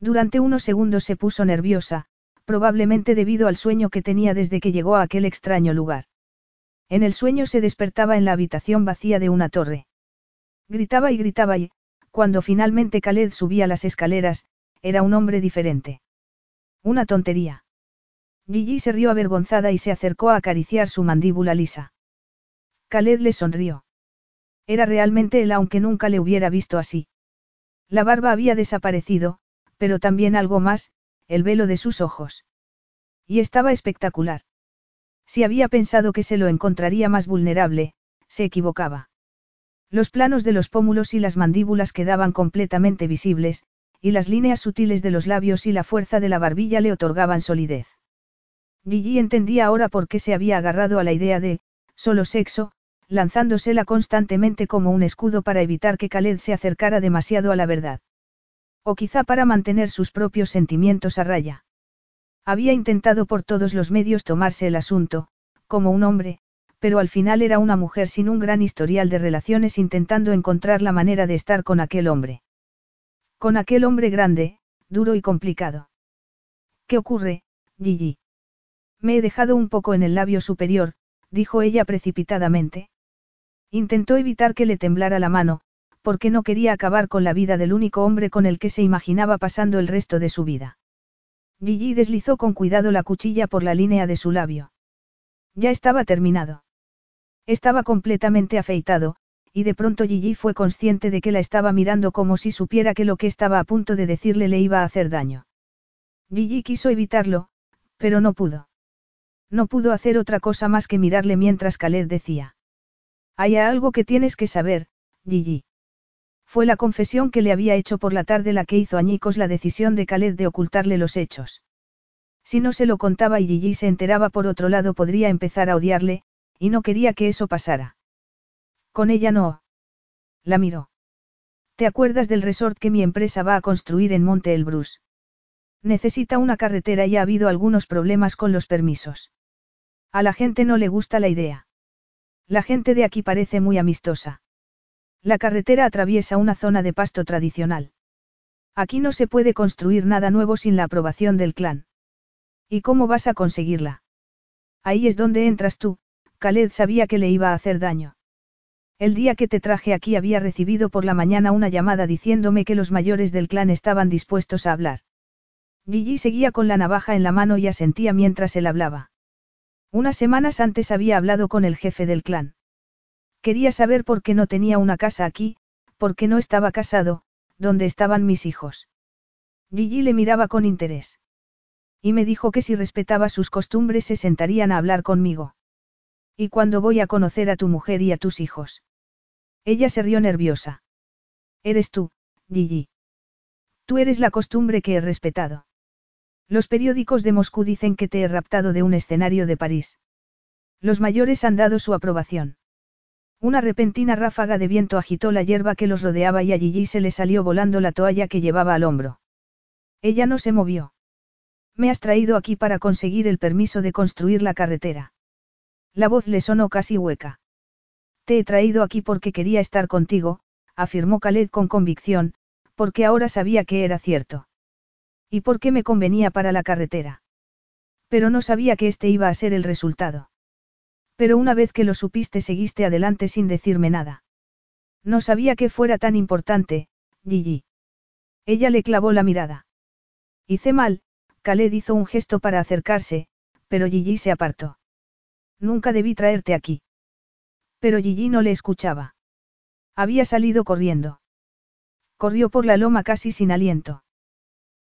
Durante unos segundos se puso nerviosa, probablemente debido al sueño que tenía desde que llegó a aquel extraño lugar. En el sueño se despertaba en la habitación vacía de una torre. Gritaba y gritaba y, cuando finalmente Khaled subía las escaleras, era un hombre diferente. Una tontería. Gigi se rió avergonzada y se acercó a acariciar su mandíbula lisa. Khaled le sonrió. Era realmente él aunque nunca le hubiera visto así. La barba había desaparecido, pero también algo más, el velo de sus ojos. Y estaba espectacular. Si había pensado que se lo encontraría más vulnerable, se equivocaba. Los planos de los pómulos y las mandíbulas quedaban completamente visibles, y las líneas sutiles de los labios y la fuerza de la barbilla le otorgaban solidez. Gigi entendía ahora por qué se había agarrado a la idea de, solo sexo, lanzándosela constantemente como un escudo para evitar que Khaled se acercara demasiado a la verdad. O quizá para mantener sus propios sentimientos a raya. Había intentado por todos los medios tomarse el asunto, como un hombre, pero al final era una mujer sin un gran historial de relaciones intentando encontrar la manera de estar con aquel hombre. Con aquel hombre grande, duro y complicado. ¿Qué ocurre, Gigi? Me he dejado un poco en el labio superior, dijo ella precipitadamente. Intentó evitar que le temblara la mano, porque no quería acabar con la vida del único hombre con el que se imaginaba pasando el resto de su vida. Gigi deslizó con cuidado la cuchilla por la línea de su labio. Ya estaba terminado. Estaba completamente afeitado, y de pronto Gigi fue consciente de que la estaba mirando como si supiera que lo que estaba a punto de decirle le iba a hacer daño. Gigi quiso evitarlo, pero no pudo. No pudo hacer otra cosa más que mirarle mientras Khaled decía. Hay algo que tienes que saber, Gigi. Fue la confesión que le había hecho por la tarde la que hizo añicos la decisión de Khaled de ocultarle los hechos. Si no se lo contaba y Gigi se enteraba por otro lado podría empezar a odiarle, y no quería que eso pasara. Con ella no. La miró. ¿Te acuerdas del resort que mi empresa va a construir en Monte Elbrus? Necesita una carretera y ha habido algunos problemas con los permisos. A la gente no le gusta la idea. La gente de aquí parece muy amistosa. La carretera atraviesa una zona de pasto tradicional. Aquí no se puede construir nada nuevo sin la aprobación del clan. ¿Y cómo vas a conseguirla? Ahí es donde entras tú, Khaled sabía que le iba a hacer daño. El día que te traje aquí había recibido por la mañana una llamada diciéndome que los mayores del clan estaban dispuestos a hablar. Gigi seguía con la navaja en la mano y asentía mientras él hablaba. Unas semanas antes había hablado con el jefe del clan. Quería saber por qué no tenía una casa aquí, por qué no estaba casado, dónde estaban mis hijos. Gigi le miraba con interés. Y me dijo que si respetaba sus costumbres se sentarían a hablar conmigo. ¿Y cuándo voy a conocer a tu mujer y a tus hijos? Ella se rió nerviosa. Eres tú, Gigi. Tú eres la costumbre que he respetado. Los periódicos de Moscú dicen que te he raptado de un escenario de París. Los mayores han dado su aprobación. Una repentina ráfaga de viento agitó la hierba que los rodeaba y a Gigi se le salió volando la toalla que llevaba al hombro. Ella no se movió. Me has traído aquí para conseguir el permiso de construir la carretera. La voz le sonó casi hueca. Te he traído aquí porque quería estar contigo, afirmó Khaled con convicción, porque ahora sabía que era cierto. ¿Y por qué me convenía para la carretera? Pero no sabía que este iba a ser el resultado. Pero una vez que lo supiste seguiste adelante sin decirme nada. No sabía que fuera tan importante, Gigi. Ella le clavó la mirada. Hice mal, Khaled hizo un gesto para acercarse, pero Gigi se apartó. Nunca debí traerte aquí. Pero Gigi no le escuchaba. Había salido corriendo. Corrió por la loma casi sin aliento.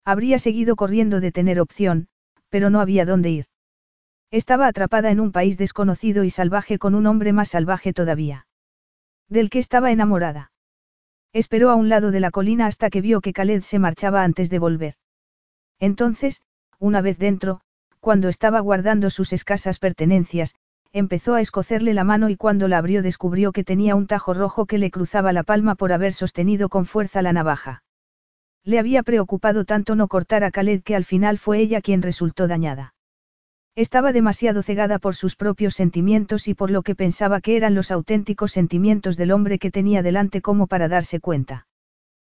Habría seguido corriendo de tener opción, pero no había dónde ir. Estaba atrapada en un país desconocido y salvaje con un hombre más salvaje todavía. Del que estaba enamorada. Esperó a un lado de la colina hasta que vio que Khaled se marchaba antes de volver. Entonces, una vez dentro, cuando estaba guardando sus escasas pertenencias, empezó a escocerle la mano y cuando la abrió descubrió que tenía un tajo rojo que le cruzaba la palma por haber sostenido con fuerza la navaja. Le había preocupado tanto no cortar a Khaled que al final fue ella quien resultó dañada. Estaba demasiado cegada por sus propios sentimientos y por lo que pensaba que eran los auténticos sentimientos del hombre que tenía delante como para darse cuenta.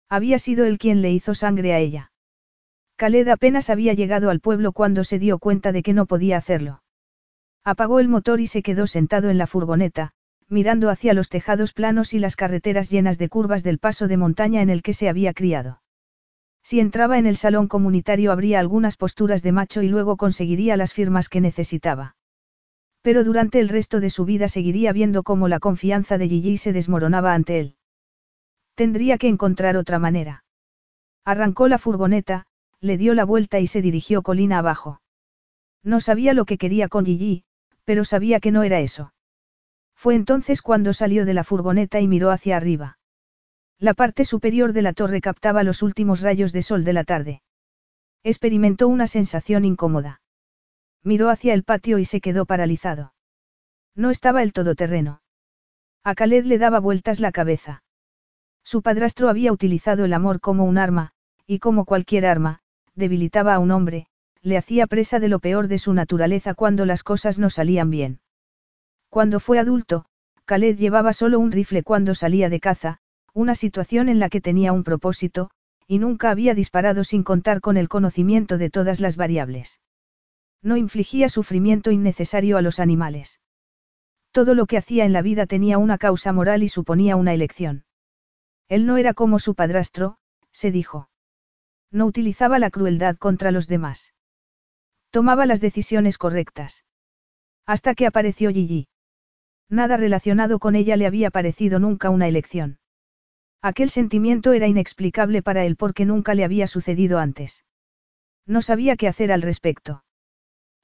Había sido él quien le hizo sangre a ella. Khaled apenas había llegado al pueblo cuando se dio cuenta de que no podía hacerlo. Apagó el motor y se quedó sentado en la furgoneta, mirando hacia los tejados planos y las carreteras llenas de curvas del paso de montaña en el que se había criado. Si entraba en el salón comunitario habría algunas posturas de macho y luego conseguiría las firmas que necesitaba. Pero durante el resto de su vida seguiría viendo cómo la confianza de Gigi se desmoronaba ante él. Tendría que encontrar otra manera. Arrancó la furgoneta, le dio la vuelta y se dirigió colina abajo. No sabía lo que quería con Gigi, pero sabía que no era eso. Fue entonces cuando salió de la furgoneta y miró hacia arriba. La parte superior de la torre captaba los últimos rayos de sol de la tarde. Experimentó una sensación incómoda. Miró hacia el patio y se quedó paralizado. No estaba el todoterreno. A Khaled le daba vueltas la cabeza. Su padrastro había utilizado el amor como un arma, y como cualquier arma, debilitaba a un hombre, le hacía presa de lo peor de su naturaleza cuando las cosas no salían bien. Cuando fue adulto, Khaled llevaba solo un rifle cuando salía de caza, una situación en la que tenía un propósito, y nunca había disparado sin contar con el conocimiento de todas las variables. No infligía sufrimiento innecesario a los animales. Todo lo que hacía en la vida tenía una causa moral y suponía una elección. Él no era como su padrastro, se dijo. No utilizaba la crueldad contra los demás. Tomaba las decisiones correctas. Hasta que apareció Gigi. Nada relacionado con ella le había parecido nunca una elección. Aquel sentimiento era inexplicable para él porque nunca le había sucedido antes. No sabía qué hacer al respecto.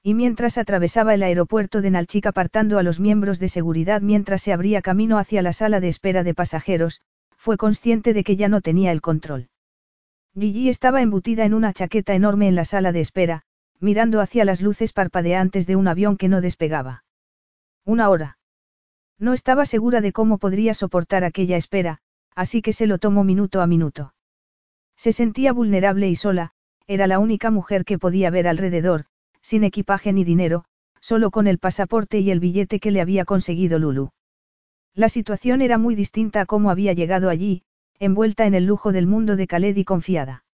Y mientras atravesaba el aeropuerto de Nalchik apartando a los miembros de seguridad mientras se abría camino hacia la sala de espera de pasajeros, fue consciente de que ya no tenía el control. Gigi estaba embutida en una chaqueta enorme en la sala de espera, mirando hacia las luces parpadeantes de un avión que no despegaba. Una hora. No estaba segura de cómo podría soportar aquella espera, así que se lo tomó minuto a minuto. Se sentía vulnerable y sola, era la única mujer que podía ver alrededor, sin equipaje ni dinero, solo con el pasaporte y el billete que le había conseguido Lulu. La situación era muy distinta a cómo había llegado allí, envuelta en el lujo del mundo de Khaled y confiada.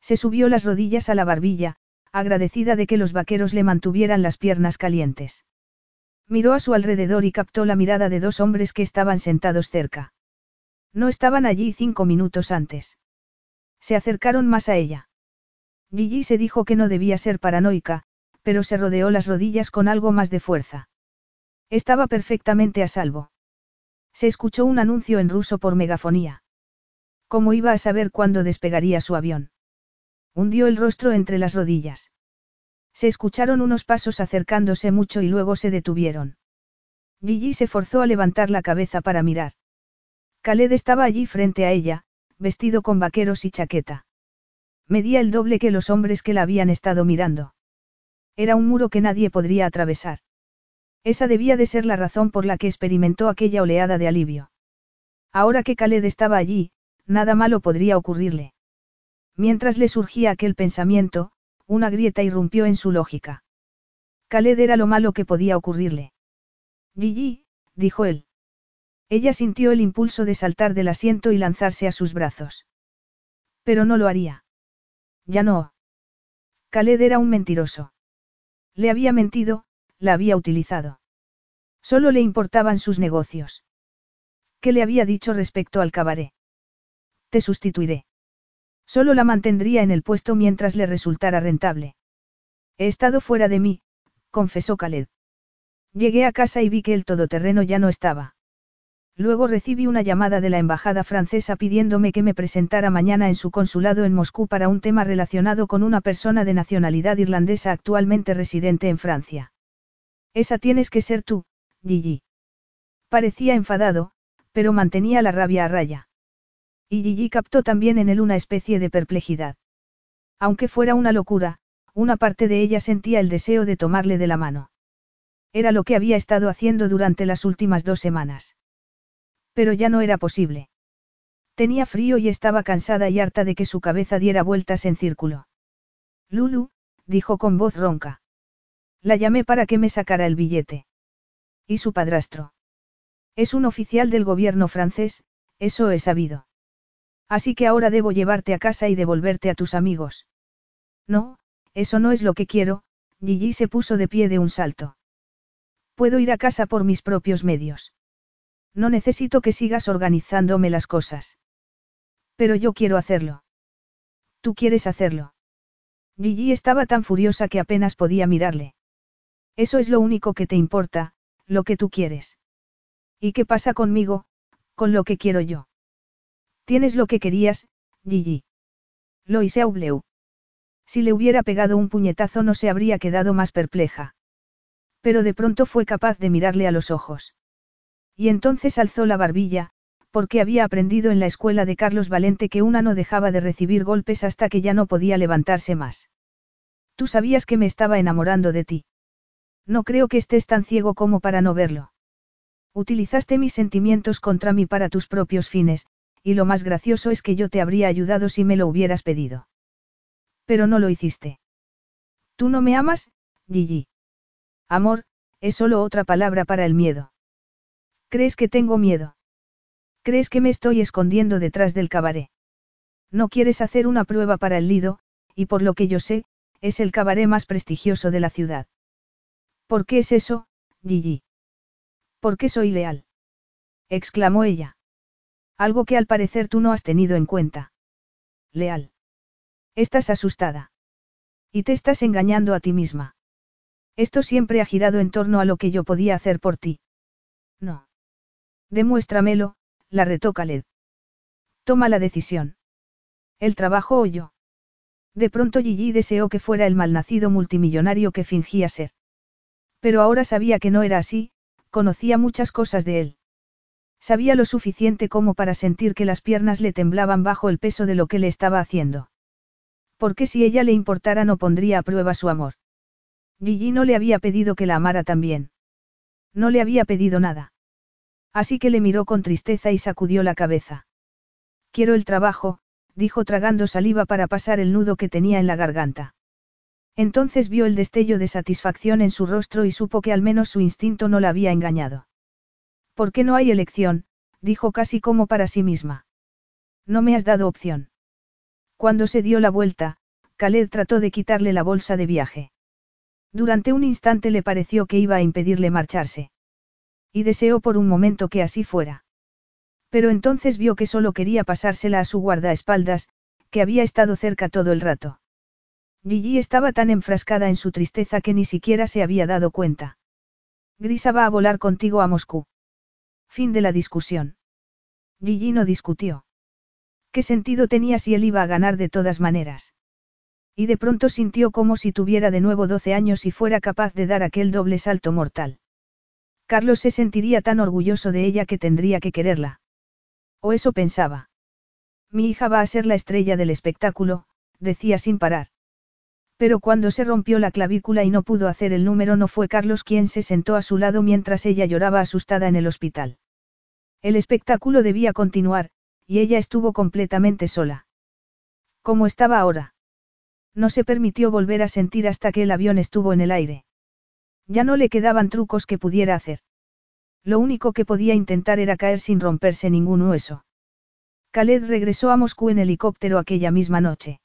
Se subió las rodillas a la barbilla, agradecida de que los vaqueros le mantuvieran las piernas calientes. Miró a su alrededor y captó la mirada de dos hombres que estaban sentados cerca. No estaban allí cinco minutos antes. Se acercaron más a ella. Gigi se dijo que no debía ser paranoica, pero se rodeó las rodillas con algo más de fuerza. Estaba perfectamente a salvo. Se escuchó un anuncio en ruso por megafonía. ¿Cómo iba a saber cuándo despegaría su avión? Hundió el rostro entre las rodillas. Se escucharon unos pasos acercándose mucho y luego se detuvieron. Gigi se forzó a levantar la cabeza para mirar. Khaled estaba allí frente a ella, vestido con vaqueros y chaqueta. Medía el doble que los hombres que la habían estado mirando. Era un muro que nadie podría atravesar. Esa debía de ser la razón por la que experimentó aquella oleada de alivio. Ahora que Khaled estaba allí, nada malo podría ocurrirle. Mientras le surgía aquel pensamiento, una grieta irrumpió en su lógica. Khaled era lo malo que podía ocurrirle. Gigi, dijo él. Ella sintió el impulso de saltar del asiento y lanzarse a sus brazos. Pero no lo haría. Ya no. Khaled era un mentiroso. Le había mentido, la había utilizado. Solo le importaban sus negocios. ¿Qué le había dicho respecto al cabaret? Te sustituiré. Solo la mantendría en el puesto mientras le resultara rentable. He estado fuera de mí, confesó Khaled. Llegué a casa y vi que el todoterreno ya no estaba. Luego recibí una llamada de la embajada francesa pidiéndome que me presentara mañana en su consulado en Moscú para un tema relacionado con una persona de nacionalidad irlandesa actualmente residente en Francia. Esa tienes que ser tú, Gigi. Parecía enfadado, pero mantenía la rabia a raya. Y Gigi captó también en él una especie de perplejidad. Aunque fuera una locura, una parte de ella sentía el deseo de tomarle de la mano. Era lo que había estado haciendo durante las últimas dos semanas. Pero ya no era posible. Tenía frío y estaba cansada y harta de que su cabeza diera vueltas en círculo. Lulu, dijo con voz ronca. La llamé para que me sacara el billete. ¿Y su padrastro? Es un oficial del gobierno francés, eso he sabido. Así que ahora debo llevarte a casa y devolverte a tus amigos. No, eso no es lo que quiero, Gigi se puso de pie de un salto. Puedo ir a casa por mis propios medios. No necesito que sigas organizándome las cosas. Pero yo quiero hacerlo. Tú quieres hacerlo. Gigi estaba tan furiosa que apenas podía mirarle. Eso es lo único que te importa, lo que tú quieres. ¿Y qué pasa conmigo, con lo que quiero yo? Tienes lo que querías, Gigi. Loise Aubleu. Si le hubiera pegado un puñetazo no se habría quedado más perpleja. Pero de pronto fue capaz de mirarle a los ojos. Y entonces alzó la barbilla, porque había aprendido en la escuela de Carlos Valente que una no dejaba de recibir golpes hasta que ya no podía levantarse más. Tú sabías que me estaba enamorando de ti. No creo que estés tan ciego como para no verlo. Utilizaste mis sentimientos contra mí para tus propios fines, y lo más gracioso es que yo te habría ayudado si me lo hubieras pedido. Pero no lo hiciste. ¿Tú no me amas, Gigi? Amor, es solo otra palabra para el miedo. ¿Crees que tengo miedo? ¿Crees que me estoy escondiendo detrás del cabaret? No quieres hacer una prueba para el Lido, y por lo que yo sé, es el cabaret más prestigioso de la ciudad. ¿Por qué es eso, Gigi? ¿Por qué soy leal? exclamó ella. Algo que al parecer tú no has tenido en cuenta. Leal. Estás asustada. Y te estás engañando a ti misma. Esto siempre ha girado en torno a lo que yo podía hacer por ti. No. Demuéstramelo, la retó Khaled. Toma la decisión. ¿El trabajo o yo? De pronto Gigi deseó que fuera el malnacido multimillonario que fingía ser. Pero ahora sabía que no era así, conocía muchas cosas de él. Sabía lo suficiente como para sentir que las piernas le temblaban bajo el peso de lo que le estaba haciendo. Porque si ella le importara no pondría a prueba su amor. Gigi no le había pedido que la amara también. No le había pedido nada. Así que le miró con tristeza y sacudió la cabeza. Quiero el trabajo, dijo tragando saliva para pasar el nudo que tenía en la garganta. Entonces vio el destello de satisfacción en su rostro y supo que al menos su instinto no la había engañado. ¿Por qué no hay elección? dijo casi como para sí misma. No me has dado opción. Cuando se dio la vuelta, Khaled trató de quitarle la bolsa de viaje. Durante un instante le pareció que iba a impedirle marcharse. Y deseó por un momento que así fuera. Pero entonces vio que solo quería pasársela a su guardaespaldas, que había estado cerca todo el rato. Gigi estaba tan enfrascada en su tristeza que ni siquiera se había dado cuenta. Grisa va a volar contigo a Moscú. Fin de la discusión. Gigi no discutió. ¿Qué sentido tenía si él iba a ganar de todas maneras? Y de pronto sintió como si tuviera de nuevo doce años y fuera capaz de dar aquel doble salto mortal. Carlos se sentiría tan orgulloso de ella que tendría que quererla. O eso pensaba. Mi hija va a ser la estrella del espectáculo, decía sin parar. Pero cuando se rompió la clavícula y no pudo hacer el número no fue Carlos quien se sentó a su lado mientras ella lloraba asustada en el hospital. El espectáculo debía continuar, y ella estuvo completamente sola. ¿Cómo estaba ahora? No se permitió volver a sentir hasta que el avión estuvo en el aire. Ya no le quedaban trucos que pudiera hacer. Lo único que podía intentar era caer sin romperse ningún hueso. Khaled regresó a Moscú en helicóptero aquella misma noche.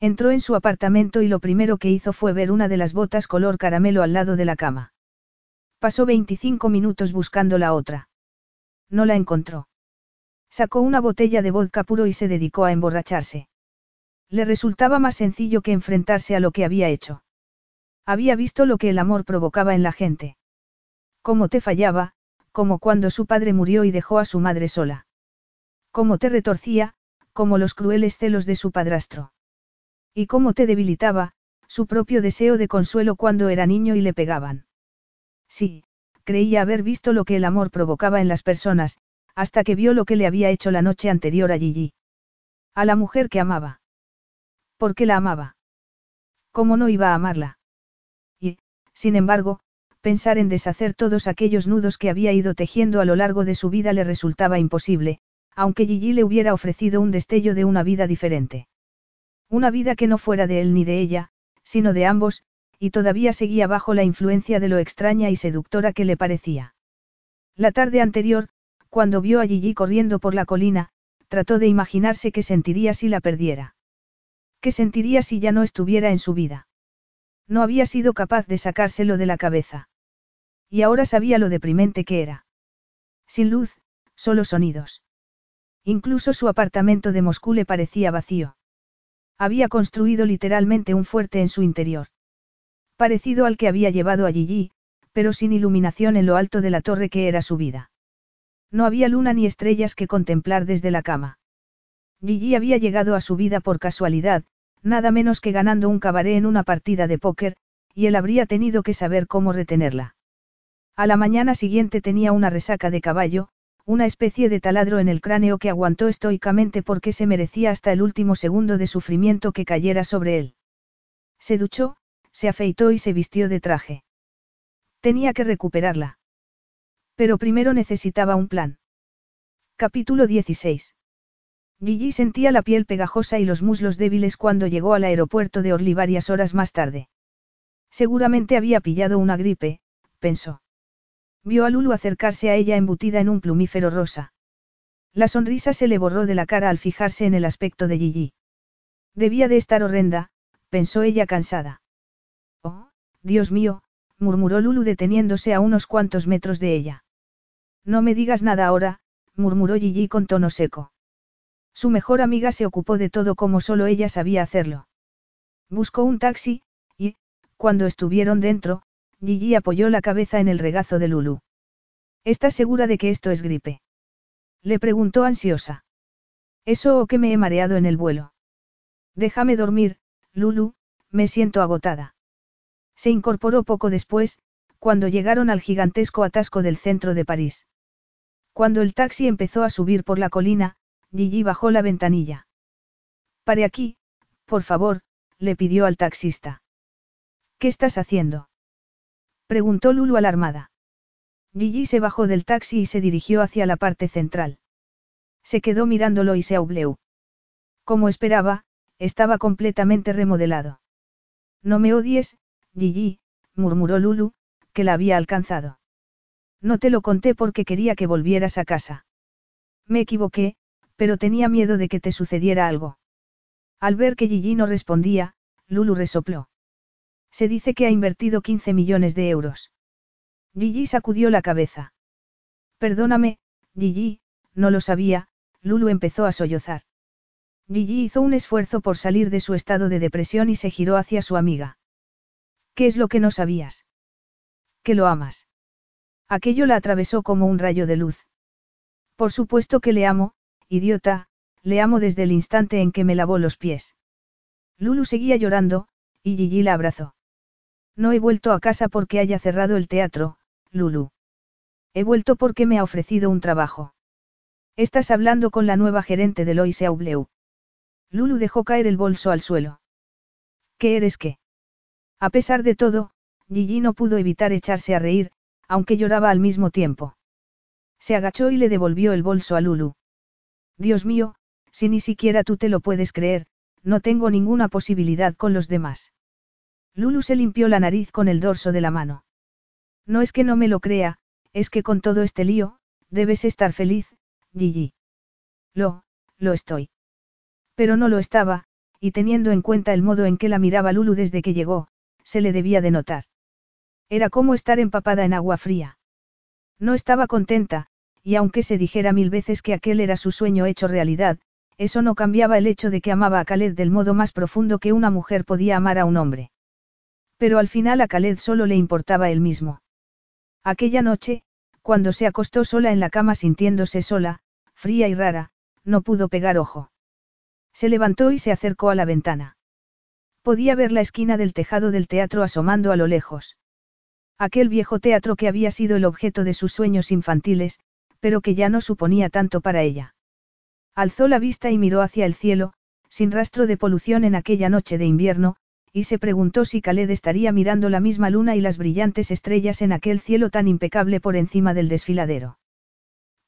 Entró en su apartamento y lo primero que hizo fue ver una de las botas color caramelo al lado de la cama. Pasó 25 minutos buscando la otra. No la encontró. Sacó una botella de vodka puro y se dedicó a emborracharse. Le resultaba más sencillo que enfrentarse a lo que había hecho. Había visto lo que el amor provocaba en la gente. Cómo te fallaba, como cuando su padre murió y dejó a su madre sola. Cómo te retorcía, como los crueles celos de su padrastro. Y cómo te debilitaba, su propio deseo de consuelo cuando era niño y le pegaban. Sí, creía haber visto lo que el amor provocaba en las personas, hasta que vio lo que le había hecho la noche anterior a Gigi. A la mujer que amaba. ¿Por qué la amaba? ¿Cómo no iba a amarla? Sin embargo, pensar en deshacer todos aquellos nudos que había ido tejiendo a lo largo de su vida le resultaba imposible, aunque Gigi le hubiera ofrecido un destello de una vida diferente. Una vida que no fuera de él ni de ella, sino de ambos, y todavía seguía bajo la influencia de lo extraña y seductora que le parecía. La tarde anterior, cuando vio a Gigi corriendo por la colina, trató de imaginarse qué sentiría si la perdiera. ¿Qué sentiría si ya no estuviera en su vida? No había sido capaz de sacárselo de la cabeza. Y ahora sabía lo deprimente que era. Sin luz, solo sonidos. Incluso su apartamento de Moscú le parecía vacío. Había construido literalmente un fuerte en su interior. Parecido al que había llevado a Gigi, pero sin iluminación en lo alto de la torre que era su vida. No había luna ni estrellas que contemplar desde la cama. Gigi había llegado a su vida por casualidad, nada menos que ganando un cabaret en una partida de póker, y él habría tenido que saber cómo retenerla. A la mañana siguiente tenía una resaca de caballo, una especie de taladro en el cráneo que aguantó estoicamente porque se merecía hasta el último segundo de sufrimiento que cayera sobre él. Se duchó, se afeitó y se vistió de traje. Tenía que recuperarla. Pero primero necesitaba un plan. Capítulo 16. Gigi sentía la piel pegajosa y los muslos débiles cuando llegó al aeropuerto de Orly varias horas más tarde. Seguramente había pillado una gripe, pensó. Vio a Lulu acercarse a ella embutida en un plumífero rosa. La sonrisa se le borró de la cara al fijarse en el aspecto de Gigi. Debía de estar horrenda, pensó ella cansada. Oh, Dios mío, murmuró Lulu deteniéndose a unos cuantos metros de ella. No me digas nada ahora, murmuró Gigi con tono seco. Su mejor amiga se ocupó de todo como solo ella sabía hacerlo. Buscó un taxi, y, cuando estuvieron dentro, Gigi apoyó la cabeza en el regazo de Lulu. ¿Estás segura de que esto es gripe? Le preguntó ansiosa. ¿Eso o que me he mareado en el vuelo? Déjame dormir, Lulu, me siento agotada. Se incorporó poco después, cuando llegaron al gigantesco atasco del centro de París. Cuando el taxi empezó a subir por la colina, Gigi bajó la ventanilla. Pare aquí, por favor, le pidió al taxista. ¿Qué estás haciendo? Preguntó Lulu alarmada. Gigi se bajó del taxi y se dirigió hacia la parte central. Se quedó mirándolo y se aubleó. Como esperaba, estaba completamente remodelado. No me odies, Gigi, murmuró Lulu, que la había alcanzado. No te lo conté porque quería que volvieras a casa. Me equivoqué, pero tenía miedo de que te sucediera algo. Al ver que Gigi no respondía, Lulu resopló. Se dice que ha invertido 15 millones de euros. Gigi sacudió la cabeza. Perdóname, Gigi, no lo sabía, Lulu empezó a sollozar. Gigi hizo un esfuerzo por salir de su estado de depresión y se giró hacia su amiga. ¿Qué es lo que no sabías? Que lo amas. Aquello la atravesó como un rayo de luz. Por supuesto que le amo, idiota, le amo desde el instante en que me lavó los pies. Lulu seguía llorando, y Gigi la abrazó. No he vuelto a casa porque haya cerrado el teatro, Lulu. He vuelto porque me ha ofrecido un trabajo. Estás hablando con la nueva gerente de Lois Aubleu. Lulu dejó caer el bolso al suelo. ¿Qué eres qué? A pesar de todo, Gigi no pudo evitar echarse a reír, aunque lloraba al mismo tiempo. Se agachó y le devolvió el bolso a Lulu. Dios mío, si ni siquiera tú te lo puedes creer, no tengo ninguna posibilidad con los demás. Lulu se limpió la nariz con el dorso de la mano. No es que no me lo crea, es que con todo este lío, debes estar feliz, Gigi. Lo, lo estoy. Pero no lo estaba, y teniendo en cuenta el modo en que la miraba Lulu desde que llegó, se le debía de notar. Era como estar empapada en agua fría. No estaba contenta, y aunque se dijera mil veces que aquel era su sueño hecho realidad, eso no cambiaba el hecho de que amaba a Khaled del modo más profundo que una mujer podía amar a un hombre. Pero al final a Khaled solo le importaba él mismo. Aquella noche, cuando se acostó sola en la cama sintiéndose sola, fría y rara, no pudo pegar ojo. Se levantó y se acercó a la ventana. Podía ver la esquina del tejado del teatro asomando a lo lejos. Aquel viejo teatro que había sido el objeto de sus sueños infantiles, pero que ya no suponía tanto para ella. Alzó la vista y miró hacia el cielo, sin rastro de polución en aquella noche de invierno, y se preguntó si Khaled estaría mirando la misma luna y las brillantes estrellas en aquel cielo tan impecable por encima del desfiladero.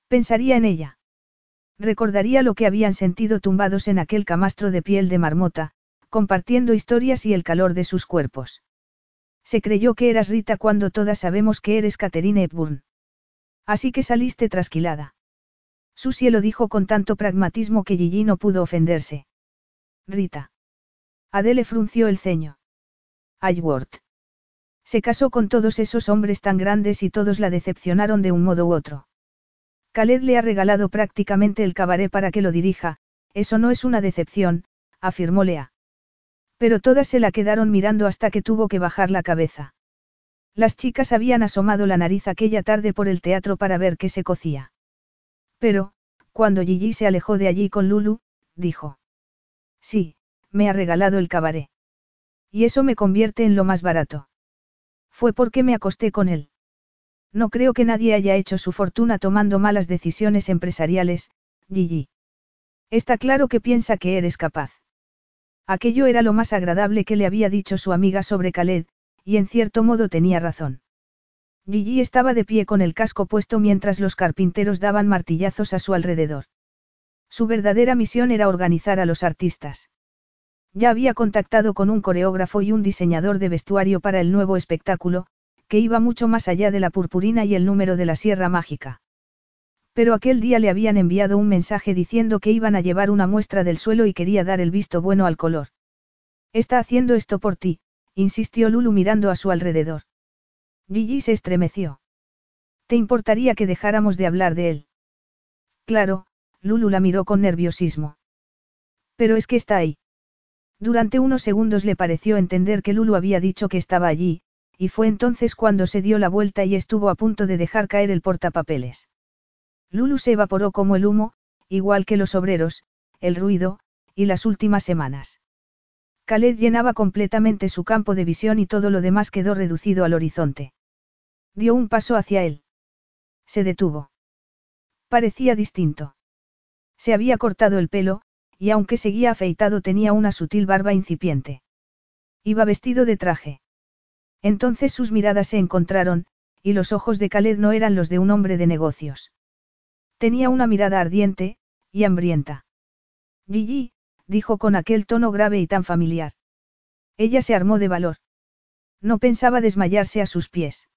Pensaría en ella. Recordaría lo que habían sentido tumbados en aquel camastro de piel de marmota, compartiendo historias y el calor de sus cuerpos. Se creyó que eras Rita cuando todas sabemos que eres Catherine Hepburn. Así que saliste trasquilada. Susie lo dijo con tanto pragmatismo que Gigi no pudo ofenderse. Rita. Adele frunció el ceño. Ayworth. Se casó con todos esos hombres tan grandes y todos la decepcionaron de un modo u otro. Khaled le ha regalado prácticamente el cabaret para que lo dirija, eso no es una decepción, afirmó Lea. Pero todas se la quedaron mirando hasta que tuvo que bajar la cabeza. Las chicas habían asomado la nariz aquella tarde por el teatro para ver qué se cocía. Pero, cuando Gigi se alejó de allí con Lulu, dijo. Sí, me ha regalado el cabaret. Y eso me convierte en lo más barato. Fue porque me acosté con él. No creo que nadie haya hecho su fortuna tomando malas decisiones empresariales, Gigi. Está claro que piensa que eres capaz. Aquello era lo más agradable que le había dicho su amiga sobre Khaled, y en cierto modo tenía razón. Gigi estaba de pie con el casco puesto mientras los carpinteros daban martillazos a su alrededor. Su verdadera misión era organizar a los artistas. Ya había contactado con un coreógrafo y un diseñador de vestuario para el nuevo espectáculo, que iba mucho más allá de la purpurina y el número de la Sierra Mágica. Pero aquel día le habían enviado un mensaje diciendo que iban a llevar una muestra del suelo y quería dar el visto bueno al color. Está haciendo esto por ti, insistió Lulu mirando a su alrededor. Gigi se estremeció. ¿Te importaría que dejáramos de hablar de él? Claro, Lulu la miró con nerviosismo. Pero es que está ahí. Durante unos segundos le pareció entender que Lulu había dicho que estaba allí, y fue entonces cuando se dio la vuelta y estuvo a punto de dejar caer el portapapeles. Lulu se evaporó como el humo, igual que los obreros, el ruido, y las últimas semanas. Khaled llenaba completamente su campo de visión y todo lo demás quedó reducido al horizonte. Dio un paso hacia él. Se detuvo. Parecía distinto. Se había cortado el pelo, y aunque seguía afeitado tenía una sutil barba incipiente. Iba vestido de traje. Entonces sus miradas se encontraron, y los ojos de Khaled no eran los de un hombre de negocios. Tenía una mirada ardiente, y hambrienta. Gigi, dijo con aquel tono grave y tan familiar. Ella se armó de valor. No pensaba desmayarse a sus pies.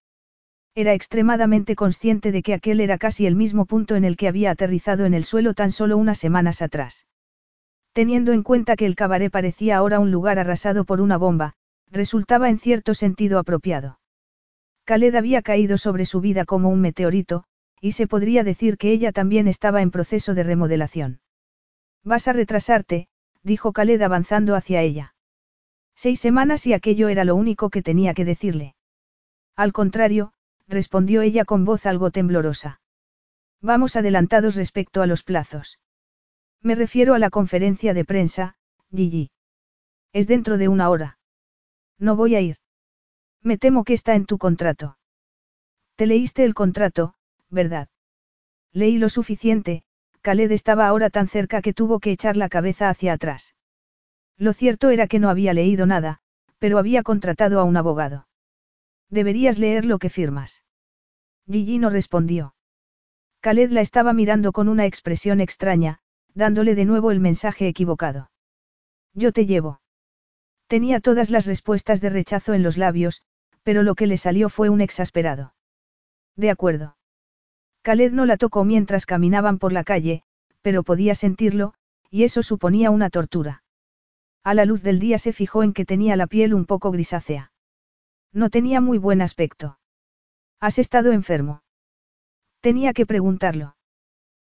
Era extremadamente consciente de que aquel era casi el mismo punto en el que había aterrizado en el suelo tan solo unas semanas atrás. Teniendo en cuenta que el cabaret parecía ahora un lugar arrasado por una bomba, resultaba en cierto sentido apropiado. Khaled había caído sobre su vida como un meteorito, y se podría decir que ella también estaba en proceso de remodelación. Vas a retrasarte, dijo Khaled avanzando hacia ella. Seis semanas y aquello era lo único que tenía que decirle. Al contrario, respondió ella con voz algo temblorosa. Vamos adelantados respecto a los plazos. Me refiero a la conferencia de prensa, Gigi. Es dentro de una hora. No voy a ir. Me temo que está en tu contrato. Te leíste el contrato, ¿verdad? Leí lo suficiente, Khaled estaba ahora tan cerca que tuvo que echar la cabeza hacia atrás. Lo cierto era que no había leído nada, pero había contratado a un abogado. Deberías leer lo que firmas. Gigi no respondió. Khaled la estaba mirando con una expresión extraña, dándole de nuevo el mensaje equivocado. Yo te llevo. Tenía todas las respuestas de rechazo en los labios, pero lo que le salió fue un exasperado. De acuerdo. Khaled no la tocó mientras caminaban por la calle, pero podía sentirlo, y eso suponía una tortura. A la luz del día se fijó en que tenía la piel un poco grisácea. No tenía muy buen aspecto. ¿Has estado enfermo? Tenía que preguntarlo.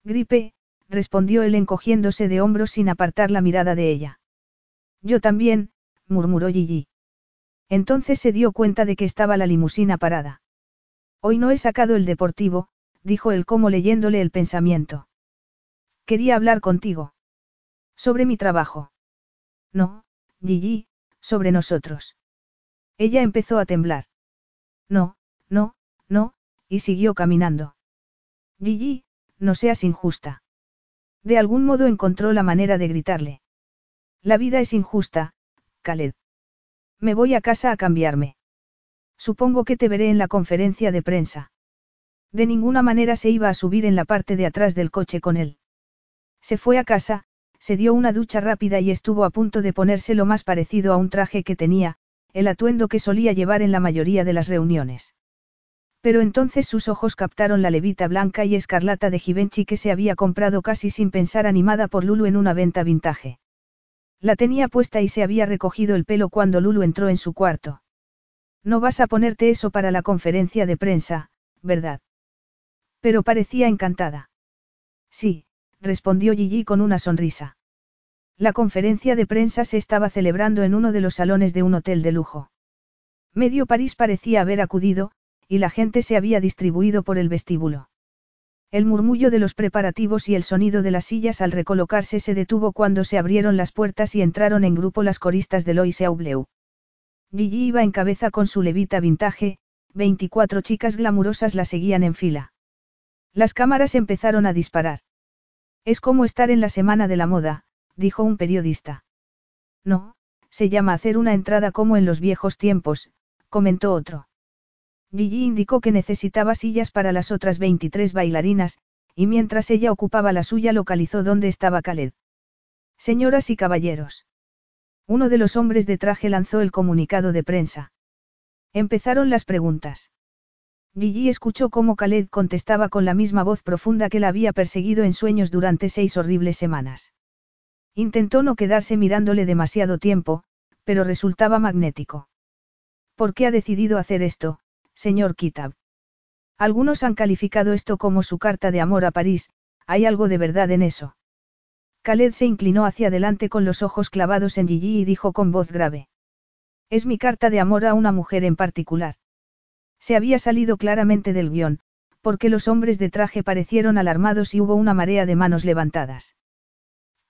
Gripe, respondió él encogiéndose de hombros sin apartar la mirada de ella. Yo también, murmuró Gigi. Entonces se dio cuenta de que estaba la limusina parada. Hoy no he sacado el deportivo, dijo él como leyéndole el pensamiento. Quería hablar contigo. Sobre mi trabajo. No, Gigi, sobre nosotros. Ella empezó a temblar. No, no, no, y siguió caminando. Gigi, no seas injusta. De algún modo encontró la manera de gritarle. La vida es injusta, Khaled. Me voy a casa a cambiarme. Supongo que te veré en la conferencia de prensa. De ninguna manera se iba a subir en la parte de atrás del coche con él. Se fue a casa, se dio una ducha rápida y estuvo a punto de ponerse lo más parecido a un traje que tenía, el atuendo que solía llevar en la mayoría de las reuniones. Pero entonces sus ojos captaron la levita blanca y escarlata de Givenchy que se había comprado casi sin pensar animada por Lulu en una venta vintage. La tenía puesta y se había recogido el pelo cuando Lulu entró en su cuarto. No vas a ponerte eso para la conferencia de prensa, ¿verdad? Pero parecía encantada. Sí, respondió Gigi con una sonrisa. La conferencia de prensa se estaba celebrando en uno de los salones de un hotel de lujo. Medio París parecía haber acudido, y la gente se había distribuido por el vestíbulo. El murmullo de los preparativos y el sonido de las sillas al recolocarse se detuvo cuando se abrieron las puertas y entraron en grupo las coristas de Lois Bleu. Gigi iba en cabeza con su levita vintage, 24 chicas glamurosas la seguían en fila. Las cámaras empezaron a disparar. Es como estar en la semana de la moda, dijo un periodista. No, se llama hacer una entrada como en los viejos tiempos, comentó otro. Gigi indicó que necesitaba sillas para las otras 23 bailarinas, y mientras ella ocupaba la suya localizó dónde estaba Khaled. Señoras y caballeros. Uno de los hombres de traje lanzó el comunicado de prensa. Empezaron las preguntas. Gigi escuchó cómo Khaled contestaba con la misma voz profunda que la había perseguido en sueños durante seis horribles semanas. Intentó no quedarse mirándole demasiado tiempo, pero resultaba magnético. ¿Por qué ha decidido hacer esto, señor Kitab? Algunos han calificado esto como su carta de amor a París, ¿hay algo de verdad en eso? Khaled se inclinó hacia adelante con los ojos clavados en Gigi y dijo con voz grave. Es mi carta de amor a una mujer en particular. Se había salido claramente del guion, porque los hombres de traje parecieron alarmados y hubo una marea de manos levantadas.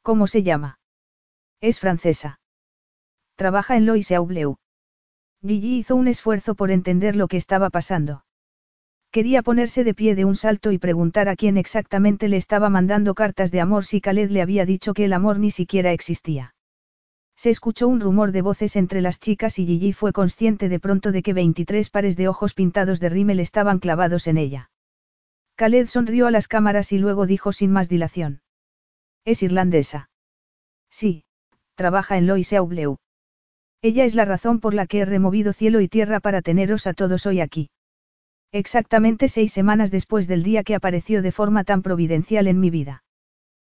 ¿Cómo se llama? Es francesa. Trabaja en Lois Bleu. Gigi hizo un esfuerzo por entender lo que estaba pasando. Quería ponerse de pie de un salto y preguntar a quién exactamente le estaba mandando cartas de amor si Khaled le había dicho que el amor ni siquiera existía. Se escuchó un rumor de voces entre las chicas y Gigi fue consciente de pronto de que 23 pares de ojos pintados de rímel estaban clavados en ella. Khaled sonrió a las cámaras y luego dijo sin más dilación. Es irlandesa. Sí, trabaja en Lois Bleu. Ella es la razón por la que he removido cielo y tierra para teneros a todos hoy aquí. Exactamente seis semanas después del día que apareció de forma tan providencial en mi vida.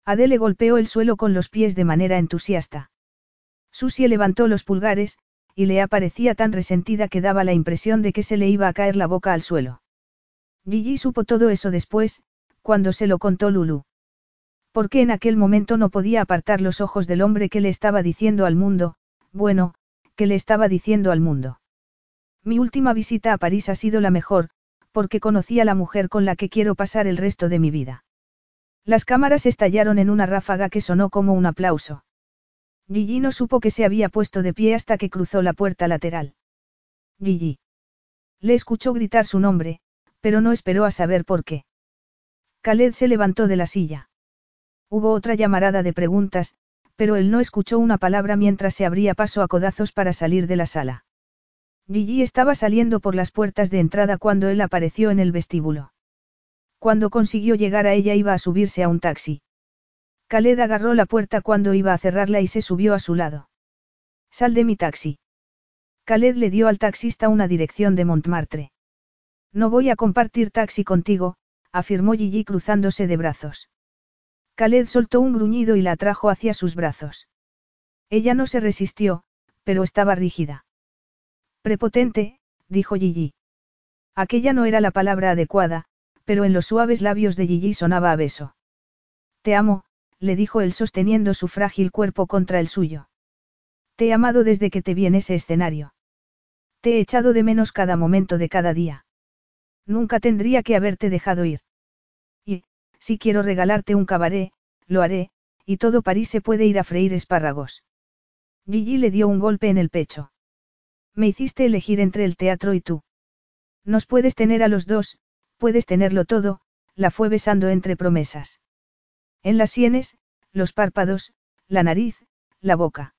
Adele golpeó el suelo con los pies de manera entusiasta. Susie levantó los pulgares, y le aparecía tan resentida que daba la impresión de que se le iba a caer la boca al suelo. Gigi supo todo eso después, cuando se lo contó Lulu. Porque en aquel momento no podía apartar los ojos del hombre que le estaba diciendo al mundo, bueno, que le estaba diciendo al mundo. Mi última visita a París ha sido la mejor, porque conocí a la mujer con la que quiero pasar el resto de mi vida. Las cámaras estallaron en una ráfaga que sonó como un aplauso. Gigi no supo que se había puesto de pie hasta que cruzó la puerta lateral. Gigi. Le escuchó gritar su nombre, pero no esperó a saber por qué. Khaled se levantó de la silla. Hubo otra llamarada de preguntas, pero él no escuchó una palabra mientras se abría paso a codazos para salir de la sala. Gigi estaba saliendo por las puertas de entrada cuando él apareció en el vestíbulo. Cuando consiguió llegar a ella iba a subirse a un taxi. Khaled agarró la puerta cuando iba a cerrarla y se subió a su lado. Sal de mi taxi. Khaled le dio al taxista una dirección de Montmartre. No voy a compartir taxi contigo, afirmó Gigi cruzándose de brazos. Khaled soltó un gruñido y la atrajo hacia sus brazos. Ella no se resistió, pero estaba rígida. Prepotente, dijo Gigi. Aquella no era la palabra adecuada, pero en los suaves labios de Gigi sonaba a beso. Te amo, le dijo él sosteniendo su frágil cuerpo contra el suyo. Te he amado desde que te vi en ese escenario. Te he echado de menos cada momento de cada día. Nunca tendría que haberte dejado ir. Si quiero regalarte un cabaret, lo haré, y todo París se puede ir a freír espárragos. Gigi le dio un golpe en el pecho. Me hiciste elegir entre el teatro y tú. Nos puedes tener a los dos, puedes tenerlo todo, la fue besando entre promesas. En las sienes, los párpados, la nariz, la boca.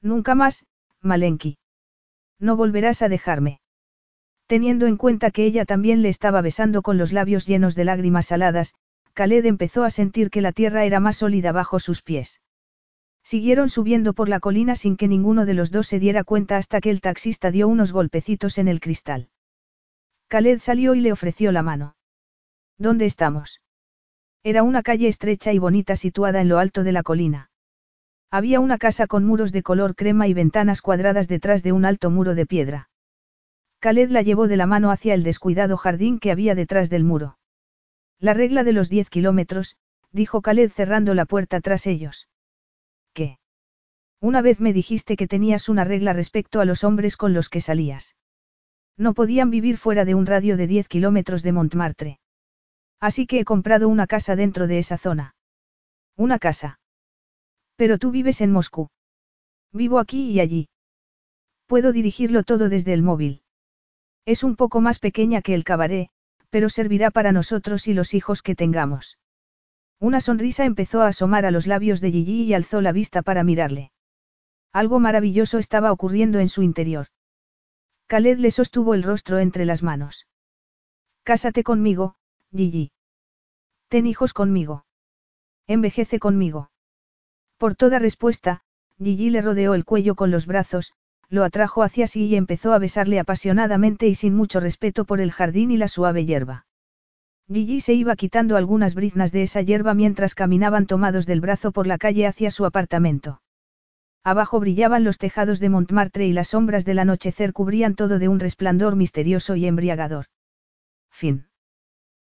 Nunca más, Malenki. No volverás a dejarme. Teniendo en cuenta que ella también le estaba besando con los labios llenos de lágrimas saladas, Khaled empezó a sentir que la tierra era más sólida bajo sus pies. Siguieron subiendo por la colina sin que ninguno de los dos se diera cuenta hasta que el taxista dio unos golpecitos en el cristal. Khaled salió y le ofreció la mano. ¿Dónde estamos? Era una calle estrecha y bonita situada en lo alto de la colina. Había una casa con muros de color crema y ventanas cuadradas detrás de un alto muro de piedra. Khaled la llevó de la mano hacia el descuidado jardín que había detrás del muro. La regla de los diez kilómetros, dijo Khaled cerrando la puerta tras ellos. ¿qué? Una vez me dijiste que tenías una regla respecto a los hombres con los que salías. No podían vivir fuera de un radio de 10 kilómetros de Montmartre. Así que he comprado una casa dentro de esa zona. Una casa. Pero tú vives en Moscú. Vivo aquí y allí. Puedo dirigirlo todo desde el móvil. Es un poco más pequeña que el cabaret, pero servirá para nosotros y los hijos que tengamos. Una sonrisa empezó a asomar a los labios de Gigi y alzó la vista para mirarle. Algo maravilloso estaba ocurriendo en su interior. Khaled le sostuvo el rostro entre las manos. Cásate conmigo, Gigi. Ten hijos conmigo. Envejece conmigo. Por toda respuesta, Gigi le rodeó el cuello con los brazos, lo atrajo hacia sí y empezó a besarle apasionadamente y sin mucho respeto por el jardín y la suave hierba. Gigi se iba quitando algunas briznas de esa hierba mientras caminaban tomados del brazo por la calle hacia su apartamento. Abajo brillaban los tejados de Montmartre y las sombras del anochecer cubrían todo de un resplandor misterioso y embriagador. Fin.